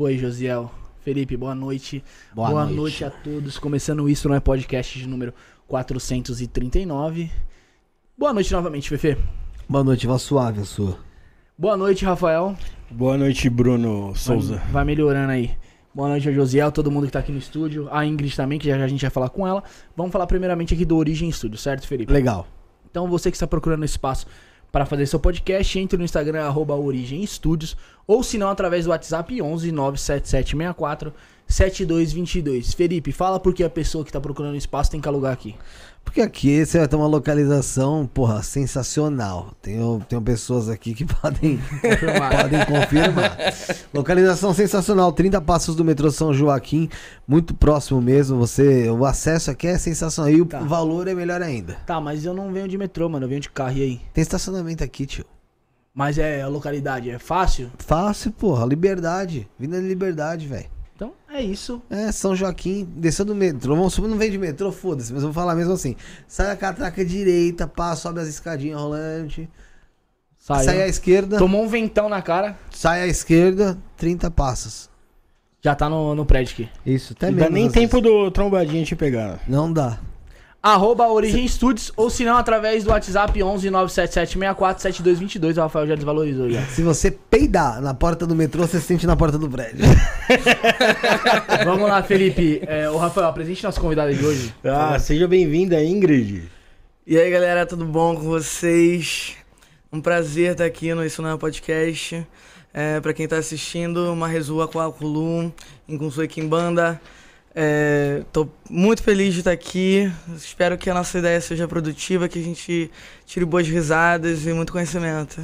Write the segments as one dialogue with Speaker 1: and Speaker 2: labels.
Speaker 1: Foi, Josiel. Felipe, boa noite.
Speaker 2: Boa
Speaker 1: Boa
Speaker 2: noite.
Speaker 1: noite a todos. Começando isso no é podcast de número 439. Boa noite novamente, Fefe.
Speaker 2: Boa noite, voz suave a sua.
Speaker 1: Boa noite, Rafael.
Speaker 3: Boa noite, Bruno Souza.
Speaker 1: Vai, vai melhorando aí. Boa noite ao Josiel, todo mundo que tá aqui no estúdio. A Ingrid também, que já, já a gente vai falar com ela. Vamos falar primeiramente aqui do Origem Studio, certo, Felipe?
Speaker 2: Legal.
Speaker 1: Então você que está procurando espaço para fazer seu podcast, entre no Instagram arroba Origem Studios ou se não através do WhatsApp 11 97764 7222. Felipe, fala por que a pessoa que está procurando espaço tem que alugar aqui.
Speaker 2: Porque aqui você vai ter uma localização, porra, sensacional. Tenho, tenho pessoas aqui que podem, podem confirmar. Localização sensacional, 30 passos do metrô São Joaquim, muito próximo mesmo. Você, o acesso aqui é sensacional e o
Speaker 1: Tá.
Speaker 2: valor é melhor ainda.
Speaker 1: Tá, mas eu não venho de metrô, mano, eu venho de carro e aí.
Speaker 2: Tem estacionamento aqui, tio.
Speaker 1: Mas é a localidade, é fácil?
Speaker 2: Fácil, porra, liberdade. Vinda de liberdade, velho.
Speaker 1: Então é isso.
Speaker 2: É, São Joaquim, desceu do metrô. Vamos supor, não vem de metrô, foda-se, mas eu vou falar mesmo assim. Sai a catraca direita, pá, sobe as escadinhas rolantes.
Speaker 1: Saiu.
Speaker 2: Sai à esquerda,
Speaker 1: Tomou um ventão na cara,
Speaker 2: sai à esquerda, 30 passos.
Speaker 1: já tá no, no prédio aqui.
Speaker 2: Isso, até
Speaker 3: Não
Speaker 2: mesmo.
Speaker 3: dá nem tempo do trombadinho te pegar.
Speaker 2: Não dá.
Speaker 1: Arroba Origem Studios, ou se não, através do WhatsApp 11 97764 7222. O Rafael já desvalorizou já.
Speaker 2: Se você peidar na porta do metrô, você sente na porta do prédio.
Speaker 1: Vamos lá, Felipe. É, o Rafael, apresente nosso convidado de hoje.
Speaker 3: Ah, seja bem-vinda, Ingrid.
Speaker 4: E aí galera, tudo bom com vocês? Um prazer estar aqui no Isso Não é Podcast. É, para quem tá assistindo, uma resua com a Kulu, Kimbanda. É, tô muito feliz de estar aqui. Espero que a nossa ideia seja produtiva, que a gente tire boas risadas e muito conhecimento.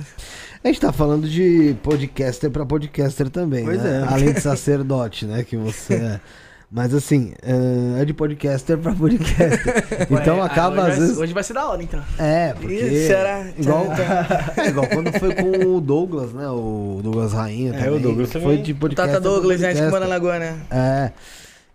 Speaker 2: A gente tá falando de podcaster pra podcaster também,
Speaker 3: Pois
Speaker 2: né?
Speaker 3: é.
Speaker 2: Além de sacerdote, né? Que você é. Mas assim, é é de podcaster pra podcaster. Então
Speaker 1: Ué,
Speaker 2: acaba
Speaker 1: hoje
Speaker 2: às
Speaker 1: vai-
Speaker 2: vezes.
Speaker 1: Hoje vai ser da hora, então.
Speaker 2: É, porque.
Speaker 4: Ih, será?
Speaker 2: Igual, é, igual quando foi com o Douglas, né? O Douglas Rainha.
Speaker 3: É,
Speaker 2: também.
Speaker 3: o Douglas
Speaker 2: Foi
Speaker 3: também.
Speaker 2: de podcast.
Speaker 4: Tata Douglas,
Speaker 2: pra
Speaker 4: gente,
Speaker 2: podcaster.
Speaker 4: Kimbanda Lagoa, né?
Speaker 2: É.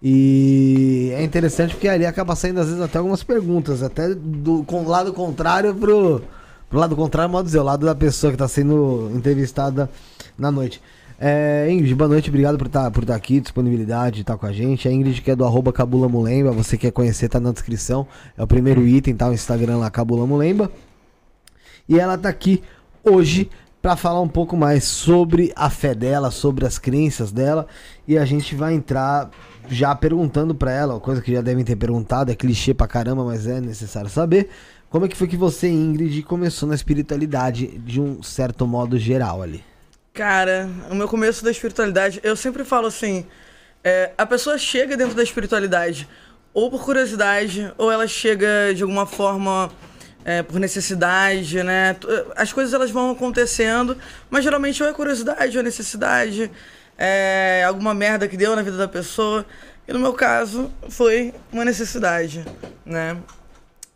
Speaker 2: E é interessante porque ali acaba saindo às vezes até algumas perguntas, até do com, lado contrário pro, pro lado contrário, modo dizer, o lado da pessoa que tá sendo entrevistada na noite. É, Ingrid, boa noite, obrigado por estar por tá aqui, disponibilidade de estar com a gente. A Ingrid que é do arroba Cabula Mulemba, você quer conhecer, tá na descrição. É o primeiro item, tá? O Instagram lá, Cabula Mulemba. E ela tá aqui hoje para falar um pouco mais sobre a fé dela, sobre as crenças dela. E a gente vai entrar já perguntando para ela, coisa que já devem ter perguntado, é clichê pra caramba, mas é necessário saber. Como é que foi que você, Ingrid, começou na espiritualidade de um certo modo geral ali?
Speaker 4: Cara, o meu começo da espiritualidade, eu sempre falo assim: é, a pessoa chega dentro da espiritualidade ou por curiosidade, ou ela chega de alguma forma é, por necessidade, né? As coisas elas vão acontecendo, mas geralmente ou é curiosidade ou é necessidade, é alguma merda que deu na vida da pessoa. E no meu caso, foi uma necessidade, né?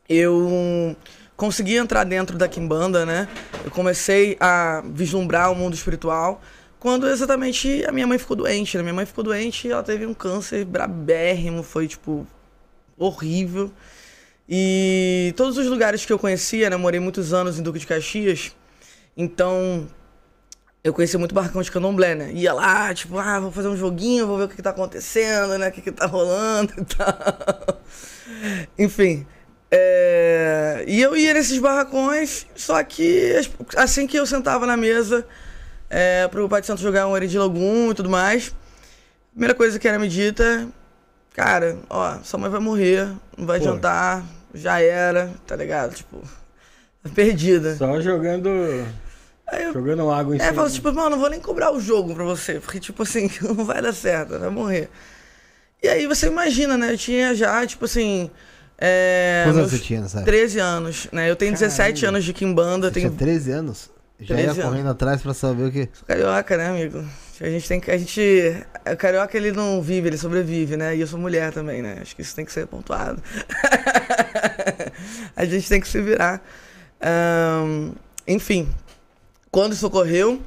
Speaker 4: eu consegui entrar dentro da Kimbanda, né? Eu comecei a vislumbrar o mundo espiritual quando exatamente a minha mãe ficou doente, né? Minha mãe ficou doente e ela teve um câncer brabérrimo, foi tipo horrível. E todos os lugares que eu conhecia, né? Eu morei muitos anos em Duque de Caxias, então eu conhecia muito barracão de candomblé, né? Ia lá, tipo, ah, vou fazer um joguinho, vou ver o que, que tá acontecendo, né? O que, que tá rolando e tal. Enfim. é, E eu ia nesses barracões, só que as- assim que eu sentava na mesa é, pro Pai de Santo jogar um Eredi Logum e tudo mais, a primeira coisa que era me dita, cara, ó, sua mãe vai morrer, não vai
Speaker 3: Pô.
Speaker 4: adiantar, já era, tá ligado? Tipo, perdida.
Speaker 3: Só jogando.
Speaker 4: Aí eu
Speaker 3: Jogando água em
Speaker 4: é,
Speaker 3: cima.
Speaker 4: fala tipo, mano, não vou nem cobrar o jogo pra você, porque, tipo assim, não vai dar certo, vai morrer. E aí você imagina, né? Eu tinha já, tipo assim. É,
Speaker 2: Quantos anos você tinha nessa época?
Speaker 4: 13 anos, né? Eu tenho 17 anos de Kimbanda, eu
Speaker 2: Você tinha
Speaker 4: tenho.
Speaker 2: 13 anos? Já
Speaker 4: 13
Speaker 2: ia
Speaker 4: anos.
Speaker 2: correndo atrás pra saber o que.
Speaker 4: Sou carioca, né, amigo? A gente tem que. A gente. O carioca ele não vive, ele sobrevive, né? E eu sou mulher também, né? Acho que isso tem que ser pontuado. a gente tem que se virar. Ahn, enfim, quando isso ocorreu,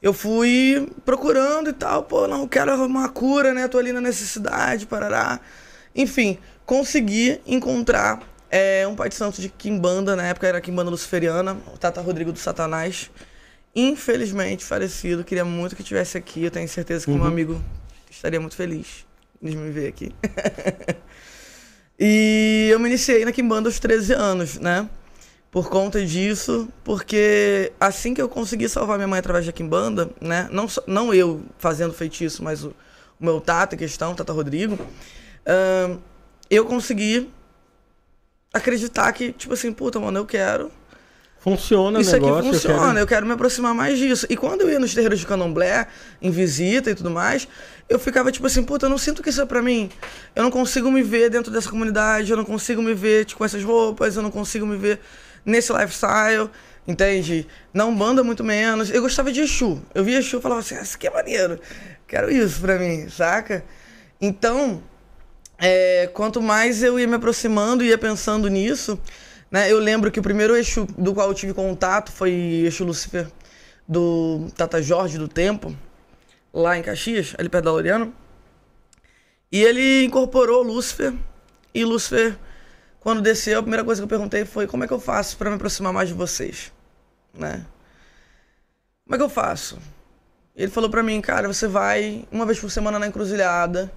Speaker 4: eu fui procurando e tal. Pô, não quero arrumar uma cura, né? Tô ali na necessidade, parará. Enfim, consegui encontrar é, um pai de santo de Kimbanda, na época era Kimbanda Luciferiana, o Tata Rodrigo do Satanás. infelizmente falecido. Queria muito que estivesse aqui. Eu tenho certeza que
Speaker 3: Uhum.
Speaker 4: meu amigo estaria muito feliz de me ver aqui. e eu me iniciei na Kimbanda aos 13 anos, né? Por conta disso, porque assim que eu consegui salvar minha mãe através da Kimbanda, né? Não, só- não eu fazendo feitiço, mas o, o meu Tata em questão, Tata Rodrigo, ahn, eu consegui acreditar que, tipo assim, puta, mano, eu quero
Speaker 3: Funciona
Speaker 4: isso
Speaker 3: negócio.
Speaker 4: aqui
Speaker 3: eu
Speaker 4: funciona,
Speaker 3: quero-
Speaker 4: eu quero me aproximar mais disso. E quando eu ia nos terreiros de candomblé, em visita e tudo mais, eu ficava tipo assim, puta, eu não sinto que isso é pra mim. Eu não consigo me ver dentro dessa comunidade, eu não consigo me ver tipo, com essas roupas, eu não consigo me ver nesse lifestyle, entende? Não banda muito menos. Eu gostava de Exu. Eu via Exu e falava assim, ah, isso aqui é maneiro. Quero isso pra mim, saca? Então, é, quanto mais eu ia me aproximando e ia pensando nisso, né? Eu lembro que o primeiro Exu do qual eu tive contato foi Exu Lucifer do Tata Jorge do Tempo, lá em Caxias, ali perto da Laureano. E ele incorporou Lúcifer e Lúcifer, quando desceu, a primeira coisa que eu perguntei foi como é que eu faço para me aproximar mais de vocês, né? Como é que eu faço? Ele falou pra mim, cara, você vai uma vez por semana na encruzilhada,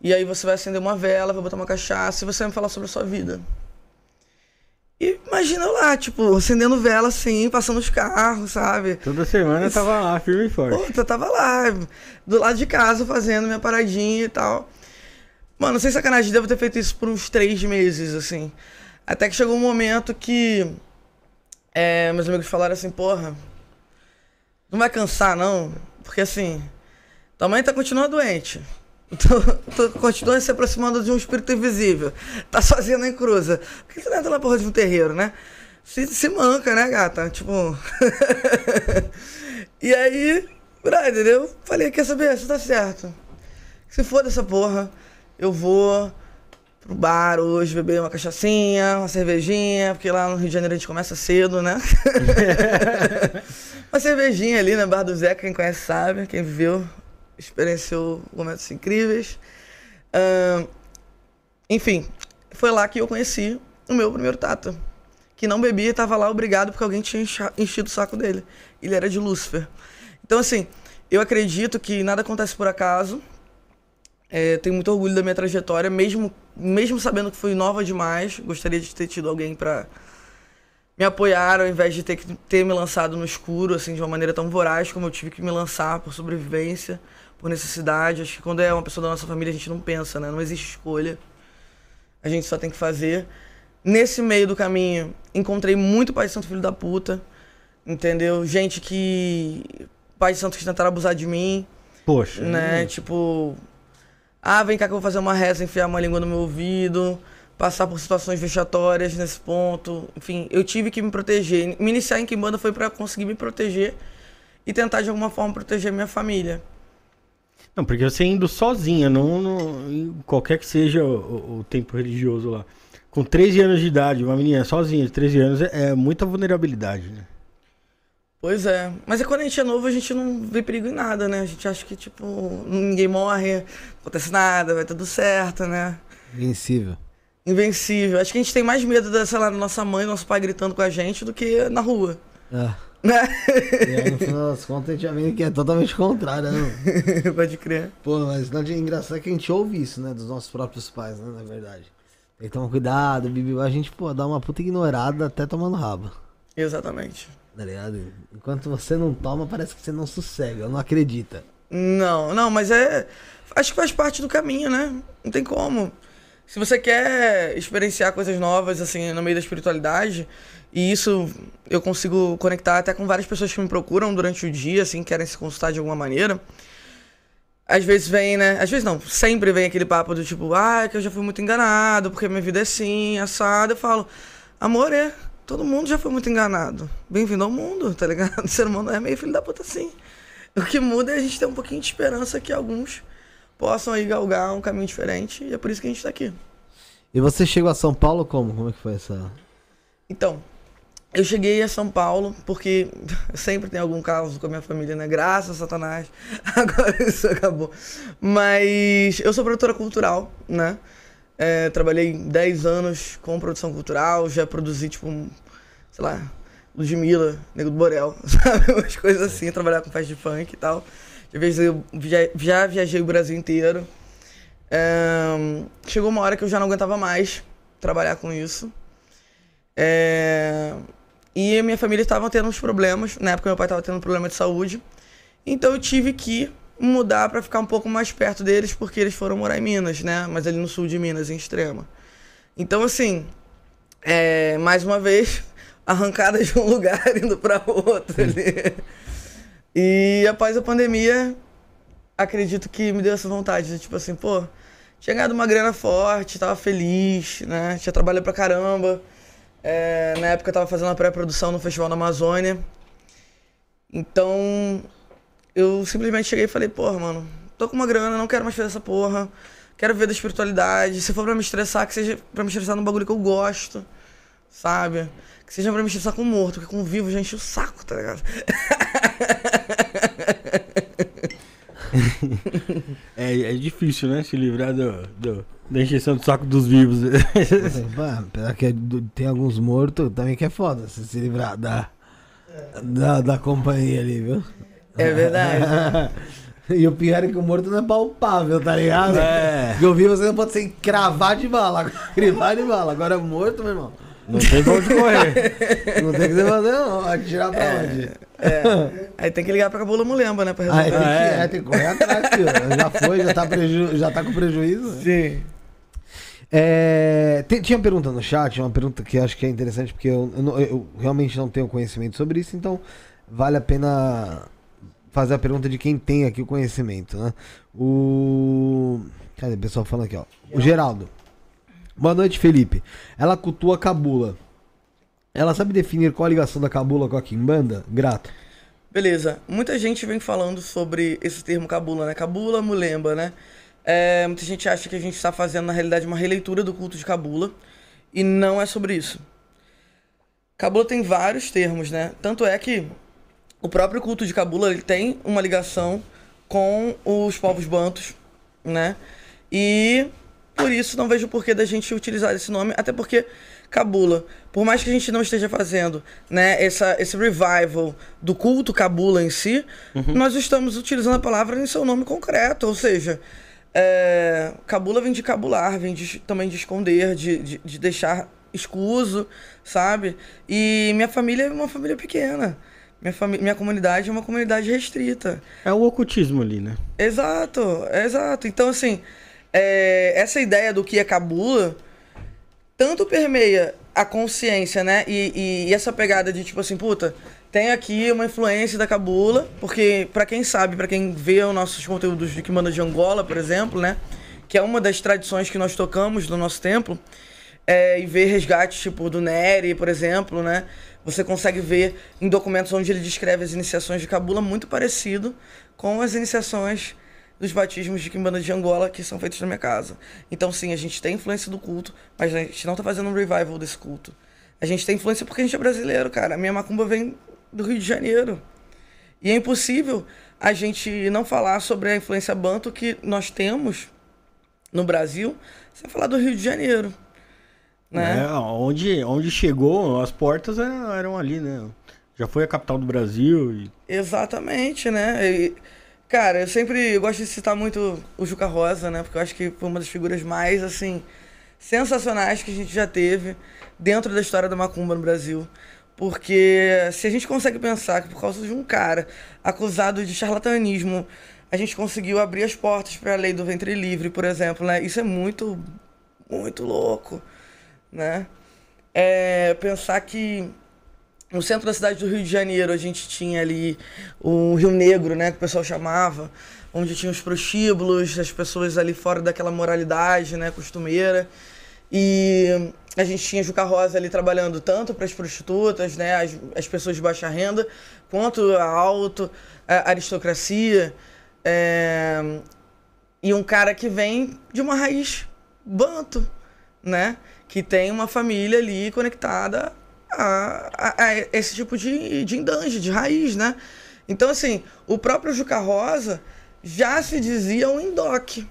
Speaker 4: e aí você vai acender uma vela, vai botar uma cachaça e você vai me falar sobre a sua vida. E imagina eu lá, tipo, acendendo vela assim, passando os carros, sabe?
Speaker 3: Toda semana eu tava lá, firme e forte.
Speaker 4: Puta, eu tava lá, do lado de casa, fazendo minha paradinha e tal. Mano, sem sacanagem, devo ter feito isso por uns três meses, assim. Até que chegou um momento que é, meus amigos falaram assim, porra, não vai cansar não? Porque assim, tua mãe tá continuando doente. Tu, tu continua se aproximando de um espírito invisível. Tá sozinha na encruza. Por que tu não entra porra de um terreiro, né? Se, se manca, né, gata? Tipo. e aí, brother, eu falei, quer saber? Você tá certo. Se for dessa porra, eu vou pro bar hoje beber uma cachaçinha, uma cervejinha, porque lá no Rio de Janeiro a gente começa cedo, né? uma cervejinha ali na Bar do Zeca, quem conhece sabe, quem viveu, experienciou momentos incríveis. Ahn, enfim, foi lá que eu conheci o meu primeiro tata. Que não bebia e tava lá obrigado porque alguém tinha enchido o saco dele. Ele era de Lúcifer. Então, assim, eu acredito que nada acontece por acaso. É, tenho muito orgulho da minha trajetória, mesmo, mesmo sabendo que fui nova demais. Gostaria de ter tido alguém pra me apoiar, ao invés de ter que ter me lançado no escuro, assim, de uma maneira tão voraz como eu tive que me lançar por sobrevivência, por necessidade. Acho que quando é uma pessoa da nossa família, a gente não pensa, né? Não existe escolha. A gente só tem que fazer. Nesse meio do caminho, encontrei muito pai de santo filho da puta, entendeu? Gente que... Pai de santo que tentaram abusar de mim,
Speaker 3: Poxa.
Speaker 4: né? Tipo, ah, vem cá que eu vou fazer uma reza, enfiar uma língua no meu ouvido, passar por situações vexatórias nesse ponto. Enfim, eu tive que me proteger. Me iniciar em Kimbanda foi pra conseguir me proteger e tentar de alguma forma proteger minha família.
Speaker 3: Não, porque você indo sozinha, não, não- qualquer que seja o- o tempo religioso lá. Com 13 anos de idade, uma menina sozinha de 13 anos é, é muita vulnerabilidade, né?
Speaker 4: Pois é. Mas é quando a gente é novo, a gente não vê perigo em nada, né? A gente acha que, tipo, ninguém morre, não acontece nada, vai tudo certo, né?
Speaker 2: Invencível.
Speaker 4: Invencível. Acho que a gente tem mais medo da, sei lá, da nossa mãe, nosso pai gritando com a gente do que na rua.
Speaker 2: Ah.
Speaker 4: Né?
Speaker 2: E aí, no final das contas, a gente já vê que é totalmente contrário, né?
Speaker 4: Pode crer.
Speaker 2: Pô, mas não é engraçado que a gente ouve isso, né? Dos nossos próprios pais, né? Na verdade. Tem que tomar cuidado, bibi. A gente, pô, dá uma puta ignorada até tomando rabo.
Speaker 4: Exatamente.
Speaker 2: Tá ligado? Enquanto você não toma, parece que você não sossega, não acredita.
Speaker 4: Não, não, mas é. Acho que faz parte do caminho, né? Não tem como. Se você quer experienciar coisas novas, assim, no meio da espiritualidade, e isso eu consigo conectar até com várias pessoas que me procuram durante o dia, assim, querem se consultar de alguma maneira. Às vezes vem, né? Às vezes não, sempre vem aquele papo do tipo, ah, que eu já fui muito enganado, porque minha vida é assim, assada. Eu falo, amor, é. Todo mundo já foi muito enganado. Bem-vindo ao mundo, tá ligado? O ser humano é meio filho da puta assim. O que muda é a gente ter um pouquinho de esperança que alguns possam aí galgar um caminho diferente. E é por isso que a gente tá aqui.
Speaker 2: E você chegou a São Paulo como? Como é que foi essa.
Speaker 4: Então, eu cheguei a São Paulo porque sempre tem algum caso com a minha família, né? Graças a Satanás. Agora isso acabou. Mas eu sou produtora cultural, né? É, trabalhei 10 anos com produção cultural, já produzi, tipo, um, sei lá, Ludmilla, Nego do Borel, sabe? Umas coisas assim, trabalhar com festa de funk e tal. Já viajei, via- já viajei o Brasil inteiro. É, chegou uma hora que eu já não aguentava mais trabalhar com isso. É, e a minha família estava tendo uns problemas. Na época, meu pai estava tendo um problema de saúde. Então, eu tive que mudar para ficar um pouco mais perto deles, porque eles foram morar em Minas, né? Mas ali no sul de Minas, em Extrema. Então, assim, é, mais uma vez, arrancada de um lugar indo para outro ali. E após a pandemia, acredito que me deu essa vontade de, tipo assim, pô, tinha ganhado uma grana forte, tava feliz, né? Tinha trabalhado pra caramba. É, na época eu tava fazendo a pré-produção no Festival da Amazônia. Então, eu simplesmente cheguei e falei, porra, mano, tô com uma grana, não quero mais fazer essa porra. Quero ver da espiritualidade. Se for pra me estressar, que seja pra me estressar num bagulho que eu gosto, sabe? Que seja pra me estressar com morto, porque com vivo já enche o saco, tá ligado?
Speaker 3: É, é difícil, né? Se livrar do, do- da encheção do saco dos vivos.
Speaker 2: Mano, apesar que é tem alguns mortos também que é foda se se livrar da, da, da companhia ali, viu?
Speaker 4: É verdade.
Speaker 2: e o pior é que o morto não é palpável, tá ligado?
Speaker 3: É.
Speaker 2: Porque o vivo você não pode ser cravar de bala, crivar de bala. Agora morto, meu irmão,
Speaker 3: Não tem pra onde correr.
Speaker 2: não tem que você fazer não, atirar pra onde?
Speaker 4: É. Aí tem que ligar pra Cabula Mulemba, né? Pra
Speaker 2: Aí tem
Speaker 4: resolver.
Speaker 2: que,
Speaker 3: é.
Speaker 2: é, tem que correr atrás, filho. Já foi, já tá, preju já tá com prejuízo.
Speaker 4: Sim.
Speaker 2: É, tem- tinha pergunta no chat, uma pergunta que eu acho que é interessante, porque eu, eu eu realmente não tenho conhecimento sobre isso, então vale a pena fazer a pergunta de quem tem aqui o conhecimento, né? O. Cadê o pessoal falando aqui, ó? O Geraldo. Boa noite, Felipe. Ela cultua Cabula. Ela sabe definir qual a ligação da Cabula com a Kimbanda? Grato.
Speaker 4: Beleza. Muita gente vem falando sobre esse termo cabula, né? Cabula, mulemba, né? É, muita gente acha que a gente está fazendo, na realidade, uma releitura do culto de cabula. E não é sobre isso. Cabula tem vários termos, né? Tanto é que o próprio culto de cabula ele tem uma ligação com os povos bantos, né? E por isso não vejo porquê da gente utilizar esse nome, até porque cabula, por mais que a gente não esteja fazendo, né, essa, esse revival do culto cabula em si, nós estamos utilizando a palavra em seu nome concreto, ou seja, é, cabula vem de cabular, vem de- também de esconder, de, de, de deixar escuso, sabe? E minha família é uma família pequena. Minha, fami minha comunidade é uma comunidade restrita.
Speaker 3: É o ocultismo ali, né?
Speaker 4: Exato, exato. Então, assim, é, essa ideia do que é cabula tanto permeia a consciência, né? E, e- e essa pegada de tipo assim, puta, tem aqui uma influência da cabula, porque pra quem sabe, pra quem vê os nossos conteúdos de Kimanda de Angola, por exemplo, né? Que é uma das tradições que nós tocamos no nosso templo, é, e ver resgates tipo do Neri, por exemplo, né? Você consegue ver em documentos onde ele descreve as iniciações de cabula muito parecido com as iniciações dos batismos de Kimbanda de Angola que são feitos na minha casa. Então, sim, a gente tem influência do culto, mas a gente não tá fazendo um revival desse culto. A gente tem influência porque a gente é brasileiro, cara. A minha macumba vem do Rio de Janeiro. E é impossível a gente não falar sobre a influência banto que nós temos no Brasil sem falar do Rio de Janeiro. Né?
Speaker 3: É, onde, onde chegou, as portas eram, eram ali, né? Já foi a capital do Brasil e
Speaker 4: Exatamente, né? E, cara, eu sempre gosto de citar muito o Juca Rosa, né? Porque eu acho que foi uma das figuras mais, assim, sensacionais que a gente já teve dentro da história da macumba no Brasil. Porque se a gente consegue pensar que por causa de um cara acusado de charlatanismo, a gente conseguiu abrir as portas para a lei do ventre livre, por exemplo, né? Isso é muito, muito louco, né? É, pensar que no centro da cidade do Rio de Janeiro, a gente tinha ali o Rio Negro, né, que o pessoal chamava, onde tinha os prostíbulos, as pessoas ali fora daquela moralidade, né, costumeira. E a gente tinha Juca Rosa ali trabalhando tanto para as prostitutas, né, as, as pessoas de baixa renda, quanto a alto, a aristocracia. É, e um cara que vem de uma raiz banto, né? Que tem uma família ali conectada a, a- a esse tipo de, de indange, de raiz, né? Então, assim, o próprio Juca Rosa já se dizia um indoque,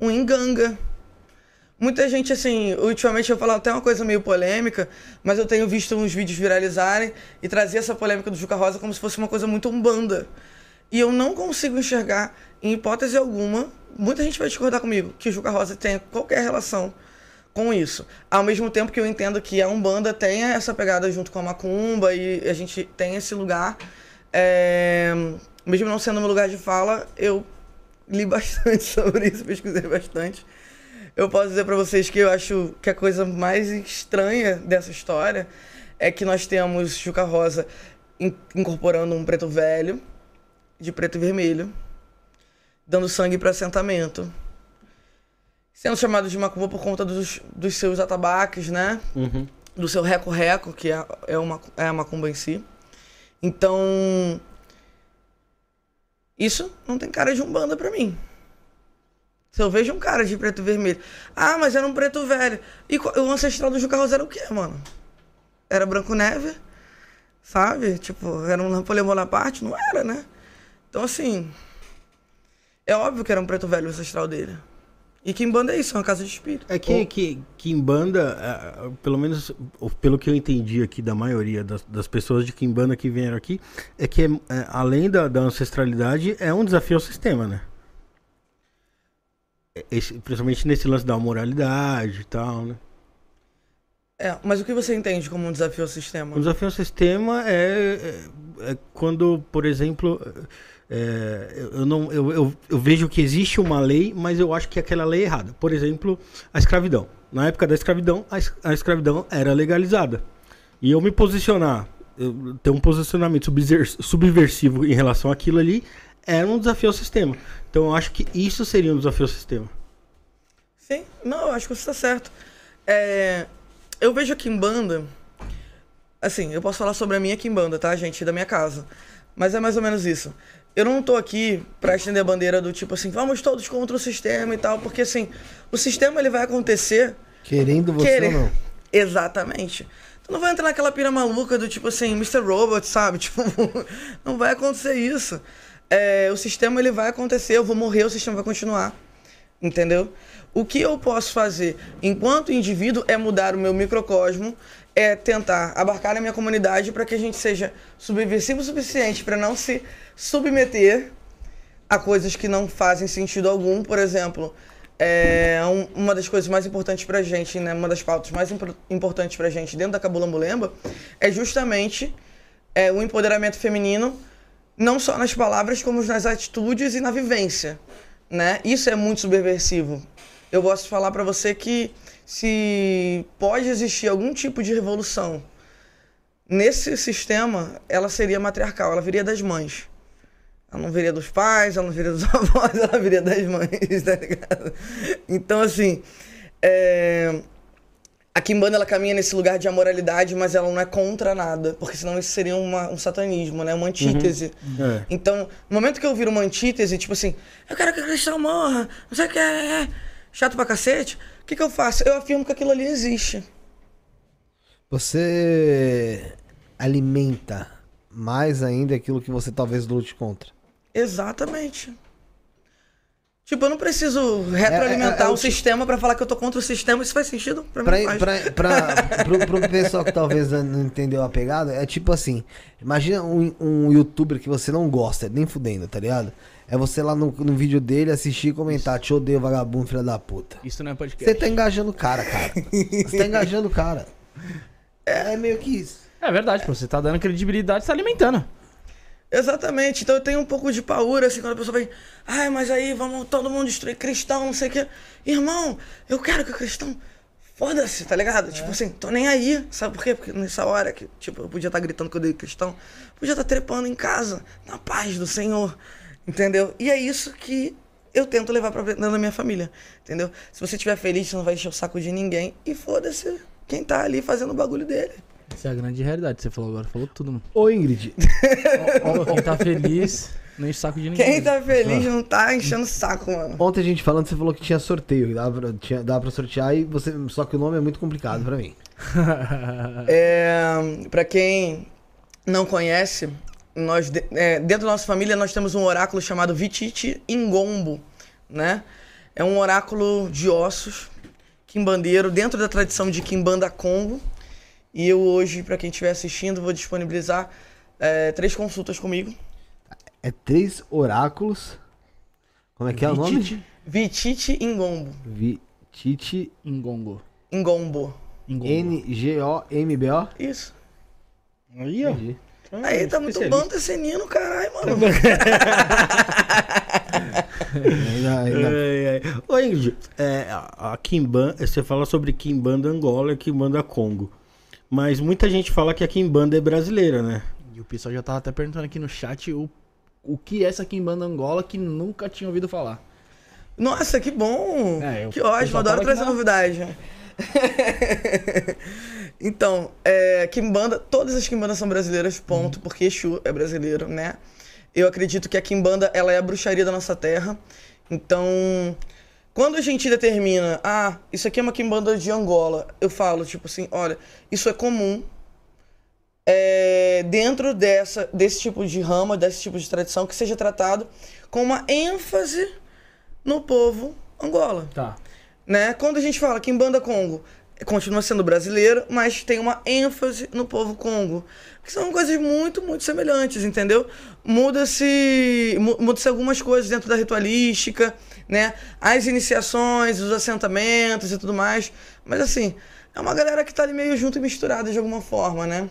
Speaker 4: um enganga. Muita gente, assim, ultimamente eu falo até uma coisa meio polêmica, mas eu tenho visto uns vídeos viralizarem e trazer essa polêmica do Juca Rosa como se fosse uma coisa muito umbanda. E eu não consigo enxergar, em hipótese alguma, muita gente vai discordar comigo, que o Juca Rosa tenha qualquer relação com isso. Ao mesmo tempo que eu entendo que a Umbanda tenha essa pegada junto com a Macumba e a gente tem esse lugar. É... Mesmo não sendo meu lugar de fala, eu li bastante sobre isso, pesquisei bastante. Eu posso dizer para vocês que eu acho que a coisa mais estranha dessa história é que nós temos Juca Rosa incorporando um preto velho, de preto e vermelho, dando sangue para assentamento sendo chamado de macumba por conta dos, dos seus atabaques, né?
Speaker 3: Uhum.
Speaker 4: Do seu reco-reco, que é, é, uma, é a macumba em si. Então. Isso não tem cara de umbanda pra mim. Se eu vejo um cara de preto e vermelho. Ah, mas era um preto velho. E o ancestral do Juca Rosa era o quê, mano? Era Branco Neve? Sabe? Tipo, era um Napoleão Bonaparte? Não era, né? Então, assim. É óbvio que era um preto velho o ancestral dele. E Kimbanda é isso, é uma casa de espírito.
Speaker 3: É que, que Kimbanda, é, pelo menos pelo que eu entendi aqui da maioria das, das pessoas de Kimbanda que vieram aqui, é que é, além da, da, ancestralidade, é um desafio ao sistema, né? É, esse, principalmente nesse lance da moralidade e tal, né?
Speaker 4: É, mas o que você entende como um desafio ao sistema?
Speaker 3: Um desafio ao sistema é, é, é quando, por exemplo é, eu, não, eu, eu, eu, vejo que existe uma lei, mas eu acho que aquela lei é errada. Por exemplo, a escravidão. Na época da escravidão, a, es, a escravidão era legalizada. E eu me posicionar, eu ter um posicionamento subversivo em relação àquilo ali, era um desafio ao sistema. Então eu acho que isso seria um desafio ao sistema.
Speaker 4: Sim, não, eu acho que você está certo. É, eu vejo aqui em banda. Assim, eu posso falar sobre a minha Kimbanda, tá, gente? Da minha casa. Mas é mais ou menos isso eu não tô aqui pra estender a bandeira do tipo assim, vamos todos contra o sistema e tal, porque assim, o sistema ele vai acontecer.
Speaker 2: Querendo você querer... ou não.
Speaker 4: Exatamente. Tu não vai entrar naquela pira maluca do tipo assim, Mr. Robot, sabe? Tipo, não vai acontecer isso. É, o sistema ele vai acontecer, eu vou morrer, o sistema vai continuar. Entendeu? O que eu posso fazer enquanto indivíduo é mudar o meu microcosmo, é tentar abarcar a minha comunidade para que a gente seja subversivo o suficiente para não se submeter a coisas que não fazem sentido algum. Por exemplo, é um, uma das coisas mais importantes para a gente, né, uma das pautas mais imp importantes para a gente dentro da Cabulambulemba é justamente é, o empoderamento feminino, não só nas palavras, como nas atitudes e na vivência. Né? Isso é muito subversivo. Eu posso falar para você que se pode existir algum tipo de revolução nesse sistema, ela seria matriarcal, ela viria das mães. Ela não viria dos pais, ela não viria dos avós, ela viria das mães, tá ligado? Então, assim, é... a Kimbanda, ela caminha nesse lugar de amoralidade, mas ela não é contra nada, porque senão isso seria uma, um satanismo, né? Uma antítese.
Speaker 3: Uhum. É.
Speaker 4: Então, no momento que eu viro uma antítese, tipo assim, eu quero que o cristão morra, não sei o que é, chato pra cacete, que, que eu faço? Eu afirmo que aquilo ali existe.
Speaker 2: Você alimenta mais ainda aquilo que você talvez lute contra.
Speaker 4: Exatamente. Tipo, eu não preciso retroalimentar é, é, é, o sistema para falar que eu tô contra o sistema. Isso faz sentido pra mim? Pra,
Speaker 2: pra, pro, pro pessoal que talvez não entendeu a pegada, é tipo assim: imagina um, um youtuber que você não gosta, nem fudendo, tá ligado? É você lá no, no vídeo dele assistir e comentar, te odeio, vagabundo, filha da puta.
Speaker 1: Isso não é podcast.
Speaker 2: Você tá engajando o cara, cara. Você tá engajando o cara. É, é meio que isso.
Speaker 1: É verdade, pô. Você tá dando credibilidade, você tá alimentando.
Speaker 4: Exatamente. Então eu tenho um pouco de paura, assim, quando a pessoa vai. Ai, mas aí vamos todo mundo destruir cristão, não sei o quê. Irmão, eu quero que o cristão. Foda-se, tá ligado? É. Tipo assim, tô nem aí. Sabe por quê? Porque nessa hora que, tipo, eu podia estar tá gritando que eu odeio cristão, podia estar tá trepando em casa, na paz do Senhor. Entendeu? E é isso que eu tento levar pra dentro da minha família. Entendeu? Se você estiver feliz, você não vai encher o saco de ninguém. E foda-se quem tá ali fazendo o bagulho dele.
Speaker 1: Essa é a grande realidade que você falou agora. Falou tudo, mano.
Speaker 2: Ô, Ingrid.
Speaker 1: quem tá feliz, não enche o saco de ninguém.
Speaker 4: Quem tá feliz ah. não tá enchendo o saco, mano.
Speaker 2: Ontem a gente falando, você falou que tinha sorteio. Dava pra, tinha, dava pra sortear, e você, só que o nome é muito complicado pra mim.
Speaker 4: é, pra quem não conhece, nós, é, dentro da nossa família, nós temos um oráculo chamado Vitite Ingombo, né? É um oráculo de ossos quimbandeiro dentro da tradição de Kimbanda Congo. E eu hoje, para quem estiver assistindo, vou disponibilizar é, três consultas comigo.
Speaker 2: É três oráculos. Como é que é o nome?
Speaker 1: Vitite
Speaker 4: Vitite Ingombo.
Speaker 2: Vitite
Speaker 1: Ingongo.
Speaker 4: Ingombo.
Speaker 2: N-G-O-M-B-O.
Speaker 4: Isso.
Speaker 3: Aí, ó.
Speaker 2: Entendi.
Speaker 4: Aí tá muito bom esse nino, caralho, mano.
Speaker 2: Ainda, ainda-
Speaker 3: É, é. Ô, Ingrid, é, a, Kimbanda, você fala sobre Kimbanda Angola e Kimbanda Congo. Mas muita gente fala que a Kimbanda é brasileira, né?
Speaker 1: E o pessoal já tava até perguntando aqui no chat o, o que é essa Kimbanda Angola que nunca tinha ouvido falar.
Speaker 4: Nossa, que bom!
Speaker 1: É, eu-
Speaker 4: que ótimo, adoro trazer
Speaker 1: na-
Speaker 4: novidade. então, é, Kimbanda, todas as Kimbandas são brasileiras, ponto, porque Exu é brasileiro, né? Eu acredito que a Kimbanda, ela é a bruxaria da nossa terra. Então, quando a gente determina, ah, isso aqui é uma Kimbanda de Angola, eu falo, tipo assim, olha, isso é comum é, dentro dessa, desse tipo de rama, desse tipo de tradição, que seja tratado com uma ênfase no povo Angola
Speaker 1: Tá.
Speaker 4: né? Quando a gente fala que em Banda Congo continua sendo brasileiro, mas tem uma ênfase no povo Congo. Que são coisas muito, muito semelhantes, entendeu? Muda-se mu- muda-se algumas coisas dentro da ritualística, né? As iniciações, os assentamentos e tudo mais. Mas assim, é uma galera que tá ali meio junto e misturada de alguma forma, né?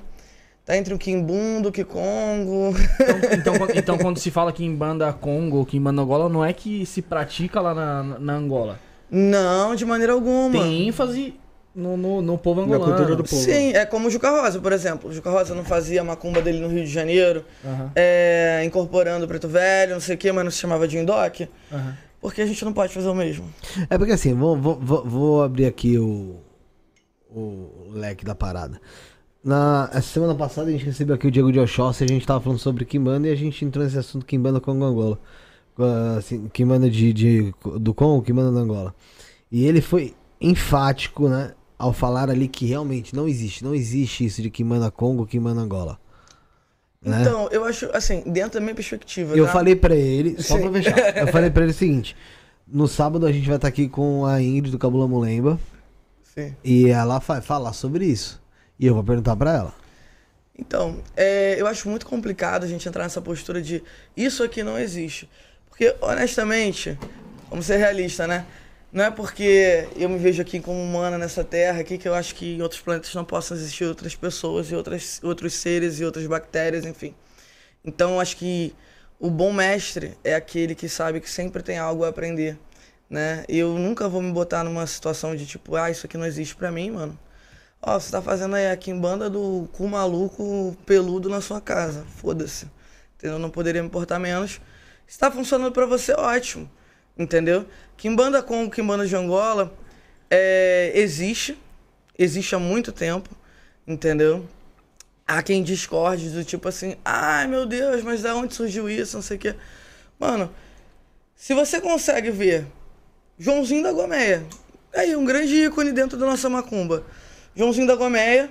Speaker 4: Tá entre o Kimbundo, o Kikongo.
Speaker 1: Então, então, quando- então quando se fala Kimbanda Congo, Kimbanda Angola, não é que se pratica lá na, na Angola.
Speaker 4: Não, de maneira alguma.
Speaker 1: Tem ênfase no, no, no povo
Speaker 3: Na
Speaker 1: angolano.
Speaker 3: cultura do povo.
Speaker 4: Sim, é como o Juca Rosa, por exemplo. O Juca Rosa não fazia a macumba dele no Rio de Janeiro,
Speaker 1: Aham,
Speaker 4: é, incorporando o Preto Velho, não sei o que, mas não se chamava de Indoc.
Speaker 1: aham.
Speaker 4: Porque a gente não pode fazer o mesmo.
Speaker 2: É porque assim, vou, vou, vou- abrir aqui o, o leque da parada. Na essa semana passada a gente recebeu aqui o Diego de Oxóssi, a gente tava falando sobre Kimbanda e a gente entrou nesse assunto Kimbanda Congo Angola. Assim, Kimbanda de, de, do Congo, Kimbanda da Angola. E ele foi enfático, né? Ao falar ali que realmente não existe, não existe isso de Kimbanda Congo, Kimbanda Angola. Né?
Speaker 4: Então, eu acho, assim, dentro da minha perspectiva.
Speaker 2: Eu
Speaker 4: tá?
Speaker 2: falei pra ele, só
Speaker 4: Sim.
Speaker 2: pra fechar, eu falei pra ele o seguinte: no sábado a gente vai estar aqui com a Ingrid do Cabula Mulemba
Speaker 4: Sim.
Speaker 2: e ela vai falar sobre isso. E eu vou perguntar pra ela.
Speaker 4: Então, é, eu acho muito complicado a gente entrar nessa postura de isso aqui não existe. Porque, honestamente, vamos ser realistas, né? Não é porque eu me vejo aqui como humana nessa terra aqui que eu acho que em outros planetas não possam existir outras pessoas e outras, outros seres e outras bactérias, enfim. Então, eu acho que o bom mestre é aquele que sabe que sempre tem algo a aprender, né? Eu nunca vou me botar numa situação de tipo, ah, isso aqui não existe pra mim, mano. Ó, você tá fazendo aí a quimbanda do cu maluco peludo na sua casa. Foda-se. Entendeu? Não poderia me importar menos. Se tá funcionando pra você, ótimo. Entendeu? Quimbanda com Quimbanda de Angola é, existe. Existe há muito tempo. Entendeu? Há quem discorde do tipo assim, ai meu Deus, mas da onde surgiu isso? Não sei o quê. Mano, se você consegue ver Joãozinho da Gomeia, aí um grande ícone dentro da nossa macumba. Joãozinho da Gomeia,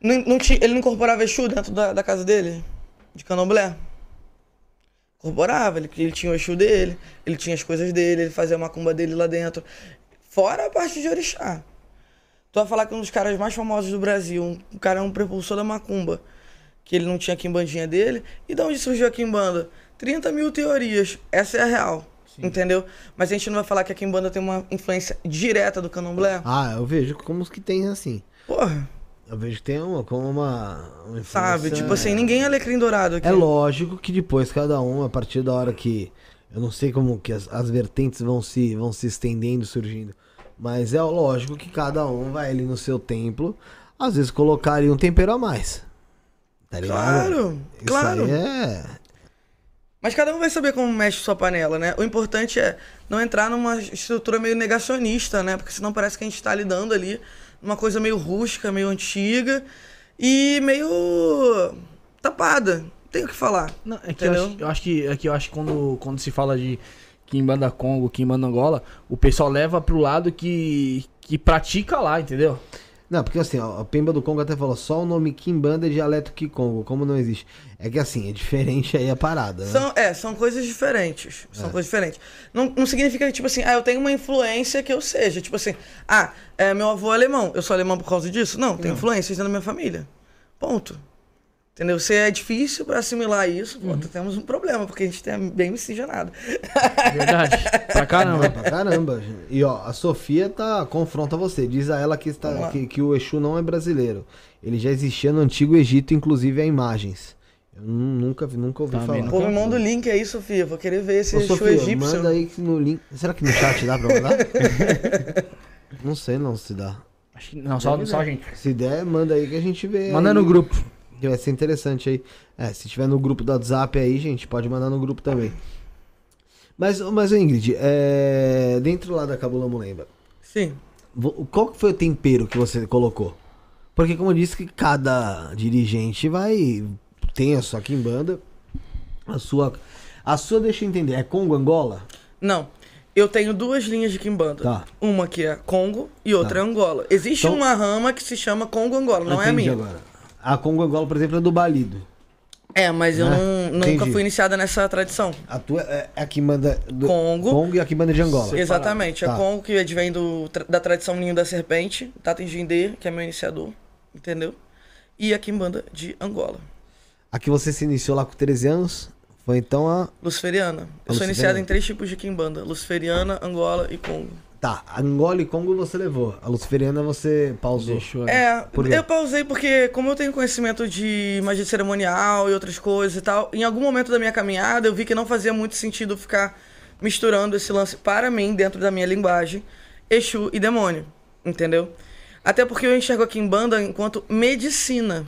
Speaker 4: não, não ti- ele não incorporava Exu dentro da, da casa dele? De candomblé? Incorporava, ele, ele tinha o Exu dele, ele tinha as coisas dele, ele fazia a macumba dele lá dentro. Fora a parte de orixá. Tu vai falar que um dos caras mais famosos do Brasil, um, um cara é um prepulsor da macumba, que ele não tinha a quimbandinha dele. E de onde surgiu a quimbanda? 30 mil teorias, essa é a real. Entendeu? Mas a gente não vai falar que a quimbanda tem uma influência direta do candomblé?
Speaker 2: Ah, eu vejo como os que tem assim.
Speaker 4: Porra,
Speaker 2: Eu vejo que tem uma, como uma. uma
Speaker 4: sabe? Tipo assim, ninguém é alecrim dourado aqui.
Speaker 2: É lógico que depois cada um, a partir da hora que. Eu não sei como que as, as vertentes vão se, vão se estendendo, surgindo. Mas é lógico que cada um vai ali no seu templo, às vezes colocar ali um tempero a mais. Tá ligado?
Speaker 4: Claro,
Speaker 2: Isso
Speaker 4: claro.
Speaker 2: aí é.
Speaker 4: Mas cada um vai saber como mexe sua panela, né? O importante é não entrar numa estrutura meio negacionista, né? Porque senão parece que a gente tá lidando ali numa coisa meio rústica, meio antiga e meio tapada. Tem o que falar.
Speaker 1: Não, é que eu acho, eu acho que, é que eu acho que quando, quando se fala de Kimbanda Congo, Kimbanda Angola, o pessoal leva pro lado que, que pratica lá, entendeu?
Speaker 2: Não, porque assim, ó, a Pemba do Congo até falou, só o nome Kimbanda é dialeto Kikongo, como não existe. É que assim, é diferente aí a parada, né?
Speaker 4: São, é, são coisas diferentes. São coisas diferentes. Não, não significa que, tipo assim, ah, eu tenho uma influência que eu seja. Tipo assim, ah, é, meu avô é alemão. Eu sou alemão por causa disso? Não, tem influências dentro da minha família. Ponto. Entendeu? Se é difícil pra assimilar isso, pô, temos um problema, porque a gente é bem miscigenado.
Speaker 1: Verdade. Pra caramba.
Speaker 2: É, pra caramba. E ó, a Sofia tá confronta você. Diz a ela que, está, que, que o Exu não é brasileiro. Ele já existia no Antigo Egito, inclusive há imagens. Eu nu- nunca, vi- nunca ouvi
Speaker 1: Também
Speaker 2: falar.
Speaker 4: Pô, me manda o link aí, Sofia. Vou querer ver esse
Speaker 2: Ô,
Speaker 4: Exu
Speaker 2: Sofia,
Speaker 4: egípcio.
Speaker 2: manda aí que no link. Será que no chat dá pra mandar? não sei não se dá.
Speaker 1: Acho que- Não, só, só a gente.
Speaker 2: Se der, manda aí que a gente vê.
Speaker 1: Manda
Speaker 2: aí.
Speaker 1: no grupo.
Speaker 2: Que vai ser interessante aí. É, se tiver no grupo do WhatsApp aí, gente, pode mandar no grupo também. Mas, mas Ingrid, é... dentro lá da Cabula Mulemba,
Speaker 4: Sim.
Speaker 2: qual que foi o tempero que você colocou? Porque como eu disse que cada dirigente vai tem a sua quimbanda, a sua a sua deixa eu entender, é Congo Angola?
Speaker 4: Não. Eu tenho duas linhas de Kimbanda.
Speaker 2: Tá.
Speaker 4: Uma que é Congo e outra é Angola. Existe
Speaker 2: Então-
Speaker 4: uma rama que se chama Congo Angola, não é a
Speaker 2: Entendi
Speaker 4: minha.
Speaker 2: agora. A Congo Angola, por exemplo, é do Balido.
Speaker 4: É, mas eu
Speaker 2: Né?
Speaker 4: não, nunca
Speaker 2: Entendi.
Speaker 4: fui iniciada nessa tradição.
Speaker 2: A tua é a quimbanda do
Speaker 4: Congo.
Speaker 2: Congo e a quimbanda de Angola.
Speaker 4: Exatamente.
Speaker 2: Tá.
Speaker 4: A Congo que advém do, da tradição Ninho da Serpente, Tata Jindê, que é meu iniciador, entendeu? E a Kimbanda de Angola.
Speaker 2: A que você se iniciou lá com 13 anos foi então a.
Speaker 4: Luciferiana. Eu sou iniciada em três tipos de Kimbanda: Luciferiana, Angola e Congo.
Speaker 2: Tá, Angola e Congo você levou. A Luciferiana você pausou.
Speaker 1: Deixou.
Speaker 4: É,
Speaker 2: Por quê?
Speaker 4: eu pausei porque, como eu tenho conhecimento de magia cerimonial e outras coisas e tal, em algum momento da minha caminhada eu vi que não fazia muito sentido ficar misturando esse lance para mim, dentro da minha linguagem, Exu e demônio. Entendeu? Até porque eu enxergo a Kimbanda enquanto medicina.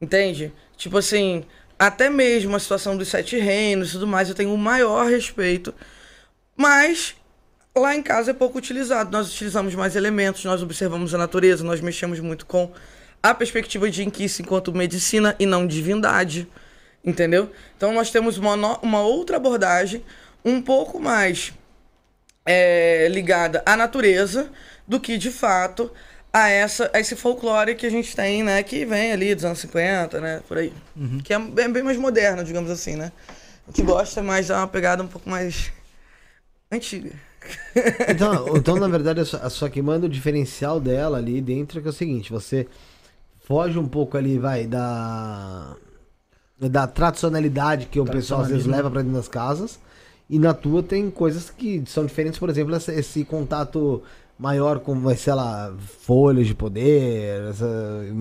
Speaker 4: Entende? Tipo assim, até mesmo a situação dos sete reinos e tudo mais, eu tenho o maior respeito. Mas lá em casa é pouco utilizado. Nós utilizamos mais elementos, nós observamos a natureza, nós mexemos muito com a perspectiva de Inquice enquanto medicina e não divindade. Entendeu? Então nós temos uma, no- uma outra abordagem um pouco mais é, ligada à natureza do que de fato a essa a esse folclore que a gente tem, né, que vem ali dos anos 50, né, por aí. Que é bem, bem mais moderno, digamos assim, né? A gente gosta mais de dar uma pegada um pouco mais antiga.
Speaker 2: Então, então, na verdade, a sua, a sua quimbanda, o diferencial dela ali dentro é, que é o seguinte: você foge um pouco ali, vai, da. Da tradicionalidade que o pessoal às vezes leva pra dentro das casas. E na tua tem coisas que são diferentes, por exemplo, essa- esse contato maior com, sei lá, folhas de poder. Essa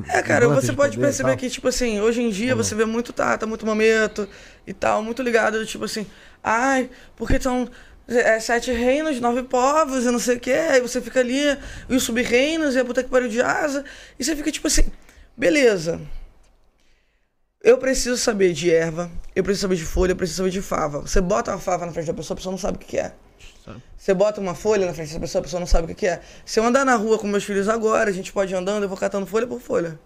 Speaker 4: É, cara, você
Speaker 2: de
Speaker 4: pode
Speaker 2: poder
Speaker 4: perceber que, tipo assim, hoje em dia você vê muito tata, muito momento e tal, muito ligado, tipo assim, ai, porque são é, sete reinos, nove povos e não sei o que, aí você fica ali, e os sub-reinos, e a puta que pariu de asa, e você fica tipo assim, beleza. Eu preciso saber de erva, eu preciso saber de folha, eu preciso saber de fava. Você bota uma fava na frente da pessoa, a pessoa não sabe o que que é. Você bota uma folha na frente da pessoa, a pessoa não sabe o que que é. Se eu andar na rua com meus filhos agora, a gente pode ir andando, eu vou catando folha por folha.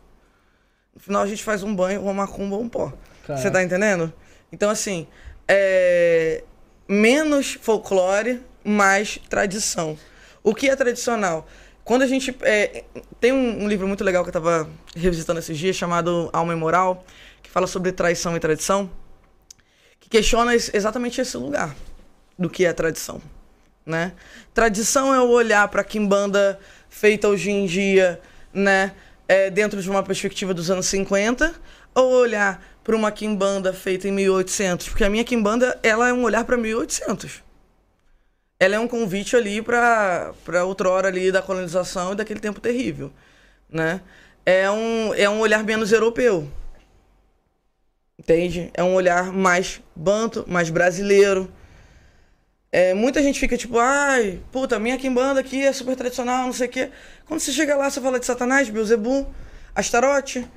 Speaker 4: No final a gente faz um banho, uma macumba, um pó.
Speaker 1: Caraca.
Speaker 4: Você tá entendendo? Então, assim, é... menos folclore, mais tradição. O que é tradicional? Quando a gente. é, Tem um, um livro muito legal que eu tava revisitando esses dias, chamado Alma e Moral, que fala sobre traição e tradição, que questiona exatamente esse lugar do que é tradição. Né? Tradição é o olhar para a quimbanda feita hoje em dia, né? É, dentro de uma perspectiva dos anos 50, ou olhar para uma quimbanda feita em 1800, porque a minha quimbanda ela é um olhar para 1800. Ela é um convite ali para para outrora ali da colonização e daquele tempo terrível, né? É um é um olhar menos europeu. Entende? É um olhar mais banto, mais brasileiro. É, muita gente fica tipo, ai, puta, minha quimbanda aqui é super tradicional, não sei o quê. Quando você chega lá, você fala de Satanás, Beuzebu, Astarote.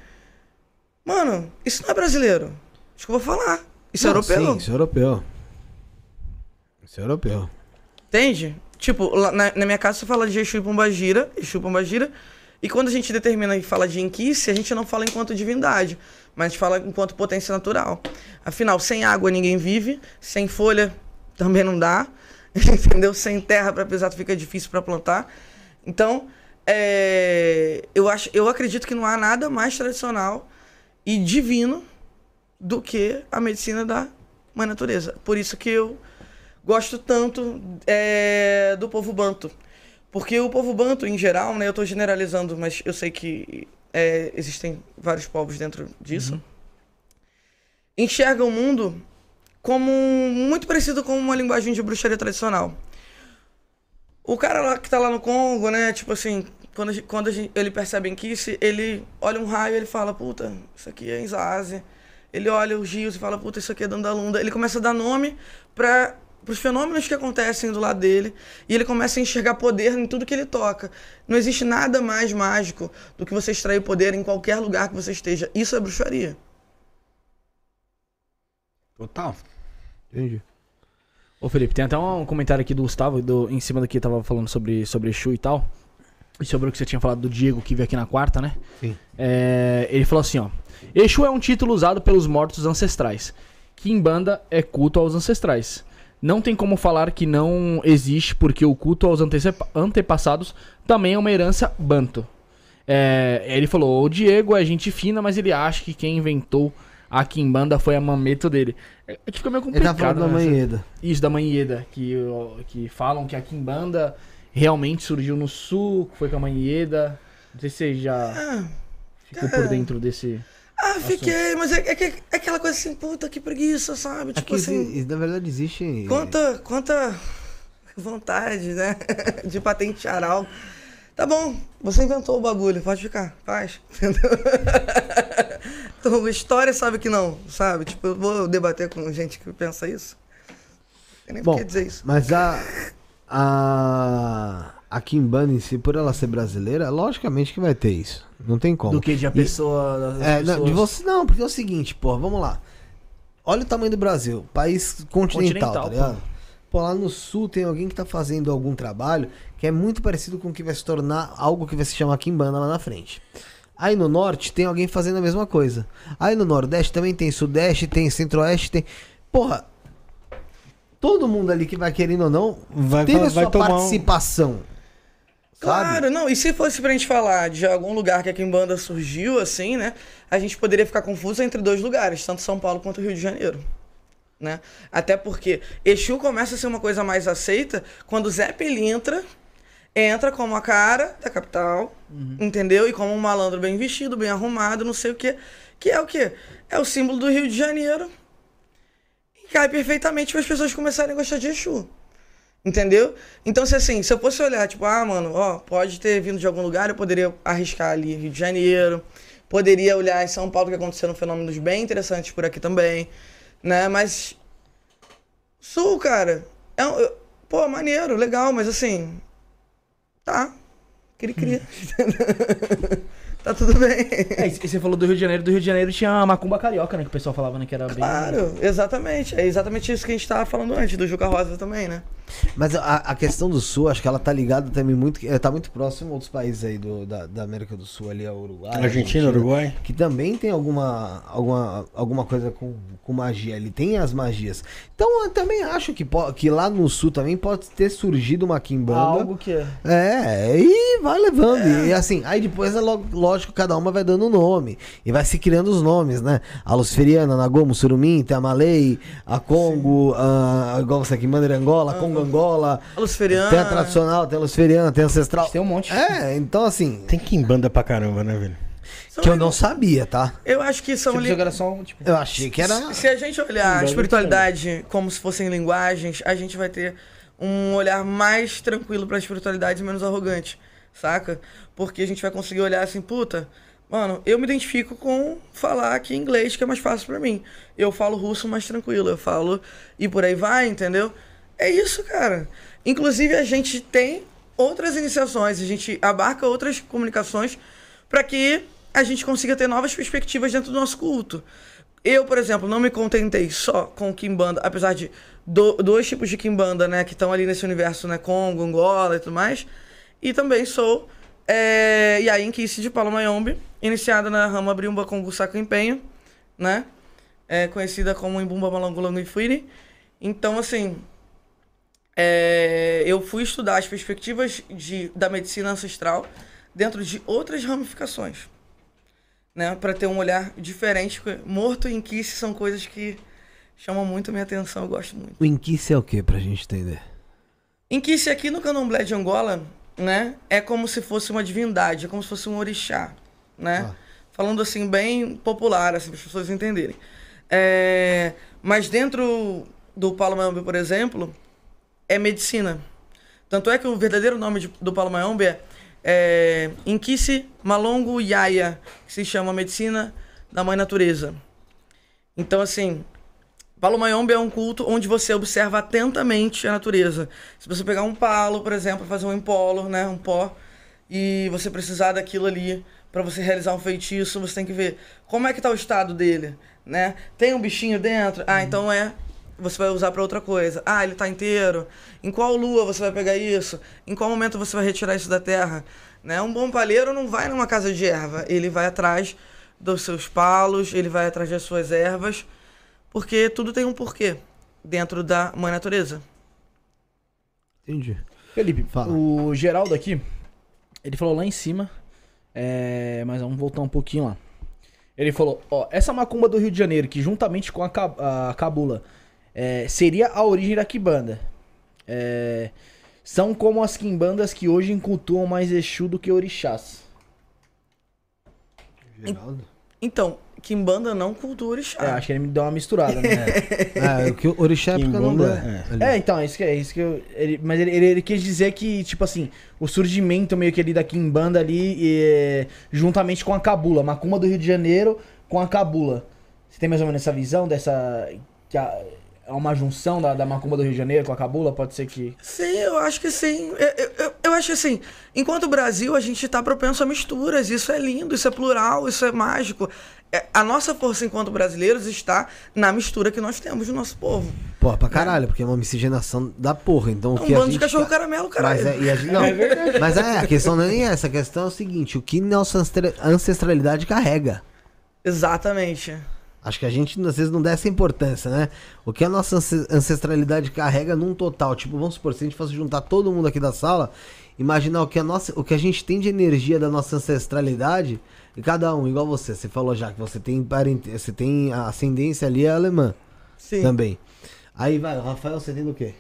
Speaker 4: Mano, isso não é brasileiro. Acho que eu vou falar. Isso é
Speaker 2: Não,
Speaker 4: europeu.
Speaker 2: Sim, isso é europeu. Isso é europeu.
Speaker 4: Entende? Tipo, lá na, na minha casa você fala de Exu e Pombagira, Exu e Pombagira, e quando a gente determina e fala de Inquice, a gente não fala enquanto divindade, mas fala enquanto potência natural. Afinal, sem água ninguém vive, sem folha também não dá, entendeu? Sem terra para pisar fica difícil para plantar. Então, é, eu, acho, eu acredito que não há nada mais tradicional e divino do que a medicina da mãe natureza. Por isso que eu gosto tanto é, do povo banto. Porque o povo banto, em geral, né, eu estou generalizando, mas eu sei que é, existem vários povos dentro disso, uhum. enxerga o mundo como muito parecido com uma linguagem de bruxaria tradicional. O cara lá que tá lá no Congo, né, tipo assim, quando, quando gente, ele percebe em Kiss, ele olha um raio e ele fala, puta, isso aqui é Inzase. Ele olha os rios e fala, puta, isso aqui é Dandalunda. Ele começa a dar nome para os fenômenos que acontecem do lado dele e ele começa a enxergar poder em tudo que ele toca. Não existe nada mais mágico do que você extrair poder em qualquer lugar que você esteja. Isso é bruxaria.
Speaker 3: Total.
Speaker 1: Entendi. Ô Felipe, tem até um comentário aqui do Gustavo, do, em cima daqui tava falando sobre, sobre Exu e tal. E sobre o que você tinha falado do Diego que veio aqui na quarta, né?
Speaker 3: Sim.
Speaker 1: É, ele falou assim, ó. Exu é um título usado pelos mortos ancestrais. Kimbanda é culto aos ancestrais. Não tem como falar que não existe, porque o culto aos antepassados também é uma herança banto. É, ele falou: o Diego é gente fina, mas ele acha que quem inventou a Kimbanda foi a mameto dele. É, é que fica meio complicado.
Speaker 2: Ele tá falando né? da Manheda.
Speaker 1: Isso, da Manheda. Que, que falam que a Kimbanda realmente surgiu no sul, foi com a Manheda. Não sei se você já ah, ficou por dentro desse.
Speaker 4: Ah, fiquei, mas é, é, é, aquela coisa assim, puta, que preguiça, sabe? Tipo Aqui, assim.
Speaker 2: Na verdade, existe.
Speaker 4: Quanta, quanta vontade, né? De patentear algo. Tá bom, você inventou o bagulho, pode ficar, faz. então, história sabe que não, sabe? Tipo, eu vou debater com gente que pensa isso. Tem nem
Speaker 2: bom, dizer isso. Mas a. A a Kimbanda em si, por ela ser brasileira, logicamente que vai ter isso. Não tem como.
Speaker 1: Do que de a pessoa.
Speaker 2: E, é, não, de você não, porque é o seguinte, pô, vamos lá. Olha o tamanho do Brasil, país continental, continental tá ligado? Pô. pô, lá no sul tem alguém que tá fazendo algum trabalho que é muito parecido com o que vai se tornar algo que vai se chamar Kimbanda lá na frente. Aí no norte tem alguém fazendo a mesma coisa. Aí no nordeste também tem sudeste, tem centro-oeste, tem. Porra, todo mundo ali que vai querendo ou não vai, teve vai, a sua participação. Um
Speaker 4: Claro, não. E se fosse pra gente falar de algum lugar que a Kimbanda surgiu, assim, né? A gente poderia ficar confuso entre dois lugares, tanto São Paulo quanto Rio de Janeiro. Né? Até porque Exu começa a ser uma coisa mais aceita quando Zé Pelintra entra como a cara da capital, uhum. entendeu? E como um malandro bem vestido, bem arrumado, não sei o quê. Que é o quê? É o símbolo do Rio de Janeiro. E cai perfeitamente para as pessoas começarem a gostar de Exu. Entendeu? Então, se assim, se eu fosse olhar, tipo, ah, mano, ó, pode ter vindo de algum lugar, eu poderia arriscar ali Rio de Janeiro, poderia olhar em São Paulo, que aconteceram fenômenos bem interessantes por aqui também, né? Mas. Sul, cara, é um, pô, maneiro, legal, mas assim. Tá. Cri-cri. Tá tudo bem.
Speaker 1: É, e você falou do Rio de Janeiro, do Rio de Janeiro tinha a macumba carioca, né? Que o pessoal falava, né? Que era
Speaker 4: bem. Claro, exatamente. É exatamente isso que a gente tava falando antes, do Juca Rosa também, né?
Speaker 2: Mas a, a, questão do Sul, acho que ela tá ligada também muito. Tá muito próximo a outros países aí do, da, da América do Sul, ali, a Uruguai.
Speaker 3: Argentina, Argentina, Uruguai.
Speaker 2: Que também tem alguma, alguma, alguma coisa com, com magia ali. Tem as magias. Então eu também acho que, que lá no Sul também pode ter surgido uma Kimbanda.
Speaker 1: Algo que é.
Speaker 2: É, e vai levando. É. E assim, aí depois é lógico, cada uma vai dando um nome. E vai se criando os nomes, né? A Luciferiana, Nagomo, Surumim, Tamalei, a Congo, a, igual essa Kimbanda de Angola, a Congo Angola.
Speaker 4: A Luciferiana.
Speaker 2: Tem a tradicional, tem a Luciferiana, tem a ancestral.
Speaker 1: Tem um monte.
Speaker 2: É, então assim.
Speaker 3: Tem que banda pra caramba, né, velho?
Speaker 2: que eu não sabia, tá?
Speaker 4: Eu acho que são.
Speaker 1: Tipo, li... só,
Speaker 2: tipo... Eu achei que era.
Speaker 4: Se a gente olhar a espiritualidade como se fossem linguagens, a gente vai ter um olhar mais tranquilo pra espiritualidade e menos arrogante, saca? Porque a gente vai conseguir olhar assim, puta, Mano, eu me identifico com falar aqui inglês, que é mais fácil para mim. Eu falo russo mais tranquilo, eu falo e por aí vai, entendeu? É isso, cara. Inclusive, a gente tem outras iniciações, a gente abarca outras comunicações para que a gente consiga ter novas perspectivas dentro do nosso culto. Eu, por exemplo, não me contentei só com Kimbanda, apesar de do, dois tipos de Kimbanda, né, que estão ali nesse universo, né, Congo, Angola e tudo mais. E também sou é, Yain Kiss de Palomayombe, iniciada na rama Briumba com Saco Empenho, né, é, conhecida como Imbumba Malangulango e Fuiri. Então, assim, é, eu fui estudar as perspectivas de, da medicina ancestral dentro de outras ramificações. Né? Para ter um olhar diferente. Morto e inquice são coisas que chamam muito a minha atenção, eu gosto muito.
Speaker 2: O inquice é o que, pra gente entender?
Speaker 4: Inquice aqui no candomblé de Angola, né, é como se fosse uma divindade, é como se fosse um orixá, né?
Speaker 2: Ah.
Speaker 4: Falando assim bem popular, assim, para as pessoas entenderem. É, mas dentro do Palomayombe, por exemplo, é medicina. Tanto é que o verdadeiro nome de- do Palomayombe é, é Inquice Malongo Yaya, que se chama Medicina da Mãe Natureza. Então, assim, Palomayombe é um culto onde você observa atentamente a natureza. Se você pegar um palo, por exemplo, fazer um empolo, né, um pó, e você precisar daquilo ali para você realizar um feitiço, você tem que ver como é que tá o estado dele, né? Tem um bichinho dentro? Ah, então é você vai usar para outra coisa. Ah, ele tá inteiro. Em qual lua você vai pegar isso? Em qual momento você vai retirar isso da terra? Né? Um bom palheiro não vai numa casa de erva, ele vai atrás dos seus palos, ele vai atrás das suas ervas, porque tudo tem um porquê dentro da mãe natureza.
Speaker 2: Entendi.
Speaker 1: Felipe,
Speaker 2: Fala.
Speaker 1: o Geraldo aqui, ele falou lá em cima, é, mas vamos voltar um pouquinho lá. Ele falou, ó, essa macumba do Rio de Janeiro, que juntamente com a, ca- a cabula, é, seria a origem da Kibanda. É, são como as quimbandas que hoje cultuam mais Exu do que orixás.
Speaker 2: Geraldo?
Speaker 4: Então, Kimbanda não cultua orixá.
Speaker 1: É, acho que ele me deu uma misturada, né?
Speaker 2: É, o que o orixá é porque não é.
Speaker 3: é.
Speaker 1: É, então, isso que é isso que eu. ele- mas ele, ele, ele quis dizer que, tipo assim, o surgimento meio que ali da Kimbanda ali, é, juntamente com a Cabula, Macumba do Rio de Janeiro com a Cabula. Você tem mais ou menos essa visão dessa. Que a- é uma junção da, da Macumba do Rio de Janeiro com a Cabula? Pode ser que.
Speaker 4: Sim, eu acho que sim. Eu, eu- eu, acho que assim, enquanto Brasil, a gente tá propenso a misturas. Isso é lindo, isso é plural, isso é mágico. É, a nossa força enquanto brasileiros está na mistura que nós temos no nosso povo.
Speaker 2: Pô, pra caralho, porque é uma miscigenação da porra. Então o
Speaker 4: É um
Speaker 2: que a
Speaker 4: bando de
Speaker 2: gente
Speaker 4: cachorro
Speaker 2: ca-
Speaker 4: caramelo, caralho.
Speaker 2: Mas é, e a gente, não, mas é, a questão não é nem essa, a questão é o seguinte, o que nossa ancestralidade carrega.
Speaker 4: Exatamente.
Speaker 2: Acho que a gente às vezes não dá essa importância, né? O que a nossa ance- ancestralidade carrega num total. Tipo, vamos supor, se a gente fosse juntar todo mundo aqui da sala, imaginar o que a, nossa, o que a gente tem de energia da nossa ancestralidade, e cada um, igual você, você falou já que você tem parente, você tem a ascendência ali é alemã
Speaker 4: Sim.
Speaker 2: também. Aí vai, Rafael, você tem do quê?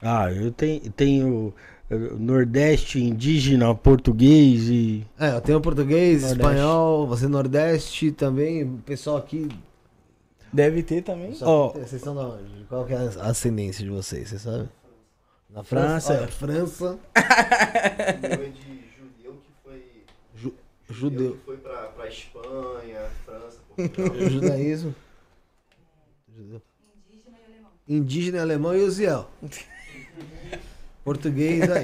Speaker 3: Ah, eu tenho, tenho eh, Nordeste, indígena, português e.
Speaker 2: É, eu tenho português,
Speaker 1: Nordeste.
Speaker 2: espanhol, você Nordeste também, o pessoal aqui.
Speaker 1: Deve ter também.
Speaker 2: Ó, vocês são da onde? Qual que é a ascendência de vocês, você sabe? Na
Speaker 1: França.
Speaker 2: Olha, França.
Speaker 5: Meu é de judeu que foi.
Speaker 2: Ju-
Speaker 5: Judeu
Speaker 2: judeu.
Speaker 5: que foi pra, pra Espanha, França, Portugal.
Speaker 2: Judaísmo. Judeu. Indígena e alemão e Uziel. Português aí.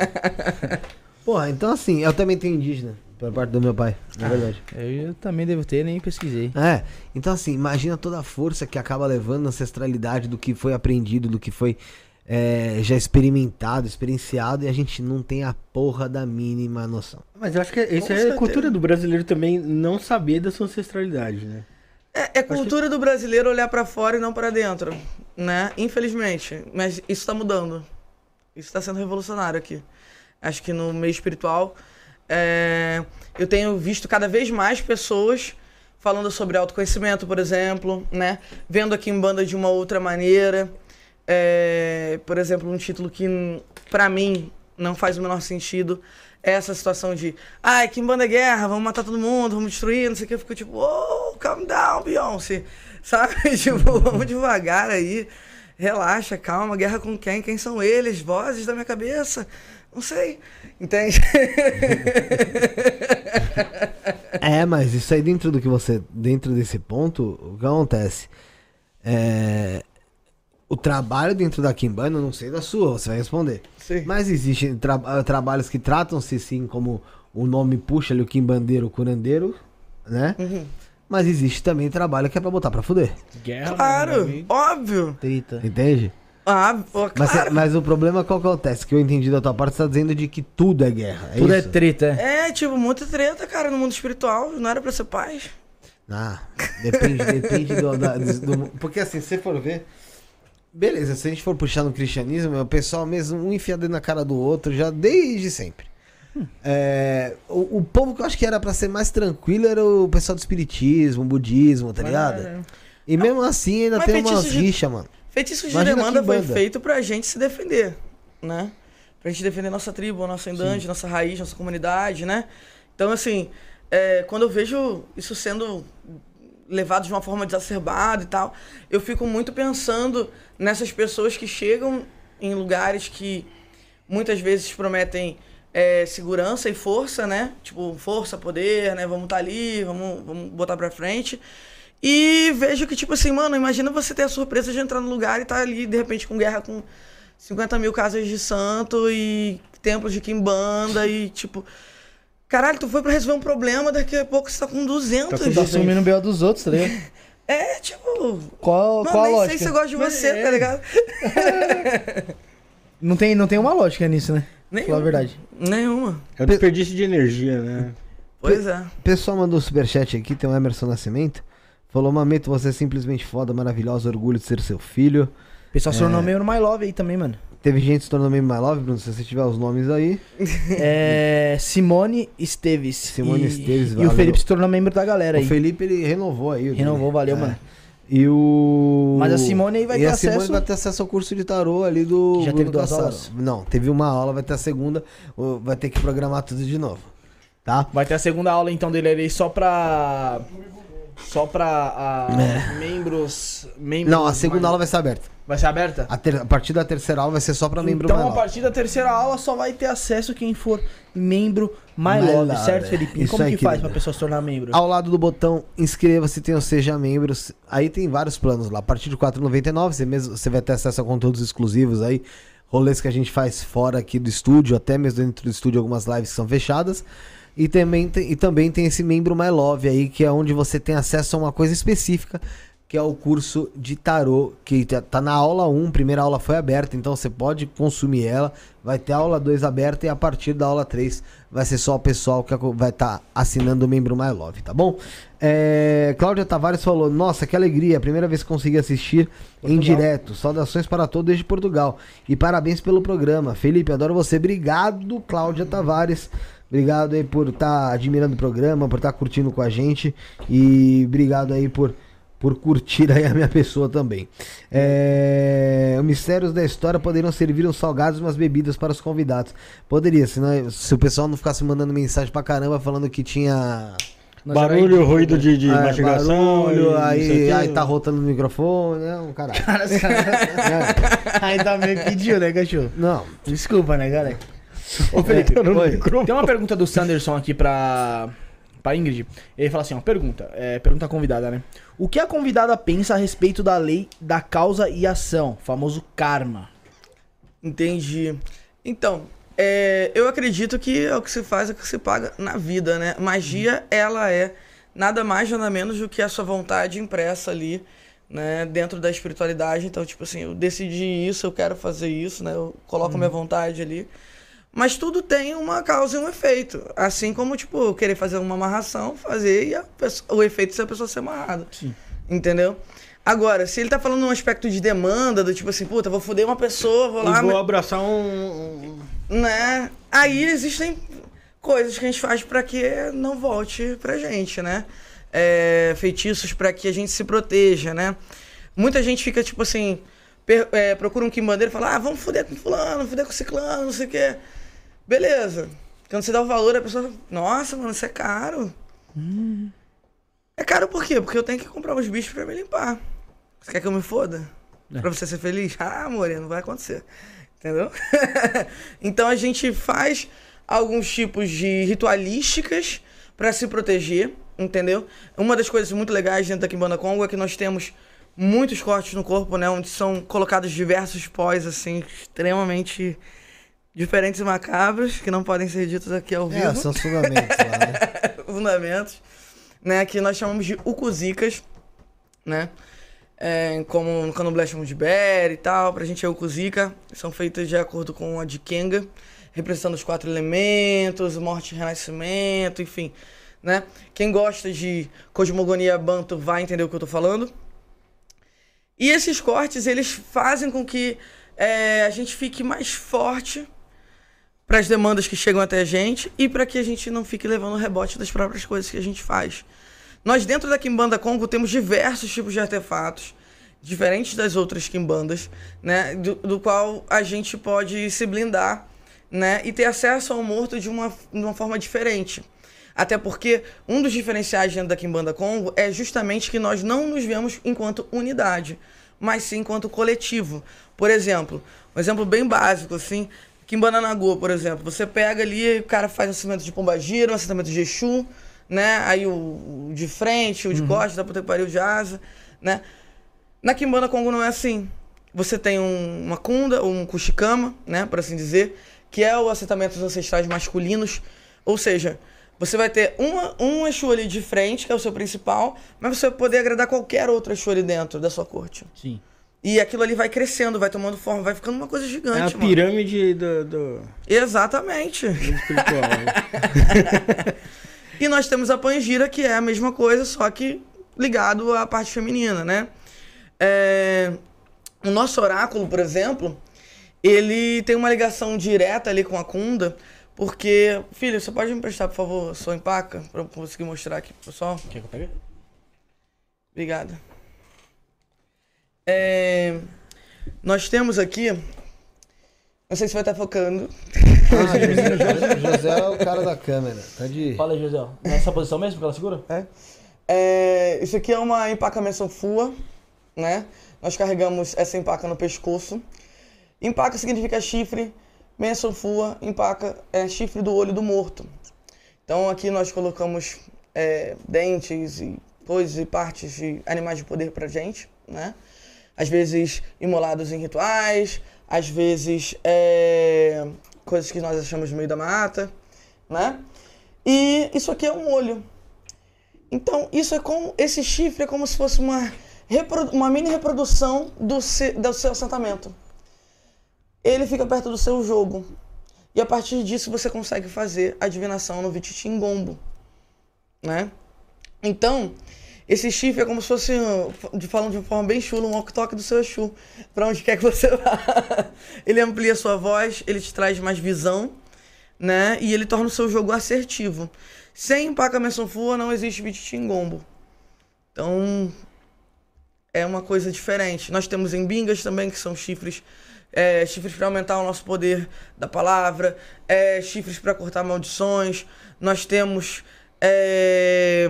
Speaker 2: Porra, então assim, eu também tenho indígena, por parte do meu pai, na verdade.
Speaker 1: Eu também devo ter, nem pesquisei.
Speaker 2: É, então assim, imagina toda a força que acaba levando na ancestralidade do que foi aprendido, do que foi é, já experimentado, experienciado, e a gente não tem a porra da mínima noção.
Speaker 3: Mas eu acho que isso é cultura do brasileiro também não saber da sua ancestralidade, né?
Speaker 4: É, é cultura do brasileiro olhar pra fora e não pra dentro, né? Infelizmente. Mas isso tá mudando. Isso tá sendo revolucionário aqui. Acho que no meio espiritual, é, eu tenho visto cada vez mais pessoas falando sobre autoconhecimento, por exemplo, né? Vendo aqui em banda de uma outra maneira. É, por exemplo, um título que, pra mim, não faz o menor sentido. É essa situação de, ai, que banda é guerra, vamos matar todo mundo, vamos destruir, não sei o que. Eu fico tipo, oh, calm down, Beyoncé. Sabe? tipo, vamos devagar aí. Relaxa, calma, guerra com quem? Quem são eles? Vozes da minha cabeça? Não sei. Entende?
Speaker 2: É, mas isso aí dentro do que você. Dentro desse ponto, o que acontece? É. O trabalho dentro da Kimbanda, eu não sei da sua, você vai responder.
Speaker 4: Sim.
Speaker 2: Mas existem tra- trabalhos que tratam-se sim como o nome puxa ali, o Kimbandeiro, o curandeiro, né?
Speaker 4: Uhum.
Speaker 2: Mas existe também trabalho que é pra botar pra fuder.
Speaker 1: Guerra,
Speaker 4: Claro, óbvio.
Speaker 1: Trita.
Speaker 2: Entende?
Speaker 4: Ah, ó,
Speaker 2: Mas,
Speaker 4: claro.
Speaker 2: mas o problema qual que acontece? Que eu entendi da tua parte, você tá dizendo de que tudo é guerra. É
Speaker 1: Tudo é
Speaker 2: isso?
Speaker 1: treta. é.
Speaker 4: É, tipo, muita treta, cara, no mundo espiritual. Não era pra ser paz.
Speaker 2: Ah, depende, depende do, da- do- Porque assim, se você for ver. Beleza, se a gente for puxar no cristianismo, é o pessoal mesmo um enfiado na cara do outro já desde sempre. É, o, o povo que eu acho que era pra ser mais tranquilo era o pessoal do espiritismo, budismo, tá ligado?
Speaker 4: É.
Speaker 2: E mesmo assim ainda
Speaker 4: Mas
Speaker 2: tem umas
Speaker 4: feitiço de-
Speaker 2: rixas, mano.
Speaker 4: Feitiço de
Speaker 2: Imagina
Speaker 4: demanda foi feito pra gente se defender, né? Pra gente defender nossa tribo, nossa indante, nossa raiz, nossa comunidade, né? Então, assim, é, quando eu vejo isso sendo levado de uma forma exacerbada e tal, eu fico muito pensando nessas pessoas que chegam em lugares que muitas vezes prometem é, segurança e força, né? Tipo, força, poder, né? Vamos estar ali, vamos, vamos botar pra frente. E vejo que, tipo assim, mano, imagina você ter a surpresa de entrar no lugar e estar ali, de repente, com guerra com 50 mil casas de santo e templos de quimbanda e, tipo... Caralho, tu foi pra resolver um problema, daqui a pouco você tá com 200.
Speaker 1: Tá assumindo o B.O. dos outros, tá ligado?
Speaker 4: É, tipo...
Speaker 1: Qual,
Speaker 4: Mano,
Speaker 1: qual a
Speaker 4: nem
Speaker 1: lógica?
Speaker 4: sei se eu gosto de você,
Speaker 1: É.
Speaker 4: tá ligado?
Speaker 1: Não tem, não tem uma lógica nisso, né?
Speaker 4: Nenhuma.
Speaker 1: Falar a verdade.
Speaker 4: Nenhuma.
Speaker 3: É um desperdício de energia, né?
Speaker 4: Pois é.
Speaker 2: O pessoal mandou um superchat aqui, tem o Emerson Nascimento. Falou, Mamito, você é simplesmente foda, maravilhosa, orgulho de ser seu filho.
Speaker 1: O pessoal se
Speaker 2: É.
Speaker 1: tornou meio no My Love aí também, mano.
Speaker 2: Teve gente se tornando membro My Love, Bruno, se você tiver os nomes aí.
Speaker 1: É. Simone Esteves.
Speaker 2: Simone
Speaker 1: e,
Speaker 2: Esteves,
Speaker 1: E
Speaker 2: valeu.
Speaker 1: o Felipe se tornou membro da galera
Speaker 2: O
Speaker 1: aí.
Speaker 2: Felipe, ele renovou aí. o.
Speaker 1: Renovou, valeu,
Speaker 2: É.
Speaker 1: mano.
Speaker 2: E o...
Speaker 1: Mas a Simone aí vai
Speaker 2: e
Speaker 1: ter
Speaker 2: a Simone
Speaker 1: acesso-
Speaker 2: vai ter acesso ao curso de tarô ali do...
Speaker 1: Já
Speaker 2: Bruno
Speaker 1: teve duas
Speaker 2: Cassaro.
Speaker 1: aulas?
Speaker 2: Não, teve uma aula, vai ter a segunda. o- Vai ter que programar tudo de novo. Tá?
Speaker 1: Vai ter a segunda aula então dele aí só pra. Só pra ah, membros, membros.
Speaker 2: É. Não, a segunda aula vai ser aberta.
Speaker 1: Vai ser aberta?
Speaker 2: A, ter- a partir da terceira aula vai ser só pra membro
Speaker 1: então, a partir da terceira aula, só vai ter acesso quem for membro My,
Speaker 2: My
Speaker 1: Love,
Speaker 2: Love,
Speaker 1: certo, Felipe?
Speaker 2: Isso
Speaker 1: como
Speaker 2: aí,
Speaker 1: que faz pra pessoa se tornar membro?
Speaker 2: Ao lado do botão inscreva-se, tem o Seja Membro. Aí tem vários planos lá. A partir de R$ 4,99 você, mesmo, você vai ter acesso a conteúdos exclusivos aí. Rolês que a gente faz fora aqui do estúdio, até mesmo dentro do estúdio, algumas lives que são fechadas. E também, tem, e também tem esse membro My Love aí, que é onde você tem acesso a uma coisa específica, que é o curso de tarô, que tá, tá na aula 1, primeira aula foi aberta, então você pode consumir ela. Vai ter a aula 2 aberta e a partir da aula 3 vai ser só o pessoal que vai estar assinando o membro My Love, tá bom? É, Cláudia Tavares falou: Nossa, que alegria, primeira vez que consegui assistir em direto. Saudações para todos desde Portugal. E parabéns pelo programa. Felipe, adoro você. Obrigado, Cláudia Tavares. Obrigado aí por estar admirando o programa, por estar curtindo com a gente. E obrigado aí por, por curtir aí a minha pessoa também. É, os mistérios da história poderiam servir uns salgados e umas bebidas para os convidados. Poderia, senão, se o pessoal não ficasse mandando mensagem pra caramba falando que tinha.
Speaker 3: Barulho, ruído de, de
Speaker 2: é,
Speaker 3: mastigação.
Speaker 2: barulho,
Speaker 3: e o
Speaker 2: aí, aí tá rotando no microfone, é um caralho.
Speaker 1: Ainda meio pediu, né, cachorro?
Speaker 2: Não,
Speaker 1: Desculpa, né, galera?
Speaker 3: Ô, Felipe, microfone.
Speaker 1: Tem uma pergunta do Sanderson aqui pra, pra Ingrid. Ele fala assim, ó, pergunta, é, pergunta convidada, né? O que a convidada pensa a respeito da lei da causa e ação, famoso karma?
Speaker 4: Entendi. Então, é, eu acredito que é o que se faz, é o que se paga na vida, né? Magia, ela é nada mais, nada menos do que a sua vontade impressa ali, né? Dentro da espiritualidade. Então, tipo assim, eu decidi isso, eu quero fazer isso, né? Eu coloco minha vontade ali. Mas tudo tem uma causa e um efeito. Assim como, tipo, querer fazer uma amarração, fazer e pessoa- o efeito ser a pessoa ser amarrada.
Speaker 1: Sim.
Speaker 4: Entendeu? Agora, se ele tá falando num aspecto de demanda, do tipo assim, puta, vou foder uma pessoa, vou lá.
Speaker 3: E vou
Speaker 4: me-
Speaker 3: abraçar um. um-
Speaker 4: né? Aí existem coisas que a gente faz pra que não volte pra gente, né? É, feitiços pra que a gente se proteja, né? Muita gente fica tipo assim, per- é, procura um quimbandeiro e fala, ah, vamos foder com fulano, foder com ciclano, não sei o quê. Beleza. Quando você dá o valor, a pessoa fala, nossa, mano, isso é caro. É caro por quê? Porque eu tenho que comprar os bichos pra me limpar. Você quer que eu me foda? Pra você ser feliz? Ah, Moreno, não vai acontecer. Entendeu? então a gente faz alguns tipos de ritualísticas pra se proteger, entendeu? Uma das coisas muito legais dentro da Kimbanda Congo é que nós temos muitos cortes no corpo, né? Onde são colocados diversos pós, assim, extremamente diferentes macabros, que não podem ser ditos aqui ao vivo
Speaker 2: é, são os fundamentos lá, né?
Speaker 4: fundamentos, né? Que nós chamamos de ukuzicas, né? É, como no candomblé chamamos de ber e tal, pra gente é ukuzica. São feitas de acordo com a de Kenga, representando os quatro elementos, morte e renascimento, enfim, né? Quem gosta de cosmogonia banto vai entender o que eu tô falando. E esses cortes, eles fazem com que é, a gente fique mais forte para as demandas que chegam até a gente e para que a gente não fique levando rebote das próprias coisas que a gente faz. Nós, dentro da Kimbanda Congo, temos diversos tipos de artefatos, diferentes das outras Kimbandas, né? Do, do qual a gente pode se blindar né? e ter acesso ao morto de uma, de uma forma diferente. Até porque um dos diferenciais dentro da Kimbanda Congo é justamente que nós não nos vemos enquanto unidade, mas sim enquanto coletivo. Por exemplo, um exemplo bem básico, assim, Kimbanda Nagô, por exemplo. Você pega ali, o cara faz um assentamento de pombagira, um assentamento de Exu, né? Aí o, o de frente, o de costas, da puta que pariu de asa, né? Na Kimbanda Congo não é assim. Você tem um, uma kunda, um kushikama, né, por assim dizer, que é o assentamento dos ancestrais masculinos. Ou seja, você vai ter uma, um Exu ali de frente, que é o seu principal, mas você vai poder agradar qualquer outro Exu ali dentro da sua corte.
Speaker 1: Sim.
Speaker 4: E aquilo ali vai crescendo, vai tomando forma, vai ficando uma coisa gigante,
Speaker 3: É a
Speaker 4: mano.
Speaker 3: pirâmide do, do,
Speaker 4: Exatamente.
Speaker 3: do espiritual. né?
Speaker 4: E nós temos a Pangira, que é a mesma coisa, só que ligado à parte feminina, né? É, O nosso oráculo, por exemplo, ele tem uma ligação direta ali com a Kunda, porque... Filho, você pode me prestar, por favor, sua empaca? Pra eu conseguir mostrar aqui pro pessoal?
Speaker 1: Quer que eu pegue?
Speaker 4: Obrigado. É, Nós temos aqui... Não sei se vai estar focando.
Speaker 2: Ah, José, José é o cara da câmera. Tá de.
Speaker 1: Fala aí, José. Nessa posição mesmo que ela segura?
Speaker 4: É, isso aqui é uma empaca Fua, né? Nós carregamos essa empaca no pescoço. Empaca significa chifre, Fua, empaca é chifre do olho do morto. Então aqui nós colocamos é, dentes e coisas e partes de animais de poder pra gente, né? Às vezes imolados em rituais, às vezes é, coisas que nós achamos no meio da mata, né? E isso aqui é um olho. Então, isso é como. Esse chifre é como se fosse uma, uma mini reprodução do, se- do seu assentamento. Ele fica perto do seu jogo. E a partir disso você consegue fazer a divinação no Vititingombo. Né? Então, esse chifre é como se fosse, de falando de uma forma bem chula, um walk-talk do seu Exu. Pra onde quer que você vá. Ele amplia sua voz, ele te traz mais visão, né? E ele torna o seu jogo assertivo. Sem Paca Fua não existe Vititingombo. Então, é uma coisa diferente. Nós temos embingas também, que são chifres. é, chifres para aumentar o nosso poder da palavra, é, chifres para cortar maldições. Nós temos é,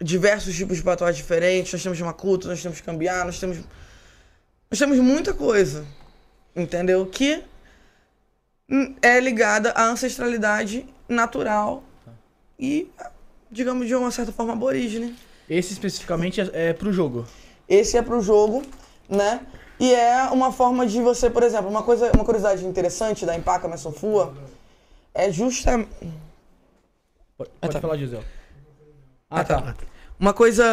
Speaker 4: diversos tipos de patuás diferentes. Nós temos macuto, nós temos cambiar, nós temos. Nós temos muita coisa, entendeu? Que é ligada à ancestralidade natural e, digamos, de uma certa forma aborígene.
Speaker 1: Esse especificamente é, é pro jogo.
Speaker 4: Esse é pro jogo, né? E é uma forma de você, por exemplo, uma coisa, uma curiosidade interessante da Empaca Fua é justa
Speaker 1: Pode, pode
Speaker 4: tá.
Speaker 1: falar, José.
Speaker 4: Ah, tá. Uma coisa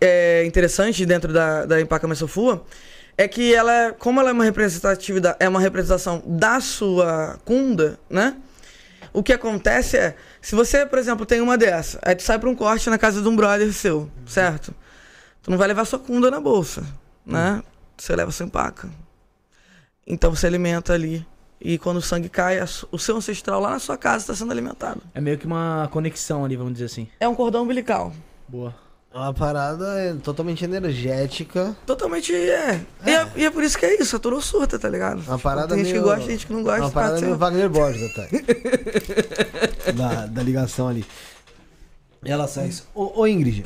Speaker 4: é, interessante dentro da, da Empaca Fua é que ela, é- como ela é uma representatividade, é uma representação da sua cunda, né? O que acontece é, se você, por exemplo, tem uma dessa, aí tu sai pra um corte na casa de um brother seu, certo? Tu não vai levar sua cunda na bolsa, né? Você leva sua empaca. Então você alimenta ali. E quando o sangue cai, o seu ancestral lá na sua casa está sendo alimentado.
Speaker 1: É meio que uma conexão ali, vamos dizer assim.
Speaker 4: É um cordão umbilical.
Speaker 1: Boa.
Speaker 2: É Uma parada é totalmente energética.
Speaker 4: Totalmente é. E, é. e é por isso que é isso, a turma surta, tá ligado?
Speaker 2: Uma parada
Speaker 4: tem gente
Speaker 2: meio-
Speaker 4: que gosta, tem gente que não gosta.
Speaker 2: Uma parada
Speaker 4: pode ser.
Speaker 2: meio Wagner Borges até. da, da ligação ali. Em relação a isso. Ô, ô Ingrid,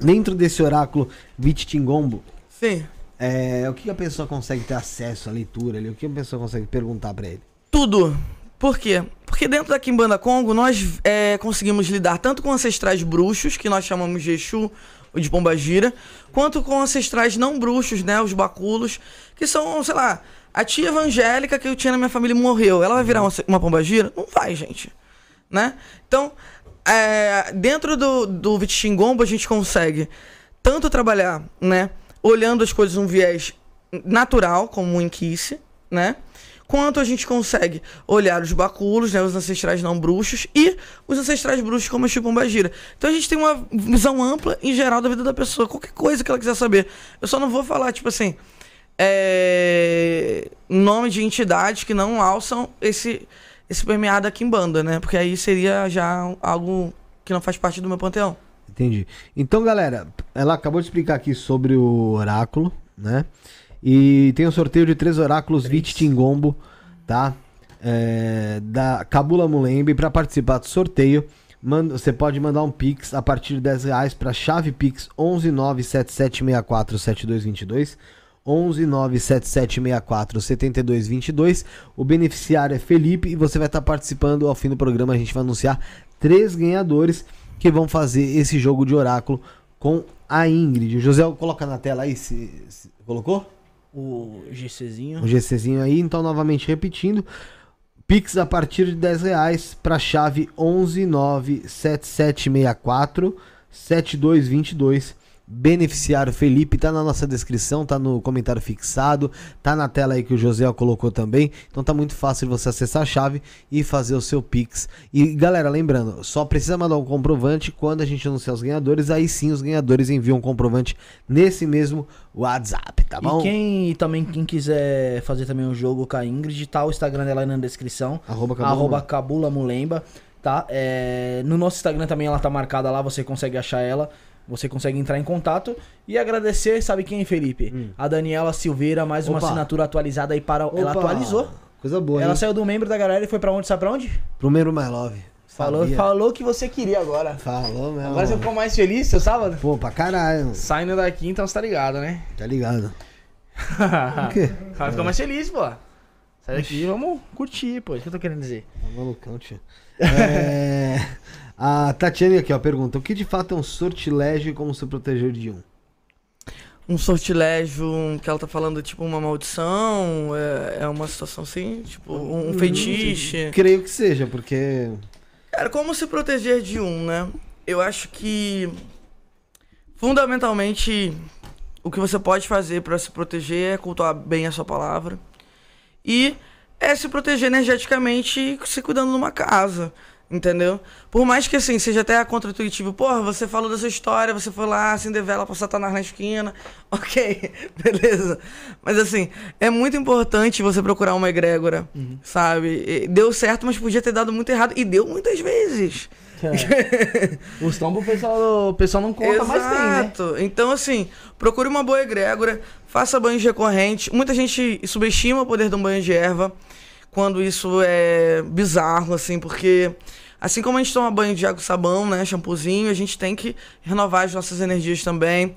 Speaker 2: dentro desse oráculo Vititingombo,
Speaker 4: Sim.
Speaker 2: é, o que a pessoa consegue ter acesso à leitura ali? O que a pessoa consegue perguntar pra ele?
Speaker 4: Tudo. Por quê? Porque dentro da Kimbanda Congo nós é, conseguimos lidar tanto com ancestrais bruxos, que nós chamamos de Exu ou de Pombagira, quanto com ancestrais não bruxos, né? Os baculos, que são, sei lá, a tia evangélica que eu tinha na minha família morreu. Ela vai virar uma, uma Pombagira? Não vai, gente. Né? Então, é, dentro do, do Vititingombo a gente consegue tanto trabalhar, né? Olhando as coisas num viés natural, como um inquice, né? Quanto a gente consegue olhar os baculos, né, os ancestrais não bruxos e os ancestrais bruxos como a Chipombagira. Então a gente tem uma visão ampla em geral da vida da pessoa, qualquer coisa que ela quiser saber. Eu só não vou falar, tipo assim, é, nome de entidades que não alçam esse, esse permeado aqui em banda, né? Porque aí seria já algo que não faz parte do meu panteão.
Speaker 2: Entendi. Então, galera, ela acabou de explicar aqui sobre o oráculo, né? E tem um sorteio de três oráculos Vit Tingombo, tá? É, da Cabula Mulembe. Para participar do sorteio, manda, você pode mandar um Pix a partir de 10 reais para chave Pix 11977647222. 11977647222. O beneficiário é Felipe e você vai estar participando ao fim do programa. A gente vai anunciar três ganhadores que vão fazer esse jogo de oráculo com a Ingrid. O José, coloca na tela aí, se, se- colocou?
Speaker 1: O GCzinho.
Speaker 2: O GCzinho aí, então novamente repetindo. Pix a partir de 10 reais para chave 1197764 7222. Beneficiário Felipe, tá na nossa descrição, tá no comentário fixado, tá na tela aí que o José colocou também. Então tá muito fácil de você acessar a chave e fazer o seu Pix. E galera, lembrando, só precisa mandar um comprovante quando a gente anunciar os ganhadores, aí sim os ganhadores enviam um comprovante nesse mesmo WhatsApp, tá bom?
Speaker 1: E quem também quem quiser fazer também um jogo com a Ingrid, tá o Instagram dela aí na descrição.
Speaker 2: Arroba Cabula
Speaker 1: Arroba Cabula Mulemba, tá? É, no nosso Instagram também ela tá marcada lá, você consegue achar ela. Você consegue entrar em contato e agradecer, sabe quem, Felipe? A Daniela Silveira, mais uma
Speaker 2: Opa.
Speaker 1: assinatura atualizada aí para. Ela
Speaker 2: Opa,
Speaker 1: atualizou.
Speaker 2: Coisa boa,
Speaker 1: ela
Speaker 2: hein?
Speaker 1: saiu do membro da galera e foi pra onde? Sabe pra onde?
Speaker 2: Primeiro My Love.
Speaker 1: Falou,
Speaker 2: Sabia.
Speaker 1: falou que você queria agora.
Speaker 2: Falou mesmo.
Speaker 1: Agora você ficou mais feliz, seu sábado?
Speaker 2: Pô, pra caralho.
Speaker 1: Saindo daqui, então você tá ligado, né?
Speaker 2: Tá ligado. O quê?
Speaker 1: O cara ficou mais feliz, pô. Sai daqui, vamos curtir, pô. Isso que eu tô querendo dizer.
Speaker 2: Tá malucão, tio. É... A Tatiane aqui, ó, pergunta: O que de fato é um sortilégio e como se proteger de um?
Speaker 4: Um sortilégio que ela tá falando, tipo, uma maldição, é, é uma situação assim, tipo, um feitiço.
Speaker 2: Creio que seja, porque.
Speaker 4: Cara, como se proteger de um, né? Eu acho que fundamentalmente o que você pode fazer pra se proteger é cultuar bem a sua palavra e é se proteger energeticamente se cuidando numa casa, entendeu? Por mais que assim seja até contra-intuitivo, porra, você falou dessa história, você foi lá, acender vela pra Satanás na esquina, ok, beleza. Mas assim, é muito importante você procurar uma egrégora, sabe? E Deu certo, mas podia ter dado muito errado, e deu muitas vezes.
Speaker 1: Os tombos o pessoal, o pessoal não conta, mas tem, né?
Speaker 4: Exato. Então, assim, procure uma boa egrégora, faça banhos recorrentes. Muita gente subestima o poder de um banho de erva quando isso é bizarro, assim, porque assim como a gente toma banho de água e sabão, né, shampoozinho, a gente tem que renovar as nossas energias também.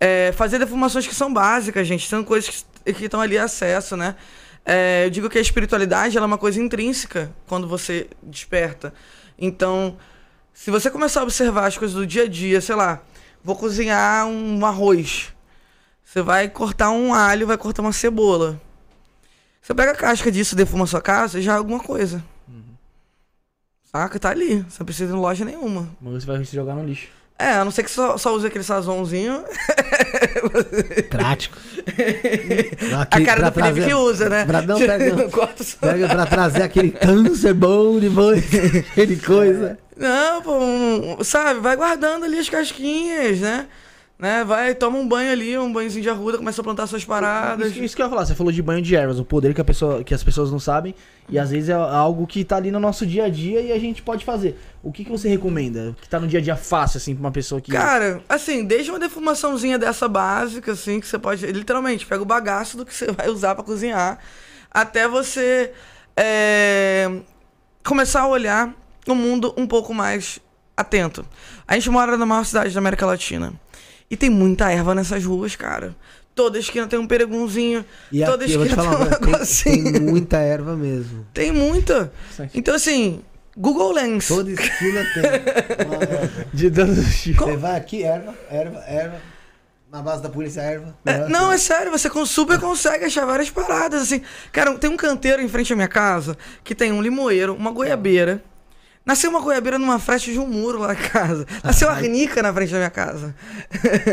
Speaker 4: É, fazer defumações que são básicas, gente, são coisas que estão ali acesso, né? É, eu digo que a espiritualidade ela é uma coisa intrínseca quando você desperta. Então, se você começar a observar as coisas do dia a dia, sei lá, vou cozinhar um arroz. Você vai cortar um alho, vai cortar uma cebola. Você pega a casca disso, defuma a sua casa, já é alguma coisa. Saca? Tá ali. Você não precisa ir em loja nenhuma.
Speaker 1: Mas você vai se jogar no lixo.
Speaker 4: É, a não ser que só, só use aquele sazonzinho.
Speaker 2: Prático.
Speaker 4: a cara do Felipe que usa, né?
Speaker 2: Pra, não, pega,
Speaker 4: só.
Speaker 2: pega pra trazer aquele câncer bom depois. Aquele coisa.
Speaker 4: Não, pô, um- sabe, vai guardando ali as casquinhas, né? Né? Vai, toma um banho ali, um banhozinho de arruda, começa a plantar suas paradas.
Speaker 1: Isso, isso que eu ia falar, você falou de banho de ervas, o poder que, a pessoa, que as pessoas não sabem, e às vezes é algo que tá ali no nosso dia a dia e a gente pode fazer. O que, que você recomenda? Que tá no dia a dia fácil, assim, pra uma pessoa que.
Speaker 4: Cara, assim, desde uma defumaçãozinha dessa básica, assim, que você pode. Literalmente, pega o bagaço do que você vai usar pra cozinhar, até você é, começar a olhar o mundo um pouco mais atento. A gente mora na maior cidade da América Latina. E tem muita erva nessas ruas, cara. Toda esquina tem um peregunzinho.
Speaker 2: E
Speaker 4: toda
Speaker 2: aqui, eu vou te
Speaker 4: esquina
Speaker 2: falar,
Speaker 4: tem um
Speaker 2: coisa, tem,
Speaker 4: negocinho.
Speaker 2: tem muita erva mesmo.
Speaker 4: Tem muita. Então, assim, Google Lens.
Speaker 2: Toda esquina tem. Uma erva.
Speaker 1: De dando
Speaker 2: Você vai aqui, erva, erva, erva. Na base da polícia, erva.
Speaker 4: É, não, é sério, você con- super consegue achar várias paradas, assim. Cara, tem um canteiro em frente à minha casa que tem um limoeiro, uma goiabeira. Nasceu uma goiabeira numa fresta de um muro lá em casa. Nasceu uma arnica na frente da minha casa.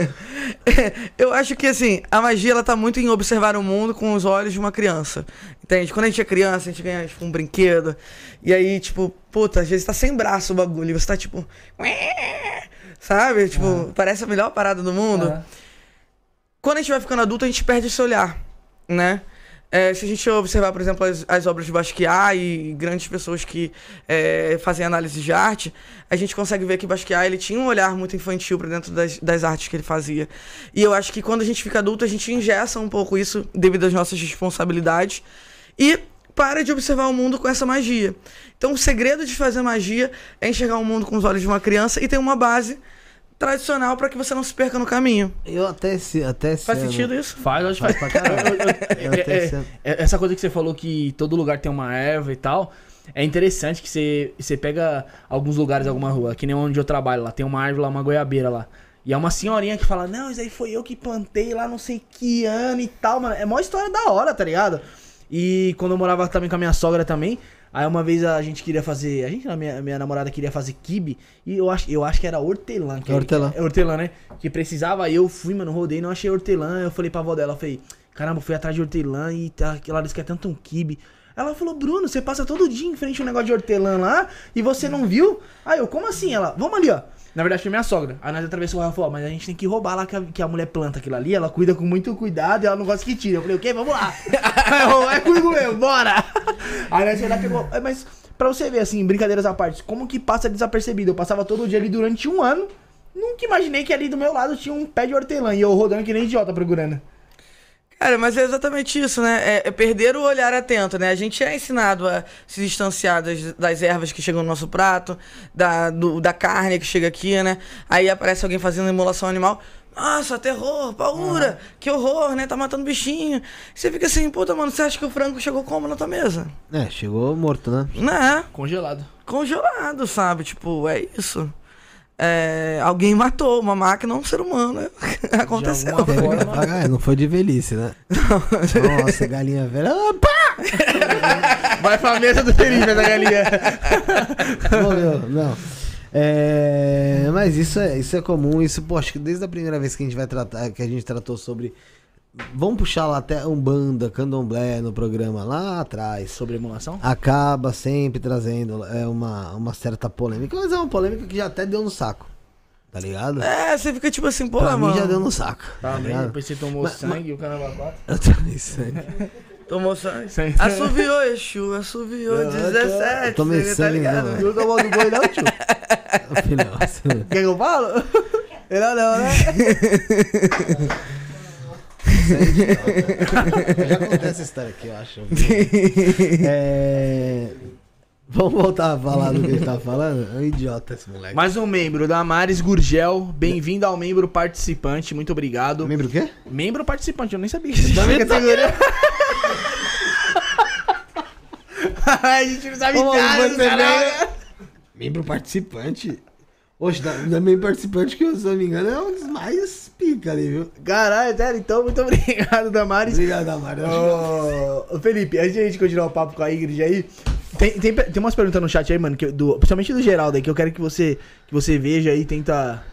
Speaker 4: Eu acho que, assim, a magia, ela tá muito em observar o mundo com os olhos de uma criança. Entende? Quando a gente é criança, a gente ganha, tipo, um brinquedo. E aí, tipo, puta, às vezes tá sem braço o bagulho. E você tá, tipo... Sabe? Tipo, parece a melhor parada do mundo. Quando a gente vai ficando adulto, a gente perde esse olhar, né? É, se a gente observar, por exemplo, as, as obras de Basquiat e grandes pessoas que é, fazem análise de arte, a gente consegue ver que Basquiat ele tinha um olhar muito infantil para dentro das, das artes que ele fazia. E eu acho que quando a gente fica adulto, a gente ingessa um pouco isso devido às nossas responsabilidades e para de observar o mundo com essa magia. Então, o segredo de fazer magia é enxergar o mundo com os olhos de uma criança e ter uma base tradicional para que você não se perca no caminho.
Speaker 2: Eu até esse, até
Speaker 4: Faz sentido isso?
Speaker 1: Faz, acho que
Speaker 2: Faz
Speaker 1: faz.
Speaker 2: pra caralho.
Speaker 1: Eu- eu-
Speaker 2: Eu até
Speaker 1: é- é- essa coisa que você falou que todo lugar tem uma erva e tal. É interessante que você, você pega alguns lugares, alguma rua, que nem onde eu trabalho lá, tem uma árvore lá, uma goiabeira lá. E é uma senhorinha que fala, não, isso aí foi eu que plantei lá não sei que ano e tal, mano. É uma história da hora, tá ligado? E quando eu morava também com a minha sogra também, aí uma vez a gente queria fazer. A gente, a minha, minha namorada queria fazer kibe, e eu acho, eu acho que era hortelã. Que
Speaker 2: É hortelã.
Speaker 1: É hortelã, né? Que precisava, aí eu fui, mano, rodei, não achei hortelã. Eu falei pra avó dela, eu falei, caramba, fui atrás de hortelã e tá, ela disse que é tanto um kibe. Ela falou, Bruno, você passa todo dia em frente a um negócio de hortelã lá e você não viu? Aí eu, como assim? Ela, vamos ali, ó. Na verdade foi minha sogra. Aí nós atravessou falou, ó, mas a gente tem que roubar lá que a, que a mulher planta aquilo ali, ela cuida com muito cuidado e ela não gosta que tire. Eu falei, o quê? Vamos lá. Eu, é comigo mesmo, bora. Aí nós lá pegou. é, Mas pra você ver, assim, brincadeiras à parte, como que passa desapercebido? Eu passava todo dia ali durante um ano. Nunca imaginei que ali do meu lado tinha um pé de hortelã e eu rodando que nem idiota procurando.
Speaker 4: Cara, mas é exatamente isso, né? É, é perder o olhar atento, né? A gente é ensinado a se distanciar das, das ervas que chegam no nosso prato, da, do- da carne que chega aqui, né? Aí aparece alguém fazendo emulação animal. Nossa, terror, paura, que horror, né? Tá matando bichinho. Você fica assim, puta, mano, você acha que o frango chegou como na tua mesa?
Speaker 2: É, chegou morto, né?
Speaker 4: Né?
Speaker 1: Congelado.
Speaker 4: Congelado, sabe? Tipo, é isso. É, alguém matou uma máquina, um ser humano. Aconteceu.
Speaker 1: alguma
Speaker 2: Teve-
Speaker 1: forma.
Speaker 2: Ah, não foi de velhice, né? Nossa, galinha velha. Ah, pá!
Speaker 1: Vai pra mesa do Felipe essa galinha.
Speaker 2: Morreu, não. É, mas isso é, isso é comum, isso, pô, acho que desde a primeira vez que a gente vai tratar, que a gente tratou sobre. Vamos puxar lá até Umbanda, Candomblé no programa lá atrás.
Speaker 1: Sobre emulação?
Speaker 2: Acaba sempre trazendo é, uma, uma certa polêmica, mas é uma polêmica que já até deu no saco. Tá ligado?
Speaker 4: É, você fica tipo assim, pô,
Speaker 2: pra
Speaker 4: mano.
Speaker 2: mim já deu no saco.
Speaker 1: Tá,
Speaker 2: Tá
Speaker 1: bem,
Speaker 2: ligado?
Speaker 1: depois você tomou
Speaker 2: Mas-
Speaker 1: sangue e o caramba 4.
Speaker 2: Eu tomei sangue.
Speaker 4: Tomou sangue.
Speaker 1: Sangue.
Speaker 4: Assoviou, Exu, assoviou
Speaker 2: Eu tô-
Speaker 4: 17.
Speaker 2: eu tomei
Speaker 4: tá
Speaker 2: sangue,
Speaker 4: ligado?
Speaker 2: não.
Speaker 1: Eu vou do boi não, tio?
Speaker 2: Ô, filhão,
Speaker 1: Quer que eu falo? Não, não, né?
Speaker 2: Já contei essa história aqui, eu acho. É, Vamos voltar a falar do que gente tava falando? É um idiota esse moleque.
Speaker 1: Mais um membro da Maris Gurgel. Bem-vindo ao membro participante. Muito obrigado.
Speaker 2: Lembra o quê?
Speaker 1: Membro participante, eu nem sabia que existia essa categoria. a gente não sabe
Speaker 2: Ô,
Speaker 1: nada
Speaker 2: vê- Membro participante? Da membro participante que, se eu não me engano, é um dos mais pica ali, viu?
Speaker 1: Caralho, sério, então muito obrigado, Damares.
Speaker 2: Obrigado, Amaro.
Speaker 1: Ô, ô, Felipe, antes de a gente continuar o papo com a Ingrid aí, tem, tem, tem umas perguntas no chat aí, mano, que, do, principalmente do Geraldo aí, que eu quero que você, que você veja aí tenta,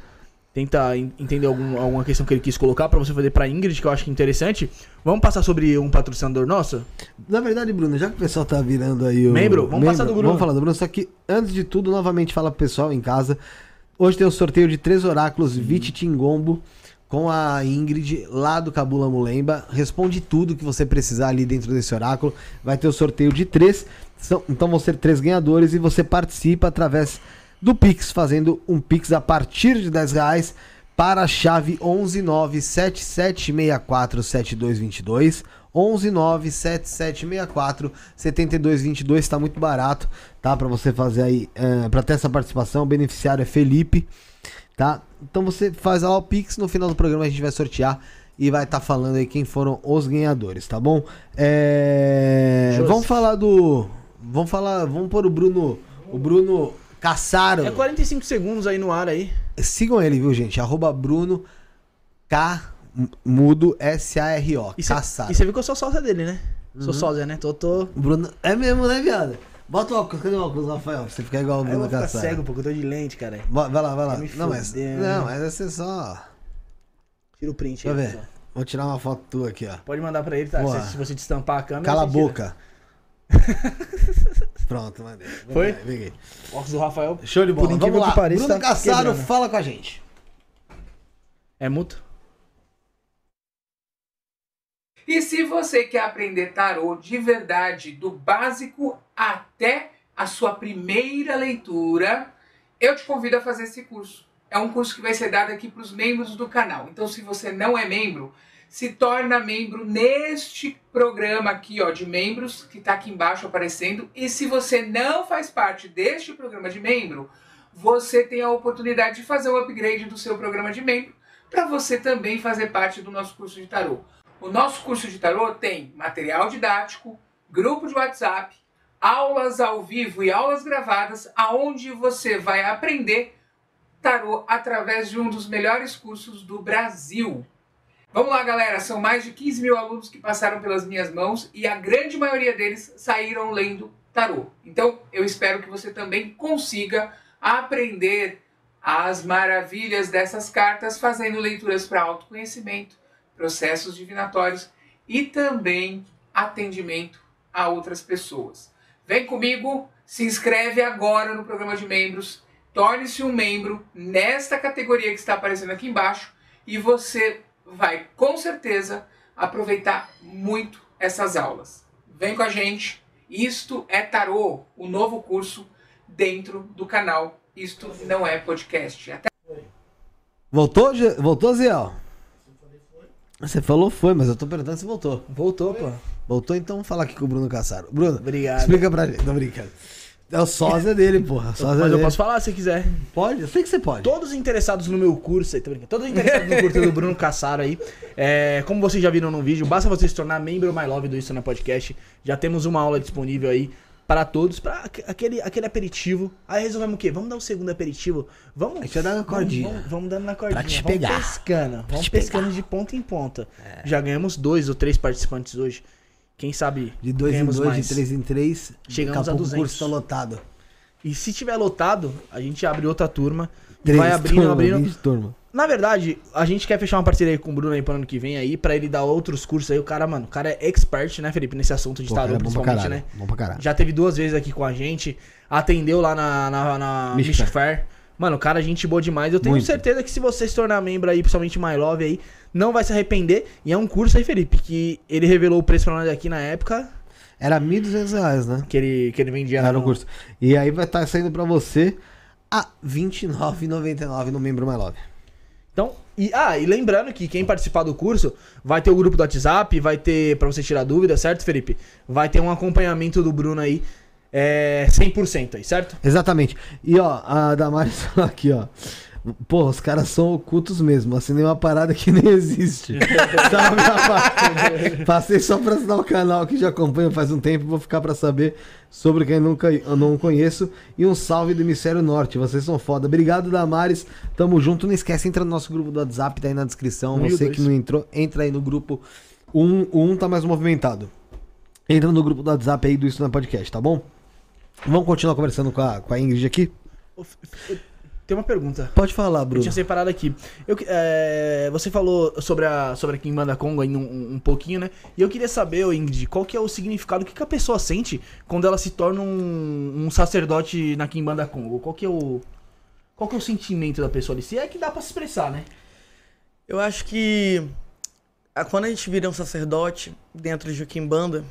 Speaker 1: tenta en- entender algum, alguma questão que ele quis colocar pra você fazer pra Ingrid, que eu acho que é interessante. Vamos passar sobre um patrocinador nosso?
Speaker 2: Na verdade, Bruno, já que o pessoal tá virando aí o.
Speaker 1: Membro? Vamos passar do Bruno.
Speaker 2: Vamos falar do Bruno. Só que, antes de tudo, novamente fala pro pessoal em casa. Hoje tem o sorteio de três oráculos Viti Tingombo com a Ingrid lá do Cabula Mulemba. Responde tudo que você precisar ali dentro desse oráculo. Vai ter o sorteio de três. São- então vão ser três ganhadores e você participa através do Pix, fazendo um Pix a partir de 10 reais para a chave 11977647222. 11977647222 está muito barato, tá? Para você fazer aí, para ter essa participação, o beneficiário é Felipe, tá? Então você faz lá o Pix, no final do programa a gente vai sortear e vai estar falando aí quem foram os ganhadores, tá bom? É, vamos falar do, vamos falar, vamos pôr o Bruno, o Bruno Caçaro.
Speaker 1: É 45 segundos aí no ar aí.
Speaker 2: Sigam ele, viu, gente? Arroba Bruno K mudo S-A-R-O.
Speaker 1: E
Speaker 2: Caçaro.
Speaker 1: E você viu que eu sou sócia dele, né? Sou sósia, né? Tô, tô...
Speaker 2: Bruno. É mesmo, né, viado? Bota o óculos, cadê o óculos, Rafael? Pra você ficar igual o
Speaker 1: eu
Speaker 2: Bruno
Speaker 1: vou ficar
Speaker 2: Caçaro.
Speaker 1: cego, porque eu tô de lente, cara.
Speaker 2: Vai vai lá, vai lá.
Speaker 1: Tá
Speaker 2: Não, mas. Não, mas vai ser só.
Speaker 1: Tira o print
Speaker 2: Deixa eu
Speaker 1: aí.
Speaker 2: ver.
Speaker 1: pessoal.
Speaker 2: Vou tirar uma foto tua aqui, ó.
Speaker 1: Pode mandar pra ele, tá?
Speaker 2: Boa.
Speaker 1: Se, você destampar a câmera.
Speaker 2: Cala a boca. Pronto, mandei.
Speaker 1: Foi?
Speaker 2: Peguei.
Speaker 1: Óculos do Rafael.
Speaker 2: Show de bola.
Speaker 1: Por
Speaker 2: Vamos lá.
Speaker 1: que pareça,
Speaker 2: Bruno
Speaker 1: tá
Speaker 2: Caçaro,
Speaker 1: quebrando.
Speaker 2: fala com a gente.
Speaker 1: É mútuo?
Speaker 6: E se você quer aprender tarô de verdade, do básico até a sua primeira leitura, eu te convido a fazer esse curso. É um curso que vai ser dado aqui para os membros do canal. Então, se você não é membro, se torna membro neste programa aqui, ó, de membros, que está aqui embaixo aparecendo. E se você não faz parte deste programa de membro, você tem a oportunidade de fazer o upgrade do seu programa de membro para você também fazer parte do nosso curso de tarô. O nosso curso de tarô tem material didático, grupo de WhatsApp, aulas ao vivo e aulas gravadas, aonde você vai aprender tarô através de um dos melhores cursos do Brasil. Vamos lá, galera. São mais de 15 mil alunos que passaram pelas minhas mãos e a grande maioria deles saíram lendo tarô. Então, eu espero que você também consiga aprender as maravilhas dessas cartas fazendo leituras para autoconhecimento, processos divinatórios e também atendimento a outras pessoas. Vem comigo, se inscreve agora no programa de membros, torne-se um membro nesta categoria que está aparecendo aqui embaixo e você vai com certeza aproveitar muito essas aulas. Vem com a gente. Isto é Tarô, o novo curso dentro do canal. Isto não é podcast. Até
Speaker 2: Voltou, voltou, Ziel? Você falou foi, mas eu tô perguntando se voltou.
Speaker 1: Voltou, pô.
Speaker 2: Voltou, então vamos falar aqui com o Bruno Cassaro. Bruno,
Speaker 1: Obrigado.
Speaker 2: explica pra gente. Tô brincando. É o sósia dele, porra. Sósia
Speaker 1: Mas eu
Speaker 2: dele.
Speaker 1: posso falar se quiser.
Speaker 2: Pode? Eu sei que você pode.
Speaker 1: Todos interessados no meu curso, aí, tô brincando. Todos interessados no curso do Bruno Cassaro aí. é, como vocês já viram no vídeo, basta você se tornar membro My Love do Isso na Podcast. Já temos uma aula disponível aí para todos, para aquele, aquele aperitivo. Aí resolvemos o quê? Vamos dar um segundo aperitivo? Vamos.
Speaker 2: A gente vai dar
Speaker 1: vamos-
Speaker 2: cordinha.
Speaker 1: Vamos, vamos dando na cordinha.
Speaker 2: te
Speaker 1: vamos
Speaker 2: pegar.
Speaker 1: pescando. Vamos
Speaker 2: te
Speaker 1: pescando de ponta em ponta. Já ganhamos dois ou três participantes hoje. Quem sabe
Speaker 2: De dois em dois,
Speaker 1: mais.
Speaker 2: de três em três.
Speaker 1: Chegamos a
Speaker 2: pouco
Speaker 1: 200.
Speaker 2: O curso tá lotado.
Speaker 1: E se tiver lotado, a gente abre outra turma.
Speaker 2: Três
Speaker 1: vai abrindo,
Speaker 2: turma,
Speaker 1: abrindo.
Speaker 2: 20 turma.
Speaker 1: Na verdade, a gente quer fechar uma parceria aí com o Bruno aí pro ano que vem aí, pra ele dar outros cursos aí. O cara, mano, o cara é expert, né, Felipe, nesse assunto de
Speaker 2: Pô,
Speaker 1: tarô,
Speaker 2: é
Speaker 1: principalmente,
Speaker 2: caralho.
Speaker 1: né?
Speaker 2: Bom pra caralho.
Speaker 1: Já teve duas vezes aqui com a gente, atendeu lá na, na, na
Speaker 2: Mystic
Speaker 1: Fair. Mano, o cara, é gente boa demais. Eu tenho
Speaker 2: Muito.
Speaker 1: certeza que se você se tornar membro aí, principalmente My Love aí, não vai se arrepender. E é um curso aí, Felipe, que ele revelou o preço pra nós aqui na época,
Speaker 2: Era 1.200 reais, né?
Speaker 1: que ele, que ele vendia
Speaker 2: Era
Speaker 1: no
Speaker 2: no curso. E aí vai estar saindo pra você a R$29,99 no Membro My Love.
Speaker 1: Então, e, ah, e lembrando que quem participar do curso vai ter o grupo do WhatsApp, vai ter, pra você tirar dúvida, certo, Felipe? Vai ter um acompanhamento do Bruno aí, é, 100% aí, certo?
Speaker 2: Exatamente. E ó, a Damares falou aqui, ó. Pô, os caras são ocultos mesmo. Assinei uma parada que nem existe. Sabe, rapaz? Passei só pra assinar o canal que já acompanho faz um tempo. Vou ficar pra saber sobre quem nunca eu não conheço. E um salve do Hemisfério Norte. Vocês são foda. Obrigado, Damares. Tamo junto. Não esquece, entra no nosso grupo do WhatsApp, tá aí na descrição.
Speaker 1: Um o
Speaker 2: Você
Speaker 1: dois.
Speaker 2: que não entrou, entra aí no grupo. Um, o um tá mais movimentado. Entra no grupo do WhatsApp aí do Isso na Podcast, tá bom? Vamos continuar conversando com a, com a Ingrid aqui?
Speaker 1: Tem uma pergunta.
Speaker 2: Pode falar,
Speaker 1: Eu
Speaker 2: Bruno.
Speaker 1: tinha separado aqui. Eu, que- é, você falou sobre a, sobre a Kimbanda Congo aí um, um pouquinho, né? E eu queria saber, Ingrid, qual que é o significado, o que, que a pessoa sente quando ela se torna um, um sacerdote na Kimbanda Congo? Qual que é o... Qual que é o sentimento da pessoa ali? Se é que dá pra se expressar, né?
Speaker 4: Eu acho que quando a gente vira um sacerdote dentro de Kimbanda,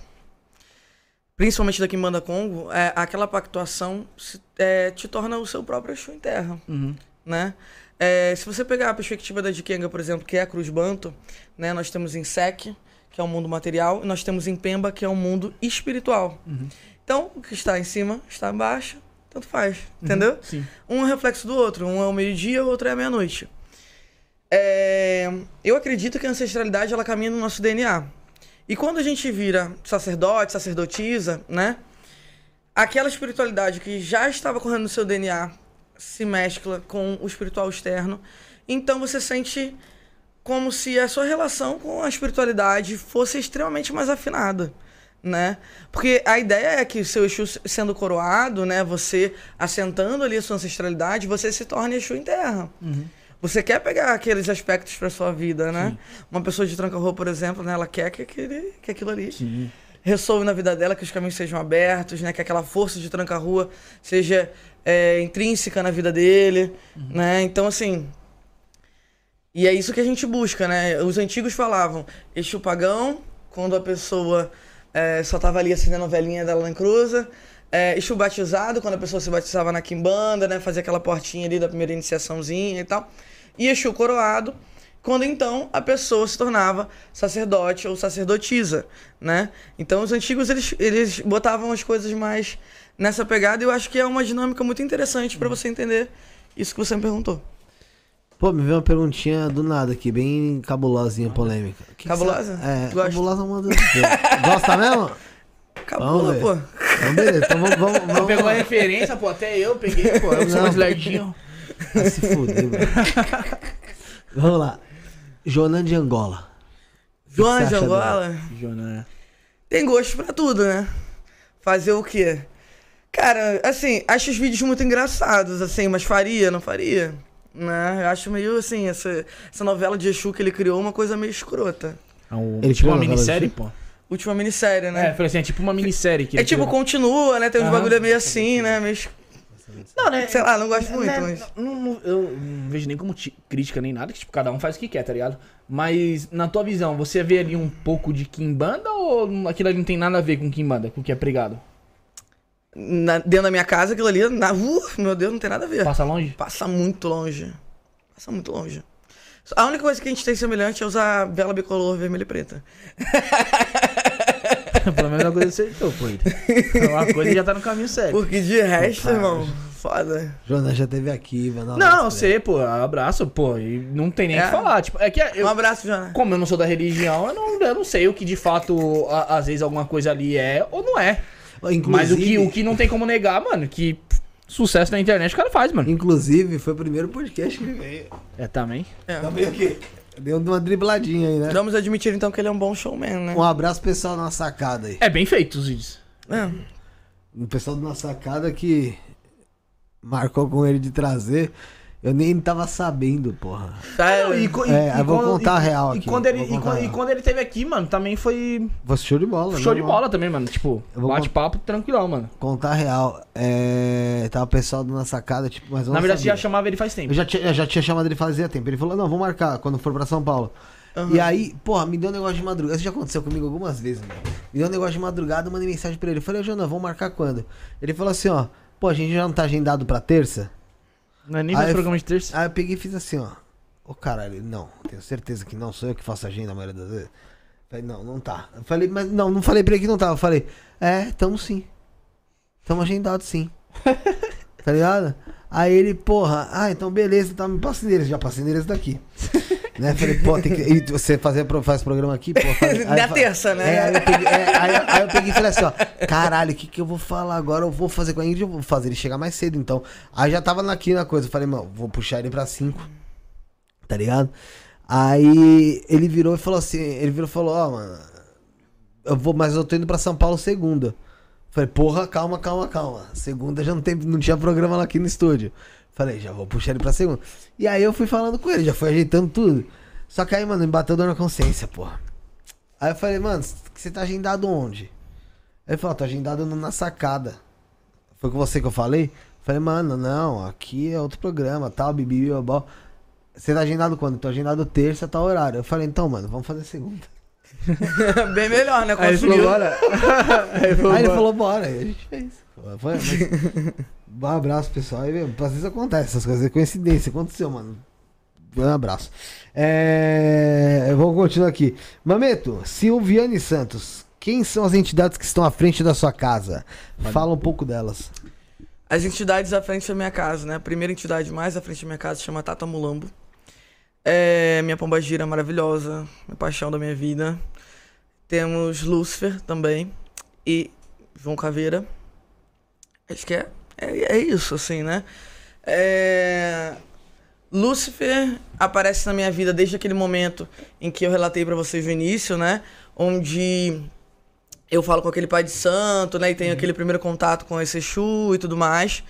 Speaker 4: principalmente da Kimbanda Congo, é, aquela pactuação se- é, te torna o seu próprio Exu em terra,
Speaker 1: Uhum.
Speaker 4: né? É, se você pegar a perspectiva da Dikenga, por exemplo, que é a Cruz Banto, né? Nós temos em Sek, que é o mundo material, e nós temos em Pemba, que é o mundo espiritual. Então, o que está em cima, está embaixo, tanto faz, entendeu?
Speaker 1: Sim.
Speaker 4: Um é reflexo do outro. Um é o meio-dia, o outro é a meia-noite. É, Eu acredito que a ancestralidade ela caminha no nosso DNA. E quando a gente vira sacerdote, sacerdotisa, né? Aquela espiritualidade que já estava correndo no seu DNA se mescla com o espiritual externo. Então você sente como se a sua relação com a espiritualidade fosse extremamente mais afinada, né? Porque a ideia é que o seu Exu sendo coroado, né, você assentando ali a sua ancestralidade, você se torne Exu em terra. Você quer pegar aqueles aspectos para sua vida, né? Uma pessoa de tranca-rua, por exemplo, né, ela quer que, aquele, que aquilo ali ressoe na vida dela, que os caminhos sejam abertos, né? Que aquela força de tranca-rua seja é, intrínseca na vida dele, né? Então, assim... E é isso que a gente busca, né? Os antigos falavam Exu pagão quando a pessoa é, só tava ali acendendo a velhinha dela na encruza. É, batizado, quando a pessoa se batizava na quimbanda, né? Fazia aquela portinha ali da primeira iniciaçãozinha e tal. E Exu coroado, quando então a pessoa se tornava sacerdote ou sacerdotisa, né? Então os antigos, eles, eles botavam as coisas mais nessa pegada e eu acho que é uma dinâmica muito interessante para você entender isso que você me perguntou.
Speaker 2: Pô, me veio uma perguntinha do nada aqui, bem cabulosinha, polêmica. Que que
Speaker 4: Cabulosa?
Speaker 2: É,
Speaker 4: Gosto.
Speaker 2: cabulosa é uma das... Gosta mesmo?
Speaker 4: Acabou,
Speaker 2: ver.
Speaker 4: pô.
Speaker 2: Então, beleza, então vamos... vamos, vamos
Speaker 1: Pegou a referência, pô, até eu peguei, pô. Eu que sou mais lerdinho.
Speaker 2: Vai se fuder, mano. Vamos lá. Jonan de Angola. Você
Speaker 4: de Angola
Speaker 1: Jonan.
Speaker 4: tem gosto pra tudo, né? Fazer o quê? Cara, assim, acho os vídeos muito engraçados, assim, mas faria, não faria? Né? Eu acho meio assim, essa, essa novela de Exu que ele criou, uma coisa meio escrota.
Speaker 1: É um,
Speaker 2: Ele
Speaker 1: tipo uma minissérie, pô.
Speaker 4: Última minissérie,
Speaker 1: É,
Speaker 4: né?
Speaker 1: falei assim, é tipo uma minissérie. Que
Speaker 4: É, tipo,
Speaker 1: criou.
Speaker 4: continua, né? Tem uns
Speaker 1: Aham.
Speaker 4: bagulho meio assim, né? Meio...
Speaker 1: Não, né?
Speaker 4: Sei lá, não gosto muito,
Speaker 1: né,
Speaker 4: mas...
Speaker 1: não- não- eu não vejo nem como ti- crítica nem nada, que tipo, cada um faz o que quer, tá ligado? Mas, na tua visão, você vê ali um pouco de Kimbanda ou aquilo ali não tem nada a ver com Kimbanda, com o que é pregado?
Speaker 4: Na- dentro da minha casa, aquilo ali, na... uh, meu Deus, não tem nada a ver.
Speaker 1: Passa longe?
Speaker 4: Passa muito longe. Passa muito longe. A única coisa que a gente tem semelhante é usar vela bicolor vermelha e preta.
Speaker 1: Pelo menos uma coisa acertou, pô. Uma coisa já tá no caminho certo.
Speaker 4: Porque de resto,
Speaker 2: Opa.
Speaker 4: irmão, foda.
Speaker 2: Jonan já teve aqui, mano.
Speaker 1: Não, eu sei, pô, abraço, pô, e não tem nem o
Speaker 4: É.
Speaker 1: que falar. Tipo, é que eu,
Speaker 4: Um abraço, Jana.
Speaker 1: como eu não sou da religião, eu não, eu não sei o que de fato, a- às vezes, alguma coisa ali é ou não é.
Speaker 2: Inclusive,
Speaker 1: Mas o que, o que não tem como negar, mano, que sucesso na internet o cara faz, mano.
Speaker 2: Inclusive, foi o primeiro podcast que ele veio.
Speaker 1: É, também.
Speaker 4: É.
Speaker 2: Também aqui. Deu uma dribladinha aí, né?
Speaker 4: Vamos admitir então que ele é um bom showman, né?
Speaker 2: Um abraço pessoal da nossa sacada aí.
Speaker 1: É bem feito os vídeos.
Speaker 4: É.
Speaker 2: O pessoal da nossa sacada que marcou com ele de trazer. Eu nem tava sabendo, porra.
Speaker 1: Não, e e-
Speaker 2: É,
Speaker 1: e
Speaker 2: eu vou
Speaker 1: quando-
Speaker 2: contar a
Speaker 1: e-
Speaker 2: real
Speaker 1: e
Speaker 2: aqui,
Speaker 1: Quando ele,
Speaker 2: vou
Speaker 1: e,
Speaker 2: contar
Speaker 1: quando, e
Speaker 2: real.
Speaker 1: quando ele teve aqui, mano, também foi
Speaker 2: Foi show de bola,
Speaker 1: show de
Speaker 2: normal.
Speaker 1: bola também, mano. Tipo,
Speaker 2: vou
Speaker 1: bate-papo tranquilão, mano.
Speaker 2: Contar a real. É, tava o pessoal da nossa sacada, tipo, mas eu
Speaker 1: Na verdade, você já chamava ele faz tempo.
Speaker 2: Eu já tinha, eu já tinha chamado ele fazia tempo. Ele falou, não, vou marcar quando for pra São Paulo.
Speaker 4: Aham.
Speaker 2: E aí, porra, me deu um negócio de madrugada. Isso já aconteceu comigo algumas vezes, mano. Me deu um negócio de madrugada, eu mandei mensagem pra ele. Eu falei, ô Jonas, vamos marcar quando? Ele falou assim, ó, pô, a gente já não tá agendado pra terça?
Speaker 1: Não é nem mais
Speaker 2: eu-
Speaker 1: programa de terça.
Speaker 2: Aí eu peguei e fiz assim, ó. Ô caralho, ele, não, tenho certeza que não sou eu que faço agenda a maioria das vezes. Falei, não, não tá. Eu falei, mas não, não falei pra ele que não tava. Eu falei, é, tamo sim. Tamo agendado sim. tá ligado? Aí ele, porra, ah, então beleza, tá, me passa o endereço. Já passei o endereço daqui. né? Falei, pô, tem que. E você fazer, faz programa aqui, pô. Faz, aí
Speaker 4: Na terça, né?
Speaker 2: É, aí eu peguei, é, aí, aí eu peguei e falei assim, ó, caralho, o que que eu vou falar agora? Eu vou fazer com a Ingrid, eu vou fazer ele chegar mais cedo, então. Aí já tava aqui na coisa, eu falei, mano, vou puxar ele pra 5, tá ligado? Aí ele virou e falou assim, ele virou e falou, ó, mano, eu vou, mas eu tô indo pra São Paulo segunda. Falei, porra, calma, calma, calma. Segunda já não, tem, não tinha programa lá aqui no estúdio. Falei, já vou puxar ele pra segunda. E aí eu fui falando com ele, já fui ajeitando tudo. Só que aí, mano, me bateu dor na consciência, porra. Aí eu falei, mano, você tá agendado onde? Ele falou, tô agendado na sacada. Foi com você que eu falei? Falei, mano, não, aqui é outro programa, tal, bibi, bobó. Você tá agendado quando? Tô agendado terça, tal horário. Eu falei, então, mano, vamos fazer segunda.
Speaker 4: Bem melhor, né?
Speaker 1: Aí ele falou, bora. Aí ele falou,
Speaker 2: Aí ele
Speaker 1: bora.
Speaker 2: falou, bora. Aí a gente fez. Foi, mas... um abraço, pessoal. Aí, meu, às vezes acontece essas coisas, é coincidência. Aconteceu, mano. Um abraço. É... Vamos continuar aqui. Mameto, Silviane Santos. Quem são as entidades que estão à frente da sua casa? Fala um pouco delas.
Speaker 4: As entidades à frente da minha casa, né? A primeira entidade mais à frente da minha casa chama Tata Mulambo. É minha pombagira maravilhosa, minha paixão da minha vida. Temos Lúcifer também e João Caveira. Acho que é, é, é isso, assim, né? É... Lúcifer aparece na minha vida desde aquele momento em que eu relatei pra vocês no início, né? Onde eu falo com aquele pai de santo, né? E tenho aquele primeiro contato com esse Exu e tudo mais.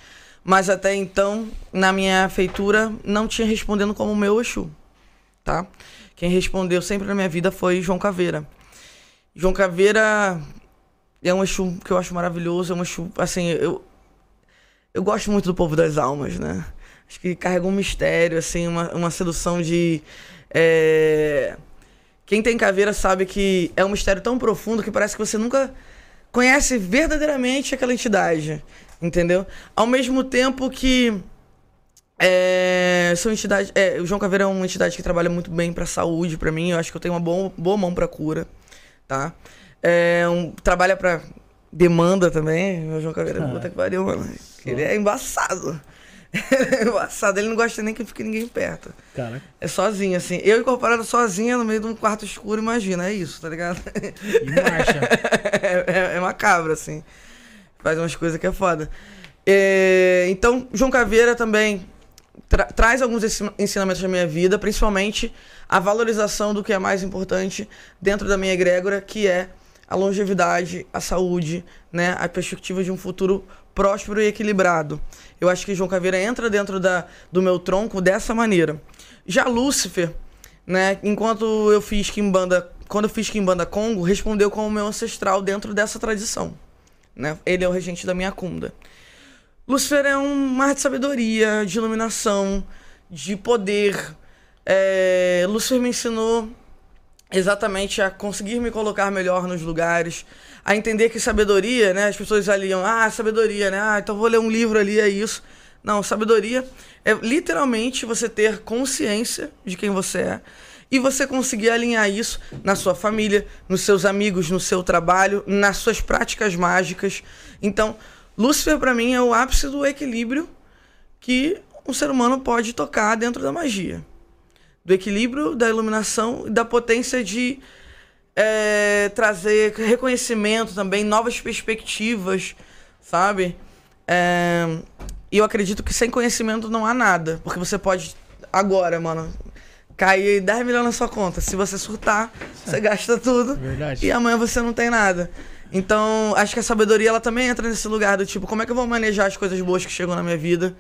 Speaker 4: Mas até então, na minha feitura, não tinha respondendo como meu Exu, tá? Quem respondeu sempre na minha vida foi João Caveira. João Caveira é um Exu que eu acho maravilhoso, é um assim, eu, eu gosto muito do povo das almas, né? Acho que carrega um mistério, assim, uma, uma sedução de... é, Quem tem caveira sabe que é um mistério tão profundo que parece que você nunca conhece verdadeiramente aquela entidade, entendeu? Ao mesmo tempo que é, são entidades, é, o João Caveira é uma entidade que trabalha muito bem para saúde, para mim. Eu acho que eu tenho uma boa, boa mão para cura, tá? É, um, trabalha para demanda também. O João Caveira,
Speaker 1: Ah.
Speaker 4: puta que pariu, mano. Ele é embaçado. Ele é embaçado. Ele não gosta nem que fique ninguém perto.
Speaker 1: Caraca.
Speaker 4: É sozinho, assim. Eu incorporado sozinha no meio de um quarto escuro, imagina, é isso, tá ligado?
Speaker 1: E marcha.
Speaker 4: é, é- é macabro, assim. Faz umas coisas que é foda. É, então, João Caveira também tra- traz alguns ensi- ensinamentos da minha vida, principalmente a valorização do que é mais importante dentro da minha egrégora, que é a longevidade, a saúde, né, a perspectiva de um futuro próspero e equilibrado. Eu acho que João Caveira entra dentro da, do meu tronco dessa maneira. Já Lúcifer, né, enquanto eu fiz Kimbanda, quando eu fiz Kimbanda Congo, respondeu como meu ancestral dentro dessa tradição. Né? Ele é o regente da minha cunda. Lúcifer é um mar de sabedoria, de iluminação, de poder. É, Lúcifer me ensinou exatamente a conseguir me colocar melhor nos lugares, a entender que sabedoria, né? As pessoas aliam, ah, sabedoria, né? Ah, então vou ler um livro ali, é isso. Não, sabedoria é literalmente você ter consciência de quem você é e você conseguir alinhar isso na sua família, nos seus amigos, no seu trabalho, nas suas práticas mágicas. Então, Lúcifer para mim é o ápice do equilíbrio que um ser humano pode tocar dentro da magia. Do equilíbrio, da iluminação e da potência de é, trazer reconhecimento também, novas perspectivas, sabe? É, e eu acredito que sem conhecimento não há nada. Porque você pode, agora, mano, cair 10 milhões na sua conta. Se você surtar, você gasta tudo.
Speaker 1: Verdade.
Speaker 4: E amanhã você não tem nada. Então, acho que a sabedoria ela também entra nesse lugar do tipo, como é que eu vou manejar as coisas boas que chegam na minha vida?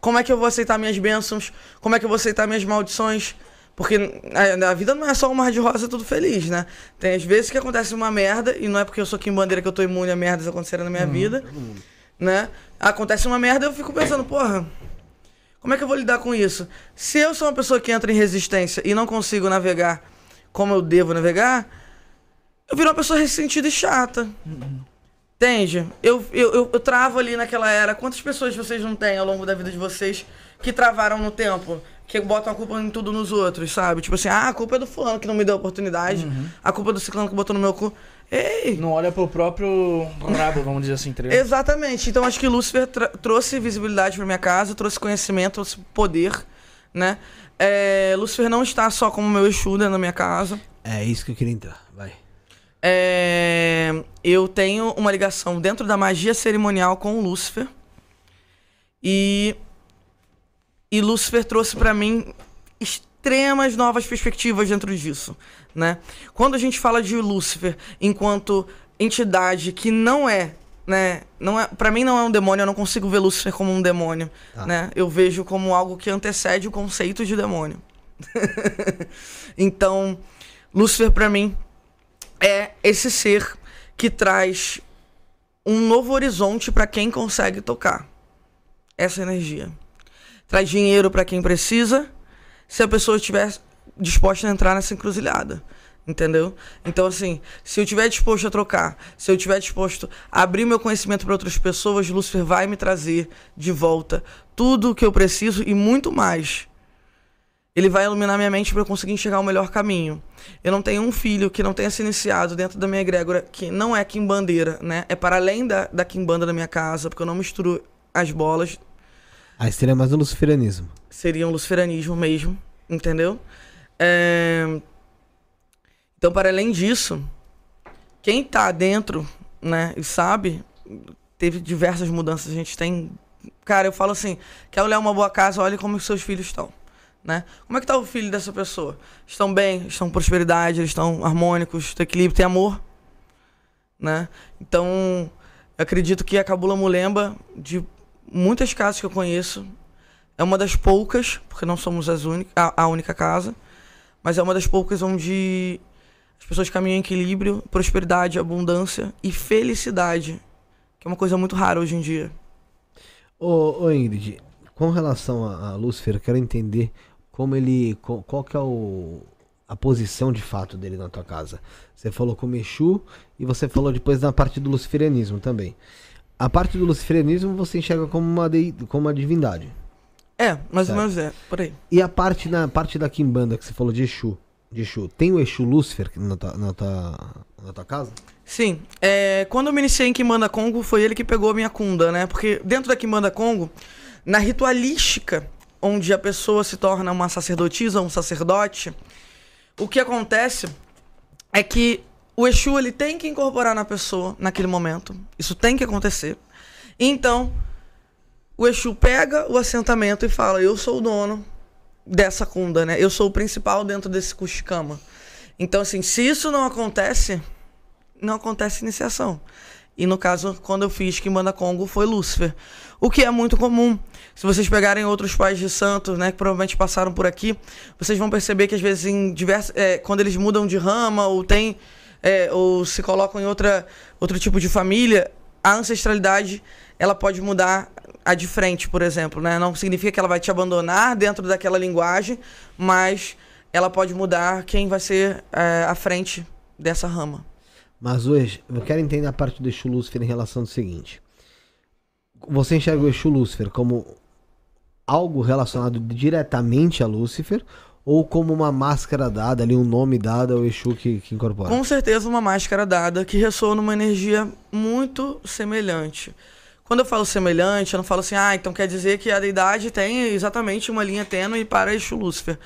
Speaker 4: Como é que eu vou aceitar minhas bênçãos? Como é que eu vou aceitar minhas maldições? Porque a, a vida não é só um mar de rosa tudo feliz, né? Tem às vezes que acontece uma merda, e não é porque eu sou Kim Bandeira que eu tô imune a merdas acontecerem na minha vida, né? Acontece uma merda, eu fico pensando, porra, como é que eu vou lidar com isso? Se eu sou uma pessoa que entra em resistência e não consigo navegar como eu devo navegar, eu viro uma pessoa ressentida e chata. Entende? Eu, eu, eu, eu travo ali naquela era. Quantas pessoas vocês não têm ao longo da vida de vocês que travaram no tempo? Que botam a culpa em tudo nos outros, sabe? Tipo assim, ah, a culpa é do fulano que não me deu a oportunidade. A culpa é do ciclano que botou no meu cu. Ei!
Speaker 1: Não olha pro próprio rabo, vamos dizer assim, tá ligado?
Speaker 4: Exatamente. Então acho que Lúcifer trouxe visibilidade pra minha casa, trouxe conhecimento, trouxe poder, né? É, Lúcifer não está só como meu Exu dentro da minha casa.
Speaker 2: É isso que eu queria entrar. Vai.
Speaker 4: É, eu tenho uma ligação dentro da magia cerimonial com o Lúcifer. E, e Lúcifer trouxe pra mim extremas novas perspectivas dentro disso, né? Quando a gente fala de Lúcifer enquanto entidade que não é, né, não é, para mim não é um demônio, eu não consigo ver Lúcifer como um demônio,
Speaker 2: Tá.
Speaker 4: né? Eu vejo como algo que antecede o conceito de demônio. então, Lúcifer pra mim é esse ser que traz um novo horizonte para quem consegue tocar essa energia. Traz dinheiro para quem precisa, se a pessoa estiver disposta a entrar nessa encruzilhada. Entendeu? Então, assim, se eu estiver disposto a trocar, se eu estiver disposto a abrir meu conhecimento para outras pessoas, Lúcifer vai me trazer de volta tudo o que eu preciso e muito mais. Ele vai iluminar minha mente para eu conseguir enxergar o melhor caminho. Eu não tenho um filho que não tenha se iniciado dentro da minha egrégora, que não é quimbandeira, né? É para além da, da quimbanda da minha casa, porque eu não misturo as bolas.
Speaker 2: Aí seria mais um luciferianismo.
Speaker 4: Seria um luciferanismo mesmo, entendeu? É, Então, para além disso, quem tá dentro, né, e sabe, teve diversas mudanças. A gente tem. Cara, eu falo assim: quer olhar uma boa casa, olhe como os seus filhos estão. Né? Como é que tá o filho dessa pessoa? Estão bem, estão prosperidade, eles estão harmônicos, tem equilíbrio, tem amor, né? Então, acredito que a Cabula Mulemba, de muitas casas que eu conheço, é uma das poucas, porque não somos as a, a única casa, mas é uma das poucas onde as pessoas caminham em equilíbrio, prosperidade, abundância e felicidade, que é uma coisa muito rara hoje em dia.
Speaker 2: Ô, ô Ingrid, com relação a, a Lúcifer, eu quero entender como ele. Qual, qual que é o, a posição de fato dele na tua casa. Você falou como Exu e você falou depois da parte do luciferianismo também. A parte do luciferianismo você enxerga como uma, dei- como uma divindade.
Speaker 4: É, mais ou menos é, por aí.
Speaker 2: E a parte na parte da Kimbanda que você falou de Exu, de Exu, tem o Exu Lúcifer na tua, na tua, na tua casa?
Speaker 4: Sim, é, quando eu me iniciei em Kimbanda Congo, foi ele que pegou a minha cunda, né? Porque dentro da Kimbanda Congo, na ritualística, onde a pessoa se torna uma sacerdotisa, um sacerdote, o que acontece é que o Exu ele tem que incorporar na pessoa naquele momento. Isso tem que acontecer. Então, o Exu pega o assentamento e fala: Eu sou o dono dessa cunda, né? Eu sou o principal dentro desse Kushikama. Então, assim, se isso não acontece, não acontece iniciação. E no caso, quando eu fiz Kimbanda Congo, foi Lúcifer. O que é muito comum. Se vocês pegarem outros pais de santos, né, que provavelmente passaram por aqui, vocês vão perceber que às vezes em diversos, é, quando eles mudam de rama ou tem é, ou se colocam em outra, outro tipo de família, a ancestralidade ela pode mudar a de frente, por exemplo, né? Não significa que ela vai te abandonar dentro daquela linguagem, mas ela pode mudar quem vai ser é, à frente dessa rama.
Speaker 2: Mas hoje, eu quero entender a parte do Exu Lúcifer em relação ao seguinte. Você enxerga o Exu Lúcifer como algo relacionado diretamente a Lúcifer ou como uma máscara dada, ali um nome dado ao Exu que, que incorpora?
Speaker 4: Com certeza uma máscara dada que ressoa numa energia muito semelhante. Quando eu falo semelhante, eu não falo assim, ah, então quer dizer que a deidade tem exatamente uma linha tênue para Exu Lúcifer.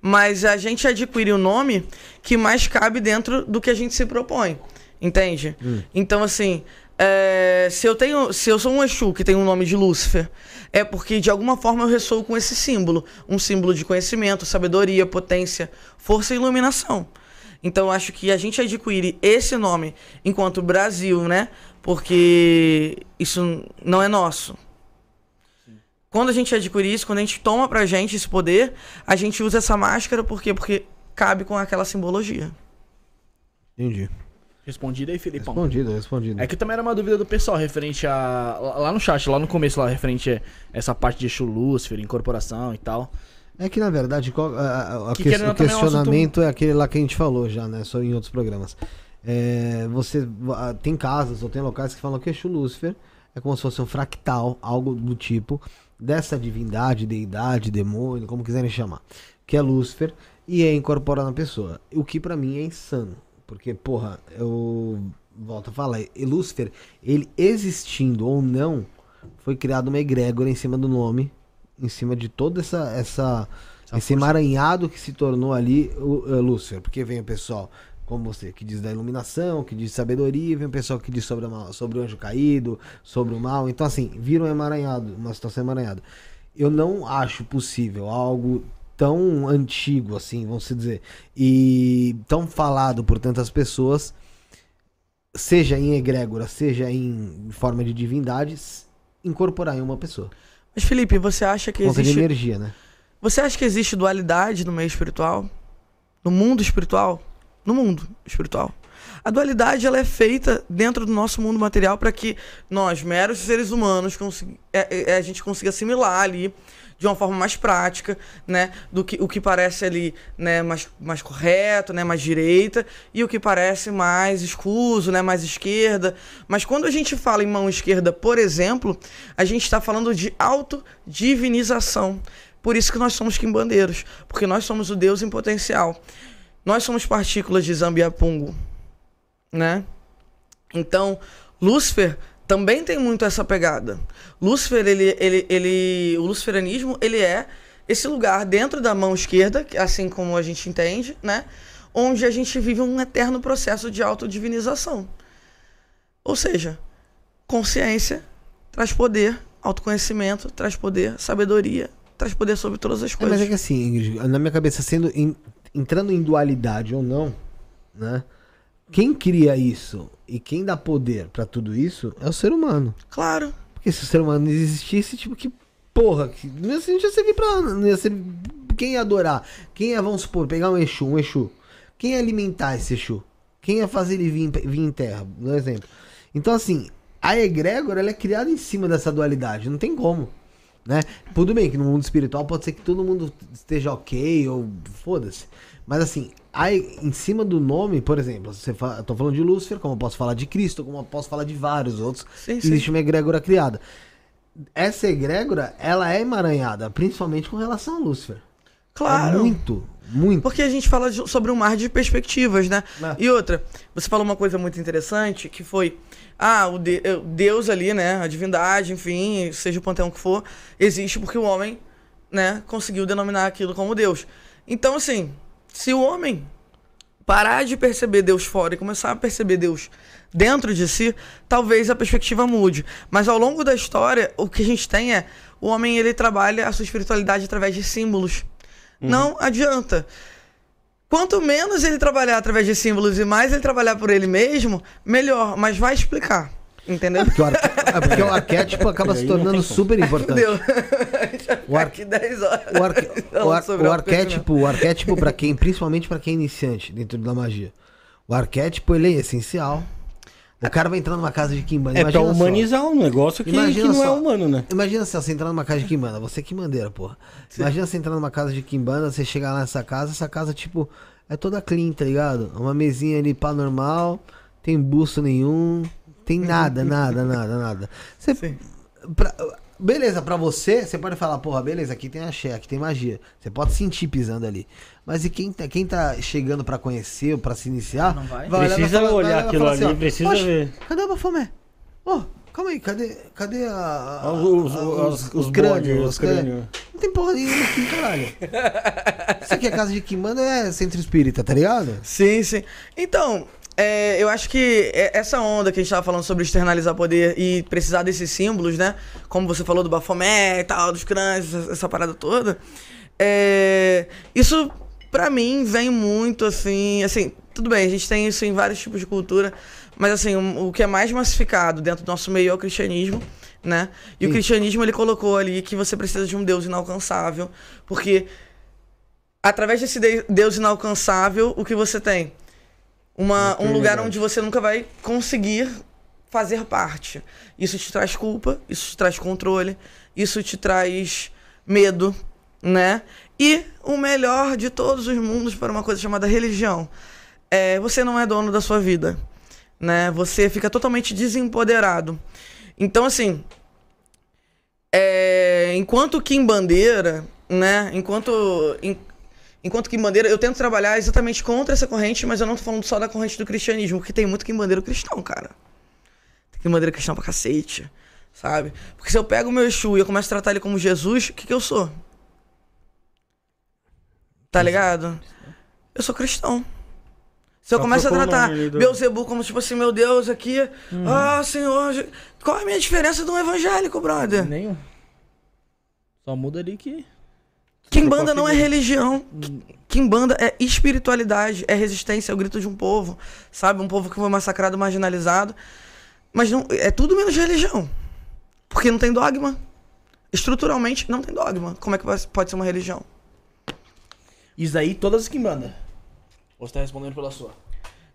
Speaker 4: Mas a gente adquire o nome que mais cabe dentro do que a gente se propõe. Entende? Então, assim, é, se eu tenho. Se eu sou um Exu que tem o nome de Lúcifer, é porque de alguma forma eu ressoo com esse símbolo. Um símbolo de conhecimento, sabedoria, potência, força e iluminação. Então acho que a gente adquire esse nome enquanto Brasil, né? Porque isso não é nosso. Quando a gente adquire isso, quando a gente toma pra gente esse poder, a gente usa essa máscara por quê? Porque cabe com aquela simbologia.
Speaker 2: Entendi.
Speaker 1: Respondido aí, Filipão.
Speaker 2: Respondido, respondido.
Speaker 1: É que também era uma dúvida do pessoal referente a. Lá no chat, lá no começo, lá, referente a essa parte de Exu Lúcifer, incorporação e tal.
Speaker 2: É que na verdade a- a- a
Speaker 1: Que
Speaker 2: que- o
Speaker 1: também é um
Speaker 2: questionamento é aquele lá que a gente falou já, né? Só em outros programas. É, você tem casas ou tem locais que falam que Exu Lúcifer é como se fosse um fractal, algo do tipo dessa divindade, deidade, demônio, como quiserem chamar, que é Lúcifer e é incorporado na pessoa. O que pra mim é insano, porque porra, eu volto a falar, e Lúcifer, ele existindo ou não, foi criado uma egrégora em cima do nome, em cima de toda essa essa esse emaranhado que se tornou ali o, o Lúcifer, porque vem o pessoal como você, que diz da iluminação, que diz sabedoria, vem o pessoal que diz sobre, a sobre o anjo caído, sobre o mal. Então, assim, vira um emaranhado, uma situação emaranhada. Eu não acho possível algo tão antigo, assim, vamos se dizer, e tão falado por tantas pessoas, seja em egrégora, seja em forma de divindades, incorporar em uma pessoa.
Speaker 4: Mas Felipe, você acha que
Speaker 2: conta de
Speaker 4: existe
Speaker 2: energia, né?
Speaker 4: Você acha que existe dualidade no meio espiritual? No mundo espiritual? No mundo espiritual. A dualidade ela é feita dentro do nosso mundo material para que nós, meros seres humanos, consi- é- é- a gente consiga assimilar ali de uma forma mais prática, né, do que o que parece ali, né, mais, mais correto, né, mais direita, e o que parece mais escuso, né, mais esquerda. Mas quando a gente fala em mão esquerda, por exemplo, a gente está falando de autodivinização. Por isso que nós somos quimbandeiros, porque nós somos o Deus em potencial. Nós somos partículas de Zambiapungo, né? Então, Lúcifer também tem muito essa pegada. Lúcifer, ele, ele, ele, o luciferianismo, ele é esse lugar dentro da mão esquerda, que- assim como a gente entende, né? Onde a gente vive um eterno processo de autodivinização. Ou seja, consciência traz poder, autoconhecimento traz poder, sabedoria traz poder sobre todas as
Speaker 2: É,
Speaker 4: coisas.
Speaker 2: mas é que assim, na minha cabeça, sendo em- entrando em dualidade ou não, né? Quem cria isso e quem dá poder pra tudo isso é o ser humano.
Speaker 4: Claro.
Speaker 2: Porque se o ser humano não existisse, tipo, que porra, que não ia, não ia servir pra. Não ia servir, quem ia adorar? Quem ia, vamos supor, pegar um Exu, um Exu? Quem ia alimentar esse Exu? Quem ia fazer ele vir, em- vir em terra? Um exemplo. Então, assim, a egrégora ela é criada em cima dessa dualidade, não tem como. Né? Tudo bem que no mundo espiritual pode ser que todo mundo esteja ok ou foda-se. Mas assim, aí, em cima do nome, por exemplo, você fala, eu tô falando de Lúcifer, como eu posso falar de Cristo, como eu posso falar de vários outros.
Speaker 4: Sim, sim.
Speaker 2: Existe uma egrégora criada. Essa egrégora, ela é emaranhada, principalmente com relação a Lúcifer.
Speaker 4: Claro.
Speaker 2: É muito, muito.
Speaker 4: Porque a gente fala de- sobre um mar de perspectivas, né?
Speaker 2: É.
Speaker 4: E outra, você falou uma coisa muito interessante, que foi, ah, o de- Deus ali, né, a divindade, enfim, seja o panteão que for, existe porque o homem, né, conseguiu denominar aquilo como Deus. Então, assim, se o homem parar de perceber Deus fora e começar a perceber Deus dentro de si, talvez a perspectiva mude. Mas ao longo da história, o que a gente tem é o homem ele trabalha a sua espiritualidade através de símbolos. Não adianta. Quanto menos ele trabalhar através de símbolos e mais ele trabalhar por ele mesmo, melhor. Mas vai explicar. Entendeu?
Speaker 2: Porque o, arque- é porque o arquétipo acaba se tornando super importante.
Speaker 4: Entendeu?
Speaker 2: O ar-
Speaker 4: Aqui 10 horas.
Speaker 2: O, arque- o, ar- o arquétipo, o arquétipo para quem, principalmente para quem é iniciante dentro da magia. O arquétipo ele é essencial. O cara vai entrar numa casa de Kimbanda.
Speaker 3: É pra
Speaker 2: imagina só.
Speaker 3: humanizar um negócio que, que não é
Speaker 2: só.
Speaker 3: humano, né?
Speaker 2: Imagina se você entrar numa casa de Kimbanda, você que mandeira, porra. Imagina você entrar numa casa de Kimbanda, você chegar lá nessa casa, essa casa, tipo, é toda clean, tá ligado? Uma mesinha ali pá normal, tem busto nenhum, tem nada, nada, nada, nada. Você,
Speaker 4: Sim.
Speaker 2: pra- beleza, pra você, você pode falar, porra, beleza, aqui tem axé, aqui tem magia. Você pode sentir pisando ali. Mas e quem tá, quem tá chegando pra conhecer ou pra se iniciar,
Speaker 1: Não vai?
Speaker 2: olhar e
Speaker 3: Precisa olhar
Speaker 2: vai falar
Speaker 3: aquilo ali,
Speaker 2: ó,
Speaker 3: precisa
Speaker 2: "Oxe,
Speaker 3: ver."
Speaker 2: Cadê o Bafomé? Ô, calma aí, cadê, cadê a, a-
Speaker 3: Os, os,
Speaker 2: a-
Speaker 3: os, os,
Speaker 2: crânios,
Speaker 3: bode,
Speaker 2: os crânios? Não tem porra nenhuma aqui, caralho. Isso aqui é casa de Kimbanda é centro espírita, tá ligado?
Speaker 4: Sim, sim. Então, é, eu acho que é- essa onda que a gente tava falando sobre externalizar poder e precisar desses símbolos, né? Como você falou do Bafomé e tal, dos crânios, essa, parada toda. É, isso, pra mim, vem muito assim. Assim, tudo bem, a gente tem isso em vários tipos de cultura, mas assim, o, o que é mais massificado dentro do nosso meio é o cristianismo. Né? E o
Speaker 2: Sim.
Speaker 4: cristianismo ele colocou ali que você precisa de um Deus inalcançável, porque através desse de- Deus inalcançável, o que você tem? Uma, um lugar onde você nunca vai conseguir fazer parte. Isso te traz culpa, isso te traz controle, isso te traz medo, né? E o melhor de todos os mundos para uma coisa chamada religião. É, você não é dono da sua vida, né? Você fica totalmente desempoderado. Então, assim, é, enquanto Kim Bandeira, né? Enquanto, en- enquanto Kim Bandeira, eu tento trabalhar exatamente contra essa corrente, mas eu não tô falando só da corrente do cristianismo, porque tem muito Kim Bandeira cristão, cara. Tem Bandeira cristão pra cacete, sabe? Porque se eu pego o meu Exu e eu começo a tratar ele como Jesus, o que que eu sou? Tá ligado? Eu sou cristão. Se eu
Speaker 3: Só
Speaker 4: começo a tratar
Speaker 3: do-
Speaker 4: Beuzebu como tipo assim, meu Deus, aqui, ah, Senhor, qual é a minha diferença de um evangélico, brother?
Speaker 1: Nenhum. Só muda ali que.
Speaker 4: Kimbanda não é religião. Kimbanda é espiritualidade, é resistência, é o grito de um povo, sabe? Um povo que foi massacrado, marginalizado. Mas não, é tudo menos religião. Porque não tem dogma. Estruturalmente, não tem dogma. Como é que pode ser uma religião?
Speaker 1: Isso aí, todas as Kimbanda. Ou você tá respondendo pela sua?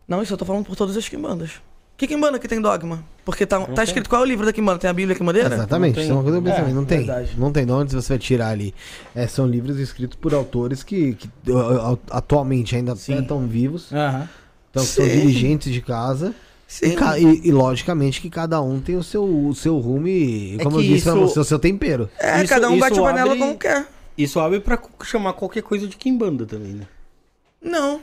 Speaker 4: Não, isso eu tô falando por todas as Kimbandas. Que Kimbanda que tem dogma? Porque tá, tá escrito qual é o livro da Kimbanda? Tem a Bíblia Kimbandeira?
Speaker 2: Exatamente,
Speaker 3: Não tem.
Speaker 2: isso é uma coisa que eu
Speaker 1: É,
Speaker 2: também. Não tem.
Speaker 1: verdade.
Speaker 2: Não tem de onde você vai tirar ali. É, são livros escritos por autores que, que, atualmente ainda estão vivos. Então são
Speaker 4: Sim.
Speaker 2: dirigentes de casa. E,
Speaker 4: Sim.
Speaker 2: e- e, logicamente que cada um tem o seu, o seu rumo e,
Speaker 3: É
Speaker 2: como eu
Speaker 3: que
Speaker 2: disse pra
Speaker 3: isso-
Speaker 2: você, o seu tempero.
Speaker 4: É,
Speaker 3: Isso-
Speaker 4: cada um bate a panela
Speaker 3: abre-
Speaker 4: como quer.
Speaker 3: Isso abre pra chamar qualquer coisa de Kimbanda também, né?
Speaker 4: Não.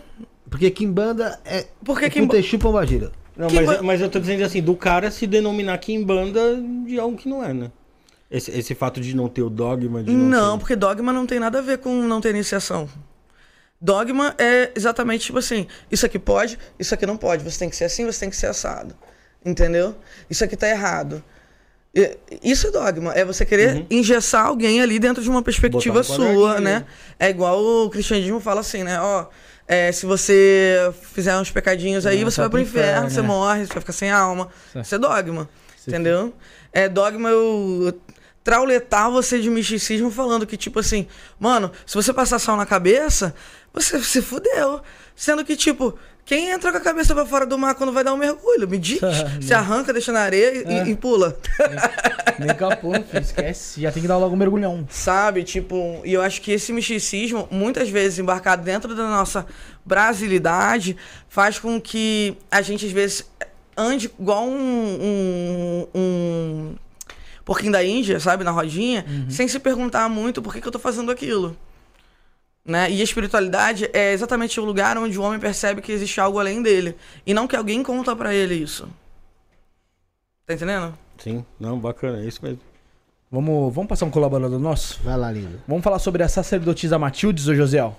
Speaker 2: Porque Kimbanda é
Speaker 4: Porque
Speaker 2: é
Speaker 4: Kimba...
Speaker 2: Putechu Pombagira.
Speaker 3: Não, mas, mas eu tô dizendo assim, do cara se denominar Kimbanda de algo que não é, né? Esse, esse fato de não ter o dogma, de não,
Speaker 4: Não,
Speaker 3: ter...
Speaker 4: porque dogma não tem nada a ver com não ter iniciação. Dogma é exatamente tipo assim: isso aqui pode, isso aqui não pode. Você tem que ser assim, você tem que ser assado. Entendeu? Isso aqui tá errado. Isso é dogma. É você querer
Speaker 3: Uhum.
Speaker 4: engessar alguém ali dentro de uma perspectiva
Speaker 3: um
Speaker 4: sua, né?
Speaker 3: né?
Speaker 4: É igual o cristianismo fala assim, né? Ó, é, se você fizer uns pecadinhos aí,
Speaker 1: É,
Speaker 4: você
Speaker 1: vai
Speaker 4: vai pro inferno,
Speaker 1: inferno,
Speaker 4: você
Speaker 1: né?
Speaker 4: morre, você vai ficar sem alma.
Speaker 1: Certo.
Speaker 4: Isso é dogma. Entendeu? É dogma eu trauletar você de misticismo falando que, tipo assim, mano, se você passar sal na cabeça, você se fudeu. Sendo que, tipo, Quem entra com a cabeça pra fora do mar quando vai dar um mergulho? Me diz. Se arranca, deixa na areia e,
Speaker 1: É.
Speaker 4: e pula.
Speaker 1: Nem capô, filho, esquece. Já tem que dar logo um mergulhão.
Speaker 4: Sabe? Tipo, e eu acho que esse misticismo, muitas vezes embarcado dentro da nossa brasilidade, faz com que a gente, às vezes, ande igual um. um, um porquinho da Índia, sabe? Na rodinha, sem se perguntar muito por que, que eu tô fazendo aquilo. Né? E a espiritualidade é exatamente o lugar onde o homem percebe que existe algo além dele. E não que alguém conta pra ele isso. Tá entendendo?
Speaker 3: Sim, não, bacana, é isso mesmo.
Speaker 1: Vamos, vamos passar um colaborador nosso?
Speaker 2: Vai lá, lindo.
Speaker 1: Vamos falar sobre a sacerdotisa Matildes, ô Josiel?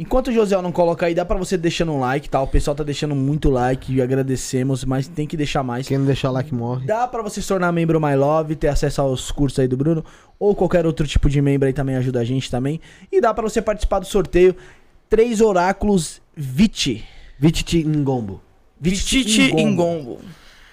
Speaker 1: Enquanto o Josiel não coloca aí, dá pra você deixando um like, tá? O pessoal tá deixando muito like e agradecemos, mas tem que deixar mais.
Speaker 2: Quem não deixar lá que morre.
Speaker 1: Dá pra você se tornar membro My Love, ter acesso aos cursos aí do Bruno, ou qualquer outro tipo de membro aí também ajuda a gente também. E dá pra você participar do sorteio Três Oráculos Viti.
Speaker 2: Vititi Ngombo.
Speaker 4: Vitite
Speaker 1: Ngombo.
Speaker 4: Ingombo.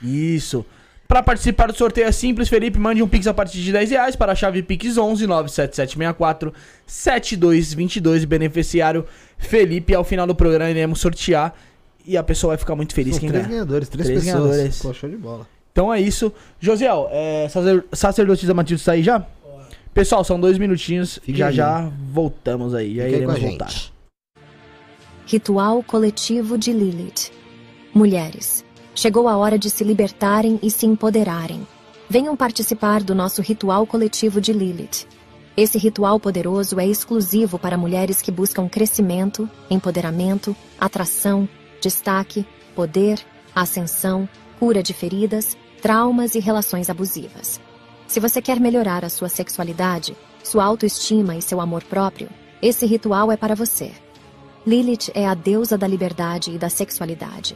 Speaker 1: Isso. Pra participar do sorteio é simples, Felipe, mande um pix a partir de 10 reais para a chave Pix 11 97764 7222, beneficiário Felipe. Ao final do programa iremos sortear e a pessoa vai ficar muito feliz
Speaker 2: São
Speaker 1: quem
Speaker 2: três
Speaker 1: ganhar.
Speaker 2: ganhadores, três,
Speaker 1: Três
Speaker 2: pessoas.
Speaker 1: ganhadores.
Speaker 2: Pô, show de bola.
Speaker 1: Então é isso. Josiel, é, sacer- sacerdotisa Matilde está aí já? Pessoal, são dois minutinhos.
Speaker 2: Fica
Speaker 1: já
Speaker 2: aí.
Speaker 1: já voltamos aí. Já
Speaker 2: aí a
Speaker 1: iremos
Speaker 2: gente.
Speaker 1: voltar.
Speaker 7: Ritual coletivo de Lilith. Mulheres, chegou a hora de se libertarem e se empoderarem. Venham participar do nosso ritual coletivo de Lilith. Esse ritual poderoso é exclusivo para mulheres que buscam crescimento, empoderamento, atração, destaque, poder, ascensão, cura de feridas, traumas e relações abusivas. Se você quer melhorar a sua sexualidade, sua autoestima e seu amor próprio, esse ritual é para você. Lilith é a deusa da liberdade e da sexualidade.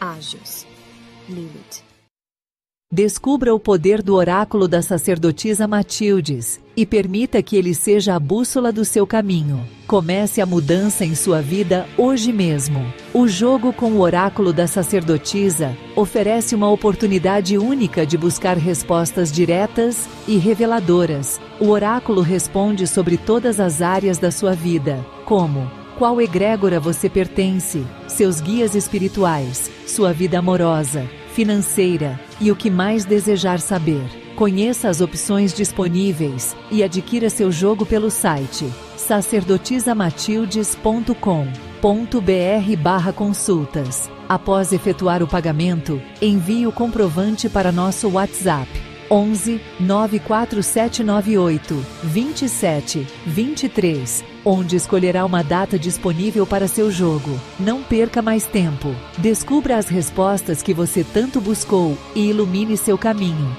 Speaker 7: Ágios. Lilith.
Speaker 8: Descubra o poder do oráculo da sacerdotisa Matildes e permita que ele seja a bússola do seu caminho. Comece a mudança em sua vida hoje mesmo. O jogo com o oráculo da sacerdotisa oferece uma oportunidade única de buscar respostas diretas e reveladoras. O oráculo responde sobre todas as áreas da sua vida, como qual egrégora você pertence, seus guias espirituais, sua vida amorosa, financeira e o que mais desejar saber. Conheça as opções disponíveis e adquira seu jogo pelo site sacerdotisamatildes.com.br consultas. Após efetuar o pagamento, envie o comprovante para nosso WhatsApp 11 94798 27 23, onde escolherá uma data disponível para seu jogo. Não perca mais tempo. Descubra as respostas que você tanto buscou e ilumine seu caminho.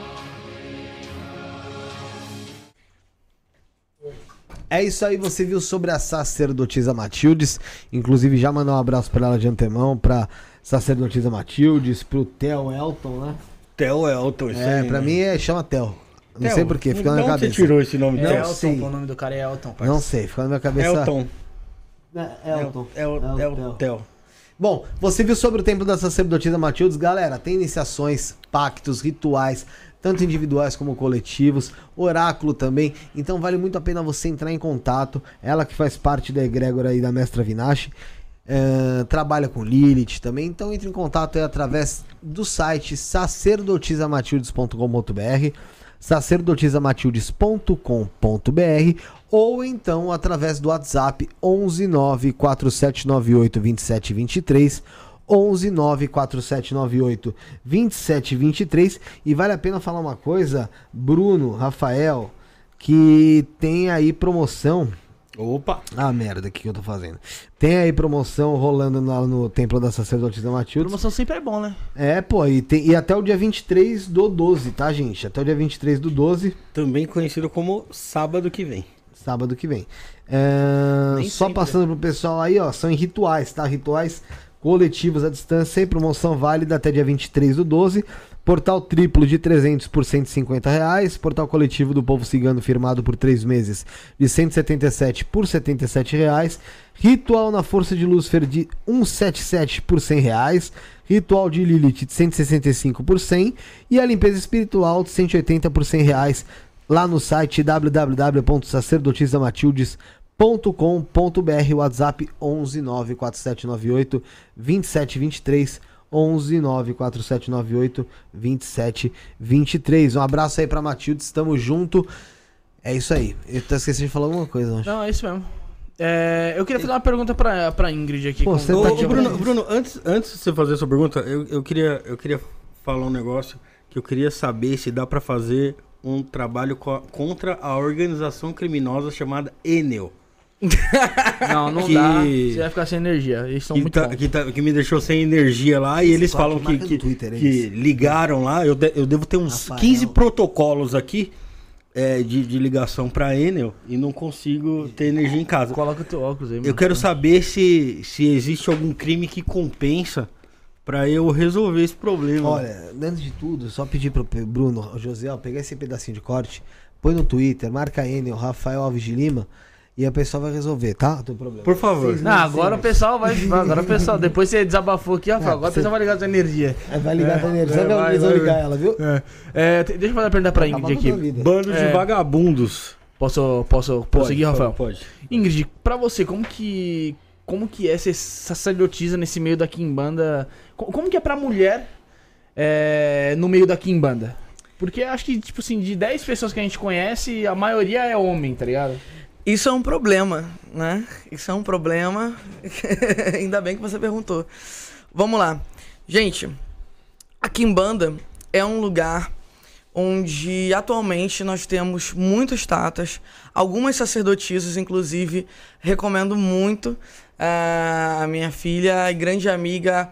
Speaker 2: É isso aí, você viu sobre a sacerdotisa Matildes. Inclusive, já mandar um abraço pra ela de antemão, pra sacerdotisa Matildes, pro Theo Elton, né?
Speaker 3: Theo Elton, isso
Speaker 2: É,
Speaker 3: aí,
Speaker 2: pra
Speaker 3: né?
Speaker 2: mim é, chama Theo. Não
Speaker 3: Theo.
Speaker 2: sei porquê, fica na minha
Speaker 3: onde você
Speaker 2: cabeça.
Speaker 3: tirou esse nome
Speaker 1: É? Elton,
Speaker 2: sei.
Speaker 1: o nome do cara é Elton.
Speaker 2: Não sei, fica na minha cabeça.
Speaker 3: Elton.
Speaker 2: É, Elton.
Speaker 3: É o é o Theo.
Speaker 2: Bom, você viu sobre o templo da sacerdotisa Matildes? Galera, tem iniciações, pactos, rituais, tanto individuais como coletivos, oráculo também. Então vale muito a pena você entrar em contato. Ela que faz parte da egrégora aí da Mestra Vinache. eh, trabalha com Lilith também, então entre em contato aí através do site sacerdotisamatildes.com.br sacerdotisamatildes.com.br ou então através do WhatsApp 11 94798 2723 11 94798 2723 e vale a pena falar uma coisa, Bruno, Rafael, que tem aí promoção
Speaker 3: Opa!
Speaker 2: ah, merda, o que, que eu tô fazendo? Tem aí promoção rolando lá no Templo da Sacerdotisa Matilde.
Speaker 1: Promoção sempre é bom, né?
Speaker 2: É, pô, e, tem, e até o dia 23 do 12, tá, gente? Até o dia 23 do 12,
Speaker 3: Também conhecido como sábado que vem.
Speaker 2: sábado que vem. É, só
Speaker 3: sempre.
Speaker 2: passando pro pessoal aí, ó, são em rituais, tá? Rituais coletivos à distância, sem promoção válida até dia 23 do 12. Portal triplo de 300 por 150 reais. Portal coletivo do Povo Cigano firmado por três meses de 177 por 77 reais. Ritual na Força de Lúcifer de 177 por 100 reais. Ritual de Lilith de 165 por 100. E a limpeza espiritual de 180 por 100 reais. Lá no site www.sacerdotisamatildes.com.br WhatsApp 11 94798 2723 11 94798 2723. Um abraço aí pra Matilde, estamos junto. É isso aí. Eu tô esquecendo de falar alguma coisa, acho.
Speaker 1: Não, é isso mesmo. É, eu queria fazer uma pergunta pra, pra Ingrid aqui.
Speaker 2: Pô,
Speaker 1: com-
Speaker 2: você tá
Speaker 3: ô,
Speaker 2: aqui,
Speaker 3: Bruno, Bruno, antes, antes de você fazer a sua pergunta, eu, eu, queria, eu queria falar um negócio que eu queria saber se dá pra fazer um trabalho co- contra a organização criminosa chamada Enel.
Speaker 1: Não, não
Speaker 3: que-
Speaker 1: dá. Você vai ficar sem energia. Eles são
Speaker 3: Que,
Speaker 1: muito
Speaker 3: tá-
Speaker 1: bons.
Speaker 3: que, tá- que me deixou sem energia lá e eles falam
Speaker 2: que
Speaker 3: que,
Speaker 2: Twitter, é
Speaker 3: que ligaram lá. Eu, de- eu devo ter uns
Speaker 2: Rafael.
Speaker 3: 15 protocolos aqui é, de, de ligação pra Enel e não consigo ter energia em casa.
Speaker 1: Coloca o teu óculos aí,
Speaker 3: Eu
Speaker 1: mano.
Speaker 3: quero saber se, se existe algum crime que compensa pra eu resolver esse problema.
Speaker 2: Olha, antes de tudo, só pedir pro Bruno, o José, ó, pegar esse pedacinho de corte, põe no Twitter, marca o Rafael Alves de Lima, e a pessoa vai resolver, tá? O teu problema.
Speaker 3: Por favor.
Speaker 2: Seis
Speaker 1: Não,
Speaker 2: mil
Speaker 1: agora o
Speaker 2: senhas.
Speaker 1: pessoal vai. Agora o pessoal. Depois você desabafou aqui, Rafael.
Speaker 2: É,
Speaker 1: Agora o pessoal vai ligar a sua energia.
Speaker 2: Aí vai ligar a energia,
Speaker 1: é,
Speaker 2: sabe onde
Speaker 1: vai,
Speaker 2: vão
Speaker 1: vai,
Speaker 2: ligar
Speaker 1: vai.
Speaker 2: ela, viu?
Speaker 1: É. É, deixa eu fazer uma pergunta pra Ingrid aqui.
Speaker 3: Bando de
Speaker 1: É.
Speaker 3: vagabundos.
Speaker 1: Posso, posso prosseguir,
Speaker 3: Pode,
Speaker 1: Rafael?
Speaker 3: Pode.
Speaker 1: Ingrid, pra você, como que. Como que é ser sacerdotisa nesse meio da Kimbanda? Co- Como que é pra mulher é, no meio da Kimbanda? Porque acho que, tipo assim, de 10 pessoas que a gente conhece, a maioria é homem, tá ligado?
Speaker 4: Isso é um problema, né? Isso é um problema. Ainda bem que você perguntou. Vamos lá. Gente, a Kimbanda é um lugar onde atualmente nós temos muitas tatas, algumas sacerdotisas, inclusive, recomendo muito ah, a minha filha e grande amiga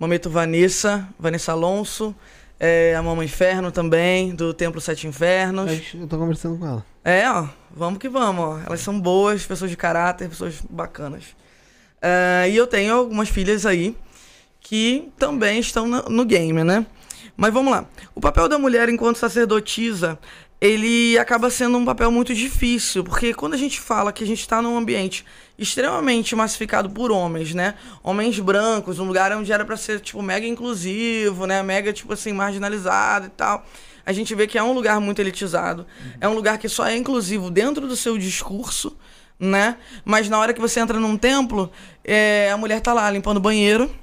Speaker 4: Mameto Vanessa, Vanessa Alonso, eh, a Mama Inferno também, do Templo Sete Infernos.
Speaker 2: Eu tô conversando com ela.
Speaker 4: É, ó, vamos que vamos, ó. Elas são boas, pessoas de caráter, pessoas bacanas. É, e eu tenho algumas filhas aí que também estão no, no game, né? Mas vamos lá. O papel da mulher enquanto sacerdotisa, ele acaba sendo um papel muito difícil, porque quando a gente fala que a gente está num ambiente extremamente massificado por homens, né? Homens brancos, um lugar onde era para ser tipo mega inclusivo, né? Mega tipo assim marginalizado e tal. A gente vê que é um lugar muito elitizado, é um lugar que só é inclusivo dentro do seu discurso, né? Mas na hora que você entra num templo, é, a mulher tá lá limpando o banheiro,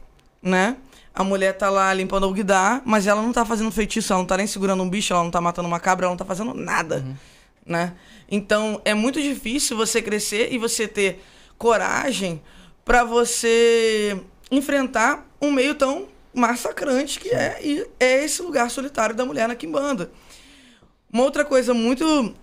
Speaker 4: né? A mulher tá lá limpando o guidar, mas ela não tá fazendo feitiço, ela não tá nem segurando um bicho, ela não tá matando uma cabra, ela não tá fazendo nada, né? Então, é muito difícil você crescer e você ter coragem pra você enfrentar um meio tão massacrante que é, e é esse lugar solitário da mulher na Kimbanda. Uma outra coisa muito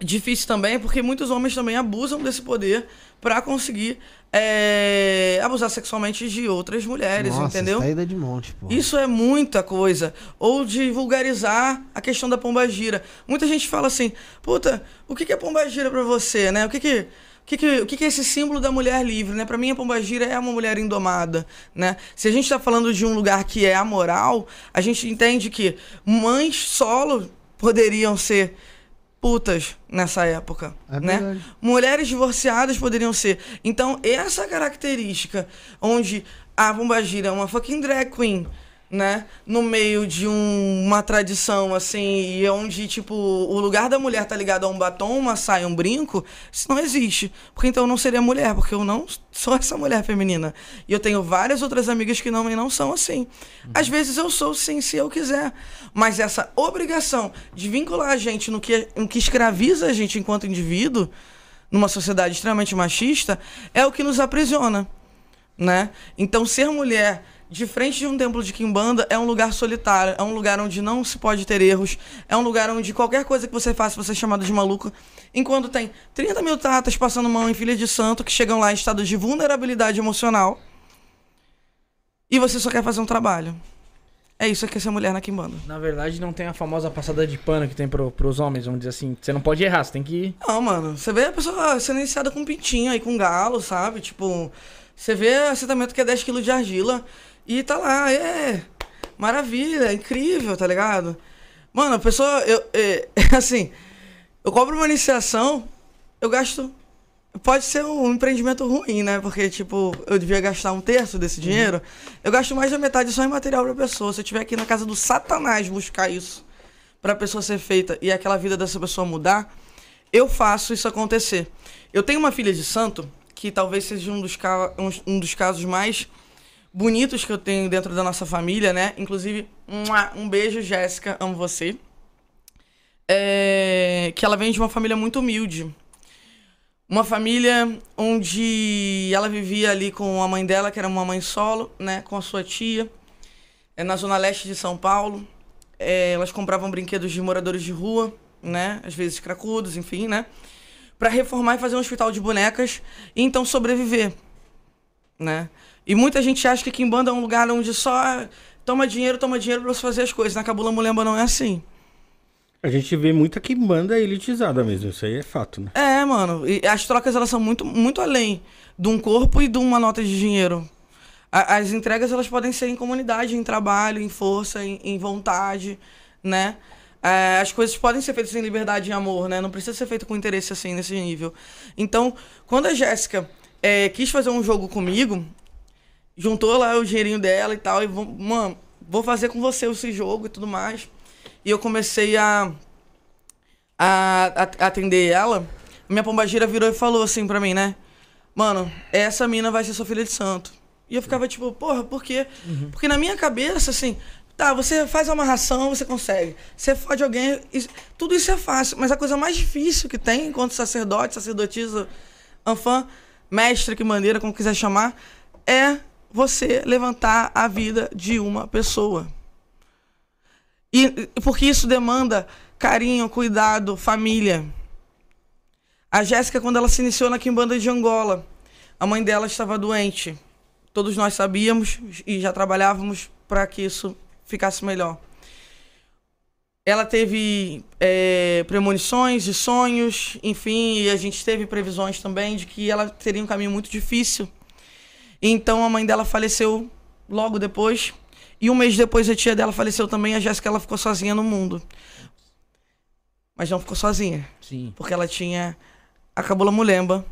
Speaker 4: difícil também é porque muitos homens também abusam desse poder pra conseguir é, abusar sexualmente de outras mulheres,
Speaker 2: Nossa,
Speaker 4: entendeu?
Speaker 2: Saída de monte, pô.
Speaker 4: Isso é muita coisa. Ou de vulgarizar a questão da pombagira. Muita gente fala assim, puta, o que é pombagira pra você, né? O que que... O que, que, o que que é esse símbolo da mulher livre, né? Pra mim, a pombagira é uma mulher indomada, né? Se a gente tá falando de um lugar que é amoral, a gente entende que mães solo poderiam ser putas nessa época,
Speaker 2: É
Speaker 4: né?
Speaker 2: verdade.
Speaker 4: Mulheres divorciadas poderiam ser. Então, essa característica onde a Pombagira é uma fucking drag queen, né? No meio de um- uma tradição, assim, e onde, tipo, o lugar da mulher tá ligado a um batom, uma saia, um brinco, isso não existe. Porque então eu não seria mulher, porque eu não sou essa mulher feminina. E eu tenho várias outras amigas que não, não são assim. Às vezes eu sou, sim, se eu quiser. Mas essa obrigação de vincular a gente no que, no que escraviza a gente enquanto indivíduo, numa sociedade extremamente machista, é o que nos aprisiona né? Então ser mulher de frente de um templo de Kimbanda é um lugar solitário, é um lugar onde não se pode ter erros, é um lugar onde qualquer coisa que você faça você é chamado de maluco, enquanto tem 30 mil tatas passando mão em filha de santo que chegam lá em estado de vulnerabilidade emocional e você só quer fazer um trabalho. É isso que é ser mulher na Kimbanda.
Speaker 1: Na verdade, não tem a famosa passada de pano que tem pro, pros homens, vamos dizer assim. Você não pode errar, você tem que.
Speaker 4: Não, mano, você vê a pessoa sendo iniciada com um pintinho aí, com um galo, sabe? Tipo, Você vê assentamento que é 10 quilos de argila e tá lá, é. Maravilha, é incrível, tá ligado? Mano, a pessoa, eu, é, assim, eu cobro uma iniciação, eu gasto. Pode ser um empreendimento ruim, né? Porque, tipo, eu devia gastar um terço desse dinheiro. Eu gasto mais da metade só em material pra pessoa. Se eu tiver aqui na casa do Satanás buscar isso pra pessoa ser feita e aquela vida dessa pessoa mudar, eu faço isso acontecer. Eu tenho uma filha de santo, que talvez seja um dos, um- um dos casos mais bonitos que eu tenho dentro da nossa família, né? Inclusive, um beijo, Jéssica, amo você. É, que ela vem de uma família muito humilde. Uma família onde ela vivia ali com a mãe dela, que era uma mãe solo, né? Com a sua tia, é, na zona leste de São Paulo. É, elas compravam brinquedos de moradores de rua, né? Às vezes cracudos, enfim, né? Pra reformar e fazer um hospital de bonecas e então sobreviver, né? E muita gente acha que Kimbanda é um lugar onde só toma dinheiro, toma dinheiro pra você fazer as coisas. Na Cabula Mulemba não é assim.
Speaker 3: A gente vê muita que banda elitizada mesmo, isso aí é fato, né?
Speaker 4: É, mano. E as trocas elas são muito, muito além de um corpo e de uma nota de dinheiro. A- as entregas elas podem ser em comunidade, em trabalho, em força, em, em vontade, né? É, as coisas podem ser feitas em liberdade e amor, né? Não precisa ser feito com interesse assim, nesse nível. Então, quando a Jéssica é, quis fazer um jogo comigo, juntou lá o dinheirinho dela e tal, e vou, mano, vou fazer com você esse jogo e tudo mais. E eu comecei a, a, a- atender ela. Minha pombagira virou e falou assim pra mim, né? Mano, essa mina vai ser sua filha de santo. E eu ficava tipo, porra, por quê? Porque na minha cabeça, assim, tá, você faz a amarração, você consegue. Você fode alguém, isso- tudo isso é fácil. Mas a coisa mais difícil que tem enquanto sacerdote, sacerdotisa, anfã, mestre, que maneira, como quiser chamar, é você levantar a vida de uma pessoa. E porque isso demanda carinho, cuidado, família. A Jéssica, quando ela se iniciou na Quimbanda de Angola, a mãe dela estava doente. Todos nós sabíamos e já trabalhávamos para que isso ficasse melhor. Ela teve é, premonições de sonhos, enfim, e a gente teve previsões também de que ela teria um caminho muito difícil. Então a mãe dela faleceu logo depois. E um mês depois a tia dela faleceu também. A Jéssica ela ficou sozinha no mundo. Mas não ficou sozinha.
Speaker 1: Sim.
Speaker 4: Porque ela tinha a Cabula Mulemba.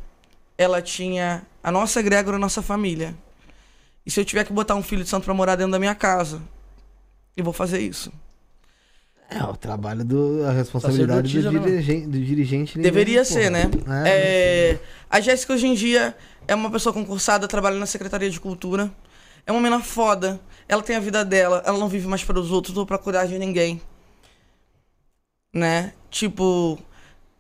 Speaker 4: Ela tinha a nossa egrégora, a nossa família. E se eu tiver que botar um filho de santo pra morar dentro da minha casa, eu vou fazer isso.
Speaker 2: É, o trabalho do. A responsabilidade do,
Speaker 1: né,
Speaker 2: dirigente, do dirigente.
Speaker 4: Deveria
Speaker 2: porra.
Speaker 4: ser, né?
Speaker 2: É,
Speaker 4: É, a Jéssica hoje em dia é uma pessoa concursada, trabalha na Secretaria de Cultura. É uma menina foda. Ela tem a vida dela, ela não vive mais para os outros ou pra cuidar de ninguém. Né? Tipo,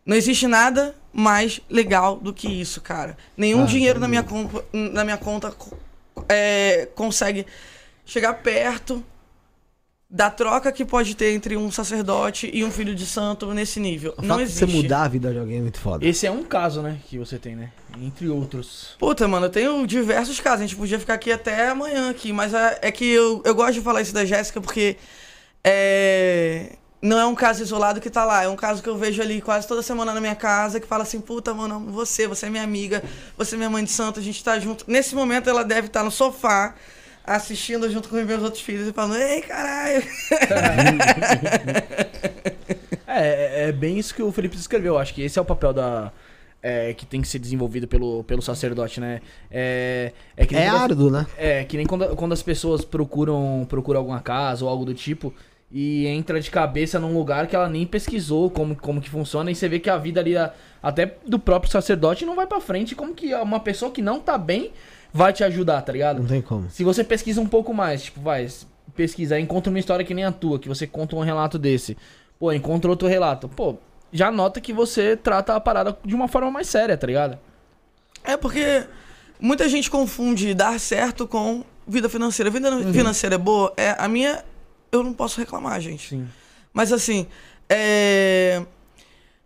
Speaker 4: não existe nada mais legal do que isso, cara. Nenhum
Speaker 2: Ah,
Speaker 4: dinheiro na minha, conta, na minha conta co- é, consegue chegar perto da troca que pode ter entre um sacerdote e um filho de santo nesse nível.
Speaker 2: O
Speaker 4: não
Speaker 2: fato de você
Speaker 4: existe.
Speaker 2: mudar a vida de alguém é muito foda.
Speaker 1: Esse é um caso, né, que você tem, né? Entre outros.
Speaker 4: Puta, mano, eu tenho diversos casos. A gente podia ficar aqui até amanhã aqui, mas é, é que eu, eu gosto de falar isso da Jéssica porque é, não é um caso isolado que tá lá. É um caso que eu vejo ali quase toda semana na minha casa que fala assim, puta, mano, amo você, você é minha amiga, você é minha mãe de santo, a gente tá junto. Nesse momento ela deve estar no sofá assistindo junto com os meus outros filhos e falando, ei, caralho.
Speaker 1: É, é, é bem isso que o Felipe escreveu. Acho que esse é o papel da. é, que tem que ser desenvolvido pelo, pelo sacerdote, né? É, é que nem
Speaker 2: É
Speaker 1: quando as-
Speaker 2: árduo, né?
Speaker 1: É, que nem quando, quando as pessoas procuram, procuram alguma casa ou algo do tipo e entra de cabeça num lugar que ela nem pesquisou como, como que funciona e você vê que a vida ali, a- até do próprio sacerdote, não vai pra frente. Como que uma pessoa que não tá bem vai te ajudar, tá ligado?
Speaker 2: Não tem como.
Speaker 1: Se você pesquisa um pouco mais, tipo, vai, pesquisa, encontra uma história que nem a tua, que você conta um relato desse. Pô, encontra outro relato. Pô, já nota que você trata a parada de uma forma mais séria, tá ligado?
Speaker 4: É porque muita gente confunde dar certo com vida financeira. Vida
Speaker 1: Uhum.
Speaker 4: financeira é boa? É, a minha, eu não posso reclamar, gente.
Speaker 1: Sim.
Speaker 4: Mas assim, é...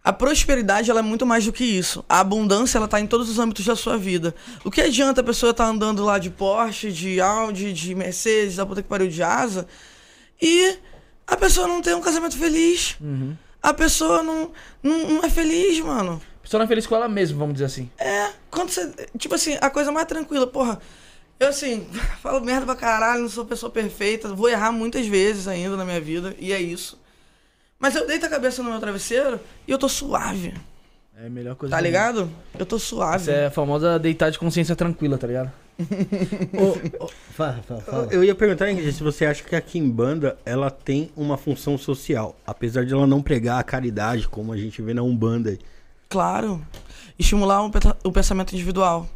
Speaker 4: a prosperidade ela é muito mais do que isso. A abundância ela tá em todos os âmbitos da sua vida. O que adianta a pessoa estar andando lá de Porsche, de Audi, de Mercedes, da puta que pariu de asa, e a pessoa não ter um casamento feliz.
Speaker 1: Uhum.
Speaker 4: A pessoa não, não, não é feliz, mano.
Speaker 1: A Funciona feliz com ela mesmo, vamos dizer assim.
Speaker 4: É, quando você. Tipo assim, a coisa mais tranquila, porra. Eu assim, falo merda pra caralho, não sou pessoa perfeita, vou errar muitas vezes ainda na minha vida, e é isso. Mas eu deito a cabeça no meu travesseiro e eu tô suave,
Speaker 1: É a melhor coisa
Speaker 4: tá ligado? Eu tô suave.
Speaker 1: Essa é a famosa deitar de consciência tranquila, tá ligado?
Speaker 2: Fala, fala, fala.
Speaker 3: Eu ia perguntar, Ingrid, se você acha que a Kimbanda ela tem uma função social, apesar de ela não pregar a caridade, como a gente vê na Umbanda.
Speaker 4: Claro. Estimular o pensamento individual.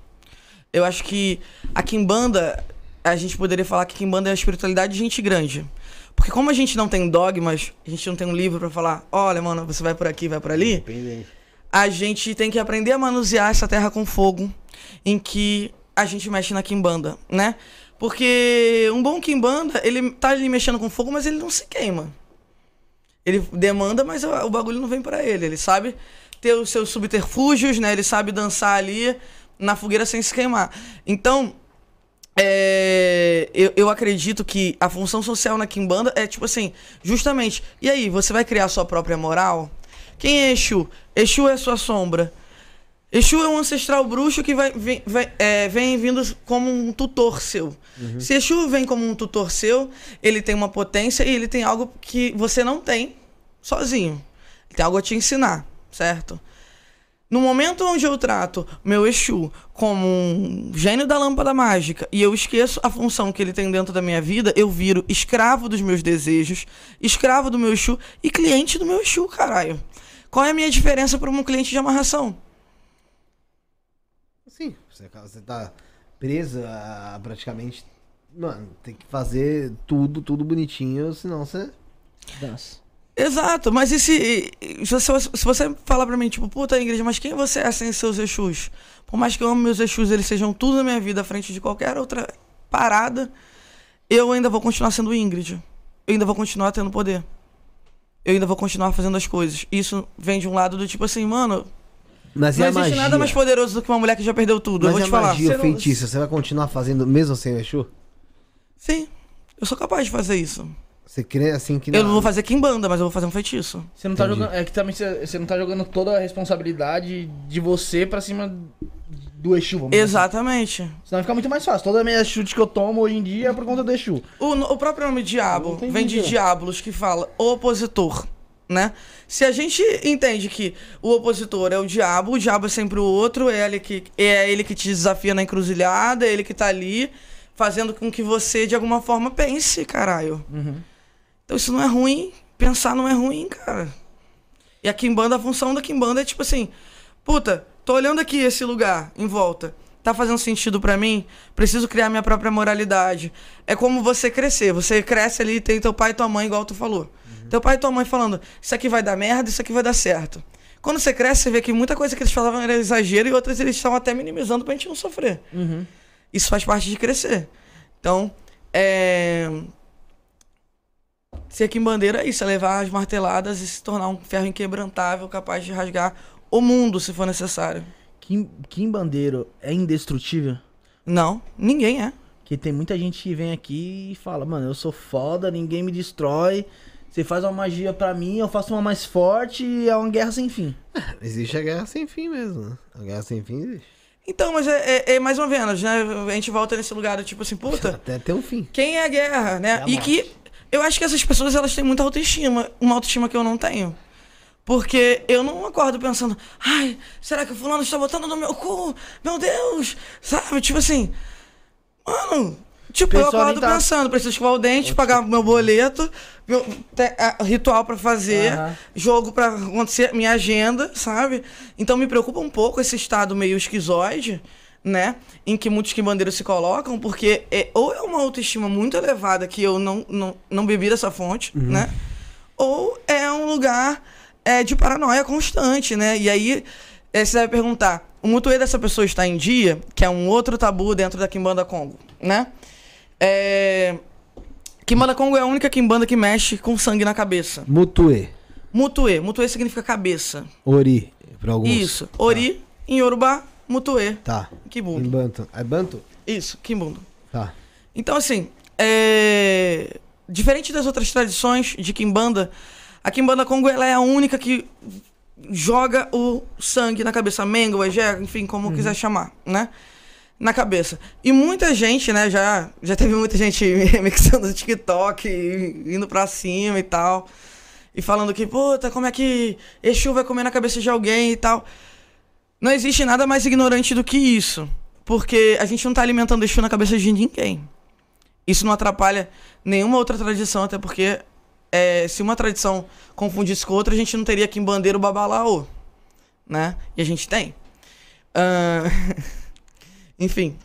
Speaker 4: Eu acho que a Kimbanda, a gente poderia falar que Kimbanda é a espiritualidade de gente grande. Porque como a gente não tem dogmas, a gente não tem um livro pra falar, olha, mano, você vai por aqui, vai por ali, a gente tem que aprender a manusear essa terra com fogo, em que a gente mexe na Kimbanda, né? Porque um bom Kimbanda, ele tá ali mexendo com fogo, mas ele não se queima. Ele demanda, mas o, bagulho não vem pra ele. Ele sabe ter os seus subterfúgios, né? Ele sabe dançar ali na fogueira sem se queimar. Então, é, eu, eu acredito que a função social na Kimbanda é tipo assim, justamente, e aí, você vai criar sua própria moral? Quem é Exu? Exu é sua sombra. Exu é um ancestral bruxo que vai, vem, vai- é, vem vindo como um tutor seu. Se Exu vem como um tutor seu, ele tem uma potência e ele tem algo que você não tem sozinho. Ele tem algo a te ensinar, certo? No momento onde eu trato meu Exu como um gênio da lâmpada mágica e eu esqueço a função que ele tem dentro da minha vida, eu viro escravo dos meus desejos, escravo do meu Exu e cliente do meu Exu, caralho. Qual é a minha diferença para um cliente de amarração?
Speaker 2: Sim, você, você tá preso a praticamente. Mano, tem que fazer tudo, tudo bonitinho, senão você.
Speaker 1: Dança.
Speaker 4: Exato, mas e se, se, você, se você falar pra mim, tipo, puta, Ingrid, mas quem você é sem seus Exus? Por mais que eu ame meus Exus, eles sejam tudo na minha vida à frente de qualquer outra parada, eu ainda vou continuar sendo Ingrid. Eu ainda vou continuar tendo poder. Eu ainda vou continuar fazendo as coisas. Isso vem de um lado do tipo assim, mano,
Speaker 2: Mas e
Speaker 4: não
Speaker 2: a
Speaker 4: existe
Speaker 2: magia?
Speaker 4: nada mais poderoso do que uma mulher que já perdeu tudo.
Speaker 2: Mas
Speaker 4: eu vou
Speaker 2: e
Speaker 4: te
Speaker 2: a
Speaker 4: falar.
Speaker 2: magia,
Speaker 4: Você
Speaker 2: o
Speaker 4: não-
Speaker 2: feitiço, você vai continuar fazendo mesmo sem o Exu?
Speaker 4: Sim, eu sou capaz de fazer isso.
Speaker 2: Você crê assim que
Speaker 4: Eu não vou fazer Kimbanda, mas eu vou fazer um feitiço.
Speaker 1: Você não tá
Speaker 2: Entendi.
Speaker 1: jogando. É que também você, você não tá jogando toda a responsabilidade de você pra cima do Exu, vamos dizer
Speaker 4: Exatamente.
Speaker 1: assim. Senão fica muito mais fácil. Toda a minha chute que eu tomo hoje em dia é por conta do Exu.
Speaker 4: O, o próprio nome diabo
Speaker 1: Não
Speaker 4: vem de diablos, que fala opositor, né? Se a gente entende que o opositor é o diabo, o diabo é sempre o outro, é ele que, é ele que te desafia na encruzilhada, é ele que tá ali fazendo com que você, de alguma forma, pense, caralho. Então isso não é ruim, pensar não é ruim, cara. E a Kimbanda, a função da Kimbanda é tipo assim, puta, tô olhando aqui esse lugar em volta. Tá fazendo sentido pra mim? Preciso criar minha própria moralidade. É como você crescer. Você cresce ali, tem teu pai e tua mãe, igual tu falou. Teu pai e tua mãe falando, isso aqui vai dar merda, isso aqui vai dar certo. Quando você cresce, você vê que muita coisa que eles falavam era exagero e outras eles estavam até minimizando pra gente não sofrer. Isso faz parte de crescer. Então, é. Ser quimbandeira é isso, é levar as marteladas e se tornar um ferro inquebrantável capaz de rasgar o mundo se for necessário.
Speaker 1: Kim, Kim Bandeiro é indestrutível?
Speaker 4: Não, ninguém é.
Speaker 1: Que tem muita gente que vem aqui e fala, mano, eu sou foda, ninguém me destrói. Você faz uma magia pra mim, eu faço uma mais forte e é uma guerra sem fim.
Speaker 2: Existe a guerra sem fim mesmo. né? A guerra sem fim existe.
Speaker 4: Então, mas é, é- é mais uma vez, né? A gente volta nesse lugar do tipo assim, puta,
Speaker 2: Até ter um fim.
Speaker 4: quem é a guerra, né?
Speaker 1: a
Speaker 4: e
Speaker 1: morte.
Speaker 4: que eu acho que essas pessoas elas têm muita autoestima, uma autoestima que eu não tenho. Porque eu não acordo pensando, ai, será que o fulano está botando no meu cu? Meu Deus! Sabe? Tipo assim, mano. Tipo, eu acordo
Speaker 1: tá-
Speaker 4: pensando, preciso escovar o dente, pagar meu boleto, meu, ritual pra fazer,
Speaker 1: Aham.
Speaker 4: jogo pra acontecer, minha agenda, sabe? Então me preocupa um pouco esse estado meio esquizoide, né? Em que muitos quimbandeiros se colocam, porque é, ou é uma autoestima muito elevada que eu não, não, não bebi dessa fonte, né? Ou é um lugar é, de paranoia constante, né? E aí é, você vai perguntar, o mutuê dessa pessoa está em dia, que é um outro tabu dentro da Kimbanda Congo, né? É... Kimbanda Congo é a única Kimbanda que mexe com sangue na cabeça.
Speaker 2: Mutuê.
Speaker 4: Mutuê. Mutuê significa cabeça.
Speaker 2: Ori. Pra alguns.
Speaker 4: Isso. Ori, em Yorubá, Mutuê.
Speaker 2: Tá. Em
Speaker 4: Kibundo.
Speaker 2: Banto. É Banto?
Speaker 4: Isso, Kimbundo.
Speaker 2: Tá.
Speaker 4: Então, assim, é... diferente das outras tradições de Kimbanda, a Kimbanda Congo ela é a única que joga o sangue na cabeça, mengo, egé, enfim, como quiser chamar, né? Na cabeça. E muita gente, né, já, já teve muita gente mixando no TikTok, indo pra cima e tal. E falando que, puta, como é que Exu vai comer na cabeça de alguém e tal. Não existe nada mais ignorante do que isso. Porque a gente não tá alimentando Exu na cabeça de ninguém. Isso não atrapalha nenhuma outra tradição, até porque é, se uma tradição confundisse com outra, a gente não teria aqui em bandeira o babalaô, né? E a gente tem. Ahn, Enfim.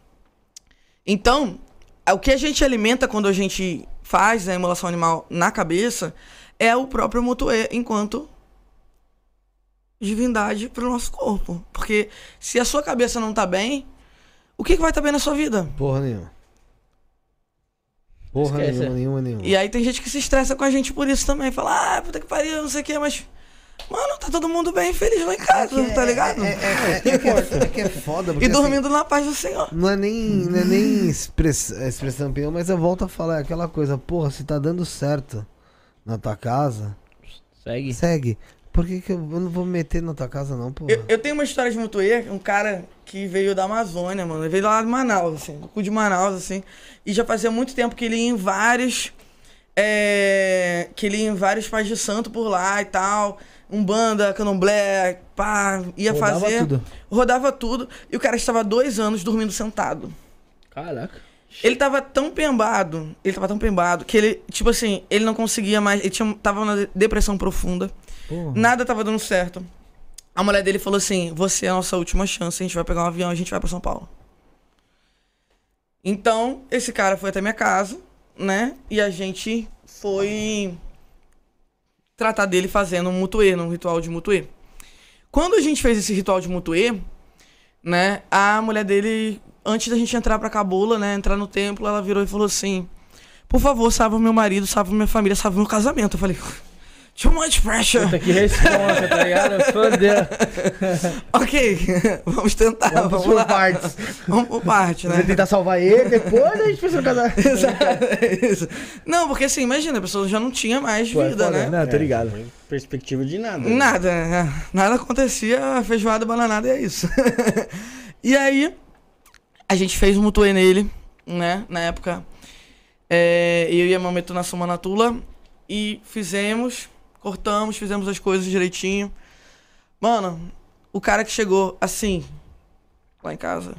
Speaker 4: Então, o que a gente alimenta quando a gente faz a emulação animal na cabeça é o próprio Mutuê enquanto divindade pro nosso corpo. Porque se a sua cabeça não tá bem, o que, que vai estar bem na sua vida?
Speaker 2: Porra nenhuma. Porra
Speaker 1: Esquece.
Speaker 2: nenhuma, nenhuma, nenhuma.
Speaker 4: E aí tem gente que se estressa com a gente por isso também. Fala, ah, puta que pariu, não sei o que, mas. Mano, tá todo mundo bem feliz lá em casa, tá ligado?
Speaker 2: É, é, é, é, que é, é que é foda, porque
Speaker 4: e
Speaker 2: assim,
Speaker 4: dormindo na paz do Senhor.
Speaker 2: não é nem, não é nem express, é expressão opinião, mas eu volto a falar é aquela coisa, porra, se tá dando certo na tua casa,
Speaker 1: Segue.
Speaker 2: segue. Por que, que eu, não vou me meter na tua casa, não, porra?
Speaker 4: Eu, eu tenho uma história de Mutuê, um cara que veio da Amazônia, mano. Ele veio lá de Manaus, assim, do cu de Manaus, assim. E já fazia muito tempo que ele ia em vários. é, que ele ia em vários pais de santo por lá e tal. Umbanda, candomblé, pá, ia
Speaker 1: Rodava
Speaker 4: fazer.
Speaker 1: tudo.
Speaker 4: Rodava tudo. E o cara estava há dois anos dormindo sentado.
Speaker 1: Caraca.
Speaker 4: Ele tava tão pembado, ele tava tão pembado, que ele, tipo assim, ele não conseguia mais. Ele tinha, tava na depressão profunda.
Speaker 2: Porra.
Speaker 4: Nada tava dando certo. A mulher dele falou assim: Você é a nossa última chance, a gente vai pegar um avião, a gente vai pra São Paulo. Então, esse cara foi até minha casa, né? E a gente foi tratar dele fazendo um mutuê, um ritual de mutuê. Quando a gente fez esse ritual de mutuê, né? A mulher dele, antes da gente entrar pra Cabula, né? Entrar no templo, ela virou e falou assim: Por favor, salva meu marido, salva minha família, salva meu casamento. Eu falei: Too much pressure.
Speaker 1: Puta que resposta, tá ligado? Fodeu.
Speaker 4: Ok, vamos tentar,
Speaker 1: Vamos
Speaker 4: vamos,
Speaker 1: por
Speaker 4: lá.
Speaker 1: partes.
Speaker 4: Vamos por parte, né?
Speaker 1: Você tentar salvar ele, depois a gente pensa no casar.
Speaker 4: Exato, é isso. Não, porque assim, imagina, a pessoa já não tinha mais
Speaker 1: Pô, é
Speaker 4: vida, né?
Speaker 1: Não, tô ligado.
Speaker 3: Não perspectiva de nada. né?
Speaker 4: Nada, é, nada acontecia, feijoada, bananada e é isso. e aí, a gente fez um mutuê nele, né? Na época, é, eu e a Mametu na Sumanatula e fizemos, cortamos, fizemos as coisas direitinho. Mano, o cara que chegou assim, lá em casa,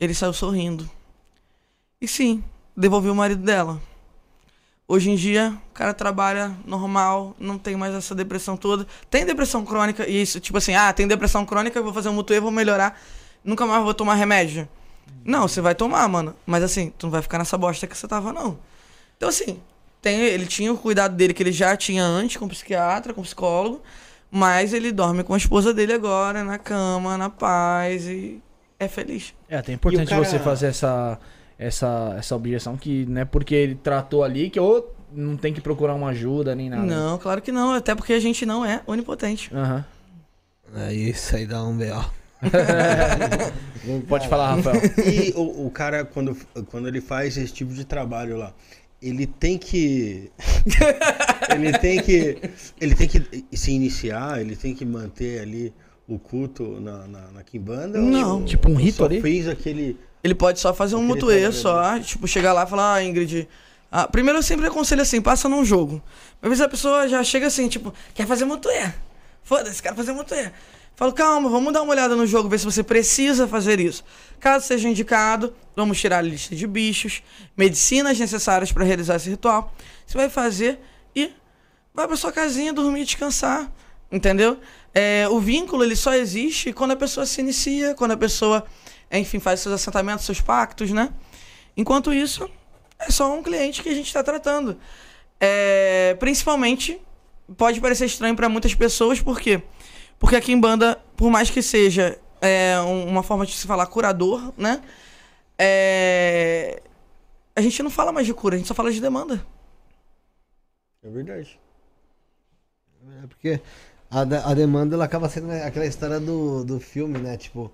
Speaker 4: ele saiu sorrindo. E sim, devolveu o marido dela. Hoje em dia, o cara trabalha normal, não tem mais essa depressão toda. Tem depressão crônica, e isso, tipo assim, ah, tem depressão crônica, vou fazer um mutuê, vou melhorar, nunca mais vou tomar remédio. Não, você vai tomar, mano. Mas assim, tu não vai ficar nessa bosta que você tava, não. Então, assim, tem, ele tinha o cuidado dele que ele já tinha antes, com psiquiatra, com psicólogo, mas ele dorme com a esposa dele agora, na cama, na paz, e é feliz.
Speaker 1: É, até importante
Speaker 3: cara-
Speaker 1: você fazer essa, essa, essa objeção que não é porque ele tratou ali que ou não tem que procurar uma ajuda nem nada.
Speaker 4: Não, claro que não, até porque a gente não é onipotente.
Speaker 1: Aham.
Speaker 2: É isso aí dá um B.O.
Speaker 1: Pode falar, Rafael.
Speaker 3: E o, o cara, quando, quando ele faz esse tipo de trabalho lá, ele tem que. ele tem que. Ele tem que se iniciar, ele tem que manter ali o culto na, na, na Kimbanda?
Speaker 4: Não.
Speaker 3: ou-
Speaker 1: Tipo um rito
Speaker 3: só
Speaker 1: ali?
Speaker 3: fez aquele.
Speaker 4: Ele pode só fazer um mutuê só, tipo, chegar lá e falar, ah, Ingrid. ah, primeiro eu sempre aconselho assim, passa num jogo. Às vezes a pessoa já chega assim, tipo, quer fazer mutuê. Foda-se, quero fazer mutuê. Falo, calma, vamos dar uma olhada no jogo, ver se você precisa fazer isso. Caso seja indicado, vamos tirar a lista de bichos, medicinas necessárias para realizar esse ritual. Você vai fazer e vai pra sua casinha dormir e descansar. Entendeu? É, o vínculo ele só existe quando a pessoa se inicia, quando a pessoa, enfim, faz seus assentamentos, seus pactos, né? Enquanto isso, é só um cliente que a gente está tratando. É, principalmente, pode parecer estranho para muitas pessoas, por quê? Porque aqui em banda, por mais que seja é, um- uma forma de se falar curador, né? É, a gente não fala mais de cura, a gente só fala de demanda.
Speaker 3: É verdade.
Speaker 2: É porque a, de- a demanda ela acaba sendo aquela história do, do filme, né? Tipo,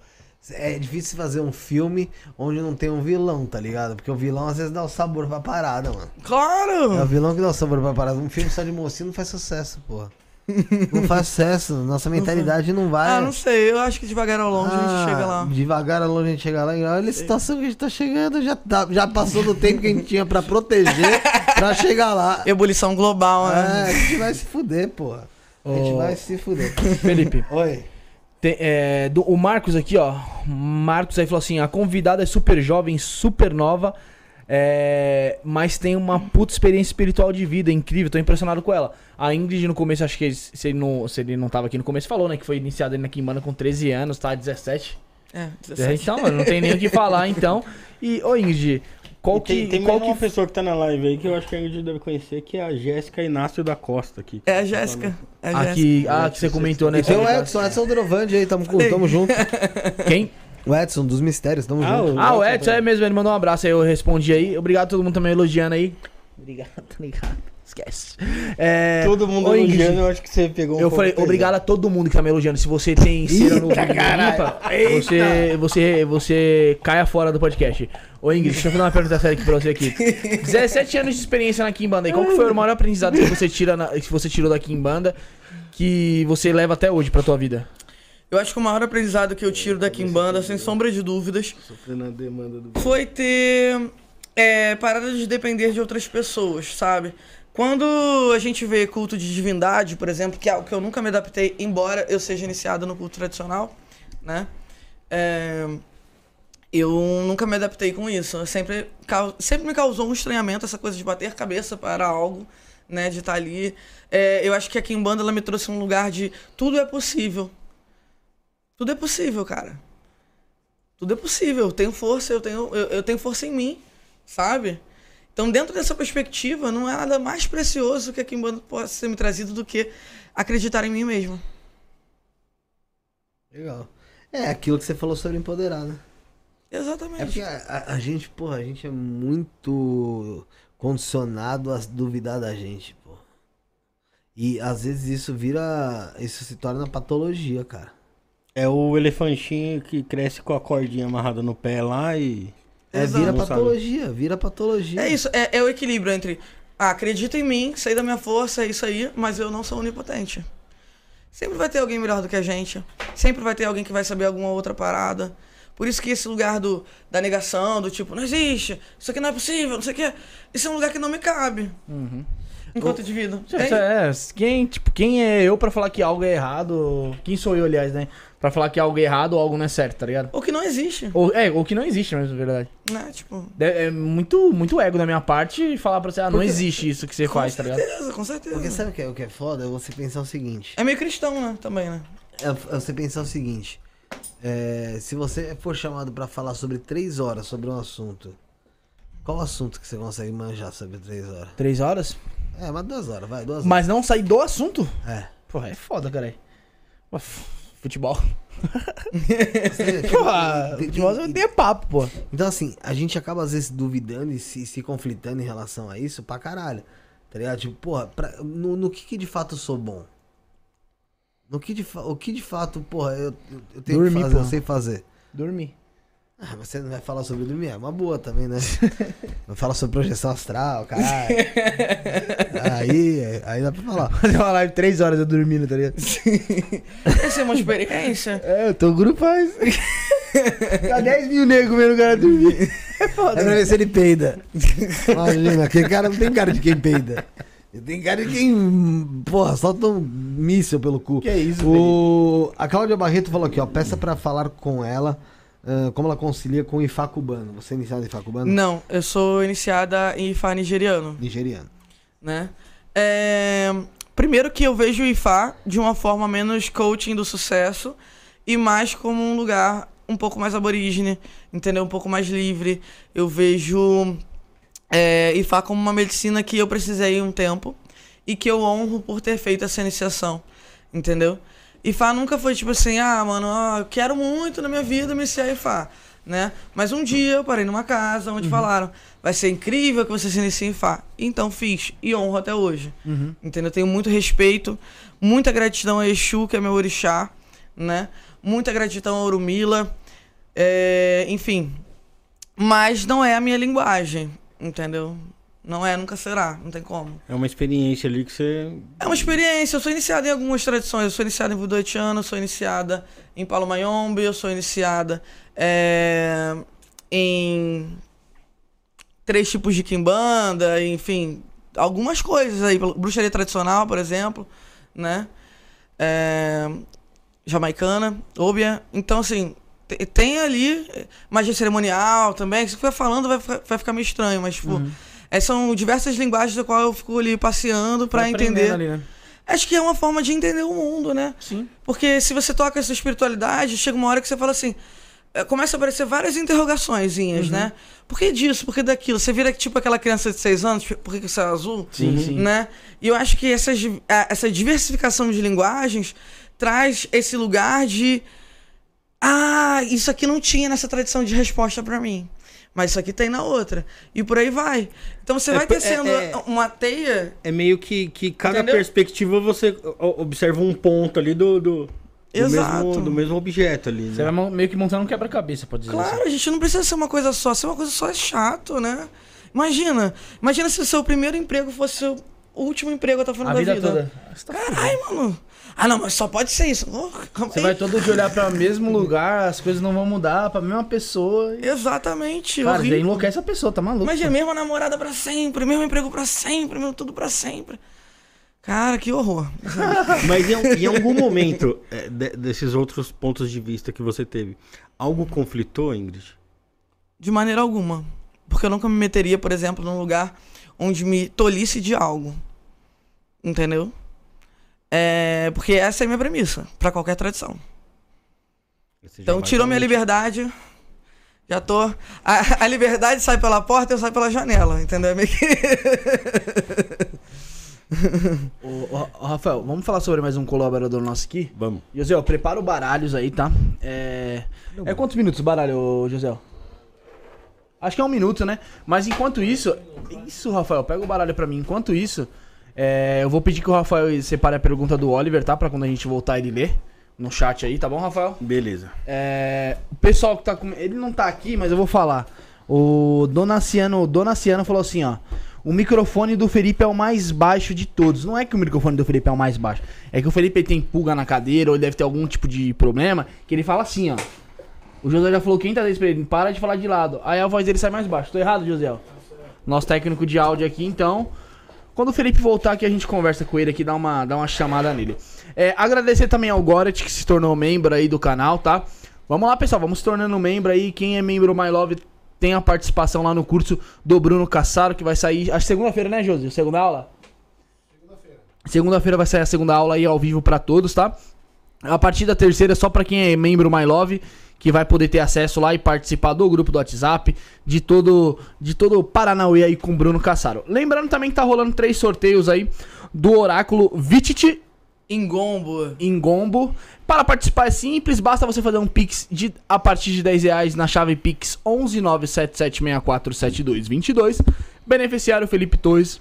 Speaker 2: é difícil fazer um filme onde não tem um vilão, tá ligado? Porque o vilão às vezes dá o sabor pra parada, mano. É o
Speaker 4: Claro!
Speaker 2: vilão que dá o sabor pra parada. Um filme só de mocinho não faz sucesso, porra. Não faz sucesso. Nossa mentalidade não vai.
Speaker 4: Ah, não sei. Eu acho que devagar ao longe a
Speaker 2: Ah,
Speaker 4: gente chega lá.
Speaker 2: Devagar ao longe a gente chega lá. E olha a situação que a gente tá chegando. Já, tá- já passou do tempo que a gente tinha pra proteger pra chegar lá.
Speaker 4: Ebulição global, né?
Speaker 2: É, a gente vai se fuder, porra. A gente vai se fuder.
Speaker 1: Felipe.
Speaker 2: Oi.
Speaker 1: Tem, é, do- o Marcos aqui, ó. Marcos aí falou assim: a convidada é super jovem, super nova, é, mas tem uma puta experiência espiritual de vida, incrível, tô impressionado com ela. A Ingrid no começo, acho que ele- se ele não, se ele não tava aqui no começo, falou, né? Que foi iniciada na Kimbanda com 13 anos, tá? 17.
Speaker 4: É, 17.
Speaker 1: Então, mano, não tem nem o que falar, então. E, ô Ingrid, qual
Speaker 3: E tem,
Speaker 1: que.
Speaker 3: tem
Speaker 1: qual
Speaker 3: mais uma
Speaker 1: que
Speaker 3: pessoa que tá na live aí que eu acho que a gente deve conhecer, que é a Jéssica Inácio da Costa aqui.
Speaker 4: É a Jéssica. É a Jéssica.
Speaker 1: Aqui, ah, que você comentou, né?
Speaker 2: E tem o Edson, Edson Drovandi aí, tamo, tamo junto.
Speaker 1: Quem?
Speaker 2: O Edson dos mistérios, tamo
Speaker 3: Ah,
Speaker 2: junto.
Speaker 3: o-
Speaker 1: Ah, o Edson é mesmo, ele mandou um abraço aí, eu respondi aí. Obrigado a todo mundo também elogiando aí. Obrigado, obrigado. Esquece. É,
Speaker 3: Todo mundo elogiando, eu acho que você pegou um
Speaker 1: Eu falei,
Speaker 3: pesado.
Speaker 1: obrigado a todo mundo que tá me elogiando. Se você tem cera no limpa, você, você, você caia fora do podcast. Ô Ingrid, deixa eu fazer uma pergunta séria aqui pra você aqui. 17 anos de experiência na Kimbanda. E qual que foi o maior aprendizado que você, tira na- que você tirou da Kimbanda que você leva até hoje pra tua vida?
Speaker 4: Eu acho que o maior aprendizado que eu tiro da Kimbanda, sem sombra de dúvidas, foi ter é, parado de depender de outras pessoas, sabe? Quando a gente vê culto de divindade, por exemplo, que é algo que eu nunca me adaptei, embora eu seja iniciado no culto tradicional, né? É, eu nunca me adaptei com isso. Eu sempre, sempre me causou um estranhamento essa coisa de bater cabeça para algo, né? De estar ali. É, eu acho que a Kimbanda ela me trouxe um lugar de tudo é possível. Tudo é possível, cara. Tudo é possível. Eu tenho força, eu tenho, eu, eu tenho força em mim, sabe? Então, dentro dessa perspectiva, não é nada mais precioso que a Kimbanda possa ser me trazido do que acreditar em mim mesmo.
Speaker 2: Legal. É aquilo que você falou sobre empoderar, né?
Speaker 4: Exatamente.
Speaker 2: É porque a, a- a gente, porra, a gente é muito condicionado a duvidar da gente, pô. E às vezes isso vira. Isso se torna patologia, cara.
Speaker 3: É o elefantinho que cresce com a cordinha amarrada no pé lá e...
Speaker 2: É,
Speaker 4: Exato.
Speaker 2: vira patologia, vira patologia.
Speaker 4: É isso, é, é o equilíbrio entre ah, acredita em mim, sei da minha força, é isso aí, mas eu não sou onipotente. Sempre vai ter alguém melhor do que a gente. Sempre vai ter alguém que vai saber alguma outra parada. Por isso que esse lugar do, da negação, do tipo, não existe, isso aqui não é possível, não sei o quê. Isso é um lugar que não me cabe. Enquanto indivíduo.
Speaker 1: É, é, quem, tipo, quem é eu pra falar que algo é errado? Quem sou eu, aliás, né? Pra falar que algo é errado ou algo não é certo, tá ligado?
Speaker 4: Ou que não existe,
Speaker 1: Ou, é, ou que não existe mesmo, na verdade.
Speaker 4: né? Tipo,
Speaker 1: É, é muito, muito ego da minha parte falar pra você, ah, não
Speaker 2: Porque-
Speaker 1: existe isso que você
Speaker 4: com
Speaker 1: faz, tá ligado?
Speaker 4: certeza, com certeza.
Speaker 2: Porque sabe o que é, o que é foda? É você pensar o seguinte.
Speaker 4: É meio cristão, né? Também, né?
Speaker 2: É é você pensar o seguinte. é, se você for chamado pra falar sobre três horas sobre um assunto, qual assunto que você consegue manjar sobre três horas?
Speaker 1: Três horas?
Speaker 2: É, mas duas horas, vai, duas
Speaker 1: Mas não sair do assunto?
Speaker 2: horas. É.
Speaker 1: Porra, é foda, cara. Futebol.
Speaker 2: Você-
Speaker 1: Porra, futebol você tem papo, pô.
Speaker 2: Então, assim, a gente acaba às vezes duvidando e se, se conflitando em relação a isso pra caralho. Tá ligado? Tipo, porra, pra- no, no que, que de fato eu sou bom? No que de, o que de fato, porra, eu, eu- eu tenho
Speaker 1: Dormir,
Speaker 2: que fazer, eu
Speaker 1: porra.
Speaker 2: sei fazer.
Speaker 1: Dormir.
Speaker 2: Ah, você não vai falar sobre dormir? É uma boa também, né? Vai falar sobre projeção astral, caralho. aí, aí dá pra falar.
Speaker 1: Fazer uma live três horas eu dormindo, tá ligado?
Speaker 4: Essa é uma experiência.
Speaker 1: É, eu tô grupaz. Tá 10 mil negros vendo o cara dormir. É
Speaker 2: É
Speaker 1: foda.
Speaker 2: pra ver se ele peida. Imagina, aquele cara não tem cara de quem peida. Tem cara de quem, porra, solta um míssil pelo cu.
Speaker 1: Que é isso,
Speaker 2: o... A Cláudia Barreto falou aqui, ó, peça pra falar com ela ah, como ela concilia com o Ifá cubano. Você é iniciado em Ifá cubano?
Speaker 4: Não, eu sou iniciada em Ifá nigeriano.
Speaker 2: Nigeriano.
Speaker 4: né? É, Primeiro que eu vejo o IFA de uma forma menos coaching do sucesso e mais como um lugar um pouco mais aborígene, entendeu? Um pouco mais livre. Eu vejo é, IFA como uma medicina que eu precisei um tempo e que eu honro por ter feito essa iniciação, entendeu? IFA nunca foi tipo assim, ah, mano, ó, eu quero muito na minha vida iniciar IFA, né? Mas um dia eu parei numa casa onde falaram, vai ser incrível que você se inicie em IFA. Então fiz e honro até hoje, entendeu? Eu tenho muito respeito, muita gratidão a Exu, que é meu orixá, né? Muita gratidão a Orumila, é, enfim. Mas não é a minha linguagem, entendeu? Não é, nunca será, não tem como.
Speaker 3: É uma experiência ali que você.
Speaker 4: É uma experiência, eu sou iniciada em algumas tradições. Eu sou iniciada em voodoo haitiano, eu sou iniciada em Palo Mayombe, eu sou iniciada é, em três tipos de quimbanda, enfim, algumas coisas aí. Bruxaria tradicional, por exemplo, né? É, jamaicana, óbvia. Então, assim, te- tem ali magia cerimonial também. Se você for falando, vai, ficar- vai ficar meio estranho, mas, tipo, é, são diversas linguagens da qual eu fico ali passeando
Speaker 1: aprendendo
Speaker 4: entender.
Speaker 1: ali, né?
Speaker 4: Acho que é uma forma de entender o mundo, né?
Speaker 1: Sim.
Speaker 4: Porque se você toca essa espiritualidade, chega uma hora que você fala assim. eh, Começa a aparecer várias interrogaçõezinhas,
Speaker 1: Uhum.
Speaker 4: né? Por que disso? Por que daquilo? Você vira tipo aquela criança de seis anos, por que que isso é azul?
Speaker 1: Sim, sim.
Speaker 4: Né? E eu acho que essas, essa diversificação de linguagens traz esse lugar de. Ah, isso aqui não tinha nessa tradição de resposta pra mim. Mas isso aqui tem na outra. E por aí vai. Então você
Speaker 3: É
Speaker 4: vai
Speaker 3: pe-
Speaker 4: tecendo
Speaker 3: é- é-
Speaker 4: uma teia.
Speaker 3: É meio que, que cada
Speaker 4: Entendeu?
Speaker 3: perspectiva você observa um ponto ali do, do, do,
Speaker 4: Exato.
Speaker 3: mesmo, do mesmo objeto ali.
Speaker 1: Você
Speaker 3: Né?
Speaker 1: vai mo- meio que montando um quebra-cabeça, pode dizer
Speaker 4: Claro,
Speaker 1: assim.
Speaker 4: a gente não precisa ser uma coisa só. Ser uma coisa só é chato, né? Imagina. Imagina se o seu primeiro emprego fosse o seu último emprego até o final
Speaker 1: A
Speaker 4: da
Speaker 1: vida
Speaker 4: vida.
Speaker 1: toda. Você tá
Speaker 4: Caralho, mano. Ah, não, mas só pode ser isso. Oh,
Speaker 1: Você
Speaker 4: aí.
Speaker 1: vai todo dia olhar pra mesmo lugar, as coisas não vão mudar, pra mesma pessoa. e-
Speaker 4: Exatamente.
Speaker 1: Cara, já enlouquece a pessoa, tá maluco?
Speaker 4: Imagina, mesma namorada pra sempre, mesmo emprego pra sempre, mesmo tudo pra sempre. Cara, que horror.
Speaker 3: Mas em, em algum momento é, de- desses outros pontos de vista que você teve, algo conflitou, Ingrid?
Speaker 4: De maneira alguma. Porque eu nunca me meteria, por exemplo, num lugar onde me tolisse de algo. Entendeu? É, porque essa é a minha premissa pra qualquer tradição. Então tirou minha liberdade. Já tô. A, a liberdade sai pela porta, eu saio pela janela, entendeu? É meio que.
Speaker 1: Ô, ô, ô, Rafael, vamos falar sobre mais um colaborador nosso aqui?
Speaker 3: Vamos.
Speaker 1: José, ó, prepara o baralhos aí, tá? É. É quantos minutos o baralho, José? Acho que é um minuto, né? Mas enquanto isso. Isso, Rafael, pega o baralho pra mim. Enquanto isso, é, eu vou pedir que o Rafael separe a pergunta do Oliver, tá? Pra quando a gente voltar ele ler no chat aí, tá bom, Rafael?
Speaker 3: Beleza.
Speaker 1: É, o pessoal que tá com. Ele não tá aqui, mas eu vou falar. O Donaciano, Donaciano falou assim, ó. O microfone do Felipe é o mais baixo de todos. Não é que o microfone do Felipe é o mais baixo. É que o Felipe tem pulga na cadeira ou ele deve ter algum tipo de problema. Que ele fala assim, ó. O José já falou 500 vezes pra ele, para de falar de lado. Aí a voz dele sai mais baixo. Tô errado, José? Nosso técnico de áudio aqui, então. Quando o Felipe voltar aqui, a gente conversa com ele aqui, dá uma, dá uma chamada nele. É, agradecer também ao Goret, que se tornou membro aí do canal, tá? Vamos lá, pessoal, vamos se tornando membro aí. Quem é membro My Love tem a participação lá no curso do Bruno Cassaro, que vai sair, acho segunda-feira, né, Josi? Segunda aula? Segunda-feira vai sair a segunda aula aí ao vivo pra todos, tá? A partir da terceira, só pra quem é membro My Love, que vai poder ter acesso lá e participar do grupo do WhatsApp, de todo de todo o Paranauê aí com o Bruno Cassaro. Lembrando também que tá rolando três sorteios aí do Oráculo Vititi
Speaker 4: Engombo.
Speaker 1: em Gombo. Para participar é simples, basta você fazer um Pix de, a partir de 10 reais na chave Pix 11977647222. Beneficiário Felipe Torres.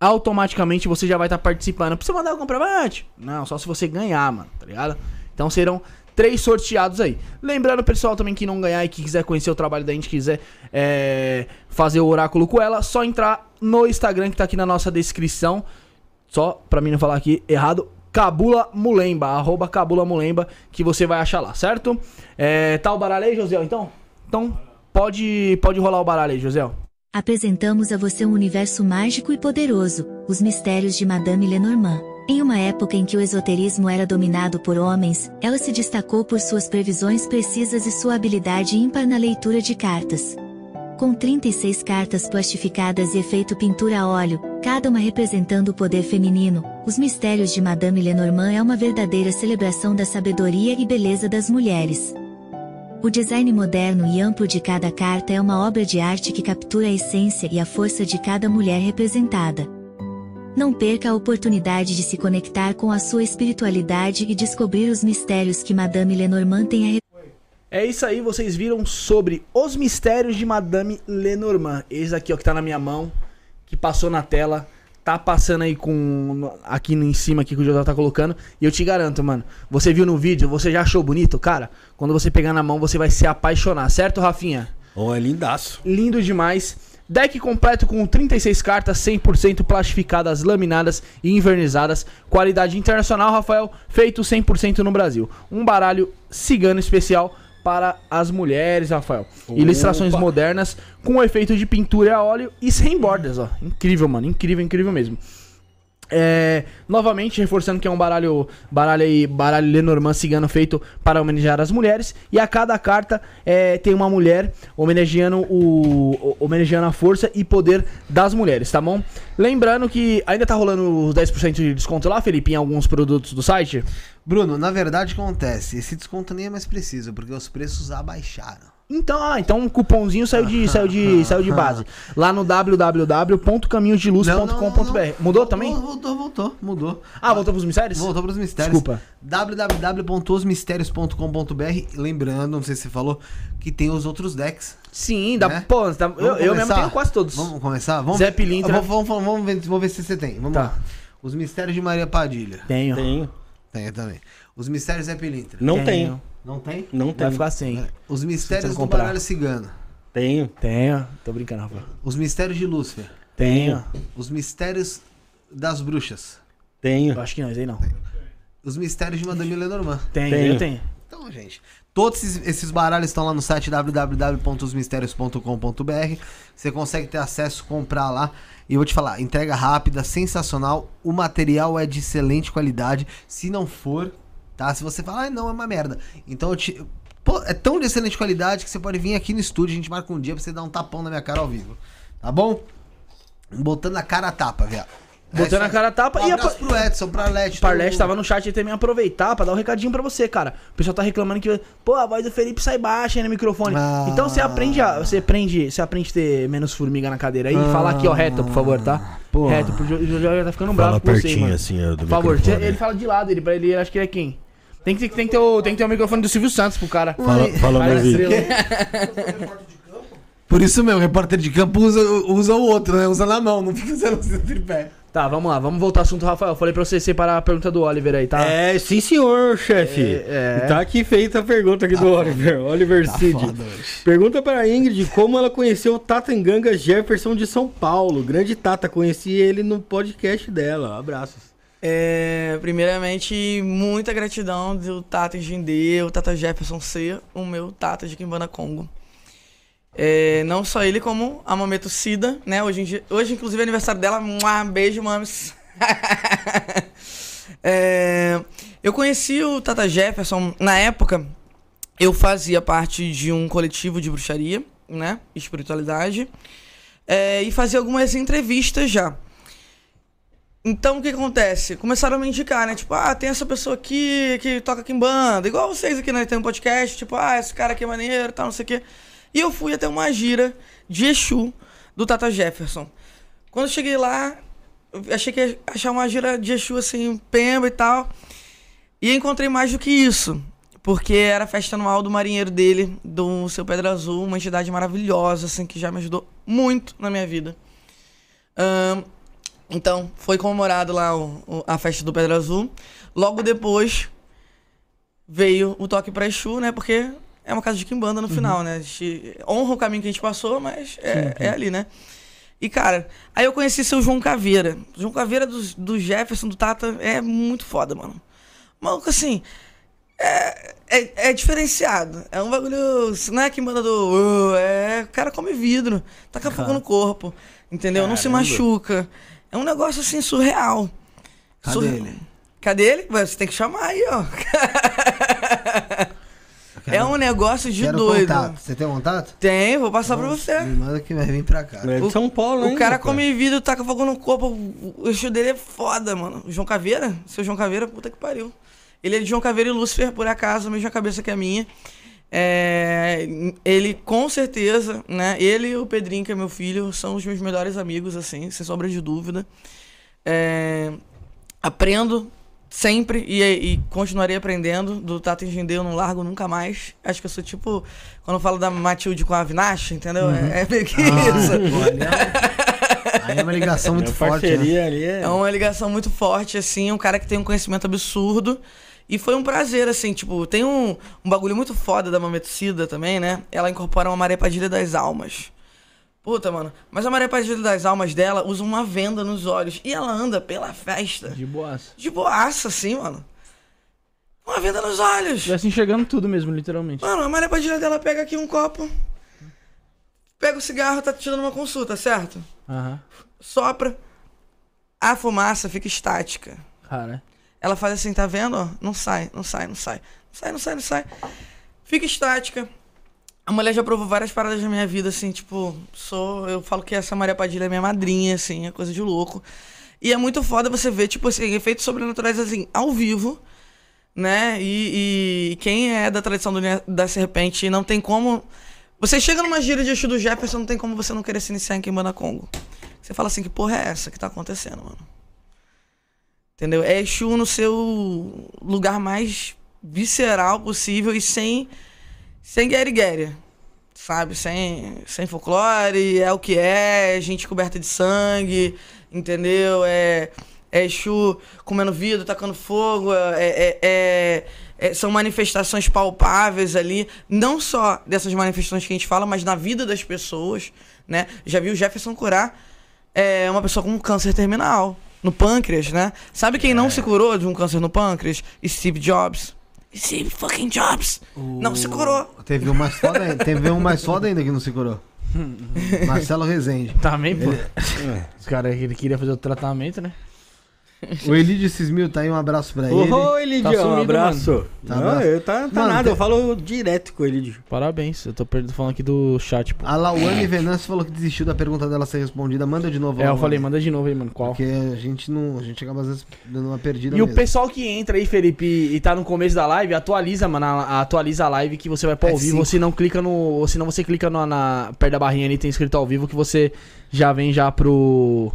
Speaker 1: Automaticamente você já vai estar participando. Precisa mandar o comprovante? Não, só se você ganhar, mano, tá ligado? Então serão três sorteados aí. Lembrando, pessoal, também que não ganhar e que quiser conhecer o trabalho da gente, quiser é, fazer o oráculo com ela, só entrar no Instagram que tá aqui na nossa descrição. Só pra mim não falar aqui errado. Cabula Mulemba, arroba Cabula Mulemba, que você vai achar lá, certo? É, tá o baralho aí, José? Então, então pode, pode rolar o baralho aí, José.
Speaker 9: Apresentamos a você um universo mágico e poderoso, os mistérios de Madame Lenormand. Em uma época em que o esoterismo era dominado por homens, ela se destacou por suas previsões precisas e sua habilidade ímpar na leitura de cartas. Com 36 cartas plastificadas e efeito pintura a óleo, cada uma representando o poder feminino, os mistérios de Madame Lenormand é uma verdadeira celebração da sabedoria e beleza das mulheres. O design moderno e amplo de cada carta é uma obra de arte que captura a essência e a força de cada mulher representada. Não perca a oportunidade de se conectar com a sua espiritualidade e descobrir os mistérios que Madame Lenormand tem a
Speaker 1: É isso aí, vocês viram sobre os mistérios de Madame Lenormand. Esse aqui, ó, que tá na minha mão, que passou na tela, tá passando aí com. aqui em cima aqui que o José tá colocando. E eu te garanto, mano, você viu no vídeo, você já achou bonito? Cara, quando você pegar na mão, você vai se apaixonar, certo, Rafinha?
Speaker 3: Oh, é lindaço.
Speaker 1: Lindo demais. Deck completo com 36 cartas 100% plastificadas, laminadas e invernizadas. Qualidade internacional, Rafael, feito 100% no Brasil. Um baralho cigano especial para as mulheres, Rafael. Ilustrações modernas com efeito de pintura a óleo e sem bordas, ó. Incrível, mano. Incrível, incrível mesmo. É, novamente, reforçando que é um baralho, baralho, aí, baralho Lenormand cigano feito para homenagear as mulheres. E a cada carta é, tem uma mulher homenageando, o, homenageando a força e poder das mulheres, tá bom? Lembrando que ainda tá rolando os 10% de desconto lá, Felipe, em alguns produtos do site.
Speaker 2: Bruno, na verdade, acontece? Esse desconto nem é mais preciso, porque os preços abaixaram.
Speaker 1: Então, ah, então um cupomzinho saiu de, saiu de, saiu de base. Lá no www.caminhosdeluz.com.br. Mudou também?
Speaker 2: Voltou, voltou, mudou.
Speaker 1: Ah, voltou pros mistérios?
Speaker 2: Voltou para os mistérios.
Speaker 1: Desculpa.
Speaker 2: www.osmistérios.com.br. Lembrando, não sei se você falou, que tem os outros decks.
Speaker 1: Sim, dá,
Speaker 2: Né?
Speaker 1: pô, tá- eu, eu mesmo tenho quase todos.
Speaker 2: Vamos começar? Vamos
Speaker 1: Zé Pilintra.
Speaker 2: Vamos, vamos, vamos, vamos ver, vamos ver se você tem. Vamos
Speaker 1: Tá.
Speaker 2: lá. Os mistérios de Maria Padilha.
Speaker 1: Tenho.
Speaker 3: Tenho.
Speaker 2: Tem também. Os mistérios Zé Pilintra.
Speaker 3: Não
Speaker 1: Tenho.
Speaker 3: tenho.
Speaker 2: Não tem?
Speaker 3: Não
Speaker 1: Vai
Speaker 3: tenho.
Speaker 1: ficar sem.
Speaker 2: Os mistérios do baralho cigano.
Speaker 3: Tenho.
Speaker 1: Tenho. Tô brincando, Rafa.
Speaker 2: Os mistérios de Lúcifer.
Speaker 1: Tenho.
Speaker 2: Os mistérios das bruxas.
Speaker 3: Tenho.
Speaker 1: Eu acho que não, esse aí não.
Speaker 2: Os mistérios de Madame Lenormand.
Speaker 1: Tenho,
Speaker 3: Tenho.
Speaker 1: eu tenho.
Speaker 2: Então, gente, todos esses, esses baralhos estão lá no site www.osmistérios.com.br. Você consegue ter acesso, comprar lá. E eu vou te falar, entrega rápida, sensacional. O material é de excelente qualidade. Se não for, tá? Se você falar, ah, não, é uma merda. Então eu te. Pô, é tão de excelente qualidade que você pode vir aqui no estúdio, a gente marca um dia pra você dar um tapão na minha cara ao vivo. Tá bom? Botando a cara a tapa, viado.
Speaker 1: Botando
Speaker 2: É
Speaker 1: a cara a tapa
Speaker 2: um
Speaker 1: e a
Speaker 2: pro Edson, pra Lete.
Speaker 1: Parlete tava no chat aí também aproveitar pra dar um recadinho pra você, cara. O pessoal tá reclamando que, pô, a voz do Felipe sai baixa aí no microfone.
Speaker 2: Ah.
Speaker 1: Então você aprende a, você aprende, você aprende a ter menos formiga na cadeira aí e falar aqui, ó, reto, por favor, tá?
Speaker 2: Porra.
Speaker 1: Reto, porque o Jorge já tá ficando bravo
Speaker 3: Fala
Speaker 1: com você,
Speaker 3: pertinho
Speaker 1: mano.
Speaker 3: assim, ó, do
Speaker 1: Por favor,
Speaker 3: microfone.
Speaker 1: ele fala de lado, ele, pra ele, acho que ele é quem? Tem que, ter- tem, que ter o, tem que ter o microfone do Silvio Santos pro cara.
Speaker 3: Fala, fala
Speaker 1: Cara,
Speaker 3: meu vídeo.
Speaker 2: Por isso mesmo, o repórter de campo usa, usa o outro, né? Usa na mão, não fica usando o tripé.
Speaker 1: Tá, vamos lá, vamos voltar ao assunto, Rafael. Falei pra você separar a pergunta do Oliver aí, tá?
Speaker 3: É, sim senhor, chefe.
Speaker 1: É, é.
Speaker 3: Tá aqui feita a pergunta aqui do Oliver. Oliver Cid.
Speaker 2: foda hoje.
Speaker 3: Pergunta para Ingrid como ela conheceu o Tata Enganga Jefferson de São Paulo. Grande Tata, conheci ele no podcast dela. Abraços.
Speaker 4: É, primeiramente, muita gratidão do Tata Engendê, o Tata Jefferson ser o meu Tata de Kimbanda Congo. É, não só ele, como a Mameto Cida, né? Hoje, hoje inclusive, é aniversário dela. Mua, beijo, mames. É, eu conheci o Tata Jefferson na época. Eu fazia parte de um coletivo de bruxaria, né? Espiritualidade. É, e fazia algumas entrevistas já. Então o que acontece? Começaram a me indicar, né? Tipo, ah, tem essa pessoa aqui que toca aqui em banda, igual vocês aqui, né? Tem um podcast, tipo, ah, esse cara aqui é maneiro, tal, não sei o quê. E eu fui até uma gira de Exu do Tata Jefferson. Quando eu cheguei lá, eu achei que ia achar uma gira de Exu assim, pemba e tal. E encontrei mais do que isso. Porque era a festa anual do marinheiro dele, do seu Pedra Azul, uma entidade maravilhosa, assim, que já me ajudou muito na minha vida. Ahn, então, foi comemorado lá o- o- a festa do Pedra Azul. Logo depois veio o toque pra Exu, né? Porque é uma casa de quimbanda no final, né? A gente honra o caminho que a gente passou, mas é, é ali, né? E, cara, aí eu conheci seu João Caveira. João Caveira do, do Jefferson, do Tata, é muito foda, mano. Maluco, assim, é, é, é diferenciado. É um bagulho. Não é que manda do. "Uh", é. O cara come vidro, taca fogo no corpo. Entendeu? Não se machuca. É um negócio assim surreal.
Speaker 2: Cadê
Speaker 4: Surre-
Speaker 2: ele?
Speaker 4: Cadê ele? Você tem que chamar aí, ó. É um negócio de
Speaker 2: Quero
Speaker 4: doido.
Speaker 2: contato. Você tem contato?
Speaker 4: Tem, vou passar pra você.
Speaker 2: Me manda que vai vir pra cá.
Speaker 3: É de São Paulo, hein?
Speaker 4: O cara
Speaker 3: rapaz?
Speaker 4: come vidro, taca fogo no corpo. O o eixo dele é foda, mano. O João Caveira? Seu João Caveira, puta que pariu. Ele é de João Caveira e Lúcifer, por acaso, a mesma cabeça que a minha. É, ele, com certeza, né? Ele e o Pedrinho, que é meu filho, são os meus melhores amigos, assim, sem sombra de dúvida. É, aprendo sempre e, e continuarei aprendendo. Do Tata Engendê eu não largo nunca mais. Acho que eu sou tipo, quando eu falo da Matilde com a Avinash, entendeu? É, é meio que isso.
Speaker 2: Olha, aí é uma ligação muito
Speaker 3: Minha
Speaker 2: forte. Né?
Speaker 3: ali é...
Speaker 4: É uma ligação muito forte, assim, um cara que tem um conhecimento absurdo. E foi um prazer, assim, tipo, tem um, um bagulho muito foda da Mametocida também, né? Ela incorpora uma Maria Padilha das Almas. Puta, mano. Mas a Maria Padilha das Almas dela usa uma venda nos olhos. E ela anda pela festa.
Speaker 1: De boas.
Speaker 4: De boaça, assim, mano. Uma venda nos olhos.
Speaker 1: Estivesse enxergando tudo mesmo, literalmente.
Speaker 4: Mano, a Maria Padilha dela pega aqui um copo. Pega o cigarro, tá te dando uma consulta, certo?
Speaker 1: Aham.
Speaker 4: Sopra. A fumaça fica estática.
Speaker 1: Cara.
Speaker 4: Ela faz assim, tá vendo? Não sai, não sai, não sai. Não sai, não sai, não sai. Fica estática. A mulher já provou várias paradas na minha vida, assim, tipo, sou. Eu falo que essa Maria Padilha é minha madrinha, assim, é coisa de louco. E é muito foda você ver, tipo assim, efeitos sobrenaturais, assim, ao vivo, né? E, e quem é da tradição do, da serpente não tem como. Você chega numa gira de Exu do Jefferson, não tem como você não querer se iniciar em Kimbanda Congo. Você fala assim, que porra é essa que tá acontecendo, mano? Entendeu? É Exu no seu lugar mais visceral possível e sem sem guerre sabe? Sem, sem folclore, é o que é, gente coberta de sangue, entendeu? É, é Exu comendo vidro, tacando fogo, é, é- é- é- são manifestações palpáveis ali, não só dessas manifestações que a gente fala, mas na vida das pessoas, né? Já vi o Jefferson curar é, uma pessoa com câncer terminal, no pâncreas, né? Sabe quem não se curou de um câncer no pâncreas? Steve Jobs. Steve fucking Jobs. Não se curou.
Speaker 2: Teve um mais foda ainda, teve um mais foda ainda que não se curou. Marcelo Rezende.
Speaker 1: Também, pô. Os caras, ele queria fazer o tratamento, né?
Speaker 2: O Elidio Cismil tá aí, um abraço pra ele.
Speaker 3: Ô, Elidio,
Speaker 1: Tá
Speaker 3: um
Speaker 1: sumido,
Speaker 3: abraço.
Speaker 2: Tá
Speaker 3: Não,
Speaker 2: abraço.
Speaker 3: eu tá, tá
Speaker 2: Mano,
Speaker 3: nada,
Speaker 2: tem-
Speaker 3: eu falo direto com o Elidio.
Speaker 1: Parabéns, eu tô falando aqui do chat, pô.
Speaker 2: A Lauane Venâncio falou que desistiu da pergunta dela ser respondida. Manda de novo.
Speaker 1: É, eu falei, manda de novo aí, mano. Qual?
Speaker 2: Porque a gente não. A gente acaba às vezes dando uma perdida.
Speaker 1: E o
Speaker 2: mesmo.
Speaker 1: pessoal que entra aí, Felipe, e tá no começo da live, atualiza, mano, a- atualiza a live que você vai pra
Speaker 2: É
Speaker 1: ao vivo,
Speaker 2: cinco.
Speaker 1: ou se não clica no, ou se não você clica no, na perto da barrinha ali tem escrito ao vivo que você já vem já pro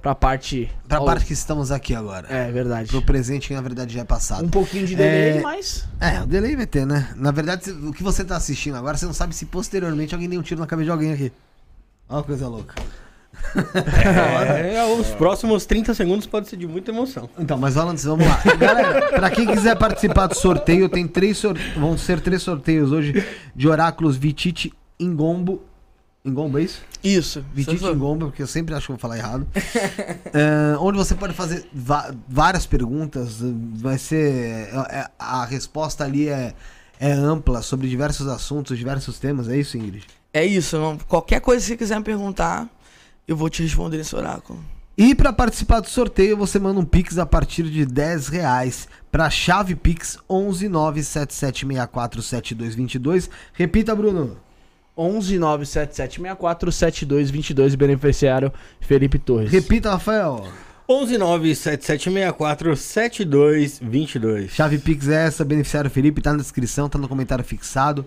Speaker 1: pra parte
Speaker 2: Pra
Speaker 1: ao-
Speaker 2: parte que estamos aqui agora.
Speaker 1: É, verdade.
Speaker 2: Pro presente que na verdade já é passado.
Speaker 1: Um pouquinho de delay,
Speaker 2: É,
Speaker 1: mas
Speaker 2: É, o delay vai ter, né? Na verdade, o que você tá assistindo agora, você não sabe se posteriormente alguém deu um tiro na cabeça de alguém aqui. Olha que coisa louca.
Speaker 3: É, os próximos 30 segundos pode ser de muita emoção.
Speaker 2: Então, mas falando assim, vamos lá. Galera, pra quem quiser participar do sorteio, tem três sor... vão ser três sorteios hoje de oráculos Vitite Ingombo. Ingombo, é isso?
Speaker 4: Isso.
Speaker 2: Vitite Ingombo, porque eu sempre acho que vou falar errado. É, onde você pode fazer várias perguntas. Vai ser. é- a resposta ali é, é ampla sobre diversos assuntos, diversos temas. É isso, Ingrid?
Speaker 4: É isso, irmão. Qualquer coisa que você quiser me perguntar, eu vou te responder nesse oráculo.
Speaker 2: E para participar do sorteio, você manda um Pix a partir de 10 reais para chave Pix 11977647222. Repita, Bruno.
Speaker 1: 11977647222 beneficiário Felipe Torres.
Speaker 2: Repita, Rafael.
Speaker 3: 11977647222.
Speaker 2: Chave Pix é essa, beneficiário Felipe, tá na descrição, tá no comentário fixado.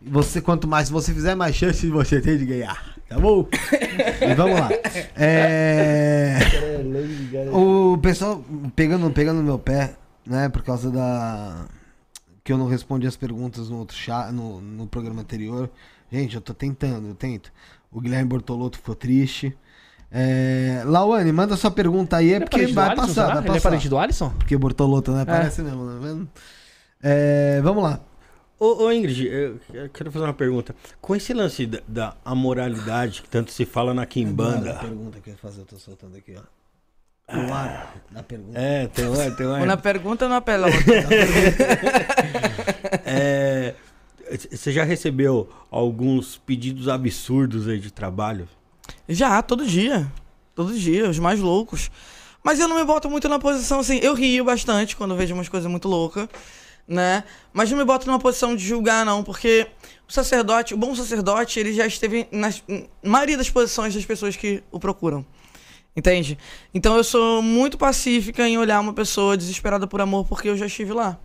Speaker 2: Você, quanto mais você fizer, mais chance você tem de ganhar. Tá bom? e vamos lá. É... O pessoal pegando, pegando no meu pé, né? Por causa da. Que eu não respondi as perguntas no outro chat, no, no programa anterior. Gente, eu tô tentando, eu tento. O Guilherme Bortolotto ficou triste. É... Lauane, manda sua pergunta aí, é
Speaker 1: Ele é
Speaker 2: porque vai
Speaker 1: Alisson,
Speaker 2: passar, vai
Speaker 1: Ele é
Speaker 2: passar.
Speaker 1: parente do Alisson?
Speaker 2: Porque Bortolotto, né? Parece mesmo, tá vendo? É, vamos lá.
Speaker 3: Ô, ô, Ingrid, eu quero fazer uma pergunta. Com esse lance da, da amoralidade que tanto se fala na Kimbanda.
Speaker 2: pergunta que eu ia fazer, eu tô soltando aqui, ó. No ar da pergunta.
Speaker 3: É, tem uma, tem
Speaker 4: Ou
Speaker 3: uma.
Speaker 4: na pergunta ou na apela.
Speaker 3: É, você já recebeu alguns pedidos absurdos aí de trabalho?
Speaker 4: Já, todo dia. Todo dia, os mais loucos. Mas eu não me boto muito na posição assim. Eu rio bastante quando vejo umas coisas muito loucas, né? Mas não me boto numa posição de julgar, não, porque o sacerdote, o bom sacerdote, ele já esteve na maioria das posições das pessoas que o procuram. Entende? Então eu sou muito pacífica em olhar uma pessoa desesperada por amor porque eu já estive lá.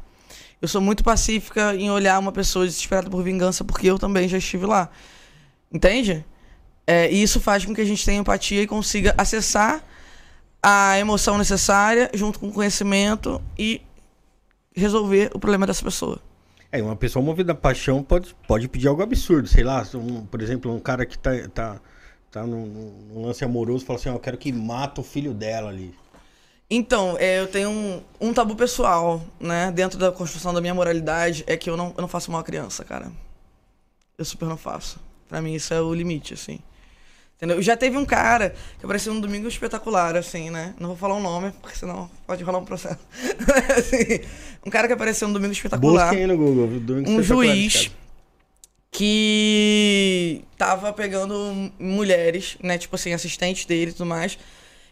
Speaker 4: Eu sou muito pacífica em olhar uma pessoa desesperada por vingança porque eu também já estive lá. Entende? É, e isso faz com que a gente tenha empatia e consiga acessar a emoção necessária junto com o conhecimento e resolver o problema dessa pessoa.
Speaker 3: É, uma pessoa movida a paixão pode, pode pedir algo absurdo, sei lá, um- por exemplo, um cara que tá, tá, tá num, num lance amoroso fala assim, ó, eu quero que mata o filho dela ali.
Speaker 4: Então, é, eu tenho um, um tabu pessoal, né? Dentro da construção da minha moralidade, é que eu não, eu não faço mal à criança, cara. Eu super não faço. Pra mim, isso é o limite, assim. Entendeu? Já teve um cara que apareceu no Domingo Espetacular, assim, né? Não vou falar o nome, porque senão pode rolar um processo. Assim, um cara que apareceu no Domingo Espetacular
Speaker 3: Busquem no Google. Domingo
Speaker 4: um juiz
Speaker 3: cara.
Speaker 4: que tava pegando mulheres, né? Tipo assim, assistentes dele e tudo mais.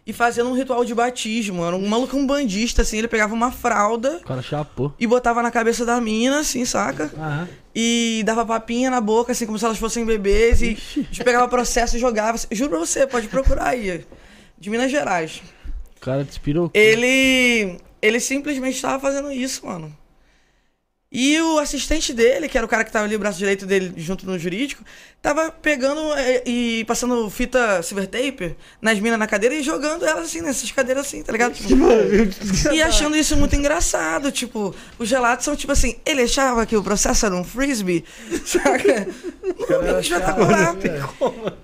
Speaker 4: E fazendo um ritual de batismo. Era um maluco um bandista, assim. Ele pegava uma fralda
Speaker 1: O cara chapou.
Speaker 4: e botava na cabeça da mina, assim, saca?
Speaker 1: Aham.
Speaker 4: E dava papinha na boca, assim, como se elas fossem bebês. E a gente pegava processo e jogava. Juro pra você, pode procurar aí. De Minas Gerais.
Speaker 1: O cara despirou.
Speaker 4: Ele. Ele simplesmente tava fazendo isso, mano. E o assistente dele, que era o cara que tava ali, o braço direito dele, junto no jurídico, tava pegando é, e passando fita silver tape nas minas na cadeira e jogando elas assim, nessas cadeiras assim, tá ligado? E achando isso muito engraçado. Tipo, os relatos são tipo assim, ele achava que o processo era um frisbee, saca? Espetacular.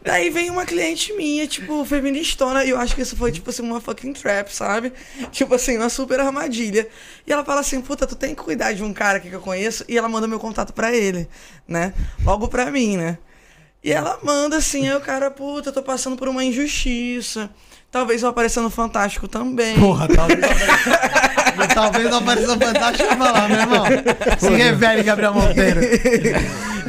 Speaker 4: Daí vem uma cliente minha, tipo, feministona, e eu acho que isso foi, tipo assim, uma fucking trap, sabe? Tipo assim, uma super armadilha. E ela fala assim, puta, tu tem que cuidar de um cara que eu conheço, e ela manda meu contato pra ele, né? Logo pra mim, né? E ela manda assim, aí o cara, puta, eu tô passando por uma injustiça. Talvez eu apareça no Fantástico também.
Speaker 2: Porra, talvez apareça. talvez não apareça fantástico falar, meu irmão. Se revele, Gabriel Monteiro.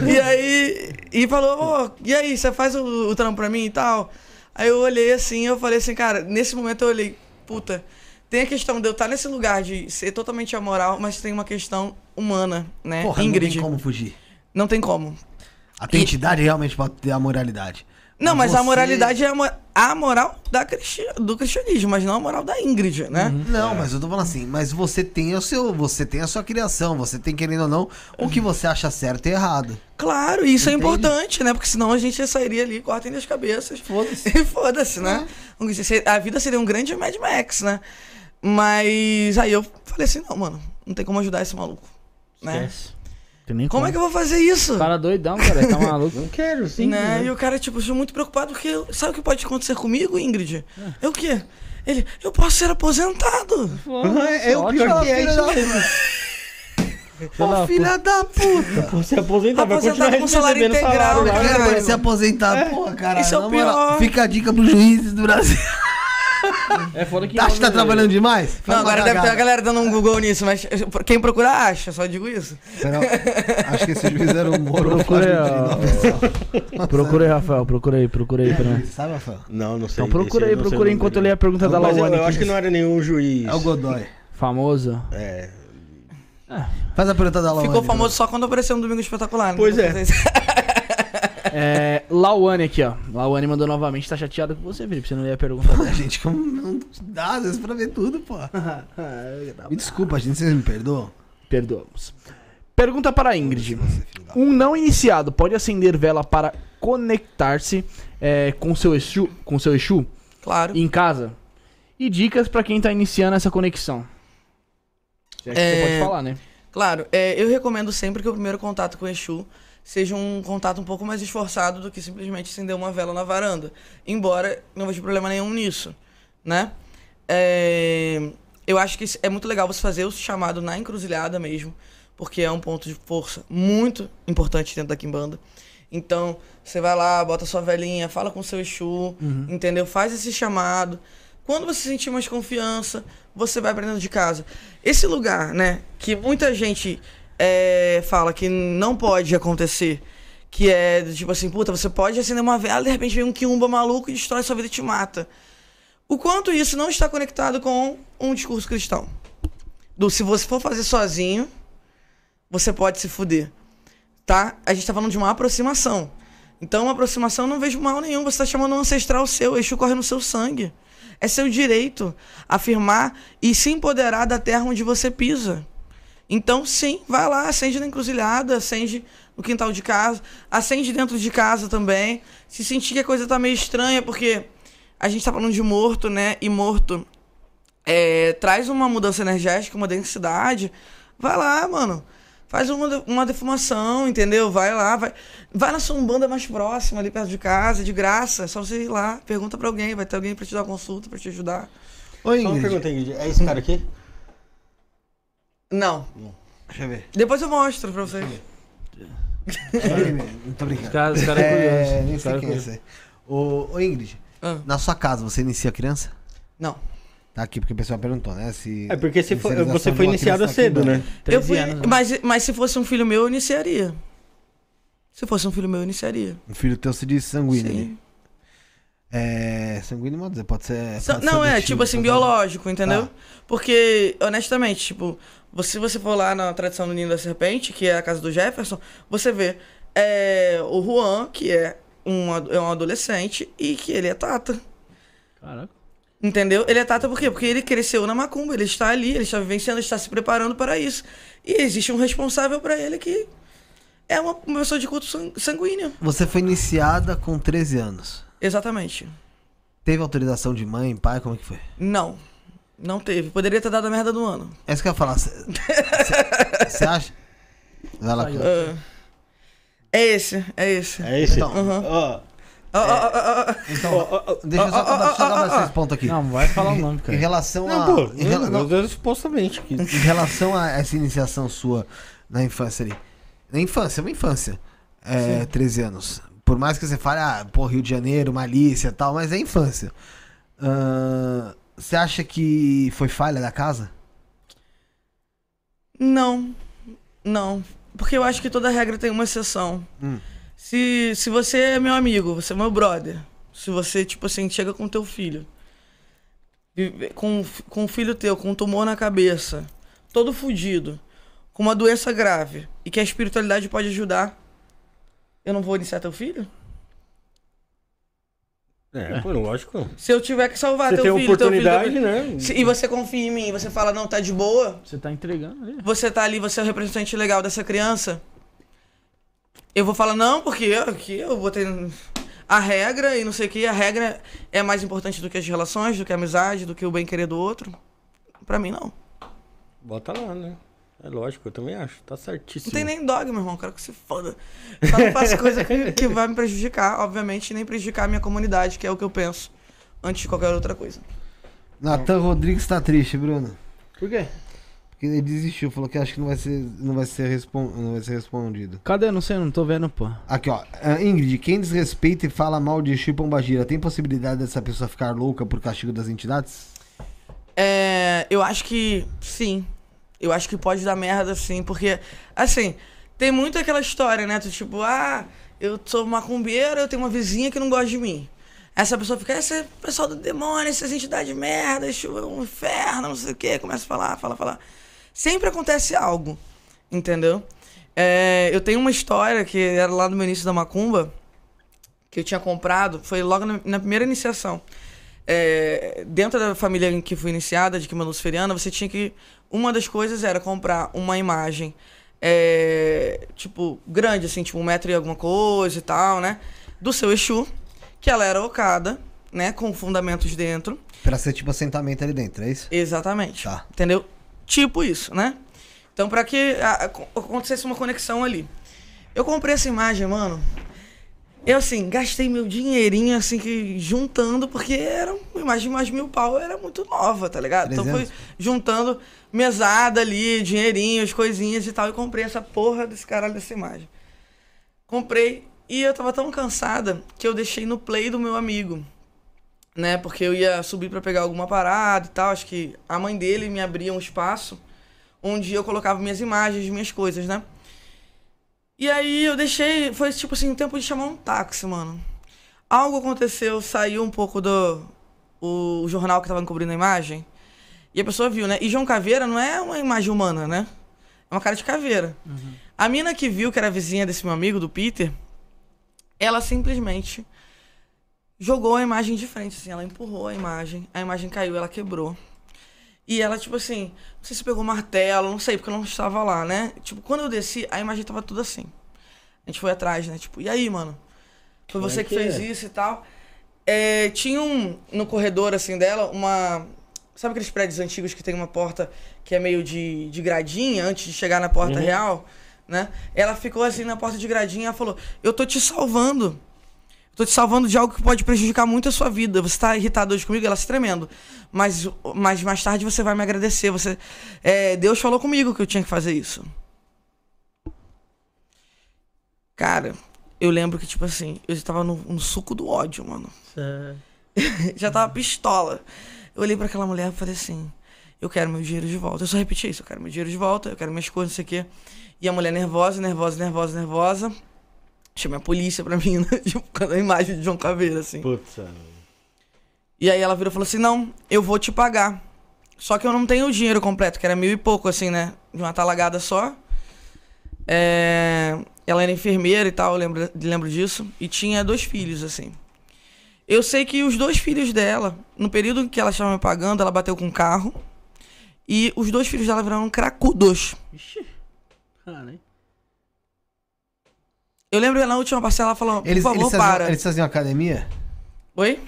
Speaker 4: E aí, e falou, ô, e aí, você faz o, o trampo pra mim e tal? Aí eu olhei assim, eu falei assim, cara, nesse momento eu olhei, puta, tem a questão de eu estar nesse lugar de ser totalmente amoral, mas tem uma questão humana, né?
Speaker 2: Porra,
Speaker 4: Ingrid.
Speaker 2: não tem como fugir.
Speaker 4: Não tem como.
Speaker 2: A tua entidade realmente pode ter a moralidade.
Speaker 4: Não, mas a
Speaker 2: você-
Speaker 4: moralidade é a, mo- a moral da cristi- do cristianismo, mas não a moral da Ingrid, né?
Speaker 2: Não, mas eu tô falando assim, mas você tem o seu, você tem a sua criação, você tem querendo ou não o que você acha certo e errado.
Speaker 4: Claro, e isso
Speaker 2: Entende?
Speaker 4: é importante, né? Porque senão a gente sairia ali, cortem as cabeças.
Speaker 2: Foda-se.
Speaker 4: E foda-se, né? A vida seria um grande Mad Max, né? Mas aí eu falei assim, não, mano, não tem como ajudar esse maluco. Né?
Speaker 1: Esquece. Tem nem
Speaker 4: Como é que eu vou fazer isso?
Speaker 1: Cara doidão, cara. Tá maluco.
Speaker 3: Não quero, sim.
Speaker 4: né? E o cara, tipo, eu muito preocupado porque sabe o que pode acontecer comigo, Ingrid? É o quê? Ele, eu posso ser aposentado.
Speaker 3: É, é o pior que é isso mesmo.
Speaker 2: Ô, filha da puta!
Speaker 3: Você aposentar, vai
Speaker 4: Aposentado
Speaker 3: continuar
Speaker 4: com salário
Speaker 3: recebendo
Speaker 4: integral,
Speaker 3: salário.
Speaker 4: né,
Speaker 3: lá.
Speaker 4: cara?
Speaker 2: Cara, se aposentar, porra, cara.
Speaker 4: Isso é o
Speaker 2: na moral,
Speaker 4: pior.
Speaker 2: Fica a dica pros juízes do Brasil.
Speaker 1: É foda que.
Speaker 2: Acha que tá trabalhando demais?
Speaker 4: Não,
Speaker 2: Faz uma
Speaker 4: agora deve ter a galera dando um Google nisso, mas quem procura acha, só digo isso.
Speaker 2: Não, acho que esse juiz era o Moro.
Speaker 1: Procura aí. Procura aí, Rafael. Procura aí, procura aí pra nós.
Speaker 2: Sabe, Rafael?
Speaker 3: Não, não sei.
Speaker 1: Então procura
Speaker 3: Esse
Speaker 1: aí,
Speaker 3: eu não sei
Speaker 1: procura aí
Speaker 3: o nome
Speaker 1: enquanto eu leio a pergunta da
Speaker 3: Mas eu,
Speaker 1: Lawane.
Speaker 3: eu acho que não era nenhum juiz.
Speaker 2: É o Godoy.
Speaker 1: Famoso.
Speaker 3: É.
Speaker 2: Faz a pergunta da Lawane.
Speaker 4: Ficou famoso só quando apareceu no Domingo Espetacular. né?
Speaker 3: Pois é.
Speaker 1: É. Lawane aqui, ó. Lawane mandou novamente. Tá chateado com você, Felipe. Você não ia perguntar.
Speaker 2: A gente como não dá às vezes pra ver tudo, pô. Me desculpa, gente, vocês me perdoam?
Speaker 1: Perdoamos. Pergunta para a Ingrid. Um não iniciado pode acender vela para conectar-se é, com seu Exu, com seu Exu
Speaker 4: Claro.
Speaker 1: em casa? E dicas para quem tá iniciando essa conexão. É que você
Speaker 4: É,
Speaker 1: pode falar, né?
Speaker 4: Claro, é, eu recomendo sempre que o primeiro contato com o Exu seja um contato um pouco mais esforçado do que simplesmente acender uma vela na varanda. Embora não veja problema nenhum nisso, né? É, eu acho que é muito legal você fazer o chamado na encruzilhada mesmo, porque é um ponto de força muito importante dentro da Kimbanda. Então, você vai lá, bota sua velhinha, fala com o seu Exu, entendeu? Faz esse chamado. Quando você sentir mais confiança, você vai pra dentro de casa. Esse lugar, né, que muita gente é, fala que não pode acontecer, que é tipo assim, puta, você pode acender uma vela e de repente vem um quiumba maluco e destrói sua vida e te mata. O quanto isso não está conectado com um discurso cristão. Do se você for fazer sozinho, você pode se fuder. Tá? A gente tá falando de uma aproximação. Então, uma aproximação não vejo mal nenhum. Você tá chamando um ancestral seu, o Exu corre no seu sangue. É seu direito afirmar e se empoderar da terra onde você pisa. Então, sim, vai lá, acende na encruzilhada, acende no quintal de casa, acende dentro de casa também. Se sentir que a coisa tá meio estranha, porque a gente tá falando de morto, né? E morto é, traz uma mudança energética, uma densidade. Vai lá, mano. Faz uma, uma defumação, entendeu? Vai lá, vai. Vai na sua umbanda mais próxima, ali perto de casa, de graça. É só você ir lá, pergunta pra alguém, vai ter alguém pra te dar consulta, pra te ajudar.
Speaker 2: Oi,
Speaker 3: Só uma
Speaker 2: Ingrid.
Speaker 3: pergunta, Ingrid. É esse cara aqui?
Speaker 4: Não.
Speaker 2: Deixa eu ver.
Speaker 4: Depois eu mostro pra vocês.
Speaker 2: Muito obrigado.
Speaker 1: os caras é
Speaker 2: É,
Speaker 1: curiosos.
Speaker 2: nem
Speaker 1: Os
Speaker 2: sei quem é esse. Ô, ô, Ingrid,
Speaker 4: Ah.
Speaker 2: na sua casa você inicia a criança?
Speaker 4: Não.
Speaker 2: Tá aqui porque o pessoal perguntou, né? Se
Speaker 3: É porque você foi,
Speaker 2: inicialização
Speaker 3: você
Speaker 2: de
Speaker 3: foi
Speaker 2: uma
Speaker 3: iniciada
Speaker 2: criança tá
Speaker 3: cedo,
Speaker 2: aqui,
Speaker 3: né?
Speaker 4: Eu
Speaker 1: 13
Speaker 4: fui,
Speaker 1: anos, né?
Speaker 4: mas, mas se fosse um filho meu, eu iniciaria. Se fosse um filho meu, eu iniciaria.
Speaker 2: Um filho teu se diz sanguíneo.
Speaker 4: Sim.
Speaker 2: É. Sanguíneo, pode ser. Pode ser
Speaker 4: não, é tipo assim,
Speaker 2: pode ser-
Speaker 4: biológico, entendeu?
Speaker 2: Tá.
Speaker 4: Porque, honestamente, tipo, você- se você for lá na tradição do Ninho da Serpente, que é a casa do Jefferson, você vê é, o Juan, que é um, é um adolescente, e que ele é tata.
Speaker 1: Caraca.
Speaker 4: Entendeu? Ele é tata por quê? Porque ele cresceu na macumba, ele está ali, ele está vivenciando, ele está se preparando para isso. E existe um responsável para ele que é uma, pessoa de culto san- sanguíneo.
Speaker 2: Você foi iniciada com 13 anos.
Speaker 4: Exatamente.
Speaker 2: Teve autorização de mãe, pai? Como é que foi?
Speaker 4: Não. Não teve. Poderia ter dado a merda do ano.
Speaker 2: É isso que eu ia falar. Você acha? Vai lá.
Speaker 4: Ah, é esse, é esse.
Speaker 3: É esse?
Speaker 2: Então,
Speaker 3: Ó,
Speaker 4: Ó, ó, ó, ó, ó.
Speaker 2: Então, deixa eu só acabar, deixa eu acabar esses pontos aqui.
Speaker 1: Não, vai falar o nome,
Speaker 2: Em
Speaker 1: cara.
Speaker 2: relação a.
Speaker 3: Não, pô,
Speaker 2: em, rela- não,
Speaker 3: eu- supostamente. Que...
Speaker 2: em relação a essa iniciação sua na infância ali. Na infância, uma infância. É, 13 anos. Por mais que você fale, ah, pô, Rio de Janeiro, malícia e tal, mas é infância. Ahn, Você acha que foi falha da casa?
Speaker 4: Não. Não. Porque eu acho que toda regra tem uma exceção.
Speaker 2: Hum.
Speaker 4: Se, se você é meu amigo, você é meu brother. Se você, tipo assim, chega com teu filho. Com, com um filho teu, com um tumor na cabeça, todo fudido, com uma doença grave, e que a espiritualidade pode ajudar, eu não vou iniciar teu filho?
Speaker 3: É, pô, lógico.
Speaker 4: Se eu tiver que salvar
Speaker 3: Você
Speaker 4: teu
Speaker 3: tem
Speaker 4: filho, teu filho, teu
Speaker 3: oportunidade,
Speaker 4: filho,
Speaker 3: né?
Speaker 4: Se- e você confia em mim, você fala, não, tá de boa,
Speaker 1: Você tá entregando ali.
Speaker 4: você tá ali, você é o representante legal dessa criança. Eu vou falar, não, porque eu, aqui eu botei a regra e não sei o que. A regra é mais importante do que as relações, do que a amizade, do que o bem querer do outro. Pra mim, não.
Speaker 3: Bota lá, né? É lógico, eu também acho. Tá
Speaker 4: Não
Speaker 3: certíssimo.
Speaker 4: tem nem dog, meu irmão. Quero que se foda. Só não faço coisa que, que vai me prejudicar, obviamente, nem prejudicar a minha comunidade, que é o que eu penso, antes de qualquer outra coisa.
Speaker 2: Natan Rodrigues tá triste, Bruno.
Speaker 1: Por quê?
Speaker 2: Porque ele desistiu, falou que acho que não vai ser, não vai ser, respon- não vai ser respondido.
Speaker 1: Cadê? Não sei, não tô vendo, pô.
Speaker 2: Aqui, ó. Ah, Ingrid, quem desrespeita e fala mal de Chico Pombagira, tem possibilidade dessa pessoa ficar louca por castigo das entidades?
Speaker 4: É, eu acho que sim. Eu acho que pode dar merda, sim, porque, assim, tem muito aquela história, né? Tu, tipo, ah, eu sou macumbeira, eu tenho uma vizinha que não gosta de mim. Essa pessoa fica, esse é pessoal do demônio, essas entidades de merda, isso é um inferno, não sei o quê. Começa a falar, fala, falar. Sempre acontece algo, entendeu? É, eu tenho uma história que era lá no meu início da macumba, que eu tinha comprado, foi logo na, na primeira iniciação. É, dentro da família em que fui iniciada, de Quima Luciferiana, você tinha que. Uma das coisas era comprar uma imagem, é, tipo, grande, assim, tipo um metro e alguma coisa e tal, né? Do seu Exu, que ela era ocada, né? Com fundamentos dentro.
Speaker 2: Pra ser tipo assentamento ali dentro, é isso?
Speaker 4: Exatamente.
Speaker 2: Tá.
Speaker 4: Entendeu? Tipo isso, né? Então, pra que a- a- acontecesse uma conexão ali. Eu comprei essa imagem, mano. Eu, assim, gastei meu dinheirinho, assim, que juntando, porque era uma imagem de mais de mil pau, era muito nova, tá ligado? Então, foi
Speaker 2: 300?
Speaker 4: juntando mesada ali, dinheirinho, as coisinhas e tal, e comprei essa porra desse caralho dessa imagem. Comprei e eu tava tão cansada que eu deixei no play do meu amigo né? Porque eu ia subir pra pegar alguma parada e tal. Acho que a mãe dele me abria um espaço onde eu colocava minhas imagens, minhas coisas, né? E aí eu deixei, foi tipo assim, o tempo de chamar um táxi, mano. Algo aconteceu, saiu um pouco do o jornal que tava cobrindo a imagem. E a pessoa viu, né? E João Caveira não é uma imagem humana, né? É uma cara de caveira. A mina que viu, que era vizinha desse meu amigo, do Peter, ela simplesmente jogou a imagem de frente, assim, ela empurrou a imagem, a imagem caiu, ela quebrou. E ela, tipo assim, não sei se pegou martelo, não sei, porque eu não estava lá, né? Tipo, quando eu desci, a imagem tava tudo assim. A gente foi atrás, né? Tipo, e aí, mano? Foi você
Speaker 3: é
Speaker 4: que
Speaker 3: que
Speaker 4: fez
Speaker 3: é?
Speaker 4: isso e tal. É, tinha um, no corredor, assim, dela, uma... Sabe aqueles prédios antigos que tem uma porta que é meio de, de gradinha, antes de chegar na porta real, né? Ela ficou assim na porta de gradinha e falou, eu tô te salvando. Tô te salvando de algo que pode prejudicar muito a sua vida. Você tá irritado hoje comigo, ela se tremendo. Mas, mas mais tarde você vai me agradecer. Você, é, Deus falou comigo que eu tinha que fazer isso. Cara, eu lembro que, tipo assim, eu já tava no, no suco do ódio, mano. já tava pistola. Eu olhei pra aquela mulher e falei assim: eu quero meu dinheiro de volta. Eu só repeti isso: eu quero meu dinheiro de volta, eu quero minhas coisas, não sei o quê. E a mulher nervosa, nervosa, nervosa, nervosa. Chamei a polícia pra mim, né? tipo, imagem de João Caveira, assim.
Speaker 3: Putz.
Speaker 4: E aí ela virou e falou assim: não, eu vou te pagar. Só que eu não tenho o dinheiro completo, que era mil e pouco, assim, né? De uma talagada só. É, Ela era enfermeira e tal, eu lembro, lembro disso. E tinha dois filhos, assim. Eu sei que os dois filhos dela, no período em que ela estava me pagando, ela bateu com um carro. E os dois filhos dela viraram cracudos.
Speaker 1: Ixi. Cara, hein?
Speaker 4: Eu lembro que na última parcela ela falou,
Speaker 2: Eles,
Speaker 4: por favor,
Speaker 2: eles, faziam,
Speaker 4: para.
Speaker 2: eles faziam academia?
Speaker 4: Oi?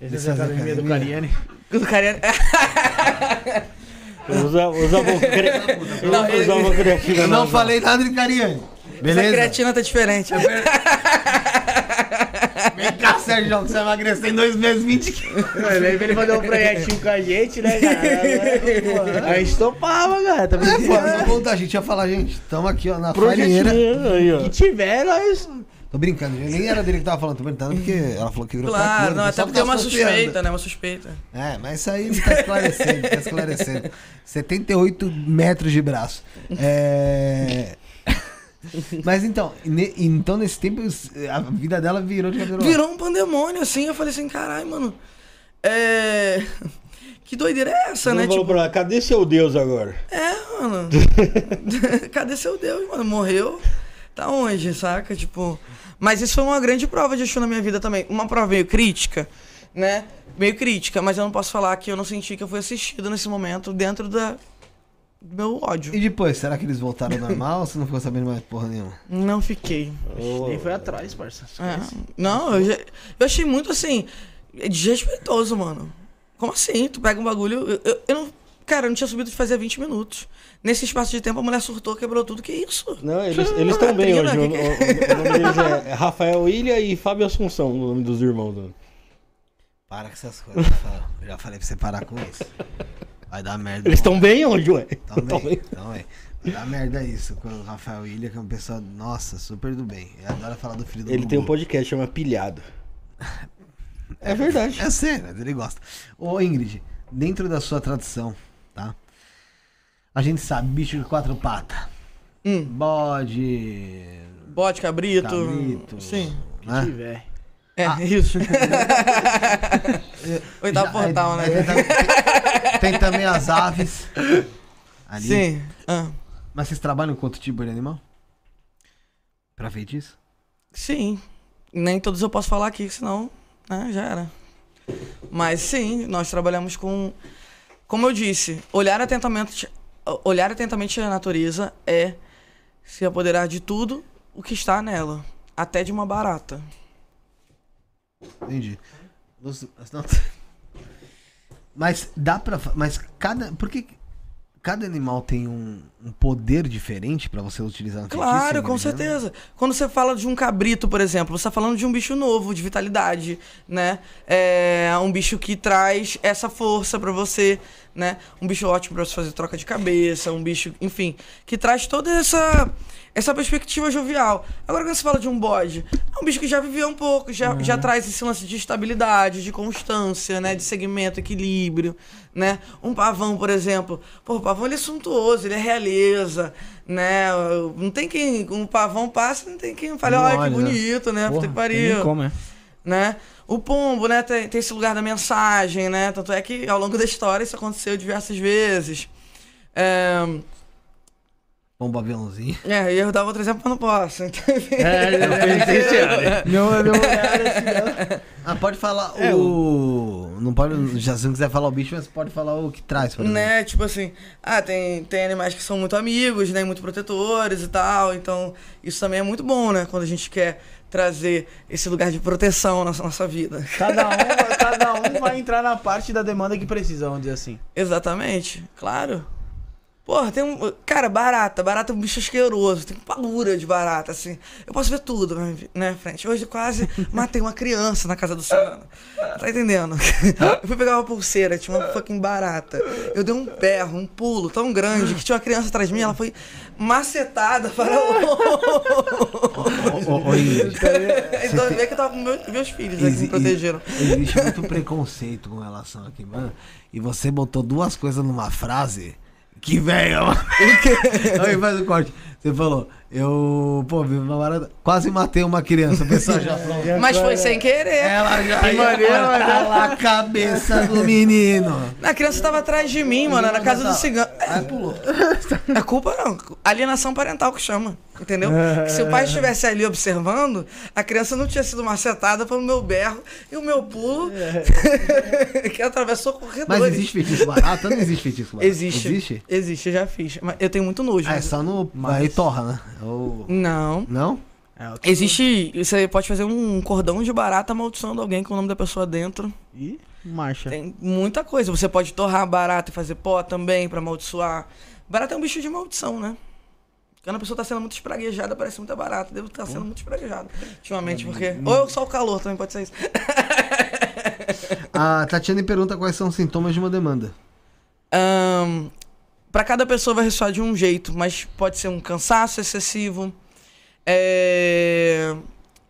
Speaker 1: Essa é a academia do Cariani.
Speaker 4: O cara
Speaker 3: Usa, usa cre...
Speaker 4: Não, ele-
Speaker 3: usa boca criativa.
Speaker 2: Eu não falei nada de Cariani.
Speaker 4: Essa
Speaker 2: Beleza?
Speaker 4: creatina tá diferente.
Speaker 2: Vem cá, Sérgio, que você vai emagrecer em dois meses 20 quilos.
Speaker 1: Pra ele fazer um projetinho com a gente, né, cara? A gente topava, cara. Tá
Speaker 2: É, pô, só voltar, a gente ia falar, gente, tamo aqui, ó, na farinheira.
Speaker 1: Que tiver, nós.
Speaker 2: Tô brincando, gente, nem era dele que tava falando, tô brincando porque ela falou que virou
Speaker 4: Claro,
Speaker 2: cracudo,
Speaker 4: não, até porque é uma
Speaker 2: tá associando.
Speaker 4: suspeita, né? Uma suspeita.
Speaker 2: É, mas isso aí tá esclarecendo, tá esclarecendo. 78 metros de braço. É... Mas então, ne- então nesse tempo a vida dela virou de cabelo
Speaker 4: Virou um pandemônio, assim. Eu falei assim, caralho, mano. É. Que doideira é essa,
Speaker 3: Você
Speaker 4: né?
Speaker 3: falou
Speaker 4: Tipo,
Speaker 3: pra ela, cadê seu Deus agora?
Speaker 4: é, mano. Cadê seu Deus, mano? Morreu. Tá onde, saca? Tipo. Mas isso foi uma grande prova de Exu na minha vida também. Uma prova meio crítica, né? Meio crítica, mas eu não posso falar que eu não senti que eu fui assistido nesse momento dentro da... meu ódio.
Speaker 2: E depois, será que eles voltaram normal ou você não ficou sabendo mais porra nenhuma?
Speaker 4: Não fiquei.
Speaker 1: Nem foi atrás, parça.
Speaker 4: É. Não, eu, já- eu achei muito assim, desrespeitoso, mano. Como assim? Tu pega um bagulho. Eu, eu- eu não. Cara, eu não tinha subido de fazer 20 minutos. Nesse espaço de tempo, a mulher surtou, quebrou tudo. Que isso?
Speaker 3: Não, eles eles estão bem
Speaker 4: Catrina,
Speaker 3: hoje. O,
Speaker 4: que
Speaker 3: o- o nome deles é é Rafael Ilha e Fábio Assunção, o nome dos irmãos.
Speaker 2: Para com essas coisas, Rafael. Eu já falei pra você parar com isso. Vai dar merda.
Speaker 3: Eles estão bem hoje, ué.
Speaker 2: Também, também. Vai dar merda isso com o Rafael Ilha, que é uma pessoa, nossa, super do bem. Ele adora falar do filho do
Speaker 3: Ele tem um
Speaker 2: Gugu.
Speaker 3: podcast chama Pilhado. É verdade.
Speaker 2: É sério, mas ele gosta. Ô Ingrid, dentro da sua tradição, tá? A gente sabe, bicho de quatro patas.
Speaker 4: Hum.
Speaker 2: Bode.
Speaker 4: Bote, cabrito.
Speaker 2: Cabrito.
Speaker 4: Sim.
Speaker 2: Né?
Speaker 1: tiver.
Speaker 4: É,
Speaker 2: Ah.
Speaker 4: isso. Oitavo
Speaker 2: Já-
Speaker 4: portal, né?
Speaker 2: aí Tem, tam- tem também as aves. Ali.
Speaker 4: Sim. Ah,
Speaker 2: Mas vocês trabalham com outro tipo de animal? Pra feitiço?
Speaker 4: sim. Nem todos eu posso falar aqui, senão né, já era. Mas sim, nós trabalhamos com. Como eu disse, olhar atentamente, olhar atentamente a natureza é se apoderar de tudo o que está nela, até de uma barata.
Speaker 2: Entendi. Mas dá pra. Mas cada. Por que cada animal tem um, um poder diferente pra você utilizar no feitiço,
Speaker 4: Claro, com certeza. Quando você fala de um cabrito, por exemplo, você está falando de um bicho novo, de vitalidade, né? É um bicho que traz essa força pra você, né? Um bicho ótimo pra você fazer troca de cabeça, um bicho, enfim, que traz toda essa essa perspectiva jovial. Agora quando você fala de um bode, é um bicho que já viveu um pouco, já, já traz esse lance de estabilidade, de constância, né, de segmento, equilíbrio, né? Um pavão, por exemplo, pô, o pavão ele é suntuoso, ele é realeza, né? Não tem quem um pavão passa, não tem quem fale, olha que
Speaker 2: olha, né?
Speaker 4: bonito, né? Puta que pariu
Speaker 1: como, é.
Speaker 4: né? O pombo, né, tem, tem esse lugar da mensagem, né? Tanto é que ao longo da história isso aconteceu diversas vezes. É,
Speaker 2: Pombo aviãozinho.
Speaker 4: é, e eu dava outro exemplo, mas não posso. Então,
Speaker 1: É, Meu, meu olhar assim,
Speaker 2: Ah, pode falar
Speaker 4: É,
Speaker 2: o. Não pode. Já se não quiser falar o bicho, mas pode falar o que traz, por exemplo.
Speaker 4: né, tipo assim, ah, tem, tem animais que são muito amigos, né, muito protetores e tal, então isso também é muito bom, né, quando a gente quer trazer esse lugar de proteção na nossa, nossa vida.
Speaker 1: Cada um, cada um vai entrar na parte da demanda que precisa, vamos dizer assim.
Speaker 4: Exatamente, claro. Porra, tem um. Cara, barata. Barata é um bicho asqueroso. Tem pavura de barata, assim. Eu posso ver tudo na minha né, frente. Hoje eu quase matei uma criança na casa do Ciano. Tá entendendo? Eu fui pegar uma pulseira, tinha uma fucking barata. Eu dei um berro, um pulo tão grande que tinha uma criança atrás de mim, ela foi macetada para o.
Speaker 2: Ingrid,
Speaker 4: então vê que eu tava com meus, meus filhos aqui me protegeram.
Speaker 2: Existe muito preconceito com relação aqui, mano. E você botou duas coisas numa frase que, velho. Aí faz o corte. Você falou, eu, pô, vi uma barata, quase matei uma criança. O pessoal já falou.
Speaker 4: Mas foi sem querer.
Speaker 2: Ela já
Speaker 1: Que
Speaker 2: ia
Speaker 1: maneiro,
Speaker 2: cortar lá a cabeça do menino.
Speaker 4: A criança tava atrás de mim, mano, na casa do cigano.
Speaker 2: Aí pulou.
Speaker 4: É culpa não. Alienação parental que chama. Entendeu? Que se o pai estivesse ali observando, a criança não tinha sido macetada pelo meu berro e o meu pulo que atravessou corredores.
Speaker 2: Mas existe feitiço barata? Não existe feitiço barata?
Speaker 4: Existe.
Speaker 2: Existe?
Speaker 4: Existe, eu já fiz. Mas eu tenho muito nojo.
Speaker 2: Ah, é só no. Aí torra, né? Ou-
Speaker 4: Não.
Speaker 2: Não?
Speaker 1: É,
Speaker 4: Existe. Você pode fazer um cordão de barata amaldiçoando alguém com o nome da pessoa dentro.
Speaker 1: Ih, marcha.
Speaker 4: Tem muita coisa. Você pode torrar barata e fazer pó também pra amaldiçoar. Barata é um bicho de maldição, né? Quando a pessoa tá sendo muito espraguejada, parece muita barata. Devo estar sendo muito espraguejado ultimamente, porque. Ou só o calor também pode ser isso.
Speaker 2: A Tatiane pergunta quais são os sintomas de uma demanda.
Speaker 4: Ahn, Pra cada pessoa vai ressoar de um jeito, mas pode ser um cansaço excessivo. É...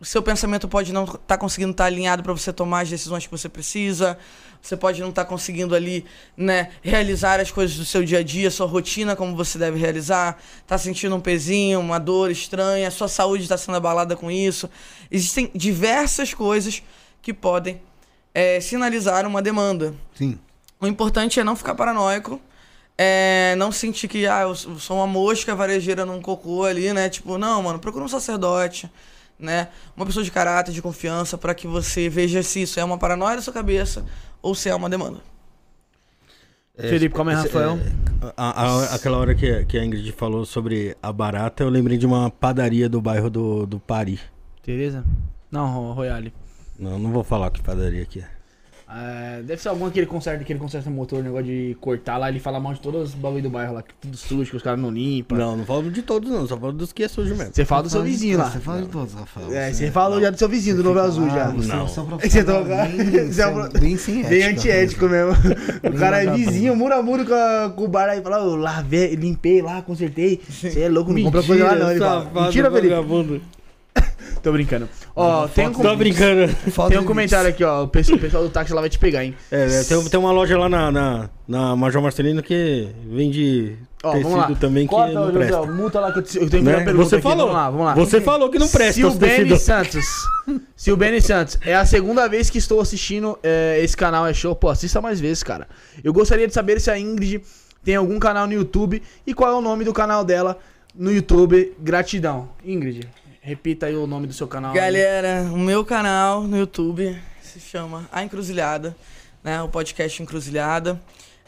Speaker 4: O seu pensamento pode não estar conseguindo estar alinhado para você tomar as decisões que você precisa. Você pode não estar conseguindo ali, né, realizar as coisas do seu dia a dia, sua rotina como você deve realizar. Tá sentindo um pezinho, uma dor estranha, sua saúde está sendo abalada com isso. Existem diversas coisas que podem é, sinalizar uma demanda.
Speaker 2: Sim.
Speaker 4: O importante é não ficar paranoico. É, não sentir que, ah, eu sou uma mosca varejeira num cocô ali, né? Tipo, não, mano, procura um sacerdote, né? Uma pessoa de caráter, de confiança, para que você veja se isso é uma paranoia da sua cabeça ou se é uma demanda.
Speaker 1: Felipe, como é,
Speaker 3: esse-
Speaker 1: Rafael?
Speaker 3: A- a- aquela hora que, que a Ingrid falou sobre a barata, eu lembrei de uma padaria do bairro do, do Pari.
Speaker 1: Tereza? Não, Ro- Royale.
Speaker 3: Não, não vou falar que padaria que é.
Speaker 1: É, deve ser algum que ele conserta, que ele conserta motor, negócio de cortar lá, ele fala mal de todos os bagulho do bairro lá, que tudo sujo, que os caras não limpam.
Speaker 3: Não, não falo de todos não, só falo dos que é sujo mesmo.
Speaker 1: Você fala do seu vizinho lá.
Speaker 2: Você fala de todos, Rafael.
Speaker 1: É, você falou já do seu vizinho, do Novo Azul já.
Speaker 2: Você
Speaker 3: Não.
Speaker 2: Você é
Speaker 1: Você tá-
Speaker 2: bem,
Speaker 1: você é
Speaker 2: bem sem ética.
Speaker 1: Bem antiético mesmo. O cara é vizinho, muro a muro com, o bar aí, fala, eu lavei, limpei lá, consertei. Você é louco, não compra coisa lá não. Ele fala, Mentira, Felipe. Tô brincando. Ó, tem um,
Speaker 3: Tô brincando.
Speaker 1: Tem um comentário aqui, ó. O pessoal o pessoal do táxi lá vai te pegar, hein?
Speaker 3: É, é, tem, tem uma loja lá na, na, na Major Marcelino que vende
Speaker 1: Ó, vamos lá.
Speaker 3: tecido também que
Speaker 1: Corta,
Speaker 3: não
Speaker 1: José,
Speaker 3: presta.
Speaker 1: multa lá que eu, te- eu tenho que
Speaker 3: Né?
Speaker 1: fazer uma pergunta
Speaker 3: Você
Speaker 1: aqui.
Speaker 3: falou.
Speaker 1: Vamos lá, vamos lá.
Speaker 3: Você falou que não presta os
Speaker 1: Silbene
Speaker 3: tecidos.
Speaker 1: Santos. Silbene Santos, é a segunda vez que estou assistindo é, esse canal é show. Pô, assista mais vezes, cara. Eu gostaria de saber se a Ingrid tem algum canal no YouTube e qual é o nome do canal dela no YouTube. Gratidão. Ingrid, repita aí o nome do seu canal.
Speaker 4: Galera, o meu canal no YouTube se chama A Encruzilhada, né? O podcast Encruzilhada.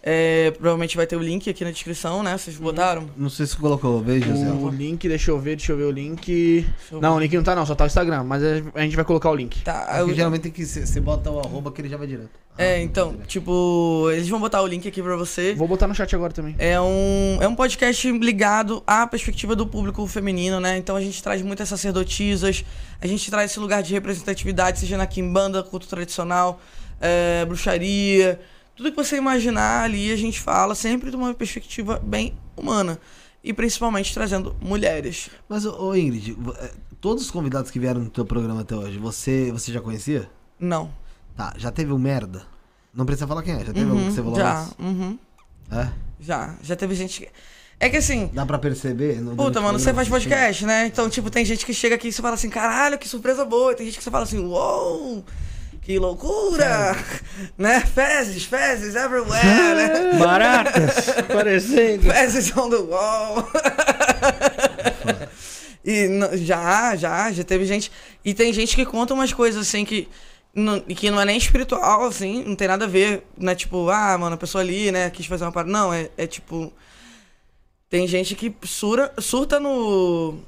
Speaker 4: É, provavelmente vai ter o link aqui na descrição, né? Vocês botaram?
Speaker 2: Não sei se colocou, veja.
Speaker 1: O link, deixa eu ver, deixa eu ver o link.
Speaker 4: eu
Speaker 1: Não, o link não tá não, só tá o Instagram, mas a gente vai colocar o link.
Speaker 4: Tá,
Speaker 2: Aqui
Speaker 4: eu-
Speaker 2: geralmente tem que ser, você bota o arroba que ele já vai direto.
Speaker 4: É, então, tipo, eles vão botar o link aqui pra você.
Speaker 1: Vou botar no chat agora também.
Speaker 4: É um, é um podcast ligado à perspectiva do público feminino, né? Então a gente traz muitas sacerdotisas, a gente traz esse lugar de representatividade, seja na quimbanda, culto tradicional, é, bruxaria, tudo que você imaginar ali a gente fala sempre de uma perspectiva bem humana. E principalmente trazendo mulheres.
Speaker 2: Mas, ô Ingrid, é, todos os convidados que vieram no teu programa até hoje, você, você já conhecia?
Speaker 4: Não.
Speaker 2: Tá, já teve um merda? Não precisa falar quem é, já teve
Speaker 4: Uhum,
Speaker 2: que você falou
Speaker 4: já,
Speaker 2: antes?
Speaker 4: uhum,
Speaker 2: É?
Speaker 4: já. Já teve gente que. É que assim,
Speaker 2: Dá pra perceber?
Speaker 4: Puta, mano, você faz podcast, né? Então, tipo, tem gente que chega aqui e você fala assim, caralho, que surpresa boa. E tem gente que você fala assim, uou, que loucura! né? Fezes, fezes everywhere, né?
Speaker 3: Baratas, parecendo.
Speaker 4: Fezes on the wall. e já, já, já teve gente. E tem gente que conta umas coisas assim que. Não, e que não é nem espiritual, assim, não tem nada a ver, não é tipo, ah, mano, a pessoa ali, né, quis fazer uma parada. Não, é, é tipo. Tem gente que sura, surta no.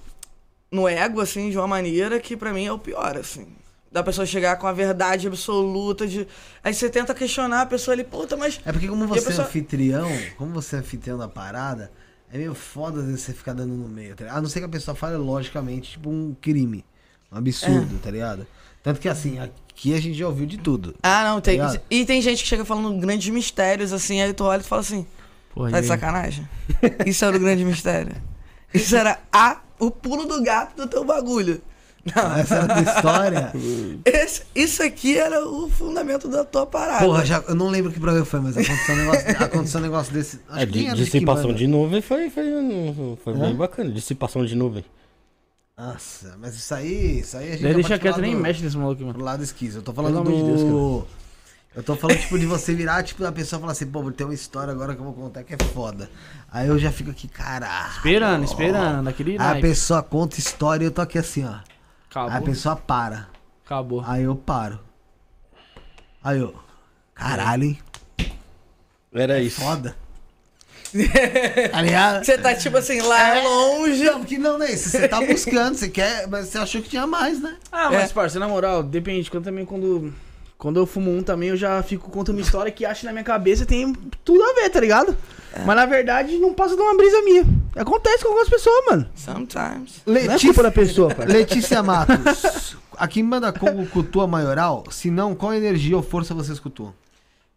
Speaker 4: no ego, assim, de uma maneira que pra mim é o pior, assim. Da pessoa chegar com a verdade absoluta de. Aí você tenta questionar a pessoa ali, puta, mas.
Speaker 2: É porque como você
Speaker 4: pessoa-
Speaker 2: é anfitrião, como você é anfitrião da parada, É meio foda às vezes você ficar dando no meio, tá ligado? A não ser que a pessoa fale logicamente, tipo um crime. Um absurdo, tá ligado? Tanto que assim, aqui a gente já ouviu de tudo.
Speaker 4: Ah, não, tem.
Speaker 2: Ligado?
Speaker 4: E tem gente que chega falando grandes mistérios, assim, aí tu olha e tu fala assim,
Speaker 1: Porra,
Speaker 4: tá de sacanagem? Isso era o grande mistério. Isso era a, o pulo do gato do teu bagulho. Não,
Speaker 2: Essa era a tua história.
Speaker 4: esse- isso aqui era o fundamento da tua parada.
Speaker 2: Porra, já, eu não lembro que programa foi, mas aconteceu um negócio, aconteceu um negócio desse. Acho
Speaker 3: É,
Speaker 2: era
Speaker 3: dissipação
Speaker 2: Kimbanda.
Speaker 3: de nuvem foi, foi, foi bem bacana. Dissipação de nuvem.
Speaker 2: Nossa, mas isso aí, isso aí a gente
Speaker 1: Daí
Speaker 2: já
Speaker 1: deixa quieto, nem
Speaker 2: do-
Speaker 1: mexe nesse maluco, mano.
Speaker 2: Pro lado esquizo. Eu tô falando
Speaker 1: Pelo amor de
Speaker 2: do. eu tô falando, tipo, de você virar, tipo, da pessoa falar assim, pô, vou ter uma história agora que eu vou contar que é foda. Aí eu já fico aqui, caralho.
Speaker 1: Esperando, esperando, daquele
Speaker 2: Aí a pessoa conta história e eu tô aqui assim, ó. Aí a
Speaker 1: Acabou.
Speaker 2: pessoa para.
Speaker 1: Acabou.
Speaker 2: Aí eu paro. Aí eu. Caralho, hein?
Speaker 3: Era isso.
Speaker 2: Foda. tá ligado?
Speaker 4: Você tá tipo assim, lá
Speaker 2: É.
Speaker 4: longe.
Speaker 2: Não, porque não, né? Você tá buscando, você quer, mas você achou que tinha mais, né?
Speaker 1: Ah, mas, parça, na moral, depende. Quando também quando. Quando eu fumo um também, eu já fico contando uma história que acho na minha cabeça e tem tudo a ver, tá ligado? Mas na verdade não passa de uma brisa minha. Acontece com algumas pessoas, mano.
Speaker 4: Sometimes.
Speaker 1: Não é culpa da pessoa, cara.
Speaker 2: Letícia Matos. Aqui em Banda Congo cultua maioral? Se não, qual energia ou força vocês cultuam?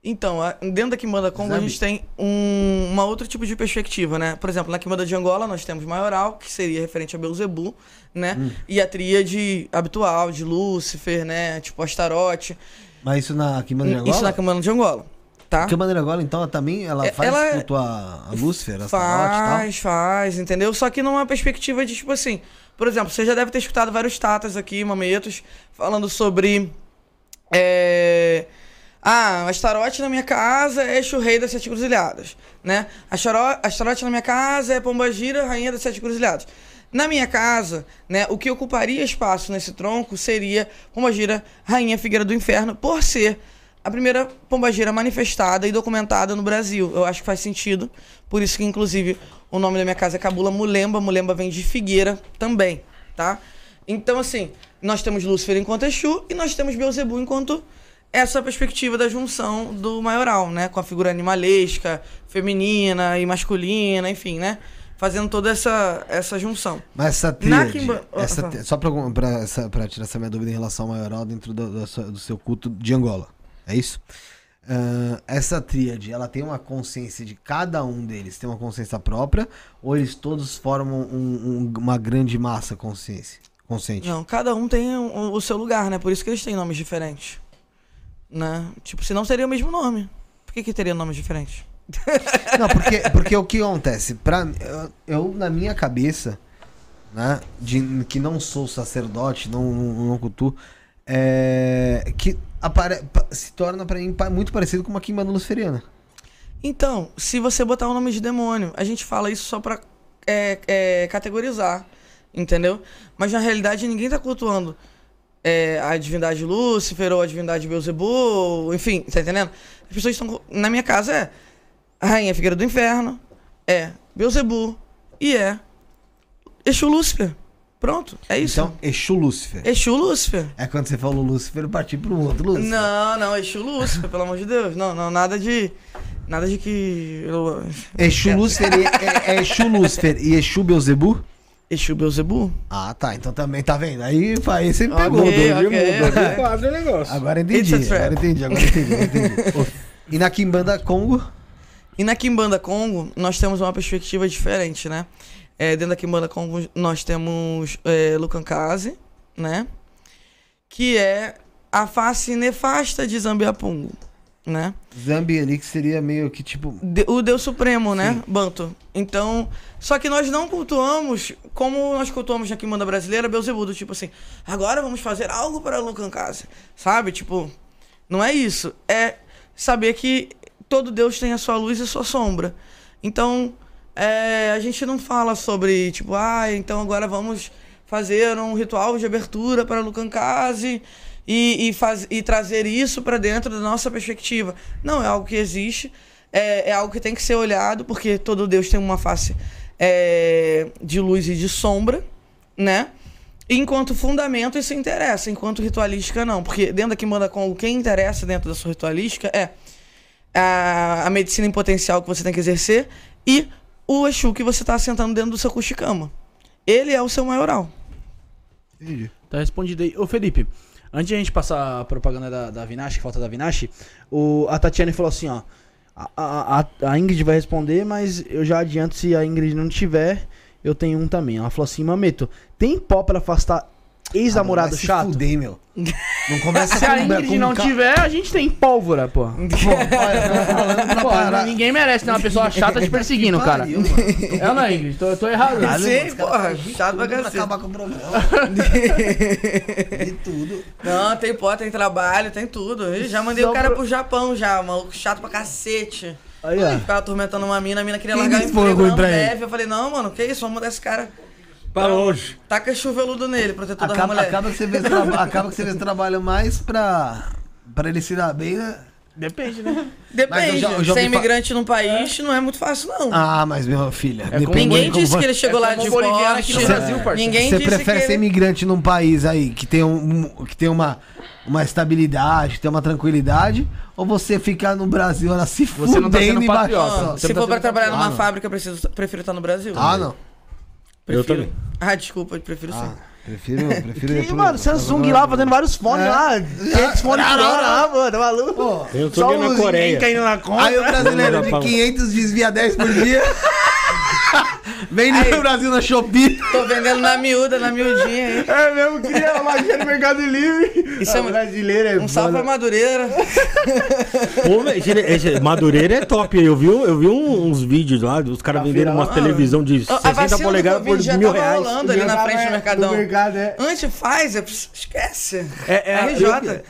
Speaker 4: Então, a- dentro da Quimbanda Congo a
Speaker 2: Zambi.
Speaker 4: gente tem um, uma outro tipo de perspectiva, né? Por exemplo, na Quimbanda de Angola nós temos Maioral, que seria referente a Beuzebu, né?
Speaker 2: Hum.
Speaker 4: E a tríade habitual de Lúcifer, né? Tipo Astarote.
Speaker 2: Mas isso na Quimbanda de Angola?
Speaker 4: Isso na Quimbanda de Angola, tá?
Speaker 2: De Angola, então, ela também ela
Speaker 4: É,
Speaker 2: faz
Speaker 4: ela-
Speaker 2: culto a, a Lúcifer, a e tal?
Speaker 4: Faz, faz, entendeu? Só que numa perspectiva de, tipo assim, por exemplo, você já deve ter escutado vários tatas aqui, mametos, falando sobre. É. Ah, Astarote na minha casa é Exu Rei das Sete Cruzilhadas, né? Astaro- Astarote na minha casa é Pombagira, Rainha das Sete Cruzilhadas. Na minha casa, né, o que ocuparia espaço nesse tronco seria Pombagira, Rainha Figueira do Inferno, por ser a primeira pombagira manifestada e documentada no Brasil. Eu acho que faz sentido. Por isso que, inclusive, o nome da minha casa é Cabula Mulemba. Mulemba vem de Figueira também, tá? Então, assim, nós temos Lúcifer enquanto Exu e nós temos Beuzebu enquanto essa perspectiva da junção do maioral, né? Com a figura animalesca, feminina e masculina, enfim, né? Fazendo toda essa, essa junção.
Speaker 2: Mas essa tríade, essa
Speaker 4: fala.
Speaker 2: tri- só pra tirar essa minha dúvida em relação ao maioral dentro do, do do seu culto de Angola, é isso? Ah, essa tríade, ela tem uma consciência de cada um deles, tem uma consciência própria, ou eles todos formam um- um- uma grande massa consciência, consciente?
Speaker 4: Não, cada um tem o, o seu lugar, né? Por isso que eles têm nomes diferentes. Né? Tipo, senão seria o mesmo nome. Por que, que teria nomes diferentes?
Speaker 2: Não, porque, porque o que acontece? Pra, eu, eu, na minha cabeça, né, de, que não sou sacerdote, não, não, não cultuo, é, que apare, pa- se torna pra mim muito parecido com uma quimbanda luciferiana.
Speaker 4: Então, se você botar o nome de demônio, a gente fala isso só pra é, é, categorizar, entendeu? Mas na realidade ninguém tá cultuando é, a divindade Lúcifer ou a divindade Beuzebu, enfim, tá entendendo? As pessoas estão. Na minha casa é a Rainha Figueira do Inferno, é Beuzebu e é Exu Lúcifer. Pronto, é isso.
Speaker 2: Então, Exu Lúcifer.
Speaker 4: Exu Lúcifer.
Speaker 2: É quando você falou Lúcifer, eu parti pro outro Lúcifer.
Speaker 4: Não, não, Exu Lúcifer, pelo amor de Deus. Não, não, nada de. Nada de que. eu-
Speaker 2: Exu Lúcifer e, é, é Exu Lúcifer e Exu Beuzebu?
Speaker 4: Exu Beuzebu?
Speaker 2: Ah, tá. Então também, tá vendo? Aí, aí você me pegou.
Speaker 4: Ok,
Speaker 2: doido,
Speaker 4: ok,
Speaker 2: irmão, doido.
Speaker 4: ok.
Speaker 3: Quadro o negócio.
Speaker 2: Agora entendi, agora entendi, agora entendi, agora entendi. e na Kimbanda Congo?
Speaker 4: E na Kimbanda Congo, nós temos uma perspectiva diferente, né? É, dentro da Kimbanda nós temos é, Lucancase, né? Que é a face nefasta de Zambiapungo, né?
Speaker 2: Zambi ali que seria meio que tipo.
Speaker 4: De- o Deus Supremo, né? Banto. Então, só que nós não cultuamos como nós cultuamos na Kimbanda brasileira, Beuzebu, do tipo assim, agora vamos fazer algo para Lucancase, sabe? Tipo, não é isso. É saber que todo Deus tem a sua luz e a sua sombra. Então, é, a gente não fala sobre, tipo, ah, então agora vamos fazer um ritual de abertura para Lucancase e, e, faz, e trazer isso para dentro da nossa perspectiva. Não, é algo que existe, é, é algo que tem que ser olhado, porque todo Deus tem uma face é, de luz e de sombra, né? Enquanto fundamento isso interessa, enquanto ritualística não. Porque dentro da Kimbanda Congo, quem interessa dentro da sua ritualística é a, a medicina em potencial que você tem que exercer e o Exu que você tá sentando dentro do seu cuxicama. Ele é o seu maioral.
Speaker 1: Tá respondido aí. Ô, Felipe, antes de a gente passar a propaganda da, da Vinache, que falta da Vinache, o, a Tatiane falou assim, ó. A, a, a- a Ingrid vai responder, mas eu já adianto se a Ingrid não tiver, eu tenho um também. Ela falou assim, Mameto, tem pó pra afastar ex-namorado
Speaker 2: Vai se
Speaker 1: chato?
Speaker 2: Fuder, meu. Não começa
Speaker 1: Se a Ingrid não
Speaker 2: ca-
Speaker 1: tiver, a gente tem pólvora, pô.
Speaker 2: Pô, olha, eu tô falando pra
Speaker 1: Pô,
Speaker 2: parar.
Speaker 1: ninguém merece ter uma pessoa chata te perseguindo, cara.
Speaker 2: pariu, mano.
Speaker 1: É não, Ingrid? Tô, tô errado.
Speaker 2: Os caras
Speaker 4: porra, chato pra cacete.
Speaker 2: acabar com o programa. De tudo.
Speaker 4: Não, tem pó, tem trabalho, tem tudo. Eu já mandei
Speaker 1: Só
Speaker 4: o cara
Speaker 1: pra-
Speaker 4: pro Japão já, maluco chato pra cacete.
Speaker 1: Aí, ó.
Speaker 4: Ficava atormentando uma mina, a mina queria
Speaker 2: Quem
Speaker 4: largar o emprego. Eu falei, não, mano, que isso, vamos mudar esse cara.
Speaker 3: Pra longe.
Speaker 4: Taca chuveludo nele, protetor da
Speaker 2: Acaba,
Speaker 4: mulher.
Speaker 2: acaba, que você vê acaba que você trabalho mais pra, pra ele se dar bem, né?
Speaker 1: Depende, né?
Speaker 4: Depende,
Speaker 2: eu já- eu já
Speaker 4: ser
Speaker 2: ouvi fa-
Speaker 4: imigrante num país não é muito fácil, não.
Speaker 2: Ah, mas minha filha.
Speaker 1: É como
Speaker 4: Ninguém
Speaker 2: como
Speaker 4: disse
Speaker 2: vai-
Speaker 4: que ele chegou
Speaker 1: é
Speaker 4: lá de
Speaker 1: boliviano aqui no. Brasil, parceiro.
Speaker 4: Ninguém
Speaker 2: Você
Speaker 4: disse
Speaker 2: prefere
Speaker 4: que
Speaker 2: ser
Speaker 4: ele...
Speaker 2: imigrante num país aí que tem, um, que tem uma, uma estabilidade, que tem uma tranquilidade, ou você ficar no Brasil ela se
Speaker 1: Você não tá sendo
Speaker 2: fudendo embaixo?
Speaker 1: Você
Speaker 4: Se
Speaker 1: não tá
Speaker 4: for pra trabalhar
Speaker 2: patriota.
Speaker 4: numa
Speaker 2: Ah,
Speaker 4: fábrica, eu preciso, prefiro estar no Brasil.
Speaker 2: Ah, não.
Speaker 3: Eu
Speaker 4: Prefiro.
Speaker 3: também.
Speaker 4: Ah, desculpa, eu prefiro sim.
Speaker 2: Ah, prefiro, prefiro ir
Speaker 1: Que,
Speaker 2: pro-
Speaker 1: mano, Samsung lá fazendo vários fones
Speaker 2: É.
Speaker 1: lá. 500 fones por hora lá, mano, tá maluco?
Speaker 2: Pô,
Speaker 3: Tem um
Speaker 1: Só
Speaker 3: na Coreia.
Speaker 1: caindo na conta.
Speaker 2: Aí o brasileiro de
Speaker 3: Paulo.
Speaker 2: 500 desvia 10 por dia. Vem no
Speaker 4: Aí.
Speaker 2: Brasil na Shopee.
Speaker 4: Tô vendendo na miúda, na miudinha aí.
Speaker 1: É mesmo, queria uma magia no Mercado Livre.
Speaker 4: Isso é
Speaker 1: Ah, brasileiro é
Speaker 4: Um salve pra. Madureira.
Speaker 3: Pô, Madureira é top. Eu vi, eu vi uns vídeos lá, os caras vendendo
Speaker 1: lá.
Speaker 3: televisão de
Speaker 4: A
Speaker 3: 60
Speaker 4: vacina do
Speaker 3: polegadas por mil
Speaker 4: tava
Speaker 3: reais.
Speaker 4: rolando ali na frente do Mercadão.
Speaker 1: Do mercado, é.
Speaker 4: Antes faz, é- esquece.
Speaker 1: É, é, a-
Speaker 4: RJ.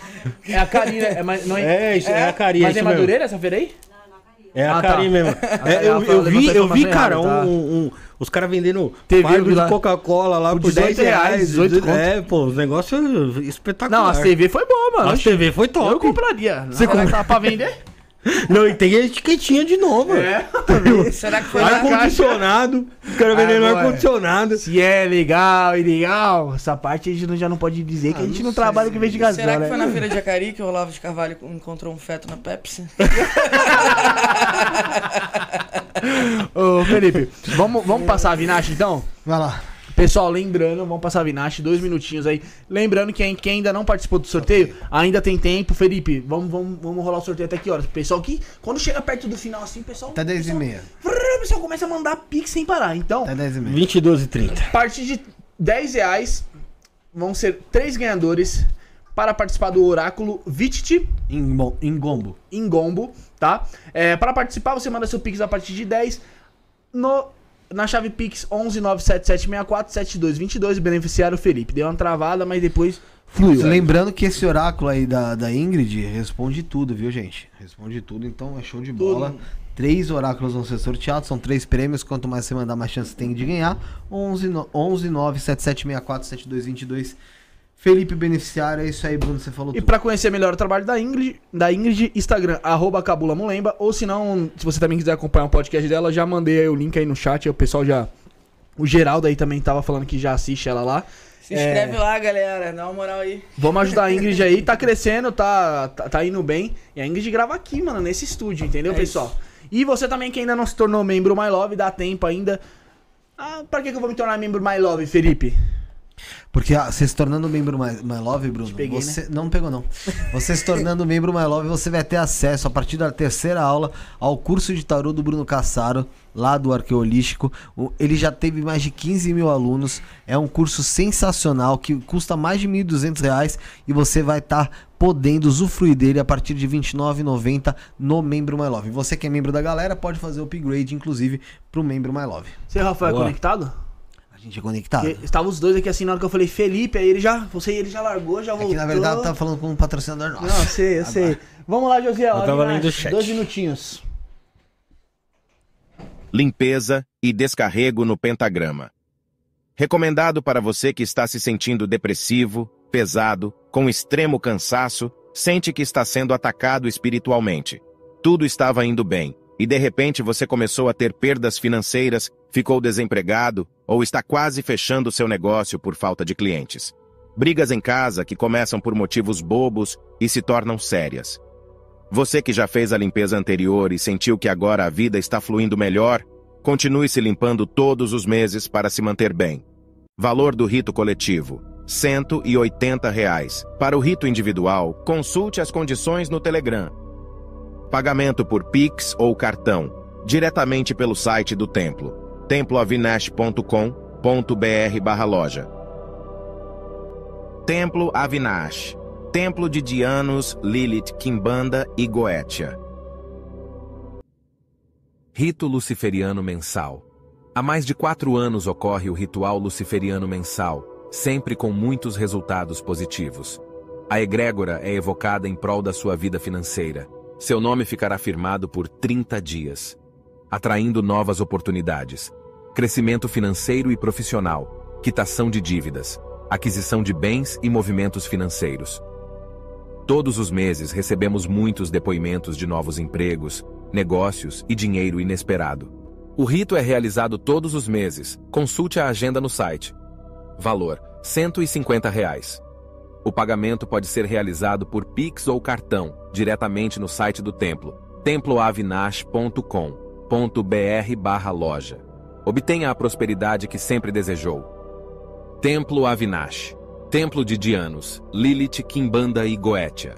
Speaker 1: É a Karina, é, mas não
Speaker 3: É, isso, é a Cari, é
Speaker 1: Mas é
Speaker 3: mesmo.
Speaker 1: Madureira essa feira aí?
Speaker 3: É a
Speaker 1: Ah, tá.
Speaker 3: Mesmo. É, eu, eu vi, eu vi, cara,
Speaker 1: errada, tá.
Speaker 3: um- um- os caras vendendo
Speaker 1: TV
Speaker 3: fardo de Coca-Cola lá
Speaker 1: Por
Speaker 3: por 10
Speaker 1: 18 reais,
Speaker 3: reais.
Speaker 1: 18 conto.
Speaker 3: é, pô, os negócios espetaculares.
Speaker 1: Não, a TV foi boa, mano.
Speaker 3: A TV foi top.
Speaker 1: Eu compraria.
Speaker 3: Você compra-
Speaker 1: tá pra vender?
Speaker 3: Não, e tem a etiquetinha de novo.
Speaker 1: É.
Speaker 4: Será que foi lá?
Speaker 3: Ar-condicionado. Os caras vendendo ar-condicionado.
Speaker 1: Se é legal, ilegal, essa parte a gente não- já não pode dizer que a gente não, trabalha com investigação,
Speaker 4: Será que
Speaker 1: né?
Speaker 4: foi na feira de Acari que o Olavo de Carvalho encontrou um feto na Pepsi?
Speaker 1: Ô, Felipe, vamos, vamos passar a Vinache então?
Speaker 2: Vai lá.
Speaker 1: Pessoal, lembrando, vamos passar a Vinache, dois minutinhos aí. Lembrando que quem, ainda não participou do sorteio, ainda tem tempo. Felipe, vamos, vamos, vamos rolar o sorteio até que horas? Pessoal, que quando chega perto do final assim, pessoal.
Speaker 2: Até 10 e meia.
Speaker 1: O pessoal começa a mandar pix sem parar. Então,
Speaker 2: Até 10 e meia.
Speaker 3: 22 e 30.
Speaker 1: a partir de 10 reais, vão ser três ganhadores para participar do Oráculo Vititi
Speaker 2: Em, bom, em gombo.
Speaker 1: em Gombo, tá? É, para participar, você manda seu Pix a partir de 10 no, na chave Pix 11977647222, beneficiário Felipe. Deu uma travada, mas depois fluiu.
Speaker 2: Lembrando que esse oráculo aí da, da Ingrid responde tudo, viu, gente? Responde tudo, então é show de bola. Três oráculos vão ser sorteados, são três prêmios. Quanto mais você mandar, mais chance tem de ganhar. 11 no- 11 97764 7222. Felipe Beneficiário, é isso aí, Bruno, você falou
Speaker 1: E
Speaker 2: tudo.
Speaker 1: pra conhecer melhor o trabalho da Ingrid, da Ingrid, Instagram, arroba Cabula Mulemba, ou se não, se você também quiser acompanhar o podcast dela, já mandei aí o link aí no chat, aí o pessoal já... O Geraldo aí também tava falando que já assiste ela lá.
Speaker 4: Se inscreve lá, galera. Dá uma moral aí.
Speaker 1: Vamos ajudar a Ingrid aí, tá crescendo, tá, tá, tá indo bem. E a Ingrid grava aqui, mano, nesse estúdio, entendeu,
Speaker 4: É
Speaker 1: pessoal? E você também que ainda não se tornou membro My Love, dá tempo ainda. Ah, pra que, que eu vou me tornar membro My Love, Felipe?
Speaker 2: Porque ah, você se tornando membro My, My Love, Bruno,
Speaker 1: peguei,
Speaker 2: você não pegou não. Você se tornando membro My Love, você vai ter acesso a partir da terceira aula ao curso de tarô do Bruno Cassaro, lá do Arqueolístico. O- Ele já teve mais de 15 mil alunos. É um curso sensacional que custa mais de 1.200 reais e você vai estar podendo usufruir dele a partir de R$ 29,90 no membro My Love. Você que é membro da galera pode fazer o upgrade, inclusive, pro membro My Love.
Speaker 1: Você, Rafael, é conectado?
Speaker 2: A gente é conectado.
Speaker 1: Estavam os dois aqui assim na hora que eu falei Felipe, aí ele já. Você ele já largou, já
Speaker 2: É
Speaker 1: voltou.
Speaker 2: que na verdade tá falando com um patrocinador nosso.
Speaker 1: Não, eu sei, eu sei. Vamos lá, Josiel.
Speaker 3: Eu tava lendo o chat.
Speaker 1: Dois minutinhos.
Speaker 10: limpeza e descarrego no pentagrama. Recomendado para você que está se sentindo depressivo, pesado, com extremo cansaço, sente que está sendo atacado espiritualmente. Tudo estava indo bem, e de repente você começou a ter perdas financeiras, ficou desempregado ou está quase fechando seu negócio por falta de clientes. Brigas em casa que começam por motivos bobos e se tornam sérias. Você que já fez a limpeza anterior e sentiu que agora a vida está fluindo melhor, Continue se limpando todos os meses para se manter bem. Valor do rito coletivo: 180 reais. Para o rito individual, consulte as condições no Telegram. Pagamento por Pix ou cartão, diretamente pelo site do templo, temploavinash.com.br/loja. Templo Avinash, Templo de Dianos, Lilith, Kimbanda e Goetia.
Speaker 11: Rito Luciferiano Mensal. Há mais de quatro anos ocorre o ritual luciferiano mensal, sempre com muitos resultados positivos. A egrégora é evocada em prol da sua vida financeira. Seu nome ficará firmado por 30 dias, atraindo novas oportunidades, crescimento financeiro e profissional, quitação de dívidas, aquisição de bens e movimentos financeiros. Todos os meses recebemos muitos depoimentos de novos empregos, negócios e dinheiro inesperado. O rito é realizado todos os meses. Consulte a agenda no site. Valor: 150 reais. O pagamento pode ser realizado por Pix ou cartão, diretamente no site do templo, temploavinash.com.br/loja. Obtenha a prosperidade que sempre desejou. Templo Avinash, Templo de Dianos, Lilith, Kimbanda e Goetia.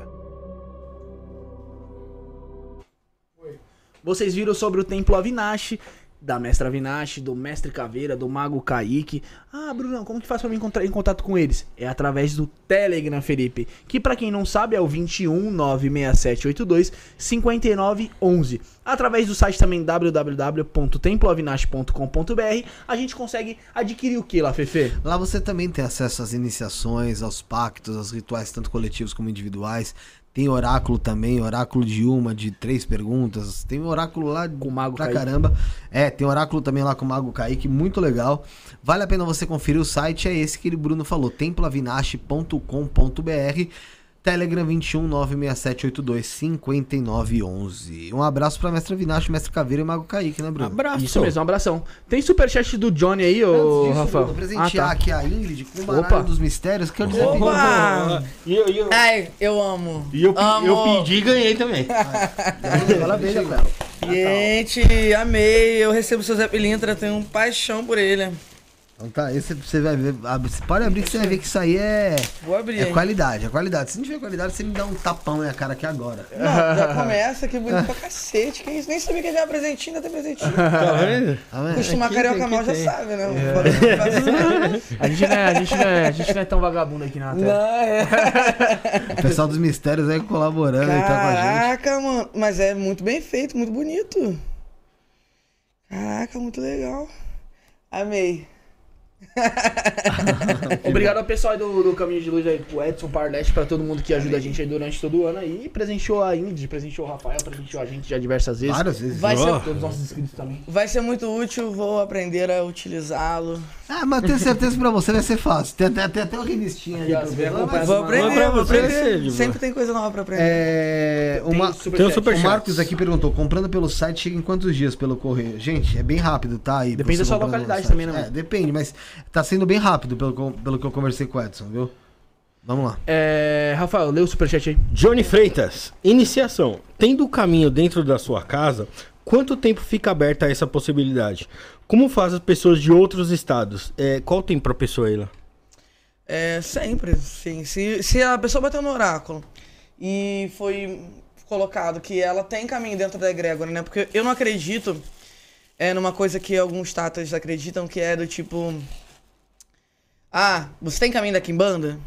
Speaker 1: Vocês viram sobre o Templo Avinash, da Mestra Avinash, do Mestre Caveira, do Mago Kaique. Ah, Brunão, como que faz pra me encontrar em contato com eles? É através do Telegram, Felipe. Que pra quem não sabe é o 21 96782 5911. Através do site também www.temploavinash.com.br a gente consegue adquirir o que lá, Fefe?
Speaker 2: Lá você também tem acesso às iniciações, aos pactos, aos rituais, tanto coletivos como individuais. Tem oráculo também, oráculo de uma, de três perguntas. Tem oráculo lá
Speaker 1: Com o Mago
Speaker 2: pra
Speaker 1: Kaique.
Speaker 2: caramba. É, tem oráculo também lá com o Mago Kaique, muito legal. Vale a pena você conferir o site, é esse que o Bruno falou, temploavinash.com.br. Telegram 21 96782 5911. Um abraço pra Mestre Avinash, Mestre Caveira e Mago Kaique, né, Bruno?
Speaker 3: Abraço.
Speaker 1: Isso mesmo, um abração. Tem superchat do Johnny aí, ô
Speaker 2: disso,
Speaker 1: Rafael?
Speaker 2: Bruno, presentear
Speaker 1: Ah, tá.
Speaker 2: aqui a Ingrid com o
Speaker 1: Opa.
Speaker 2: baralho dos mistérios, que eu dizer
Speaker 4: Opa!
Speaker 3: E eu, e eu,
Speaker 4: Ai, eu amo.
Speaker 3: e eu,
Speaker 4: amo.
Speaker 3: eu pedi e ganhei também.
Speaker 2: Parabéns, Rafael.
Speaker 4: Gente, amei. Eu recebo o seu Zé Pilintra, tenho um paixão por ele.
Speaker 2: Então tá, esse você vai ver. abre- Você pode abrir que você vai ver que isso aí é.
Speaker 4: Vou abrir.
Speaker 2: É
Speaker 4: hein?
Speaker 2: qualidade, é qualidade. Se não tiver qualidade, você me dá um tapão na minha cara aqui agora.
Speaker 4: Não, já começa, que bonito pra cacete. Que isso? Nem sabia que ele era presentinho, ainda tem presentinho.
Speaker 3: Tá vendo?
Speaker 2: Tá
Speaker 3: Aqui
Speaker 4: carioca mal já sabe, né?
Speaker 1: A gente, não é, a, gente não é, a gente não é tão vagabundo aqui na
Speaker 4: Não,
Speaker 1: tela.
Speaker 4: é.
Speaker 2: O pessoal dos mistérios aí colaborando aí tá com a gente.
Speaker 4: Caraca, mano. Mas é muito bem feito, muito bonito. Caraca, muito legal. Amei.
Speaker 1: Obrigado ao pessoal aí do, do Caminho de Luz aí, pro Edson Parleste, pra todo mundo que ajuda a gente aí durante todo o ano aí. Presenteou a Ingrid, presenteou o Rafael, presenteou a gente já diversas vezes.
Speaker 2: Várias vezes.
Speaker 4: Vai ser,
Speaker 1: Todos os nossos inscritos também.
Speaker 4: vai ser muito útil, vou aprender a utilizá-lo.
Speaker 2: Ah, mas tenho certeza que pra você vai ser fácil. Tem até, tem até uma revistinha
Speaker 1: ó,
Speaker 2: pra
Speaker 4: Vou aprender, vou aprender. Sempre tem coisa nova pra aprender.
Speaker 2: É,
Speaker 1: Tem
Speaker 2: uma,
Speaker 1: superchat.
Speaker 3: Tem um super
Speaker 2: o Marcos aqui perguntou, comprando pelo site chega em quantos dias pelo correio? Gente, é bem rápido, tá? Aí,
Speaker 1: Depende da sua localidade também, né,
Speaker 2: É, depende, mas tá sendo bem rápido pelo, pelo que eu conversei com o Edson, viu? Vamos lá.
Speaker 1: É, Rafael, lê o superchat aí.
Speaker 3: Johnny Freitas, iniciação. Tendo o caminho dentro da sua casa, quanto tempo fica aberta essa possibilidade? Como faz as pessoas de outros estados? É, qual o tempo pra pessoa lá?
Speaker 4: É, sempre, sim. Se, se a pessoa bateu no oráculo e foi colocado que ela tem caminho dentro da egrégora, né? Porque eu não acredito é, numa coisa que alguns tatas acreditam que é do tipo... Ah, você tem caminho da Kimbanda?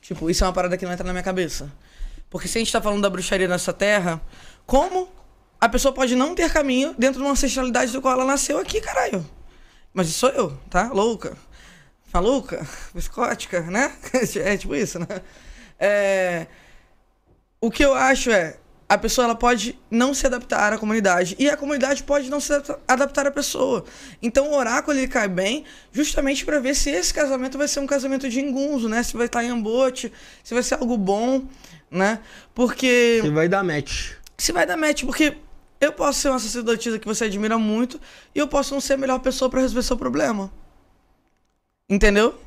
Speaker 4: Tipo, isso é uma parada que não entra na minha cabeça. Porque se a gente tá falando da bruxaria nessa terra, como a pessoa pode não ter caminho dentro de uma ancestralidade do qual ela nasceu aqui, caralho? Mas isso sou eu, tá? Louca. Maluca, psicótica, né? É tipo isso, né? É, O que eu acho é, a pessoa ela pode não se adaptar à comunidade e a comunidade pode não se adapta- adaptar à pessoa. Então o oráculo ele cai bem justamente para ver se esse casamento vai ser um casamento de engunzo, né? Se vai estar em ambote, se vai ser algo bom, né? Porque
Speaker 3: Você vai dar match.
Speaker 4: se vai dar match, porque eu posso ser uma sacerdotisa que você admira muito e eu posso não ser a melhor pessoa para resolver seu problema. Entendeu?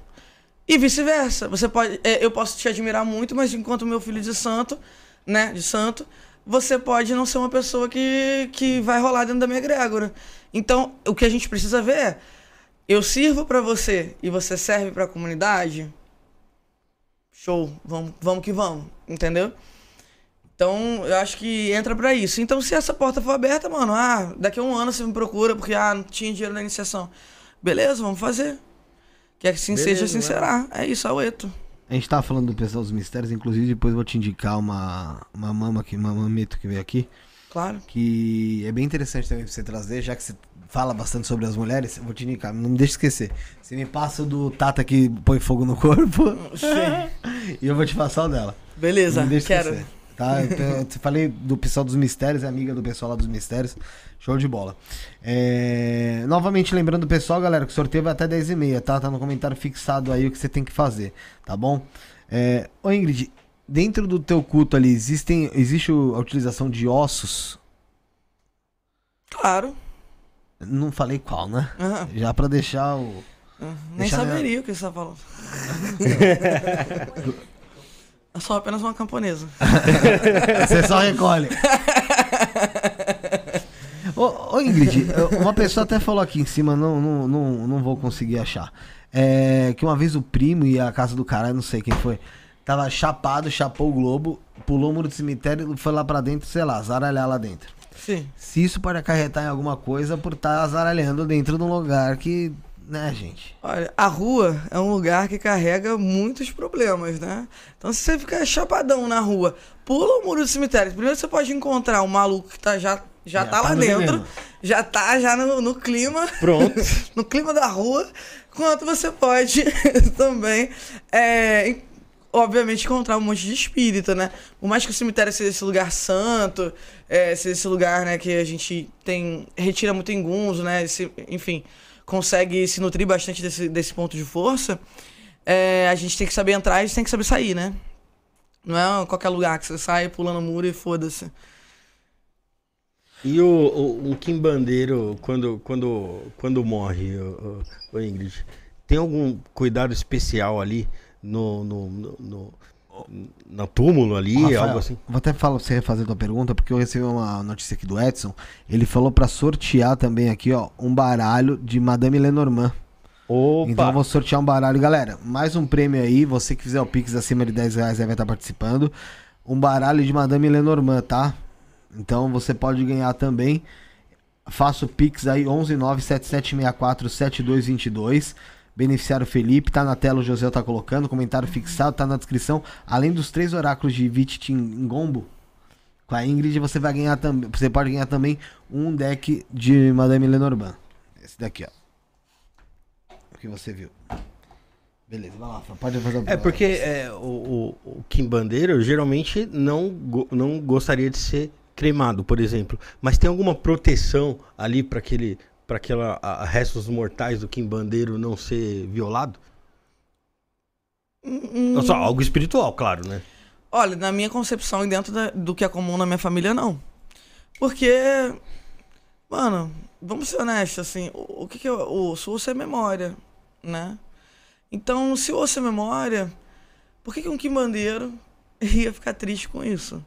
Speaker 4: E vice-versa. Você pode, é, eu posso te admirar muito, mas enquanto meu filho de santo, né, de santo, você pode não ser uma pessoa que, que vai rolar dentro da minha egrégora. Então, o que a gente precisa ver é: eu sirvo pra você e você serve pra comunidade? Show, vamos, vamos que vamos, entendeu? Então, eu acho que entra pra isso. Então, se essa porta for aberta, mano, ah, daqui a um ano você me procura porque, ah, não tinha dinheiro na iniciação. Beleza, vamos fazer. Que assim
Speaker 2: Beleza,
Speaker 4: seja, assim
Speaker 2: né?
Speaker 4: será. É isso, é o Eto.
Speaker 2: A gente tava falando do pessoal dos mistérios, inclusive depois vou te indicar uma, uma mama aqui, uma mamito que veio aqui.
Speaker 4: Claro.
Speaker 2: Que é bem interessante também pra você trazer, já que você fala bastante sobre as mulheres, eu vou te indicar, não me deixa esquecer. Você me passa o do Tata que põe fogo no corpo.
Speaker 4: Sim.
Speaker 2: e eu vou te passar o dela.
Speaker 4: Beleza, quero.
Speaker 2: esquecer, Tá? Eu falei do pessoal dos mistérios, é amiga do pessoal lá dos mistérios. Show de bola. É, Novamente lembrando o pessoal, galera, que o sorteio vai até 10h30, tá? Tá no comentário fixado aí o que você tem que fazer, tá bom? É... Ô Ingrid, dentro do teu culto ali, existem, existe a utilização de ossos?
Speaker 4: Claro.
Speaker 2: Não falei qual, né?
Speaker 4: Aham.
Speaker 2: Já pra deixar o.
Speaker 4: Nem
Speaker 2: deixar-
Speaker 4: saberia o que você tá falando. Eu sou apenas uma camponesa.
Speaker 2: Você só recolhe. Ô, ô, Ingrid, uma pessoa até falou aqui em cima, não, não, não, não vou conseguir achar. É, que uma vez o primo e a casa do caralho, não sei quem foi, tava chapado, chapou o globo, pulou o muro do cemitério, foi lá pra dentro, sei lá, zaralhar lá dentro.
Speaker 4: Sim.
Speaker 2: Se isso pode acarretar em alguma coisa por estar zaralhando dentro de um lugar que, né, gente?
Speaker 4: Olha, a rua é um lugar que carrega muitos problemas, né? Então, se você ficar chapadão na rua, pula o muro do cemitério. Primeiro você pode encontrar um maluco que tá, já, já,
Speaker 3: Já
Speaker 4: tá,
Speaker 3: tá
Speaker 4: lá dentro,
Speaker 3: veneno.
Speaker 4: já tá já no, no clima.
Speaker 3: Pronto.
Speaker 4: no clima da rua. Quanto você pode também, é, obviamente, encontrar um monte de espírita, né? Por mais que o cemitério seja esse lugar santo, é, seja esse lugar, né, que a gente tem retira muito engunzo, né? Esse, enfim, consegue se nutrir bastante desse, desse ponto de força. é, a gente tem que saber entrar e tem que saber sair, né? Não é qualquer lugar que você sai pulando o muro e foda-se.
Speaker 3: E o, o, um quimbandeiro, quando, quando, quando morre, o, o, o Ingrid, tem algum cuidado especial ali no, no, no, no, no túmulo ali,
Speaker 2: Rafael,
Speaker 3: algo assim?
Speaker 2: Vou até falar você refazer tua pergunta, porque eu recebi uma notícia aqui do Edson. Ele falou pra sortear também aqui, ó, um baralho de Madame Lenormand.
Speaker 3: Opa!
Speaker 2: Então eu vou sortear um baralho. Galera, mais um prêmio aí. Você que fizer o Pix acima de 10 reais vai estar participando. Um baralho de Madame Lenormand, tá? Então você pode ganhar também. Faça o Pix aí, 11977647222. Beneficiário Felipe, tá na tela, o José tá colocando. Comentário fixado, tá na descrição. Além dos três oráculos de Vitit Ngombo, com a Ingrid, você vai ganhar também. Você pode ganhar também um deck de Madame Lenormand. Esse daqui, ó. O que você viu. Beleza, vai lá, pode fazer
Speaker 3: É porque é, o, o, o quimbandeiro geralmente não, não gostaria de ser cremado, por exemplo. Mas tem alguma proteção ali para aquele para aquela a- a restos mortais do quimbandeiro não ser violado?
Speaker 4: Hum,
Speaker 3: Só algo espiritual, claro, né?
Speaker 4: Olha, na minha concepção e dentro da- do que é comum na minha família, não. Porque, mano, vamos ser honestos, assim, o, o que que é o osso? O osso é memória, né? Então, se o osso é memória, por que, que um quimbandeiro ia ficar triste com isso?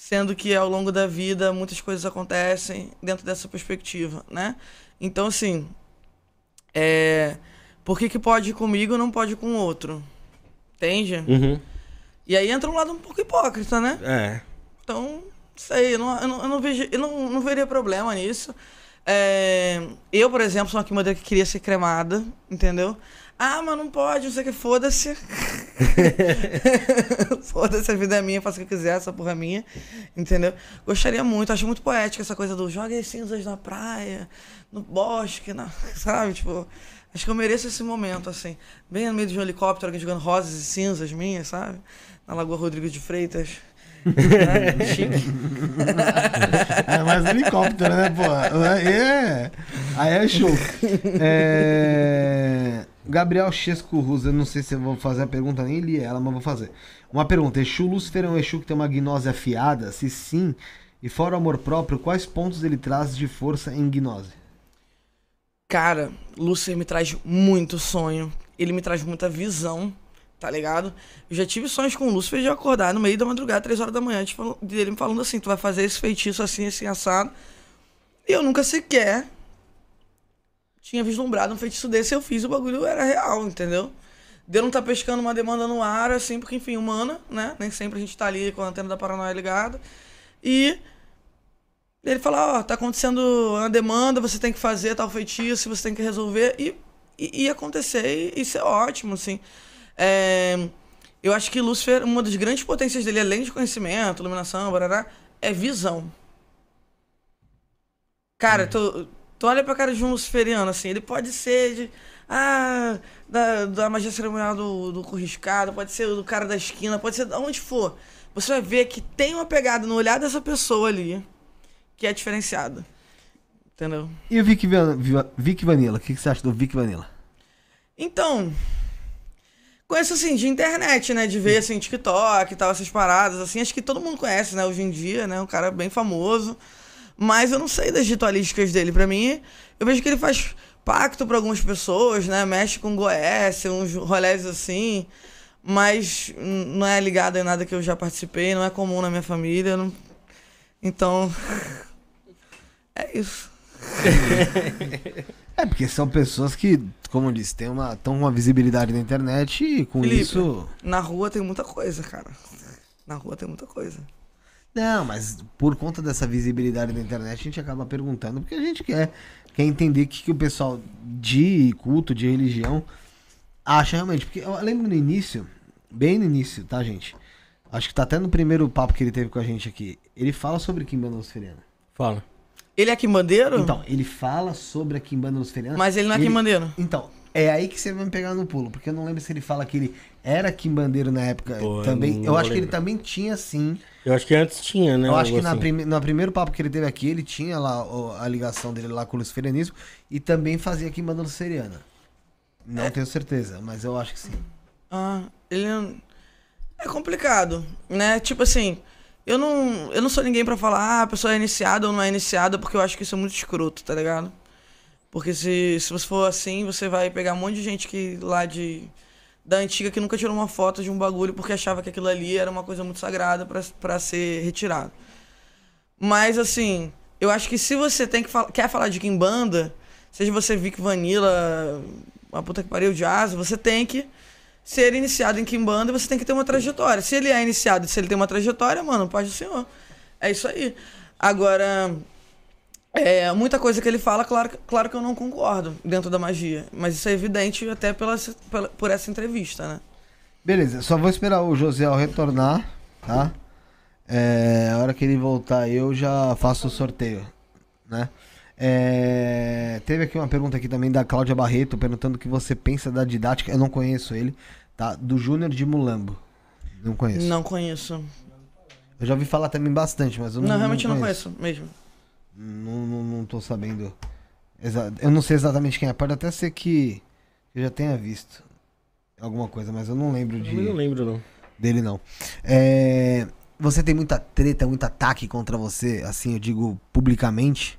Speaker 4: Sendo que ao longo da vida muitas coisas acontecem dentro dessa perspectiva, né? Então, assim, é... por que, que pode ir comigo e não pode ir com o outro? Entende?
Speaker 3: Uhum.
Speaker 4: E aí entra um lado um pouco hipócrita, né?
Speaker 3: É.
Speaker 4: Então, sei, eu não, eu não, eu não vejo, eu não, não veria problema nisso. É, eu, por exemplo, sou uma queimadeira que queria ser cremada, entendeu? Ah, mas não pode, não sei o que, foda-se. foda-se, a vida é minha, faço o que eu quiser, essa porra é minha, entendeu? Gostaria muito, acho muito poética essa coisa do joga as cinzas na praia, no bosque, na, sabe? Tipo, acho que eu mereço esse momento, assim. Bem no meio de um helicóptero, alguém jogando rosas e cinzas minhas, sabe? Na Lagoa Rodrigo de Freitas. Né? Chique.
Speaker 2: É mais helicóptero, né, pô? É. Aí é show. É... Gabriel Chesco Rusa, eu não sei se eu vou fazer a pergunta, nem li ela, mas vou fazer. Uma pergunta: Exu Lúcifer é um Exu que tem uma gnose afiada? Se sim, e fora o amor próprio, quais pontos ele traz de força em gnose?
Speaker 4: Cara, Lúcifer me traz muito sonho. Ele me traz muita visão, Tá ligado? Eu já tive sonhos com Lúcifer de acordar no meio da madrugada, três horas da manhã, dele me falando assim: tu vai fazer esse feitiço assim, assim, assado. E eu nunca sequer tinha vislumbrado um feitiço desse. Eu fiz o bagulho, era real, entendeu? Deu não tá pescando uma demanda no ar, assim, porque, enfim, humana, né? Nem sempre a gente tá ali com a antena da paranoia ligada. E ele fala, ó, tá acontecendo uma demanda, você tem que fazer tal feitiço, você tem que resolver. E, e, e acontecer, e isso é ótimo, assim. É, eu acho que Lúcifer, uma das grandes potências dele, além de conhecimento, iluminação, barará, é visão. Cara, tu, tu olha pra cara de um luciferiano, assim, ele pode ser de. Ah, da, da magia cerimonial do, do corriscado, pode ser do cara da esquina, pode ser de onde for. Você vai ver que tem uma pegada no olhar dessa pessoa ali que é diferenciada. Entendeu?
Speaker 2: E o Vic, Vic Vanilla? O que, que você acha do Vic Vanilla?
Speaker 4: Então, conheço assim, de internet, né? De ver assim, TikTok e tal, essas paradas, assim, acho que todo mundo conhece, né, hoje em dia, né? Um cara bem famoso. Mas eu não sei das ritualísticas dele. Pra mim, eu vejo que ele faz pacto pra algumas pessoas, né? Mexe com Goiás, uns rolés assim. Mas não é ligado em nada que eu já participei, não é comum na minha família. não- Então. É isso.
Speaker 2: É, porque são pessoas que, como eu disse, têm uma, tão uma visibilidade na internet e com
Speaker 4: Felipe,
Speaker 2: isso.
Speaker 4: Na rua tem muita coisa, cara. Na rua tem muita coisa.
Speaker 2: Não, mas por conta dessa visibilidade na internet, a gente acaba perguntando porque a gente quer, quer entender o que, que o pessoal de culto, de religião, acha realmente. Porque eu lembro no início, bem no início, tá, gente? Acho que tá até no primeiro papo que ele teve com a gente aqui. Ele fala sobre Kimbanda Luciferiana.
Speaker 3: Fala.
Speaker 4: Ele é quimbandeiro?
Speaker 2: Então, ele fala sobre a Kimbanda Luciferiana.
Speaker 4: Mas ele não é quimbandeiro.
Speaker 2: Então, é aí que você vai me pegar no pulo, porque eu não lembro se ele fala que ele era quimbandeiro na época
Speaker 3: Pô,
Speaker 2: também.
Speaker 3: não
Speaker 2: Eu acho que ele
Speaker 3: lembro.
Speaker 2: também tinha sim.
Speaker 3: Eu acho que antes tinha, né?
Speaker 2: Eu acho que na
Speaker 3: assim.
Speaker 2: prime... no primeiro papo que ele teve aqui, ele tinha lá ó, a ligação dele lá com o luciferianismo e também fazia Kimbanda Luciferiana. Não tenho certeza, mas eu acho que sim.
Speaker 4: Ah, ele é complicado, né? Tipo assim, eu não, eu não sou ninguém pra falar, ah, a pessoa é iniciada ou não é iniciada, porque eu acho que isso é muito escroto, tá ligado? Porque se, se você for assim, você vai pegar um monte de gente que lá de da antiga que nunca tirou uma foto de um bagulho porque achava que aquilo ali era uma coisa muito sagrada pra ser retirado. Mas assim, eu acho que se você tem que quer falar de Kimbanda, seja você Vic Vanilla, uma puta que pariu de asa, você tem que ser iniciado em Kimbanda, você tem que ter uma trajetória. Se ele é iniciado, se ele tem uma trajetória, mano, paz do senhor. É isso aí. Agora, é, muita coisa que ele fala, claro, que- claro que eu não concordo dentro da magia. Mas isso é evidente até pela, pela- por essa entrevista, né?
Speaker 2: Beleza, só vou esperar o Josiel retornar, tá? É, a hora que ele voltar, eu já faço o sorteio, né? É, teve aqui uma pergunta aqui também da Cláudia Barreto, perguntando o que você pensa da didática. Eu não conheço ele, tá? Do Júnior de Mulambo. Não conheço.
Speaker 4: Não conheço.
Speaker 2: Eu já ouvi falar também bastante, mas eu
Speaker 4: Não,
Speaker 2: não
Speaker 4: realmente não conheço mesmo.
Speaker 2: Não, não, não tô sabendo. exa- Eu não sei exatamente quem é. Pode até ser que eu já tenha visto alguma coisa, mas eu não lembro de.
Speaker 3: Eu não lembro, não.
Speaker 2: Dele não. É, Você tem muita treta, muito ataque contra você, assim, eu digo publicamente?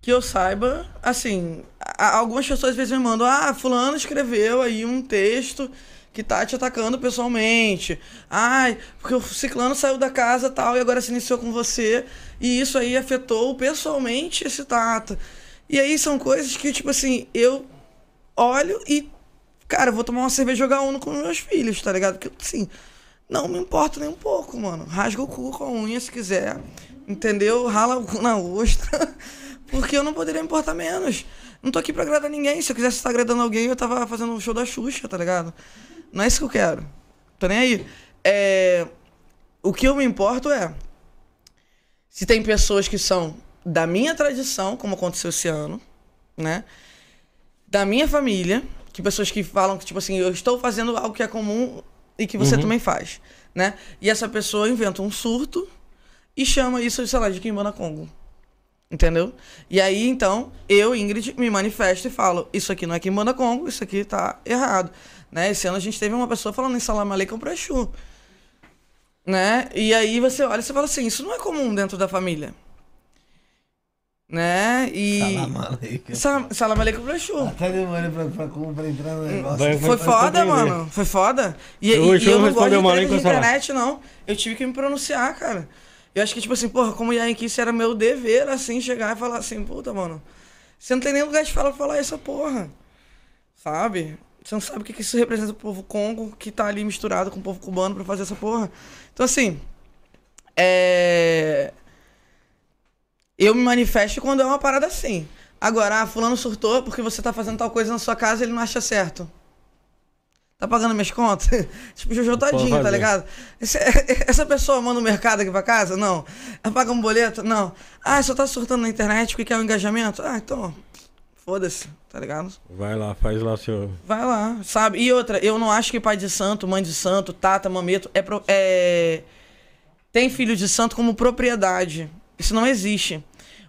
Speaker 4: Que eu saiba, assim, algumas pessoas às vezes me mandam, ah, fulano escreveu aí um texto que tá te atacando pessoalmente. Ai, porque o ciclano saiu da casa tal e agora se iniciou com você e isso aí afetou pessoalmente esse tata. E aí são coisas que, tipo assim, eu olho e, cara, vou tomar uma cerveja e jogar uno com meus filhos, tá ligado? Porque, assim, não me importa nem um pouco, mano. Rasga o cu com a unha se quiser, entendeu? Rala o cu na ostra. Porque eu não poderia me importar menos. Não tô aqui pra agradar ninguém. Se eu quisesse estar agradando alguém, eu tava fazendo um show da Xuxa, tá ligado? Não é isso que eu quero. Tô nem aí. É... O que eu me importo é. Se tem pessoas que são da minha tradição, como aconteceu esse ano, né? Da minha família, que pessoas que falam que, tipo assim, eu estou fazendo algo que é comum e que você
Speaker 3: Uhum.
Speaker 4: também faz, né? E essa pessoa inventa um surto e chama isso, sei lá, de Kimbanda Congo. Entendeu? E aí, então, eu, Ingrid, me manifesto e falo: Isso aqui não é Kimbanda Congo, isso aqui tá errado. Né? Esse ano a gente teve uma pessoa falando em Salam Aleikum pro Exu. Né? E aí você olha e você fala assim: Isso não é comum dentro da família. né? E.
Speaker 2: Salam aleikum.
Speaker 4: Salam, salam aleikum Blechur.
Speaker 2: Até demorei pra, pra, pra entrar no negócio.
Speaker 3: Vai-
Speaker 4: Foi
Speaker 3: vai
Speaker 4: foda, mano. Foi foda. E,
Speaker 3: Eu
Speaker 4: e-
Speaker 3: hoje
Speaker 4: e eu não gosto de
Speaker 3: lei
Speaker 4: de internet, não. Eu tive que me pronunciar, cara. Eu acho que, tipo assim, porra, como Yankees era meu dever, assim, chegar e falar assim, puta, mano, você não tem nem lugar de fala pra falar essa porra. Sabe? Você não sabe o que, que isso representa pro povo congo que tá ali misturado com o povo cubano pra fazer essa porra. Então, assim, é. Eu me manifesto quando é uma parada assim. Agora, ah, fulano surtou porque você tá fazendo tal coisa na sua casa e ele não acha certo. Tá pagando minhas contas? tipo, Jojo tadinho, tá ligado? Esse- essa pessoa manda o mercado aqui pra casa? Não. Ela paga um boleto? Não. Ah, só tá surtando na internet porque quer um engajamento? Ah, então, foda-se, tá ligado?
Speaker 3: Vai lá, faz lá seu.
Speaker 4: Vai lá, sabe? E outra, eu não acho que pai de santo, mãe de santo, tata, mameto, é, pro- é... tem filho de santo como propriedade. Isso não existe.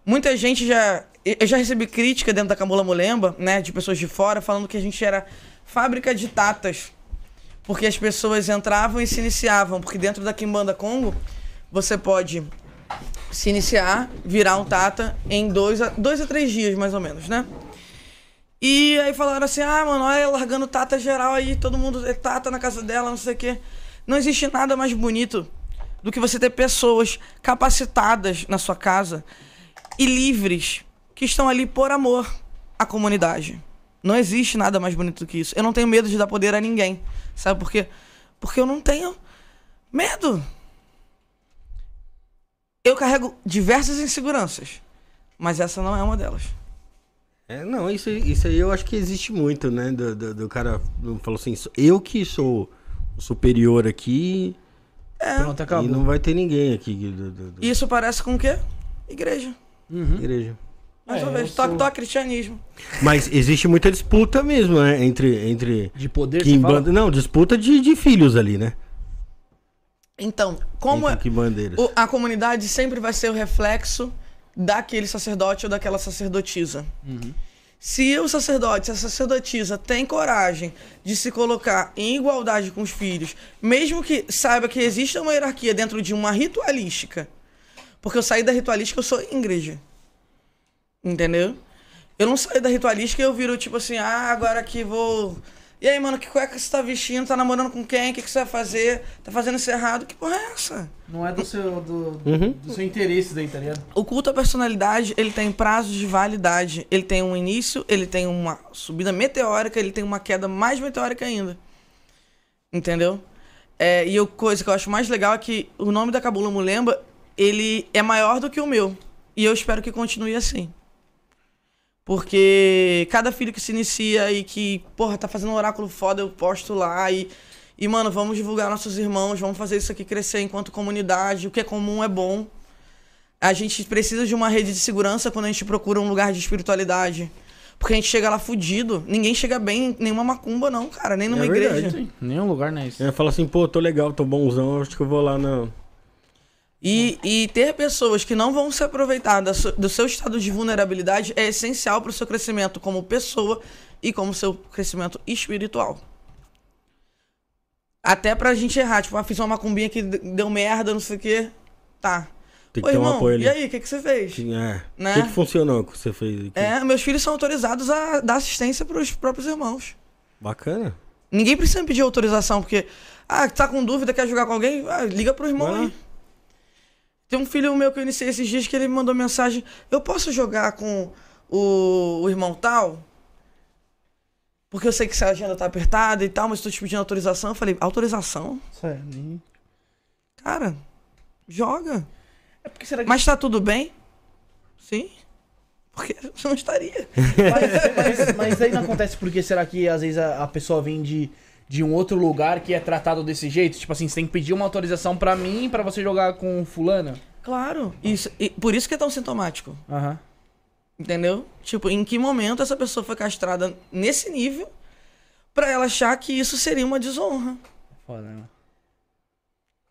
Speaker 4: Muita gente já. Eu já recebi crítica dentro da Camula Mulemba, né? De pessoas de fora, falando que a gente era fábrica de tatas. Porque as pessoas entravam e se iniciavam. Porque dentro da Kimbanda Congo, você pode se iniciar, virar um tata em dois a, dois a três dias, mais ou menos, né? E aí falaram assim, ah, mano, olha, largando tata geral aí, todo mundo é tata na casa dela, não sei o quê. Não existe nada mais bonito do que você ter pessoas capacitadas na sua casa e livres que estão ali por amor à comunidade. Não existe nada mais bonito do que isso. Eu não tenho medo de dar poder a ninguém. Sabe por quê? Porque eu não tenho medo. Eu carrego diversas inseguranças, mas essa não é uma delas.
Speaker 3: É, não, isso, aí- isso aí eu acho que existe muito, né? Do, do, do cara falou assim, eu que sou o superior aqui
Speaker 1: Pronto,
Speaker 3: e
Speaker 1: acabou.
Speaker 3: não vai ter ninguém aqui do, do, do-
Speaker 4: Isso parece com o quê? Igreja.
Speaker 1: Uhum.
Speaker 3: igreja.
Speaker 4: Mais
Speaker 1: É,
Speaker 4: uma vez, toque,
Speaker 1: sou-
Speaker 4: toque, cristianismo.
Speaker 3: Mas existe muita disputa mesmo, né? Entre. entre
Speaker 1: De poder,
Speaker 3: Kimbanda-
Speaker 1: fala?
Speaker 3: Não, disputa de, de filhos ali, né?
Speaker 4: Então, como é,
Speaker 3: Entre Kimbandeiras.
Speaker 4: o- a comunidade sempre vai ser o reflexo daquele sacerdote ou daquela sacerdotisa. Se o sacerdote, se a sacerdotisa tem coragem de se colocar em igualdade com os filhos, mesmo que saiba que existe uma hierarquia dentro de uma ritualística, porque eu saí da ritualística, eu sou igreja. Entendeu? Eu não saio da ritualística e eu viro tipo assim, ah, agora que vou. E aí, mano, que cueca você tá vestindo? Tá namorando com quem? O que, que você vai fazer? Tá fazendo isso errado? Que porra é essa?
Speaker 1: Não é do seu, do,
Speaker 3: Uhum.
Speaker 1: do seu interesse daí, tá ligado?
Speaker 4: O culto à personalidade, ele tem prazos de validade. Ele tem um início, ele tem uma subida meteórica, ele tem uma queda mais meteórica ainda. Entendeu? É, e a coisa que eu acho mais legal é que o nome da Cabula Mulemba, ele é maior do que o meu. E eu espero que continue assim. Porque cada filho que se inicia e que, porra, tá fazendo um oráculo foda, eu posto lá e. E, mano, vamos divulgar nossos irmãos, vamos fazer isso aqui crescer enquanto comunidade. O que é comum é bom. A gente precisa de uma rede de segurança quando a gente procura um lugar de espiritualidade. Porque a gente chega lá fudido. Ninguém chega bem em nenhuma macumba, não, cara. Nem numa
Speaker 3: É
Speaker 4: igreja.
Speaker 3: verdade.
Speaker 1: Nenhum lugar não é isso.
Speaker 3: É, fala assim, pô, tô legal, tô bonzão, acho que eu vou lá na.
Speaker 4: E, e ter pessoas que não vão se aproveitar do seu estado de vulnerabilidade é essencial para o seu crescimento como pessoa e como seu crescimento espiritual. Até pra gente errar, tipo, ah, fiz uma macumbinha que deu merda, não sei o quê. Tá.
Speaker 3: Tem que
Speaker 4: Ô,
Speaker 3: ter um
Speaker 4: irmão,
Speaker 3: apoio ali.
Speaker 4: e aí, o que, que você fez?
Speaker 3: É.
Speaker 4: Né?
Speaker 3: O que, que funcionou que você fez aqui?
Speaker 4: É, meus filhos são autorizados a dar assistência pros próprios irmãos.
Speaker 3: Bacana.
Speaker 4: Ninguém precisa pedir autorização, porque, ah, tá com dúvida, quer jogar com alguém? Ah, liga pro irmão
Speaker 3: Vai
Speaker 4: aí. Tem um filho meu que eu iniciei esses dias que ele me mandou mensagem: Eu posso jogar com o, o irmão tal? Porque eu sei que essa agenda tá apertada e tal, mas tô te pedindo autorização. Eu falei: Autorização?
Speaker 1: Sério, nem-
Speaker 4: Cara, joga.
Speaker 1: É porque será que.
Speaker 4: Mas tá tudo bem? Sim. Porque você não estaria.
Speaker 1: Mas, mas, mas aí não acontece porque será que às vezes a, a pessoa vem de, de um outro lugar que é tratado desse jeito? Tipo assim, você tem que pedir uma autorização pra mim pra você jogar com fulana?
Speaker 4: Claro. Isso, e por isso que é tão sintomático.
Speaker 1: Aham.
Speaker 4: Entendeu? Tipo, em que momento essa pessoa foi castrada nesse nível pra ela achar que isso seria uma desonra?
Speaker 1: Foda, né?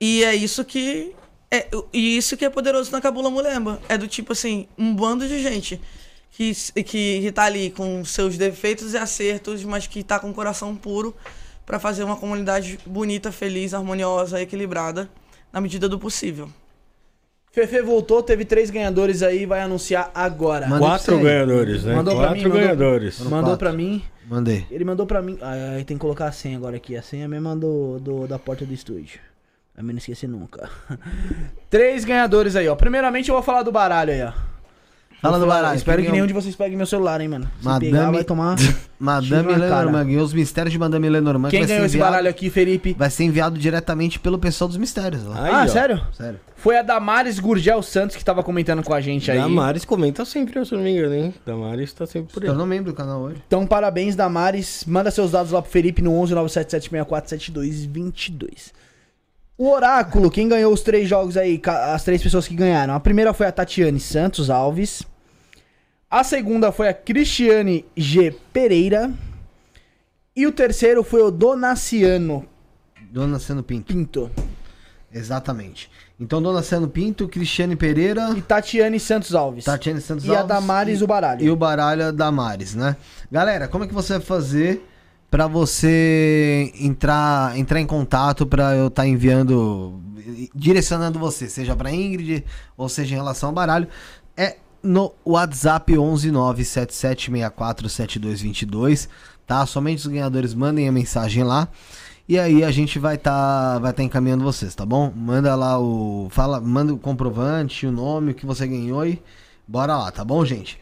Speaker 4: E é isso que. É, e isso que é poderoso na Cabula Mulemba. É do tipo assim, um bando de gente que, que, que tá ali com seus defeitos e acertos, mas que tá com o coração puro pra fazer uma comunidade bonita, feliz, harmoniosa, equilibrada, na medida do possível.
Speaker 1: Fefe voltou, teve três ganhadores aí, vai anunciar agora.
Speaker 3: Quatro ganhadores, né?
Speaker 1: Mandou pra
Speaker 3: Quatro
Speaker 1: mim, mandou-
Speaker 3: ganhadores.
Speaker 1: Mandou
Speaker 2: quatro.
Speaker 1: pra mim.
Speaker 2: Mandei.
Speaker 1: Ele mandou pra mim. Ah, tem que colocar a senha agora aqui. A senha mesmo do, do, da porta do estúdio. Mim não esquecer nunca. Três ganhadores aí, ó. Primeiramente eu vou falar do baralho aí, ó.
Speaker 2: Fala do baralho.
Speaker 1: Espero
Speaker 2: Quem
Speaker 1: que nenhum de vocês pegue meu celular, hein, mano. Se
Speaker 2: Madame-
Speaker 1: pegar, vai tomar.
Speaker 2: Madame. Lenormand. Ganhou os mistérios de Madame Lenormand. que
Speaker 1: Quem
Speaker 2: vai ser
Speaker 1: ganhou esse
Speaker 2: enviado-
Speaker 1: baralho aqui, Felipe?
Speaker 2: Vai ser enviado diretamente pelo pessoal dos mistérios. Lá.
Speaker 3: Aí,
Speaker 1: ah,
Speaker 3: ó.
Speaker 1: sério?
Speaker 2: Sério.
Speaker 1: Foi a Damares Gurgel Santos que tava comentando com a gente aí.
Speaker 3: Damares comenta sempre, se eu não me engano, hein? Damares tá sempre por aí.
Speaker 2: Eu não lembro do canal hoje.
Speaker 1: Então, parabéns, Damares. Manda seus dados lá pro Felipe no 11 97764 7222. O Oráculo, quem ganhou os três jogos aí? As três pessoas que ganharam. A primeira foi a Tatiane Santos Alves. A segunda foi a Cristiane G. Pereira. E o terceiro foi o Donaciano
Speaker 2: Dona Seno Pinto.
Speaker 1: Pinto.
Speaker 2: Exatamente. Então, Dona Seno Pinto, Cristiane Pereira,
Speaker 1: E Tatiane Santos Alves.
Speaker 2: Tatiane Santos
Speaker 1: E a
Speaker 2: Alves
Speaker 1: Damares,
Speaker 2: e-
Speaker 1: o baralho.
Speaker 2: E o baralho Damares, né? Galera, como é que você vai fazer pra você entrar, entrar em contato pra eu estar enviando, direcionando você, seja pra Ingrid ou seja em relação ao baralho? É no WhatsApp 11977647222, tá? Somente os ganhadores mandem a mensagem lá. E aí a gente vai estar vai tá encaminhando vocês, tá bom? Manda lá o fala, manda o comprovante, o nome, o que você ganhou e bora lá, tá bom, gente?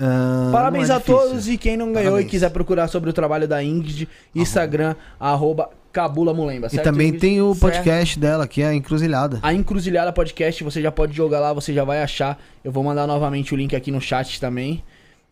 Speaker 2: Ah,
Speaker 1: Parabéns
Speaker 2: é
Speaker 1: a todos e quem não ganhou
Speaker 2: Parabéns.
Speaker 1: e quiser procurar sobre o trabalho da Ingrid, Instagram, arroba Cabula Mulemba,
Speaker 2: E
Speaker 1: certo,
Speaker 2: também
Speaker 1: Ingrid?
Speaker 2: tem o
Speaker 4: Certo.
Speaker 2: podcast dela, que é a Encruzilhada.
Speaker 1: A Encruzilhada Podcast, você já pode jogar lá, você já vai achar. Eu vou mandar novamente o link aqui no chat também.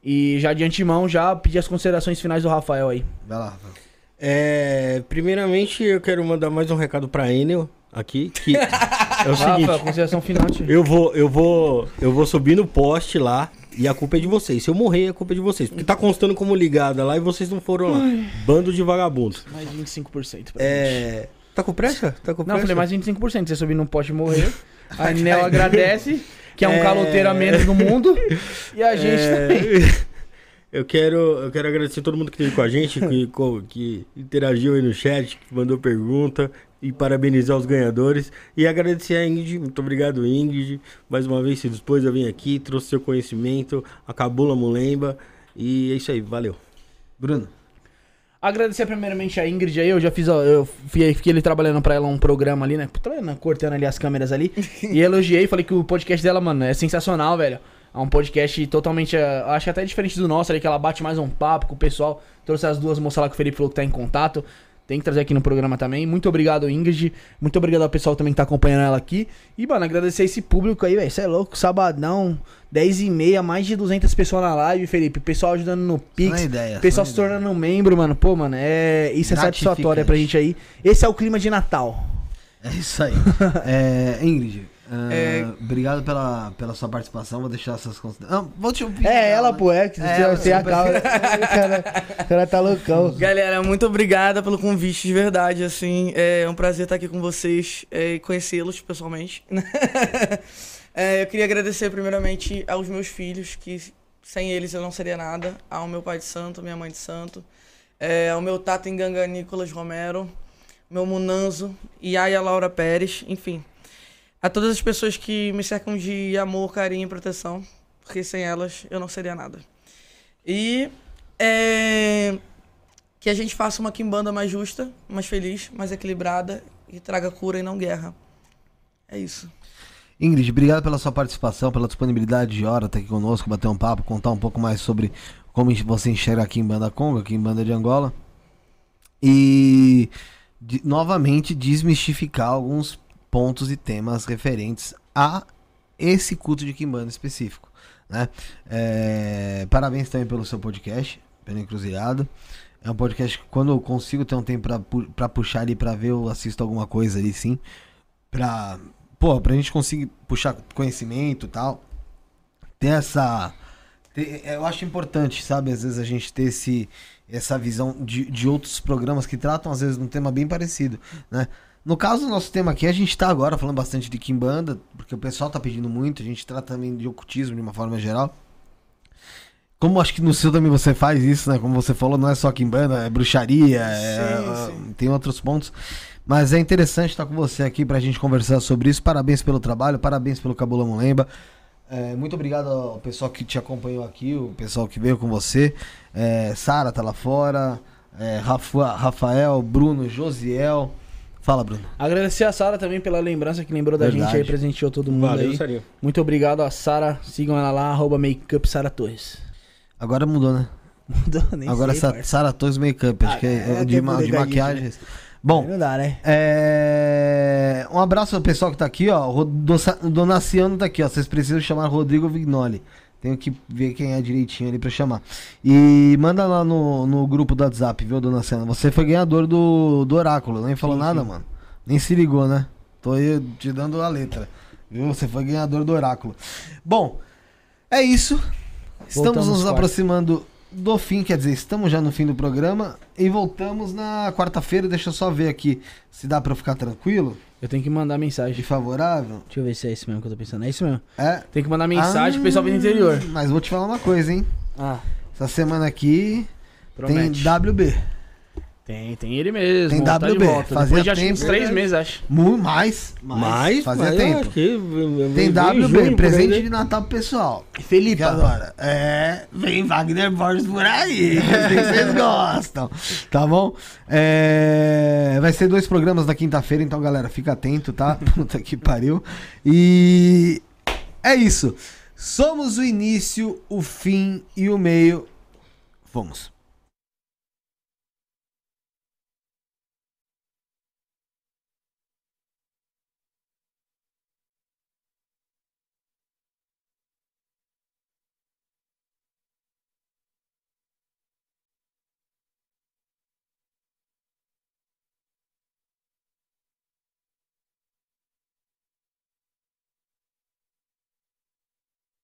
Speaker 1: E já de antemão, já pedir as considerações finais do Rafael aí.
Speaker 2: Vai lá. Rafael.
Speaker 3: É, primeiramente, eu quero mandar mais um recado pra Enel aqui, que é o seguinte,
Speaker 1: Rafael, consideração final. tio.
Speaker 3: eu vou, eu vou, eu vou subir no poste lá e a culpa é de vocês. Se eu morrer, a culpa é de vocês, porque tá constando como ligada lá e vocês não foram lá. Bando de vagabundos.
Speaker 1: Mais 25% pra gente.
Speaker 3: É, tá com pressa? Tá com
Speaker 1: Não,
Speaker 3: pressa?
Speaker 1: eu falei mais 25%. Você subir não pode morrer. A Nel agradece, que é um caloteiro a menos no mundo. E a gente
Speaker 3: É,
Speaker 1: também.
Speaker 3: Eu quero, eu quero agradecer todo mundo que esteve com a gente, que, que interagiu aí no chat, que mandou pergunta e parabenizar os ganhadores. E agradecer a Ingrid, muito obrigado Ingrid, mais uma vez se dispôs a vir aqui, trouxe seu conhecimento, a Cabula Mulemba. E é isso aí, valeu.
Speaker 2: Bruno.
Speaker 1: Agradecer primeiramente a Ingrid aí, eu já fiz, eu fiquei, fiquei ali trabalhando pra ela um programa ali, né? Trabalhando, Cortando ali as câmeras ali. e elogiei, falei que o podcast dela, mano, é sensacional, velho. É um podcast totalmente, eh, acho que até diferente do nosso ali, que ela bate mais um papo com o pessoal. Trouxe as duas moças lá que o Felipe falou que tá em contato. Tem que trazer aqui no programa também. Muito obrigado, Ingrid. Muito obrigado ao pessoal também que tá acompanhando ela aqui. E, mano, agradecer esse público aí, velho. Você é louco, sabadão, 10 e meia, mais de 200 pessoas na live, Felipe. Pessoal ajudando no Pix.
Speaker 2: Ideia,
Speaker 1: pessoal se
Speaker 2: ideia.
Speaker 1: tornando membro, mano. Pô, mano, é... isso é satisfatório pra gente aí. Esse é o clima de Natal.
Speaker 2: É isso aí. É, Ingrid, ah,
Speaker 4: É.
Speaker 2: obrigado pela, pela sua participação. Vou deixar essas considerações. Vou te ouvir.
Speaker 1: É, ela, pô, é. Que
Speaker 2: É,
Speaker 1: você, acaba. o, cara, o cara tá loucão.
Speaker 4: Galera, muito obrigada pelo convite, de verdade, assim, é um prazer estar aqui com vocês é, e conhecê-los pessoalmente. É, eu queria agradecer primeiramente aos meus filhos, que sem eles eu não seria nada, ao meu pai de santo, minha mãe de santo, é, ao meu tato em Ganga Nicolas Romero, meu Munanzo, Yaya Laura Pérez, enfim, a todas as pessoas que me cercam de amor, carinho e proteção, porque sem elas eu não seria nada. E é, que a gente faça uma quimbanda mais justa, mais feliz, mais equilibrada e traga cura e não guerra. É isso.
Speaker 2: Ingrid, obrigado pela sua participação, pela disponibilidade de hora estar aqui conosco, bater um papo, contar um pouco mais sobre como você enxerga aqui em Banda Congo, aqui em Banda de Angola. E de- novamente desmistificar alguns pontos e temas referentes a esse culto de Kimbanda específico. Né? É, parabéns também pelo seu podcast, pela Encruzilhada. É um podcast que quando eu consigo ter um tempo pra puxar ali pra ver, eu assisto alguma coisa ali sim. Pra, pô, pra gente conseguir puxar conhecimento e tal. Ter essa. ter- eu acho importante, sabe? Às vezes a gente ter esse, essa visão de, de outros programas que tratam, às vezes, de um tema bem parecido, né? No caso do nosso tema aqui, a gente tá agora falando bastante de Kimbanda, porque o pessoal tá pedindo muito, a gente trata também de ocultismo de uma forma geral. Como acho que no seu também você faz isso, né? Como você falou, não é só Kimbanda, é bruxaria, é-
Speaker 4: sim.
Speaker 2: tem outros pontos. Mas é interessante estar com você aqui pra gente conversar sobre isso. Parabéns pelo trabalho, parabéns pelo Cabula Mulemba. É, muito obrigado ao pessoal que te acompanhou aqui, o pessoal que veio com você. É, Sara tá lá fora, é, Rafa- Rafael, Bruno, Josiel. Fala, Bruno.
Speaker 1: Agradecer a Sara também pela lembrança que lembrou da
Speaker 2: Verdade.
Speaker 1: gente aí, presenteou todo mundo
Speaker 3: Valeu,
Speaker 1: aí.
Speaker 3: Sarinho.
Speaker 1: Muito obrigado a Sara. Sigam ela lá, arroba Makeup Sara Torres.
Speaker 2: Agora mudou, né?
Speaker 1: Mudou, nem
Speaker 2: Agora
Speaker 1: sei.
Speaker 2: Sara Torres Makeup, acho
Speaker 1: Ah,
Speaker 2: que é,
Speaker 1: é,
Speaker 2: de, ma- de
Speaker 1: poder
Speaker 2: maquiagens. Bom,
Speaker 1: Não dá, né?
Speaker 2: é... um abraço ao pessoal que tá aqui, ó. O Donaciano tá aqui, ó. Vocês precisam chamar Rodrigo Vignoli. Tenho que ver quem é direitinho ali pra chamar. E manda lá no, no grupo do WhatsApp, viu, Donaciano? Você foi ganhador do, do Oráculo, nem falou
Speaker 1: Sim,
Speaker 2: nada,
Speaker 1: sim.
Speaker 2: mano. Nem se ligou, né? Tô aí te dando a letra. Viu? Você foi ganhador do Oráculo. Bom, é isso. Estamos
Speaker 1: Voltamos
Speaker 2: nos
Speaker 1: quarta.
Speaker 2: aproximando do fim, quer dizer, estamos já no fim do programa e voltamos na quarta-feira. Deixa eu só ver aqui se dá pra eu ficar tranquilo
Speaker 1: Eu tenho que mandar mensagem.
Speaker 2: favorável.
Speaker 1: Deixa eu ver se é isso mesmo que eu tô pensando. É isso mesmo.
Speaker 2: É.
Speaker 1: Tem que mandar mensagem pro pessoal do interior.
Speaker 2: Mas vou te falar uma coisa, hein?
Speaker 1: Ah,
Speaker 2: Essa semana aqui
Speaker 1: promete.
Speaker 2: tem WB.
Speaker 1: Tem, tem ele mesmo.
Speaker 2: Tem
Speaker 1: tá de
Speaker 2: WB,
Speaker 1: volta.
Speaker 2: fazia
Speaker 1: Depois
Speaker 2: tempo.
Speaker 1: uns três meses, acho.
Speaker 2: Mais,
Speaker 3: Mas,
Speaker 2: fazia
Speaker 3: mas eu
Speaker 2: tempo.
Speaker 3: que
Speaker 2: Tem WB,
Speaker 3: junho,
Speaker 2: presente
Speaker 3: aí,
Speaker 2: de
Speaker 3: né?
Speaker 2: Natal pro pessoal.
Speaker 1: Felipe,
Speaker 2: Que agora, é, vem Wagner Borges por aí, que eu sei que vocês gostam, tá bom? É, vai ser dois programas na quinta-feira, então galera, fica atento, tá? Puta que pariu. E é isso. Somos o início, o fim e o meio. Vamos.